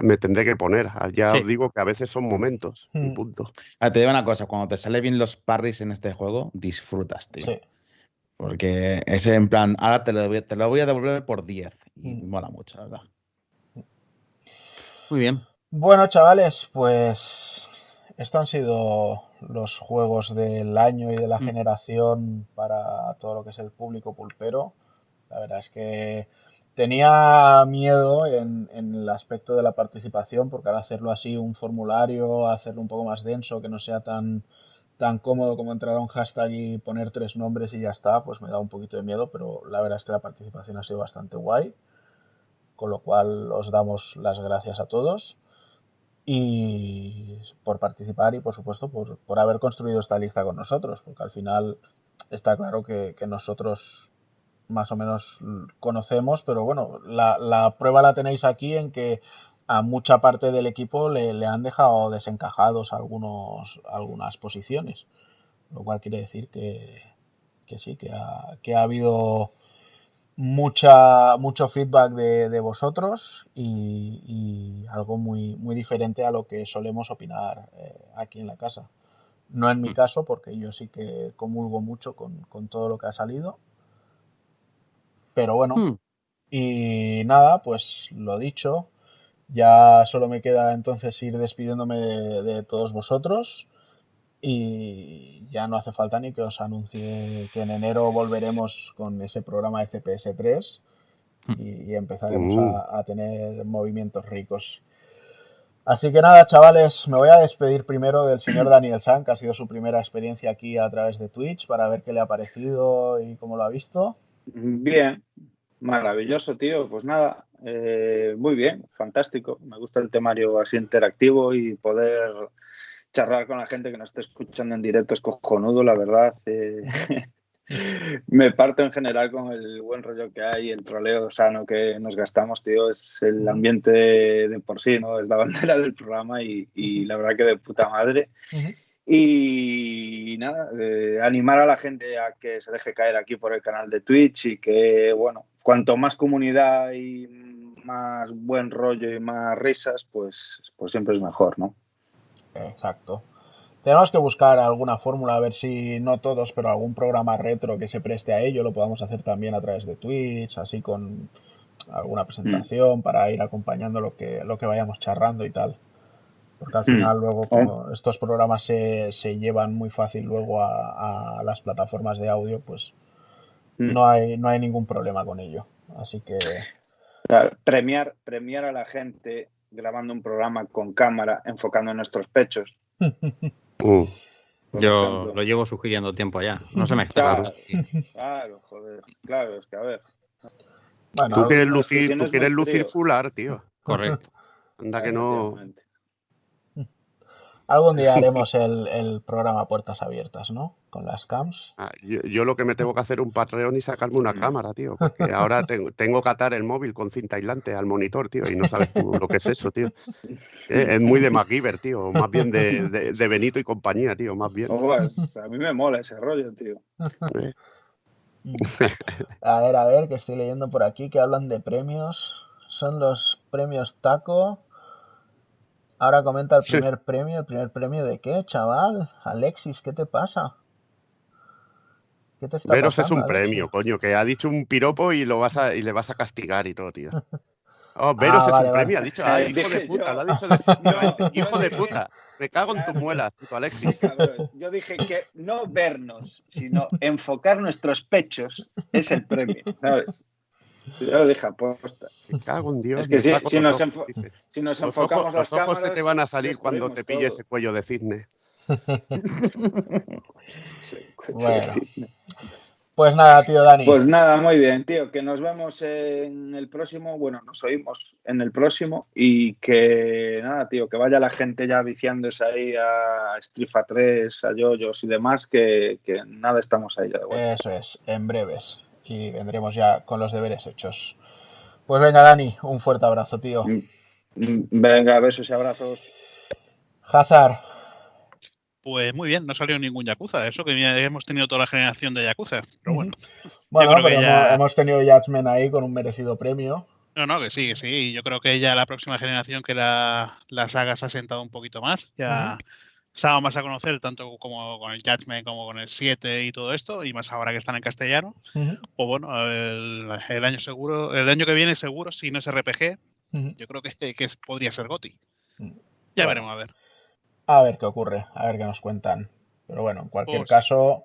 me tendré que poner. Ya Sí. os digo que a veces son momentos. y Mm. punto. Ah, te digo una cosa, cuando te sale bien los parries en este juego, disfrutas, tío. Sí. Porque es en plan, ahora te lo, voy, te lo voy a devolver por 10. Y Mm. mola mucho, la verdad. Muy bien. Bueno, chavales, pues estos han sido los juegos del año y de la Mm. generación para todo lo que es el público pulpero. La verdad es que tenía miedo en, en el aspecto de la participación, porque al hacerlo así, un formulario, hacerlo un poco más denso, que no sea tan, tan cómodo como entrar a un hashtag y poner tres nombres y ya está, pues me da un poquito de miedo, pero la verdad es que la participación ha sido bastante guay, con lo cual os damos las gracias a todos y por participar y por supuesto por, por haber construido esta lista con nosotros, porque al final está claro que, que nosotros más o menos conocemos, pero bueno, la, la prueba la tenéis aquí en que a mucha parte del equipo le, le han dejado desencajados algunos, algunas posiciones, lo cual quiere decir que, que sí, que ha, que ha habido mucha, mucho feedback de, de vosotros y, y algo muy, muy diferente a lo que solemos opinar eh, aquí en la casa. No en mi caso, porque yo sí que comulgo mucho con, con todo lo que ha salido. Pero bueno, Hmm. y nada, pues lo dicho, ya solo me queda entonces ir despidiéndome de, de todos vosotros y ya no hace falta ni que os anuncie que en enero volveremos con ese programa de CPS 3 y, y empezaremos Uh. a, a tener movimientos ricos. Así que nada, chavales, me voy a despedir primero del señor Daniel San, que ha sido su primera experiencia aquí a través de Twitch, para ver qué le ha parecido y cómo lo ha visto. Bien, maravilloso, tío. Pues nada, eh, muy bien, fantástico. Me gusta el temario así interactivo y poder charlar con la gente que nos esté escuchando en directo es cojonudo, la verdad. Eh, me parto en general con el buen rollo que hay, el troleo sano que nos gastamos, tío. Es el ambiente de, de por sí, ¿no? Es la bandera del programa y, y la verdad que de puta madre. Y nada, eh, animar a la gente a que se deje caer aquí por el canal de Twitch y que, bueno, cuanto más comunidad y más buen rollo y más risas, pues, pues siempre es mejor, ¿no? Exacto. Tenemos que buscar alguna fórmula, a ver si no todos, pero algún programa retro que se preste a ello, lo podamos hacer también a través de Twitch, así con alguna presentación para ir acompañando lo que, lo que vayamos charrando y tal. Porque al Mm. final luego como estos programas se, se llevan muy fácil luego a, a las plataformas de audio, pues Mm. no hay, no hay ningún problema con ello. Así que Claro, premiar, premiar a la gente grabando un programa con cámara, enfocando en nuestros pechos. Mm. Yo ejemplo. lo llevo sugiriendo tiempo ya. No se me Claro, escapa. claro, joder. Claro, es que a ver. bueno, Tú quieres lucir, tú es quieres lucir fular, tío. Correcto. Anda que no. Algún día haremos el, el programa Puertas Abiertas, ¿no? Con las cams. Ah, Yo, yo lo que me tengo que hacer un Patreon y sacarme una cámara, tío. Porque ahora tengo, tengo que atar el móvil con cinta aislante al monitor, tío. Y no sabes tú lo que es eso, tío. Eh, Es muy de MacGyver, tío. Más bien de, de- de Benito y compañía, tío. Más bien. Joder, o sea, a mí me mola ese rollo, tío. Eh, A ver, a ver, que estoy leyendo por aquí que hablan de premios. Son los premios Taco. Ahora comenta el Sí. primer premio. ¿El primer premio de qué, chaval? Alexis, ¿qué te pasa? ¿Qué te está Veros es un premio, coño. Que ha dicho un piropo y, lo vas a, y le vas a castigar y todo, tío. Oh, Veros Ah, es vale, un premio, ha dicho. Ah, Eh, hijo de puta, yo. lo ha dicho definitivamente. No, hijo yo de puta. Me cago en tus Claro. muelas, puto Alexis. Cabrón, Yo dije que no vernos, sino enfocar nuestros pechos es el premio, ¿sabes? Yo lo dije aposta. Me cago en Dios. Es que si- nos ojos, enfo- dice. Si nos Los enfocamos ojos, las los ojos cámaras, se te van a salir cuando te pille todo. ese cuello de cisne. Bueno. Pues nada, tío Dani. Pues nada, muy bien, tío. Que nos vemos en el próximo. Bueno, nos oímos en el próximo. Y que nada, tío, que vaya la gente ya viciándose ahí a Strifa 3, a Yoyos y demás. Que, que nada, estamos ahí ya de vuelta. Eso es, en breves. Y vendremos ya con los deberes hechos. Pues venga, Dani, un fuerte abrazo, tío. Mm, Venga, besos y abrazos. Hazard, Pues muy bien, no salió ningún Yakuza. Eso que ya hemos tenido toda la generación de Yakuza. Pero bueno. bueno, pero ya- hemos, tenido Judgment ahí con un merecido premio. No, no, que sí, que sí. Y Yo creo que ya la próxima generación que la, la saga se ha sentado un poquito más. Ya se ha dado más a conocer, tanto como con el Judgment como con el 7 y todo esto, y más ahora que están en castellano. Ujú, O bueno, el, el año seguro, el año que viene seguro, si no es RPG, yo creo que, que podría ser Goti. Mm. Ya veremos a ver. A ver qué ocurre, a ver qué nos cuentan. Pero bueno, en cualquier Pues- caso,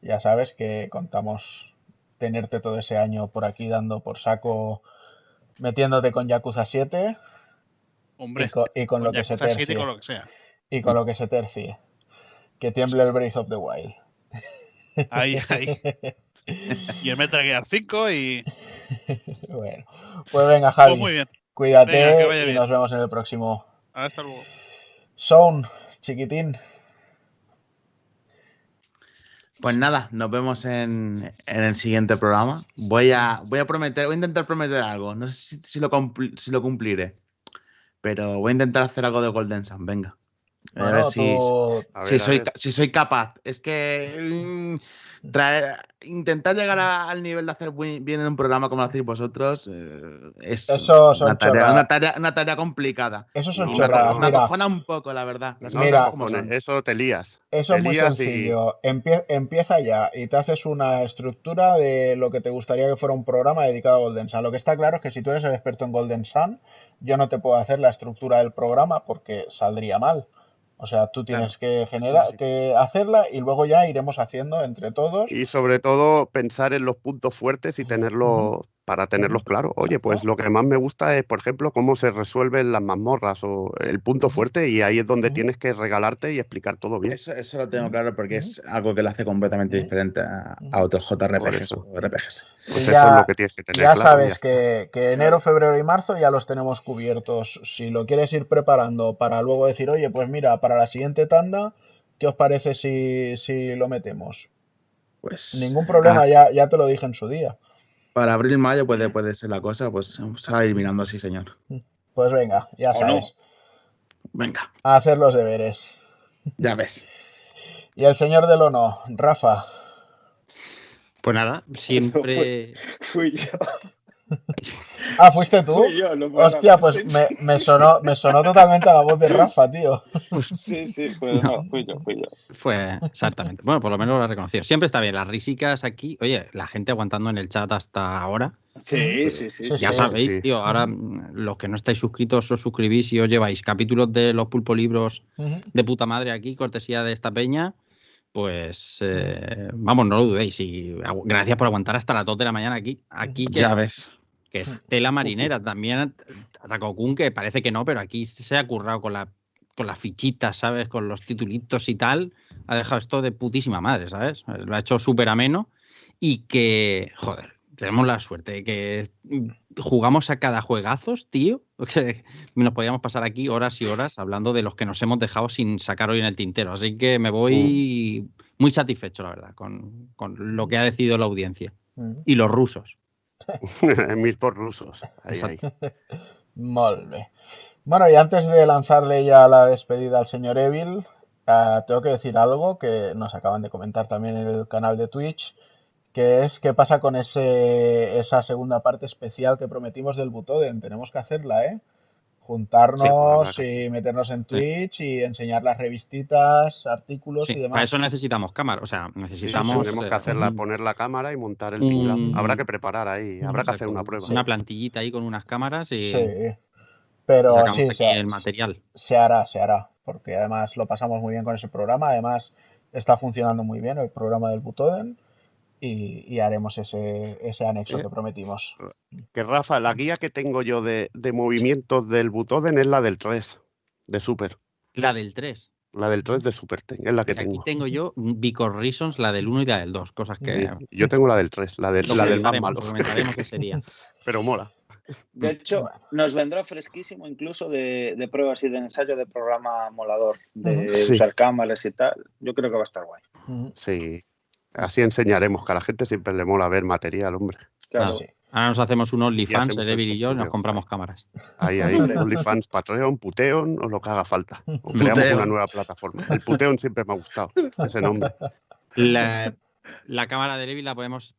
ya sabes que contamos tenerte todo ese año por aquí dando por saco, metiéndote con Yakuza 7 y Hombre, con, y con lo que se 7 y tercie. con lo que sea. Y con lo que se tercie. Que tiemble el Breath of the Wild. Ahí, ahí. Y el Metal Gear 5 y. Bueno, pues venga, Javi, Pues muy bien. cuídate Venga, y bien. nos vemos en el próximo. Hasta luego. Sound, chiquitín. Pues nada, nos vemos en, en el siguiente programa. Voy a, voy a prometer, voy a intentar prometer algo. No sé si, si lo, si lo cumpliré. Pero voy a intentar hacer algo de Golden Sun. Venga. A ver si, tú- A si ver, a soy, ver. si soy capaz. Es que mm, traer- intentar llegar a- al nivel de hacer buen- bien en un programa como lo hacéis vosotros eh, es Eso son una, tarea, una, tarea, una tarea complicada. Eso son chorradas. acojona- me acojona un poco, la verdad. Mira, eso te lías. Eso Te es muy y- sencillo. Empie- empieza ya y te haces una estructura de lo que te gustaría que fuera un programa dedicado a Golden Sun. Lo que está claro es que si tú eres el experto en Golden Sun, yo no te puedo hacer la estructura del programa porque saldría mal. O sea, tú tienes que generar, sí, sí. que hacerla y luego ya iremos haciendo entre todos. Y sobre todo pensar en los puntos fuertes y tenerlos para tenerlos claros. Oye, pues lo que más me gusta es, por ejemplo, cómo se resuelven las mazmorras o el punto fuerte y ahí es donde tienes que regalarte y explicar todo bien. Eso, eso lo tengo claro porque es algo que lo hace completamente diferente a, a otros JRPGs RPGs. Pues Sí, eso ya- es lo que tienes que tener Ya claro sabes está. que, que enero, febrero y marzo ya los tenemos cubiertos. Si lo quieres ir preparando para luego decir, oye, pues mira, para la siguiente tanda, ¿qué os parece si, si lo metemos? Pues Ningún problema, ah, ya, ya te lo dije en su día. Para abril mayo puede, puede ser la cosa, pues vamos a ir mirando así, señor. Pues venga, ya O no. sabes. Venga, A hacer los deberes. ya ves. Y el señor del no, Rafa. Pues nada, siempre. Fui yo. Ah, ¿fuiste tú? Fui yo, no puedo Hostia, hablar. pues me, sonó, me sonó totalmente a la voz de Rafa, tío. Sí, sí, fue, no, fui yo, fui yo. Fue exactamente. Bueno, por lo menos lo he reconocido. Siempre está bien. Las risicas aquí. Oye, la gente aguantando en el chat hasta ahora. Sí, sí, sí. Sí, Ya sí, sabéis, sí. tío. Ahora, mm, los que no estáis suscritos, os suscribís y os lleváis capítulos de los pulpo libros Ujú. de puta madre aquí, cortesía de esta peña. Pues eh, vamos, no lo dudéis. Y gracias por aguantar hasta las 2 de la mañana aquí. Aquí que, Ya ves. Que es tela marinera. También Takokun, que parece que no, pero aquí se ha currado con la con las fichitas, ¿sabes? Con los titulitos y tal. Ha dejado esto de putísima madre, ¿sabes? Lo ha hecho súper ameno. Y que, joder, tenemos la suerte de que jugamos a cada juegazos, tío. Nos podíamos pasar aquí horas y horas hablando de los que nos hemos dejado sin sacar hoy en el tintero. Así que me voy muy satisfecho, la verdad, con, con lo que ha decidido la audiencia. Y los rusos. Mil por rusos. Ahí, ahí. Molt bé. Bueno, y antes de lanzarle ya la despedida al señor Evil, eh, tengo que decir algo que nos acaban de comentar también en el canal de Twitch, que es qué pasa con ese, esa segunda parte especial que prometimos del Butoden. Tenemos que hacerla, ¿eh? Juntarnos y meternos en Twitch y enseñar las revistitas, artículos Sí, y demás. para eso necesitamos cámara. O sea, Sí, necesitamos. tenemos que eh, hacerla, poner la cámara y montar el tinglado. Habrá que preparar ahí, habrá que hacer una prueba. Una plantillita ahí con unas cámaras y, Sí, pero sí, aquí se, el material. se hará, se hará, porque además lo pasamos muy bien con ese programa, además está funcionando muy bien el programa del Butoden y, y haremos ese, ese anexo Eh, que prometimos. Que Rafa, la guía que tengo yo de, de movimientos del Butoden es la del 3, de Super. La del 3. La del 3 de Super ten- es la que Aquí tengo. tengo yo Because Reasons, la del 1 y la del 2. Cosas que Sí, Yo tengo la del 3, la, del- la del más malo. lo comentaremos ese día. Pero mola. De hecho, nos vendrá fresquísimo incluso de, de pruebas y de ensayo de programa molador, de. Sí. usar cámaras y tal. Yo creo que va a estar guay. Sí. Así enseñaremos, que a la gente siempre le mola ver material, hombre. Claro. Ahora nos hacemos un OnlyFans, el Evil y yo, y nos compramos cámaras. Ahí, ahí, OnlyFans, Patreon, Puteon o lo que haga falta. O creamos Puteon. una nueva plataforma. El Puteon siempre me ha gustado, ese nombre. La, la cámara del Evil la podemos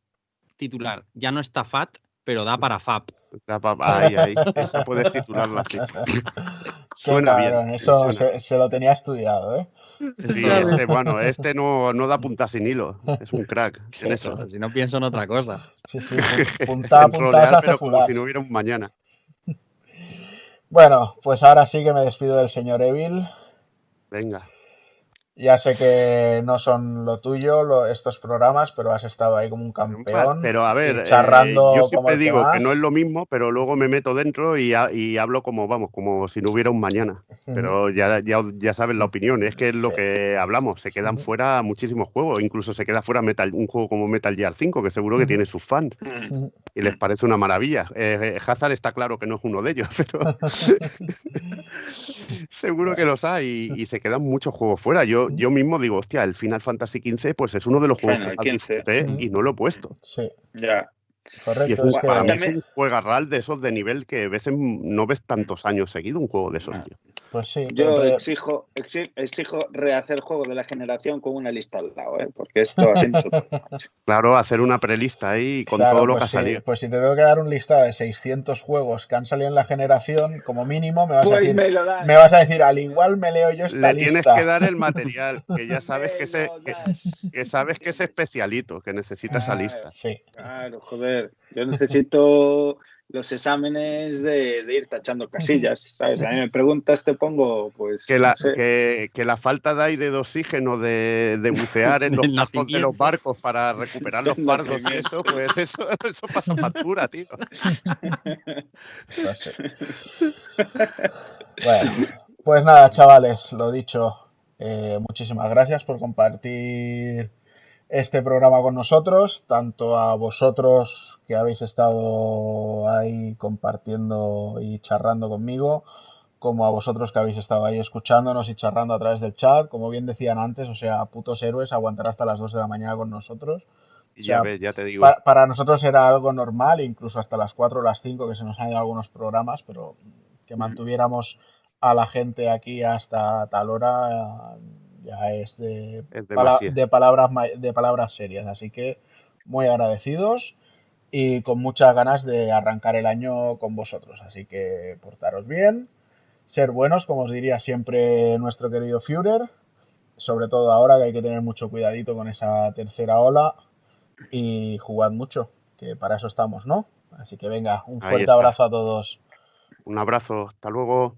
titular. Ya no está fat, pero da para FAP. Da pa- Ahí, ahí. Esa puedes titularla así. Suena bien. eso suena. se, se lo tenía estudiado, ¿eh? Sí, este, bueno, este no, no da punta sin hilo. Es un crack en eso. Si no pienso en otra cosa. Sí, punta punta rolear, pero como si no hubiera un mañana. Bueno, pues ahora sí que me despido del señor Evil. Venga. Ya sé que no son lo tuyo lo- estos programas, pero has estado ahí como un campeón. Pero a ver, eh, charrando yo siempre que digo que no es lo mismo, pero luego me meto dentro y, ha- y hablo como, vamos, como si no hubiera un mañana. Pero ya, ya, ya sabes la opinión, es que es lo Sí. que hablamos, se quedan fuera muchísimos juegos, incluso se queda fuera Metal, un juego como Metal Gear 5, que seguro que tiene sus fans y les parece una maravilla. Eh, eh, Hazard está claro que no es uno de ellos, pero seguro que los hay y, y se quedan muchos juegos fuera. Yo yo, yo mismo digo, hostia, el Final Fantasy XV pues es uno de los juegos Final que más 15. disfruté Mm. y no lo he puesto. Sí, Ya. Y es correcto. Es que, para mí es un juegarral de esos de nivel que ves en- no ves tantos años seguido un juego de esos, Ah. tío. pues sí, Yo pero- exijo, exi- exijo rehacer juego de la generación con una lista al lado, ¿eh? porque esto así no. Claro, hacer una prelista ahí con Claro, todo lo que pues ha sí, salido. Pues si te tengo que dar un listado de 600 juegos que han salido en la generación, como mínimo me vas a Pues decir, me vas a decir, al igual me leo yo esta Le tienes lista. que dar el material, que ya sabes que, ese, que, que sabes que es especialito, que necesita esa Claro. lista. Sí, Claro, joder. Yo necesito los exámenes de, de ir tachando casillas, ¿sabes? A mí me preguntas, te pongo, pues. Que la, no sé. que, que la falta de aire, de oxígeno, de, de bucear en los El cascos de los barcos para recuperar los fardos y eso, pues eso, eso pasa factura, tío. pues. Bueno, pues nada, chavales, lo dicho, eh, muchísimas gracias por compartir este programa con nosotros, tanto a vosotros que habéis estado ahí compartiendo y charrando conmigo, como a vosotros que habéis estado ahí escuchándonos y charrando a través del chat. Como bien decían antes, o sea, putos héroes, aguantar hasta las 2 de la mañana con nosotros. Ya ves, ya te digo. Pa- para nosotros era algo normal, incluso hasta las 4 o las 5 que se nos han ido algunos programas, pero que mantuviéramos a la gente aquí hasta tal hora ya es de, Es pala- demasiado. de palabras de palabras serias, así que muy agradecidos y con muchas ganas de arrancar el año con vosotros, así que portaros bien, ser buenos, como os diría siempre nuestro querido Führer, sobre todo ahora que hay que tener mucho cuidadito con esa tercera ola y jugad mucho, que para eso estamos, ¿no? Así que venga, un fuerte abrazo a todos. Un abrazo, hasta luego.